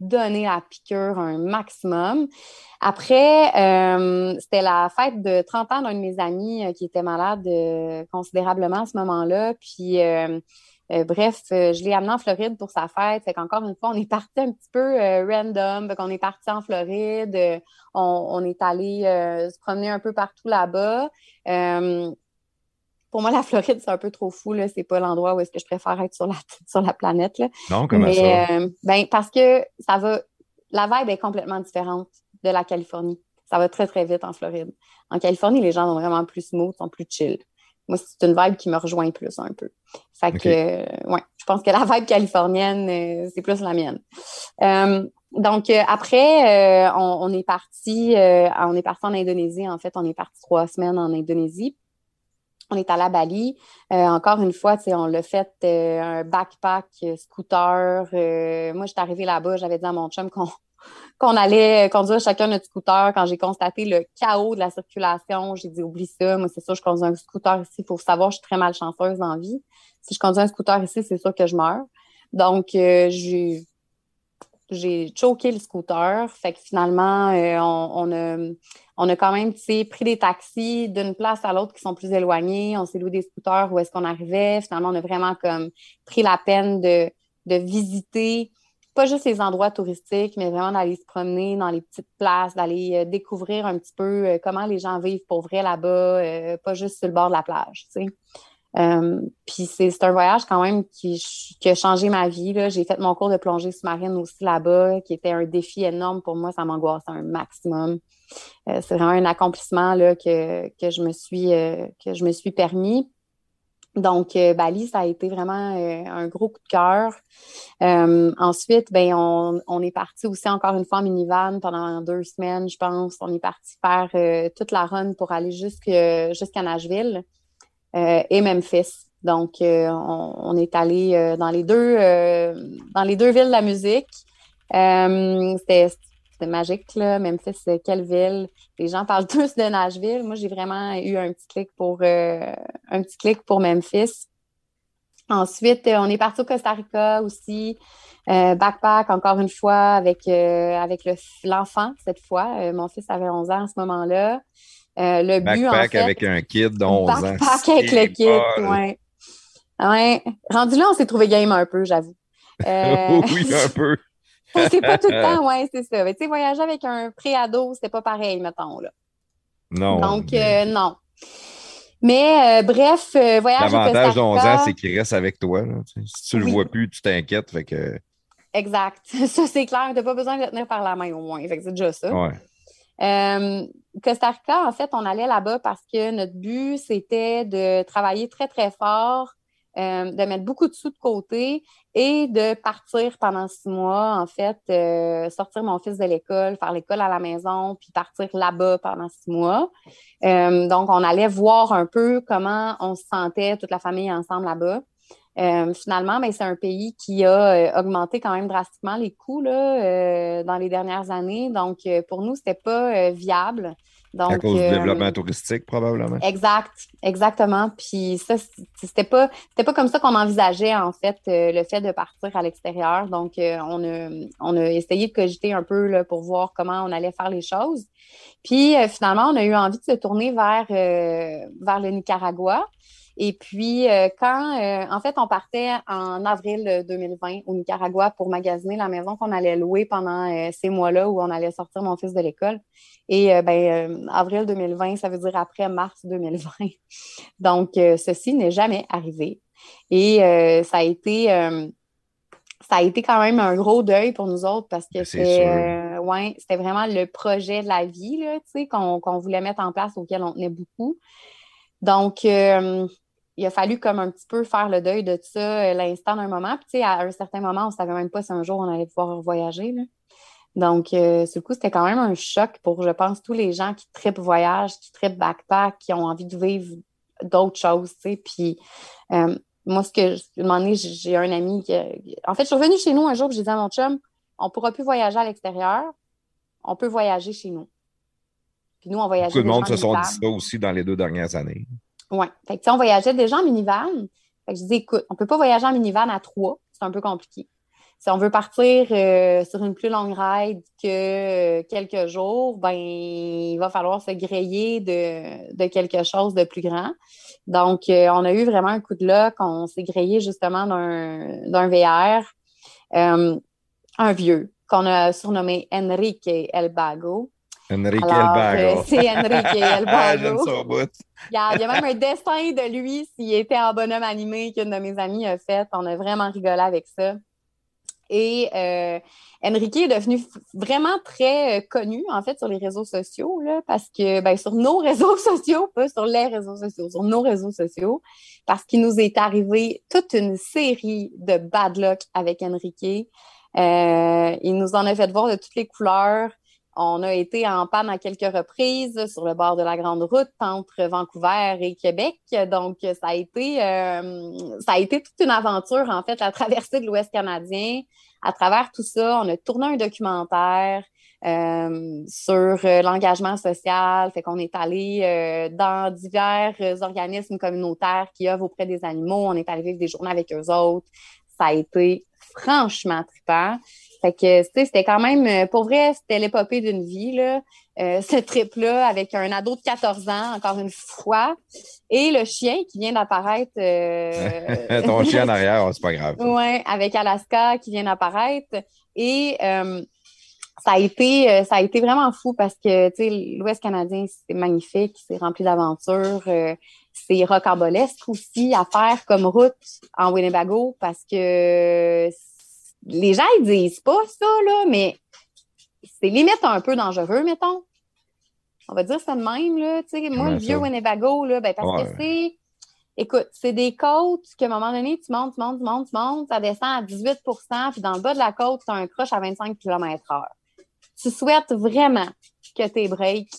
donné la piqûre un maximum. Après, euh, c'était la fête de 30 ans d'un de mes amis euh, qui était malade euh, considérablement à ce moment-là. Puis, euh, bref, euh, je l'ai amené en Floride pour sa fête. Fait qu'encore une fois, on est parti un petit peu euh, random. Fait qu'on est parti en Floride. On, on est allé se promener un peu partout là-bas. Pour moi, la Floride, c'est un peu trop fou. Là. C'est pas l'endroit où est-ce que je préfère être sur la, sur la planète. Là. Non, comment Mais, ça? ben, parce que ça va. La vibe est complètement différente de la Californie. Ça va très, très vite en Floride. En Californie, les gens sont vraiment plus smooth, sont plus chill. Moi, c'est une vibe qui me rejoint plus un peu. Fait que, euh, ouais, je pense que la vibe californienne, euh, c'est plus la mienne. Euh, donc, après, on, est parti, on est parti en Indonésie. En fait, on est parti trois semaines en Indonésie. On est allé à Bali. encore une fois, on l'a fait un backpack, scooter. moi, j'étais arrivée là-bas, j'avais dit à mon chum qu'on qu'on allait conduire chacun notre scooter. Quand j'ai constaté le chaos de la circulation, j'ai dit oublie ça. Moi, c'est sûr, je conduis un scooter ici. Il faut savoir, je suis très malchanceuse la vie. Si je conduis un scooter ici, c'est sûr que je meurs. Donc, euh, j'ai j'ai choqué le scooter. Fait que finalement, euh, on, a, on a quand même pris des taxis d'une place à l'autre qui sont plus éloignés. On s'est loué des scooters où est-ce qu'on arrivait. Finalement, on a vraiment comme pris la peine de visiter pas juste les endroits touristiques, mais vraiment d'aller se promener dans les petites places, d'aller euh, découvrir un petit peu euh, comment les gens vivent pour vrai là-bas, euh, pas juste sur le bord de la plage, tu sais. puis c'est un voyage quand même qui, qui a changé ma vie. J'ai fait mon cours de plongée sous-marine aussi là-bas, qui était un défi énorme pour moi. Ça m'angoissait un maximum. c'est vraiment un accomplissement là, que, que, je me suis, que je me suis permis. Donc, euh, Bali, ça a été vraiment euh, un gros coup de cœur. Euh, ensuite, ben, on, est parti aussi encore une fois en minivan pendant deux semaines, je pense. On est parti faire toute la run pour aller jusqu'à Nashville et Memphis. Donc, on, est allé dans les deux dans les deux villes de la musique. C'était magique, là. Memphis, quelle ville? Les gens parlent tous de Nashville. Moi, j'ai vraiment eu un petit clic pour euh, un petit clic pour Memphis. Ensuite, euh, on est parti au Costa Rica aussi. Euh, backpack, encore une fois, avec, avec l'enfant, cette fois. mon fils avait 11 ans à ce moment-là. le but, en fait, avec un kid de 11 ans. Backpack avec le kid, oui. Ouais. Rendu là, on s'est trouvé game un peu, j'avoue. oui, un peu. C'est pas tout le temps, ouais, c'est ça. Mais tu sais, voyager avec un pré-ado, c'était pas pareil, mettons, là. Non. Donc, euh, non. Mais euh, bref, euh, voyage L'avantage de 11 ans, c'est qu'il reste avec toi. Si tu le vois plus, tu t'inquiètes. Fait que... Exact. Ça, c'est clair. Tu n'as pas besoin de le tenir par la main, au moins. Fait que c'est déjà ça. Ouais. Costa Rica, en fait, on allait là-bas parce que notre but, c'était de travailler très, très fort euh, de mettre beaucoup de sous de côté et de partir pendant six mois, en fait, euh, sortir mon fils de l'école, faire l'école à la maison, puis partir là-bas pendant six mois. Euh, donc, on allait voir un peu comment on se sentait, toute la famille ensemble là-bas. finalement, ben, c'est un pays qui a augmenté quand même drastiquement les coûts là, dans les dernières années. Donc, pour nous, c'était pas viable à cause du euh, développement touristique, probablement. Exact, exactement. Puis ça, c'était pas, c'était pas comme ça qu'on envisageait, en fait, euh, le fait de partir à l'extérieur. Donc, euh, on, a, on a essayé de cogiter un peu là, pour voir comment on allait faire les choses. Puis, finalement, on a eu envie de se tourner vers, vers le Nicaragua. Et puis, euh, quand, euh, en fait, on partait en avril 2020 au Nicaragua pour magasiner la maison qu'on allait louer pendant euh, ces mois-là où on allait sortir mon fils de l'école. Et ben, avril 2020, ça veut dire après mars 2020. Donc, ceci n'est jamais arrivé. Et ça a été ça a été quand même un gros deuil pour nous autres parce que c'était ouais, c'était vraiment le projet de la vie qu'on voulait mettre en place auquel on tenait beaucoup. Donc, il a fallu comme un petit peu faire le deuil de ça euh, l'instant d'un moment. Puis, tu sais, à un certain moment, on ne savait même pas si un jour on allait pouvoir voyager. Donc, euh, ce coup, c'était quand même un choc pour, je pense, tous les gens qui tripent voyage, qui tripent backpack, qui ont envie de vivre d'autres choses, tu sais. Puis, euh, moi, ce que, moment donné, j'ai un ami qui. En fait, je suis revenue chez nous un jour, j'ai dit à mon chum, on ne pourra plus voyager à l'extérieur, on peut voyager chez nous. Puis nous, on voyageait. Beaucoup de monde se sont dit ça aussi dans les deux dernières années. Oui. On voyageait déjà en minivan. Je dis, écoute, on ne peut pas voyager en minivan à trois. C'est un peu compliqué. Si on veut partir euh, sur une plus longue ride que euh, quelques jours, ben il va falloir se griller de, quelque chose de plus grand. Donc, euh, on a eu vraiment un coup de luck. On s'est grillé justement d'un VR, un vieux, qu'on a surnommé Enrique El Bago. Enrique Elbago. c'est Enrique Elbago. il, y a, il y a même un dessin de lui s'il était en bonhomme animé qu'une de mes amies a fait. On a vraiment rigolé avec ça. Et euh, Enrique est devenu vraiment très euh, connu, en fait, sur les réseaux sociaux, là, parce que, ben, sur nos réseaux sociaux, pas sur les réseaux sociaux, sur nos réseaux sociaux, parce qu'il nous est arrivé toute une série de bad luck avec Enrique. Euh, il nous en a fait voir de toutes les couleurs. On a été en panne à quelques reprises sur le bord de la grande route entre Vancouver et Québec. Donc, ça a été, euh, ça a été toute une aventure, en fait, la traversée de l'Ouest canadien. À travers tout ça, on a tourné un documentaire euh, sur euh, l'engagement social. Fait qu'on est allé dans divers organismes communautaires qui œuvrent auprès des animaux. On est allé vivre des journées avec eux autres. Ça a été franchement trippant. Fait que, c'était quand même, euh, pour vrai, c'était l'épopée d'une vie, là. Euh, ce trip-là, avec un ado de 14 ans, encore une fois, et le chien qui vient d'apparaître. Euh... Ton chien en arrière, c'est pas grave. Oui, avec Alaska qui vient d'apparaître. Et euh, ça a été ça a été vraiment fou parce que tu sais l'Ouest canadien c'est magnifique, c'est rempli d'aventures, c'est rocambolesque aussi à faire comme route en Winnebago parce que les gens, ils disent pas ça, là, mais c'est limite un peu dangereux, mettons. On va dire ça de même, là. Tu sais, moi, le vieux Winnebago, là, ben, parce que c'est. Écoute, c'est des côtes qu'à un moment donné, tu montes, tu montes, tu montes, tu montes, ça descend à 18% puis dans le bas de la côte, tu as un crush à 25 km/h. Tu souhaites vraiment que tes breaks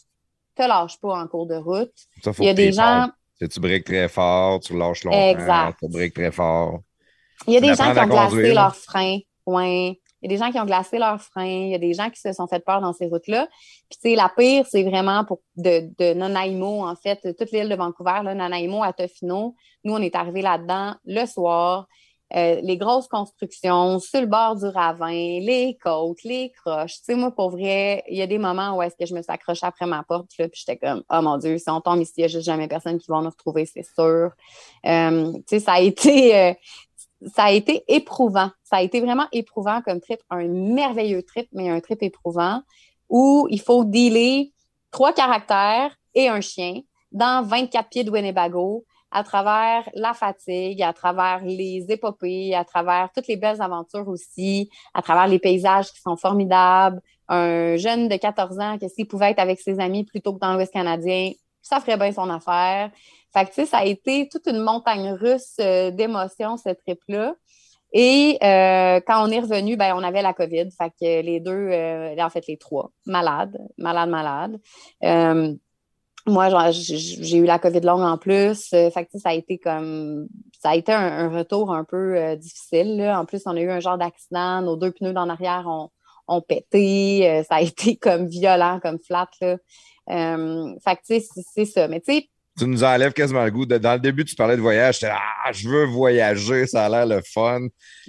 te lâchent pas en cours de route. Il y a des gens. Tu breaks très fort, tu lâches longtemps, exact. tu breaks très fort. Il y a des gens qui ont glacé leurs freins. Il y a des gens qui ont glacé leurs freins, il y a des gens qui se sont fait peur dans ces routes-là. Puis, tu sais, la pire, c'est vraiment pour de, Nanaimo, en fait, toute l'île de Vancouver, Nanaimo à Tofino. Nous, on est arrivés là-dedans le soir. Euh, les grosses constructions sur le bord du ravin, les côtes, les croches. Tu sais, moi, pour vrai, il y a des moments où est-ce que je me suis accrochée après ma porte, puis j'étais comme, oh mon Dieu, si on tombe ici, il n'y a juste jamais personne qui va nous retrouver, c'est sûr. Euh, tu sais, ça a été, euh, ça a été éprouvant. Ça a été vraiment éprouvant comme trip, un merveilleux trip, mais un trip éprouvant où il faut dealer trois caractères et un chien dans 24 pieds de Winnebago à travers la fatigue, à travers les épopées, à travers toutes les belles aventures aussi, à travers les paysages qui sont formidables. Un jeune de 14 ans que s'il pouvait être avec ses amis plutôt que dans l'Ouest canadien, ça ferait bien son affaire. Fait que, ça a été toute une montagne russe euh, d'émotions, cette trip-là. Et euh, quand on est revenu, ben, on avait la COVID. Fait les deux, euh, en fait, les trois, malades, malades, malades. moi, j'ai eu la COVID longue en plus. fait que, ça a été comme, ça a été un, retour un peu difficile. En plus, on a eu un genre d'accident. Nos deux pneus d'en arrière ont, ont pété. ça a été comme violent, comme flat. Là. fait que, c'est ça. Mais tu sais, tu nous enlèves quasiment le goût. dans le début, tu parlais de voyage. J'étais Ah, je veux voyager, ça a l'air le fun.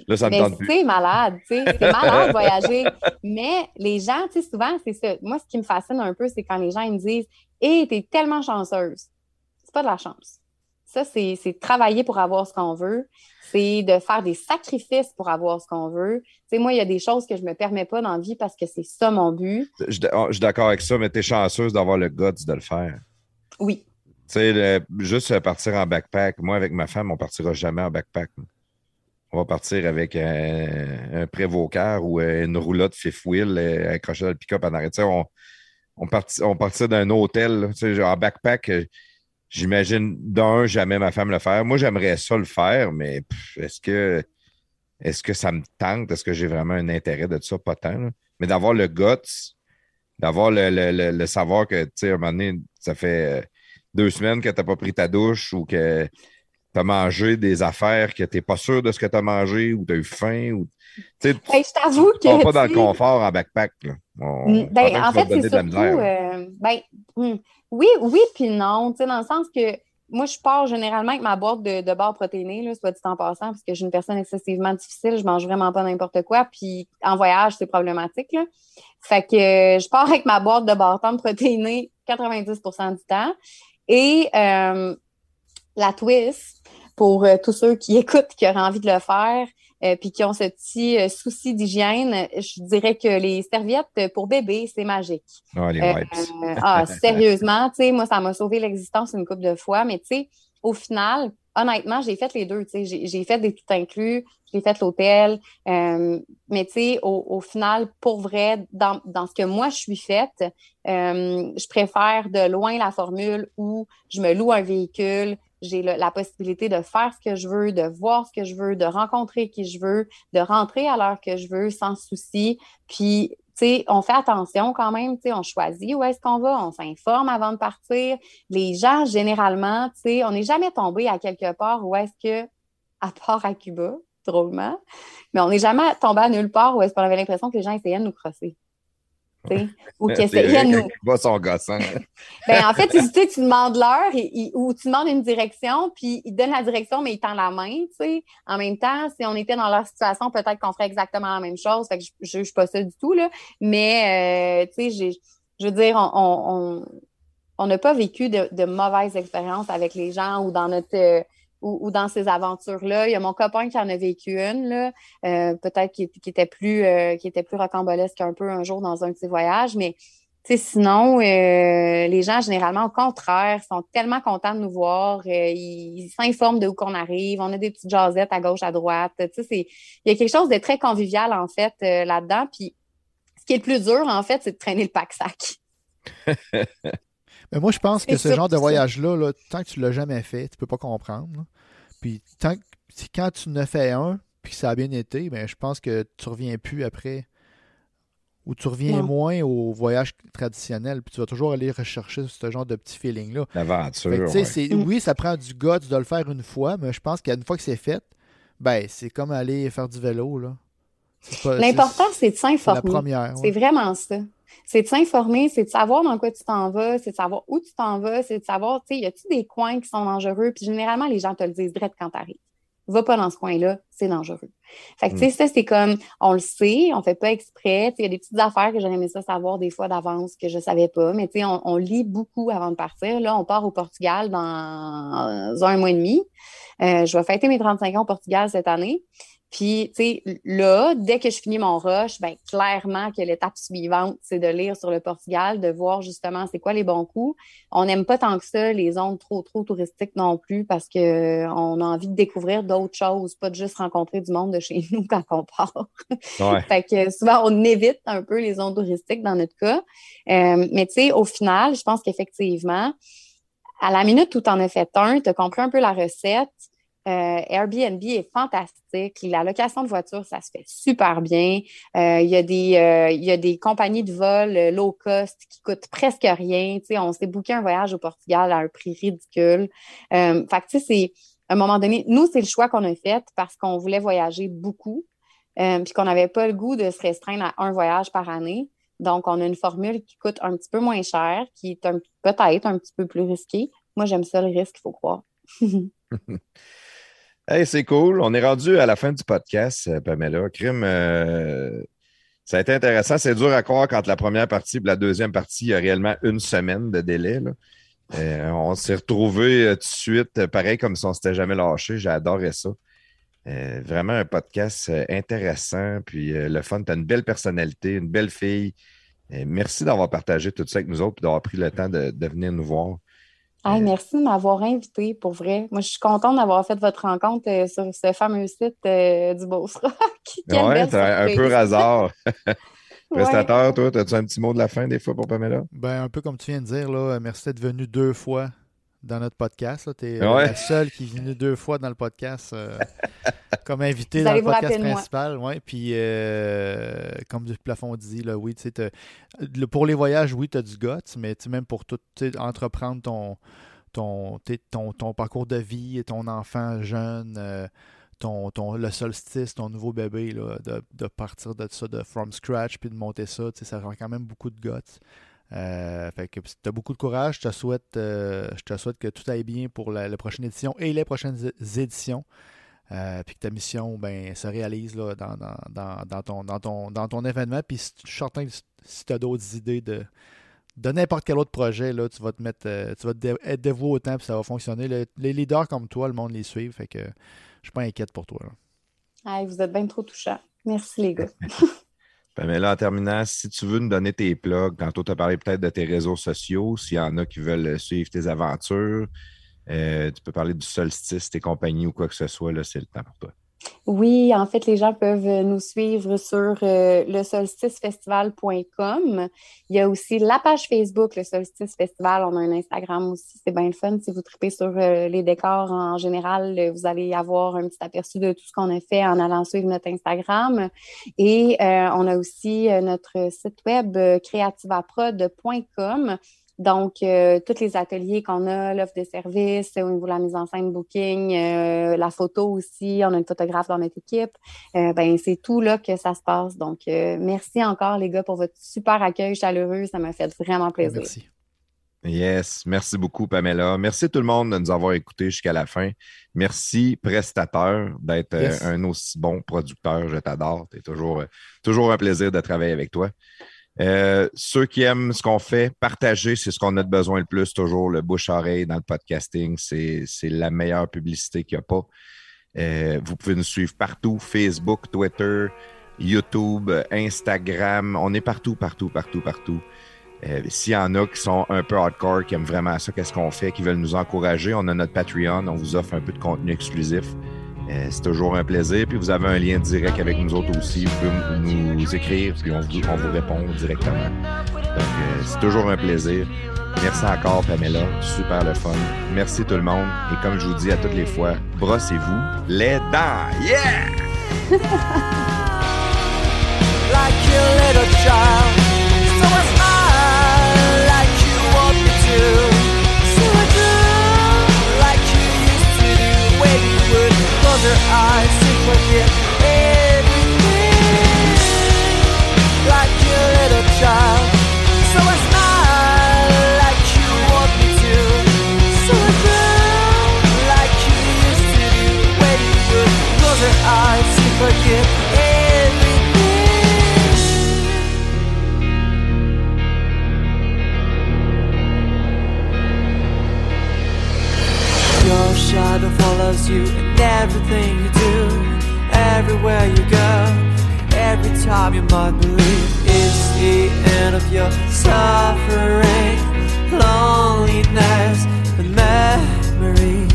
Là, ça me tente plus. C'est malade, tu sais. C'est malade de voyager. Mais les gens, tu sais, souvent, c'est ça. Moi, ce qui me fascine un peu, c'est quand les gens ils me disent Hé, hey, t'es tellement chanceuse. C'est pas de la chance. Ça, c'est travailler pour avoir ce qu'on veut. C'est de faire des sacrifices pour avoir ce qu'on veut. Tu sais, moi, il y a des choses que je me permets pas dans la vie parce que c'est ça mon but. Je, je suis d'accord avec ça, mais tu es chanceuse d'avoir le guts de le faire. Oui, sais, juste partir en backpack. Moi, avec ma femme, on partira jamais en backpack. On va partir avec un, un prévocar ou une roulotte fifth wheel euh, accrochée dans le pick-up en arrêt. On, on, on partirait d'un hôtel. en backpack, euh, j'imagine d'un, jamais ma femme le faire. Moi, j'aimerais ça le faire, mais est-ce que est-ce que ça me tente? Est-ce que j'ai vraiment un intérêt de ça? Pas tant. Mais d'avoir le guts, d'avoir le, le, le, savoir que, tu sais, à un moment donné, ça fait euh, deux semaines que tu n'as pas pris ta douche ou que tu as mangé des affaires que tu n'es pas sûr de ce que tu as mangé ou tu as eu faim. Ou... je t'avoue que. pas dans le confort en backpack. Mm, ben, en fait, c'est surtout. Euh, ben, hmm, oui, oui, puis non. Dans le sens que moi, je pars généralement avec ma boîte de, de barres protéinées, là, soit dit en passant, parce que je suis une personne excessivement difficile. Je mange vraiment pas n'importe quoi. Puis en voyage, c'est problématique. Là. Fait que je pars avec ma boîte de barres protéinées 90% du temps. Et euh, la twist, pour euh, tous ceux qui écoutent, qui auraient envie de le faire, euh, puis qui ont ce petit souci d'hygiène, je dirais que les serviettes pour bébé, c'est magique. Ah, les wipes. ah, sérieusement, tu sais, moi, ça m'a sauvé l'existence une couple de fois, mais tu sais, au final, honnêtement, j'ai fait les deux. J'ai fait des tout inclus, j'ai fait l'hôtel. Euh, mais sais, au, final, pour vrai, dans, ce que moi je suis faite, euh, je préfère de loin la formule où je me loue un véhicule, j'ai la possibilité de faire ce que je veux, de voir ce que je veux, de rencontrer qui je veux, de rentrer à l'heure que je veux sans souci. Puis, on fait attention quand même, on choisit où est-ce qu'on va, on s'informe avant de partir. Les gens, généralement, on n'est jamais tombé à quelque part où est-ce que, à part à Cuba, drôlement, mais on n'est jamais tombé à nulle part où est-ce qu'on avait l'impression que les gens essayaient de nous crosser ou qui essayaient de nous. Son gossant. ben, en fait, tu, tu demandes l'heure ou tu demandes une direction, puis ils donnent la direction, mais ils tendent la main. sais. En même temps, si on était dans leur situation, peut-être qu'on ferait exactement la même chose. Fait que je ne juge pas ça du tout. Là. Mais, euh, tu sais, je veux dire, on n'a pas vécu de, de mauvaises expériences avec les gens ou dans notre. Ou, dans ces aventures-là. Il y a mon copain qui en a vécu une, là, euh, peut-être qui, était plus euh, qui était plus rocambolesque un peu un jour dans un de ses voyages, mais sinon, euh, les gens, généralement, au contraire, sont tellement contents de nous voir. ils s'informent de où qu'on arrive. On a des petites jasettes à gauche, à droite. Il y a quelque chose de très convivial, en fait, là-dedans. Puis, ce qui est le plus dur, en fait, c'est de traîner le pack-sac. Mais moi, je pense que ce genre de voyage-là, là, tant que tu ne l'as jamais fait, tu ne peux pas comprendre. Puis tant quand tu ne fais un, puis que ça a bien été, ben, je pense que tu ne reviens plus après. Ou tu reviens moins au voyage traditionnel, puis tu vas toujours aller rechercher ce genre de petit feeling-là. L'aventure. Mm. Oui, ça prend du guts de le faire une fois, mais je pense qu'une fois que c'est fait, ben, c'est comme aller faire du vélo. L'important, c'est de s'informer. C'est vraiment ça c'est de s'informer, c'est de savoir dans quoi tu t'en vas, c'est de savoir où tu t'en vas, c'est de savoir, tu sais, y a-tu des coins qui sont dangereux? Puis généralement, les gens te le disent direct quand tu arrives. Va pas dans ce coin-là, c'est dangereux. Fait que, tu sais, mm. ça, c'est comme, on le sait, on fait pas exprès. Il y a des petites affaires que j'aurais aimé ça savoir des fois d'avance que je savais pas. Mais, tu sais, on, lit beaucoup avant de partir. Là, on part au Portugal dans un mois et demi. Euh, je vais fêter mes 35 ans au Portugal cette année. Puis, tu sais, là, dès que je finis mon rush, ben clairement que l'étape suivante, c'est de lire sur le Portugal, de voir justement c'est quoi les bons coups. On n'aime pas tant que ça les zones trop, trop touristiques non plus parce qu'on a envie de découvrir d'autres choses, pas de juste rencontrer du monde de chez nous quand on part. fait que souvent, on évite un peu les zones touristiques dans notre cas. Euh, mais tu sais, au final, je pense qu'effectivement, à la minute où tu en as fait un, tu as compris un peu la recette, euh, Airbnb est fantastique. La location de voiture, ça se fait super bien. Euh, il, y a des, euh, y a des compagnies de vol low cost qui coûtent presque rien. on s'est booké un voyage au Portugal à un prix ridicule. fait que, c'est à un moment donné, nous, c'est le choix qu'on a fait parce qu'on voulait voyager beaucoup, puis qu'on n'avait pas le goût de se restreindre à un voyage par année. Donc, on a une formule qui coûte un petit peu moins cher, qui est peut-être un petit peu plus risquée. Moi, j'aime ça le risque, il faut croire. Hey, c'est cool. On est rendu à la fin du podcast, euh, Pamela. Crime, euh, ça a été intéressant. C'est dur à croire quand la première partie et la deuxième partie, il y a réellement une semaine de délai. Euh, on s'est retrouvés tout de suite, pareil comme si on ne s'était jamais lâché. J'ai adoré ça. vraiment un podcast intéressant. Puis le fun, tu une belle personnalité, une belle fille. merci d'avoir partagé tout ça avec nous autres et d'avoir pris le temps de venir nous voir. Euh, merci de m'avoir invité, pour vrai. Moi, je suis contente d'avoir fait votre rencontre euh, sur ce fameux site euh, du Beau Rock. oui, un peu hasard. Prestateur, toi, as-tu un petit mot de la fin des fois pour Pamela? Ben, un peu comme tu viens de dire, là, merci d'être venu deux fois dans notre podcast. Tu es la seule qui est venue deux fois dans le podcast comme invité dans le podcast principal. Ouais. Puis, comme du plafond dit, là, oui, pour les voyages, oui, tu as du guts, mais même pour tout entreprendre ton, ton, ton, ton, parcours de vie, ton enfant jeune, euh, ton, ton, le solstice, ton nouveau bébé, là, de, de, partir de ça, de from scratch, puis de monter ça, ça prend quand même beaucoup de guts. Euh, fait que tu as beaucoup de courage. Je te souhaite, euh, je te souhaite que tout aille bien pour la, prochaine édition et les prochaines éditions. puis que ta mission ben, se réalise là, dans, dans, dans, ton, dans, ton, dans ton événement. Puis je suis certain que si tu as d'autres idées de, de n'importe quel autre projet, là, tu vas te mettre, euh, tu vas être dévoué au temps, puis ça va fonctionner. les leaders comme toi, le monde les suit, fait que je suis pas inquiète pour toi. vous êtes bien trop touchants. Merci les gars. ben, mais là, en terminant, si tu veux nous donner tes plugs, tantôt tu as parlé peut-être de tes réseaux sociaux, s'il y en a qui veulent suivre tes aventures, Euh, tu peux parler du solstice, tes compagnies ou quoi que ce soit, là, c'est le temps pour toi. Oui, en fait, les gens peuvent nous suivre sur euh, le solsticefestival.com. Il y a aussi la page Facebook, le Solstice Festival. On a un Instagram aussi, c'est bien le fun. Si vous tripez sur euh, les décors en général, euh, vous allez avoir un petit aperçu de tout ce qu'on a fait en allant suivre notre Instagram. Et euh, on a aussi euh, notre site web euh, creativaprod.com. Donc, euh, tous les ateliers qu'on a, l'offre de service, au niveau de la mise en scène booking, euh, la photo aussi, on a une photographe dans notre équipe. Euh, ben, c'est tout là que ça se passe. Donc, euh, merci encore, les gars, pour votre super accueil chaleureux. Ça m'a fait vraiment plaisir. Merci. Yes, merci beaucoup, Pamela. Merci tout le monde de nous avoir écoutés jusqu'à la fin. Merci, prestateur, d'être Yes. un aussi bon producteur. Je t'adore. C'est toujours, toujours un plaisir de travailler avec toi. Euh, ceux qui aiment ce qu'on fait, partager, c'est ce qu'on a de besoin le plus, toujours le bouche-oreille dans le podcasting. C'est c'est la meilleure publicité qu'il n'y a pas. Euh, vous pouvez nous suivre partout, Facebook, Twitter, YouTube, Instagram. On est partout, partout, partout, partout. Euh, S'il y en a qui sont un peu hardcore, qui aiment vraiment ça, qu'est-ce qu'on fait, qui veulent nous encourager, on a notre Patreon, on vous offre un peu de contenu exclusif. Euh, c'est toujours un plaisir. Puis vous avez un lien direct avec nous autres aussi. Vous pouvez nous écrire, puis on vous, on vous répond directement. Donc, euh, c'est toujours un plaisir. Merci encore, Pamela. Super le fun. Merci tout le monde. Et comme je vous dis à toutes les fois, brossez-vous les dents. Yeah! close your eyes and forget shadow follows you in everything you do, everywhere you go. Every time you might believe it's the end of your suffering, loneliness, and memories.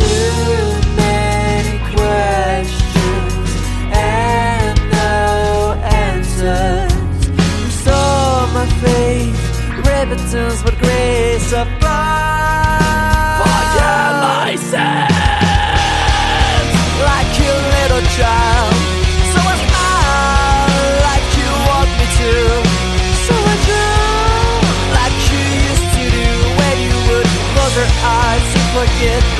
Too many questions and no answers. Restore my faith, repentance, but grace above. Forgive like your little child. So I smile like you want me to. So I do like you used to do when you would close your eyes and forget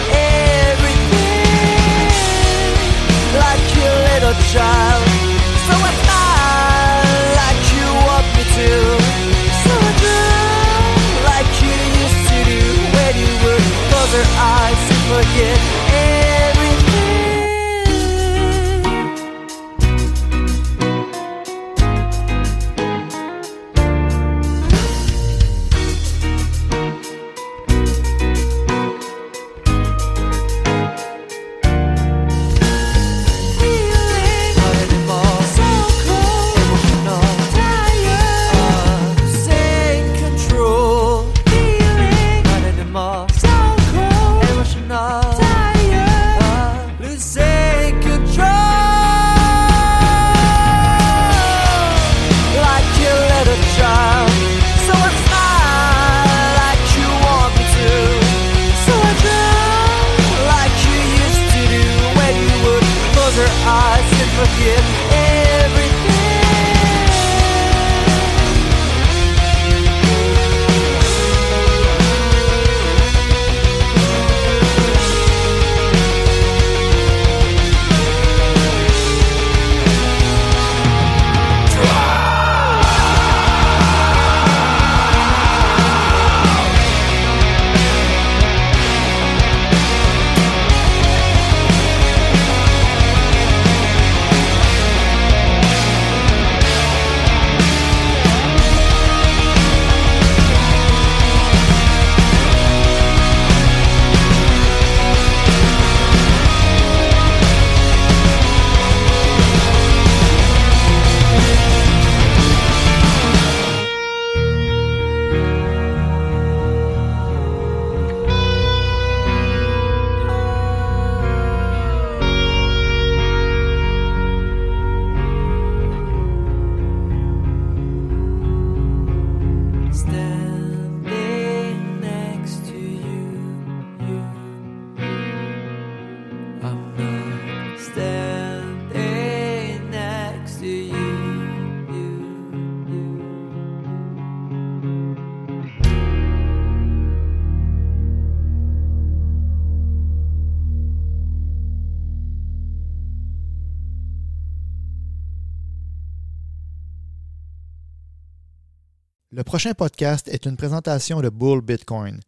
prochain podcast est une présentation de Bull Bitcoin.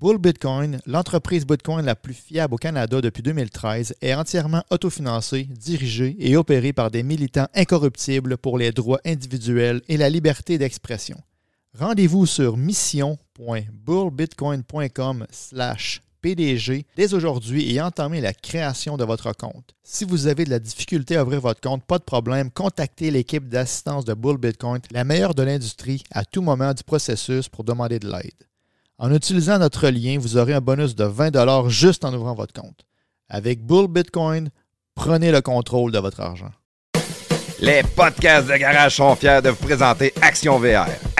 Bull Bitcoin, l'entreprise Bitcoin la plus fiable au Canada depuis 2013, est entièrement autofinancée, dirigée et opérée par des militants incorruptibles pour les droits individuels et la liberté d'expression. Rendez-vous sur mission.bullbitcoin.com PDG dès aujourd'hui et entamez la création de votre compte. Si vous avez de la difficulté à ouvrir votre compte, pas de problème, contactez l'équipe d'assistance de Bull Bitcoin, la meilleure de l'industrie, à tout moment du processus pour demander de l'aide. En utilisant notre lien, vous aurez un bonus de 20 juste en ouvrant votre compte. Avec Bull Bitcoin, prenez le contrôle de votre argent. Les podcasts de garage sont fiers de vous présenter Action VR.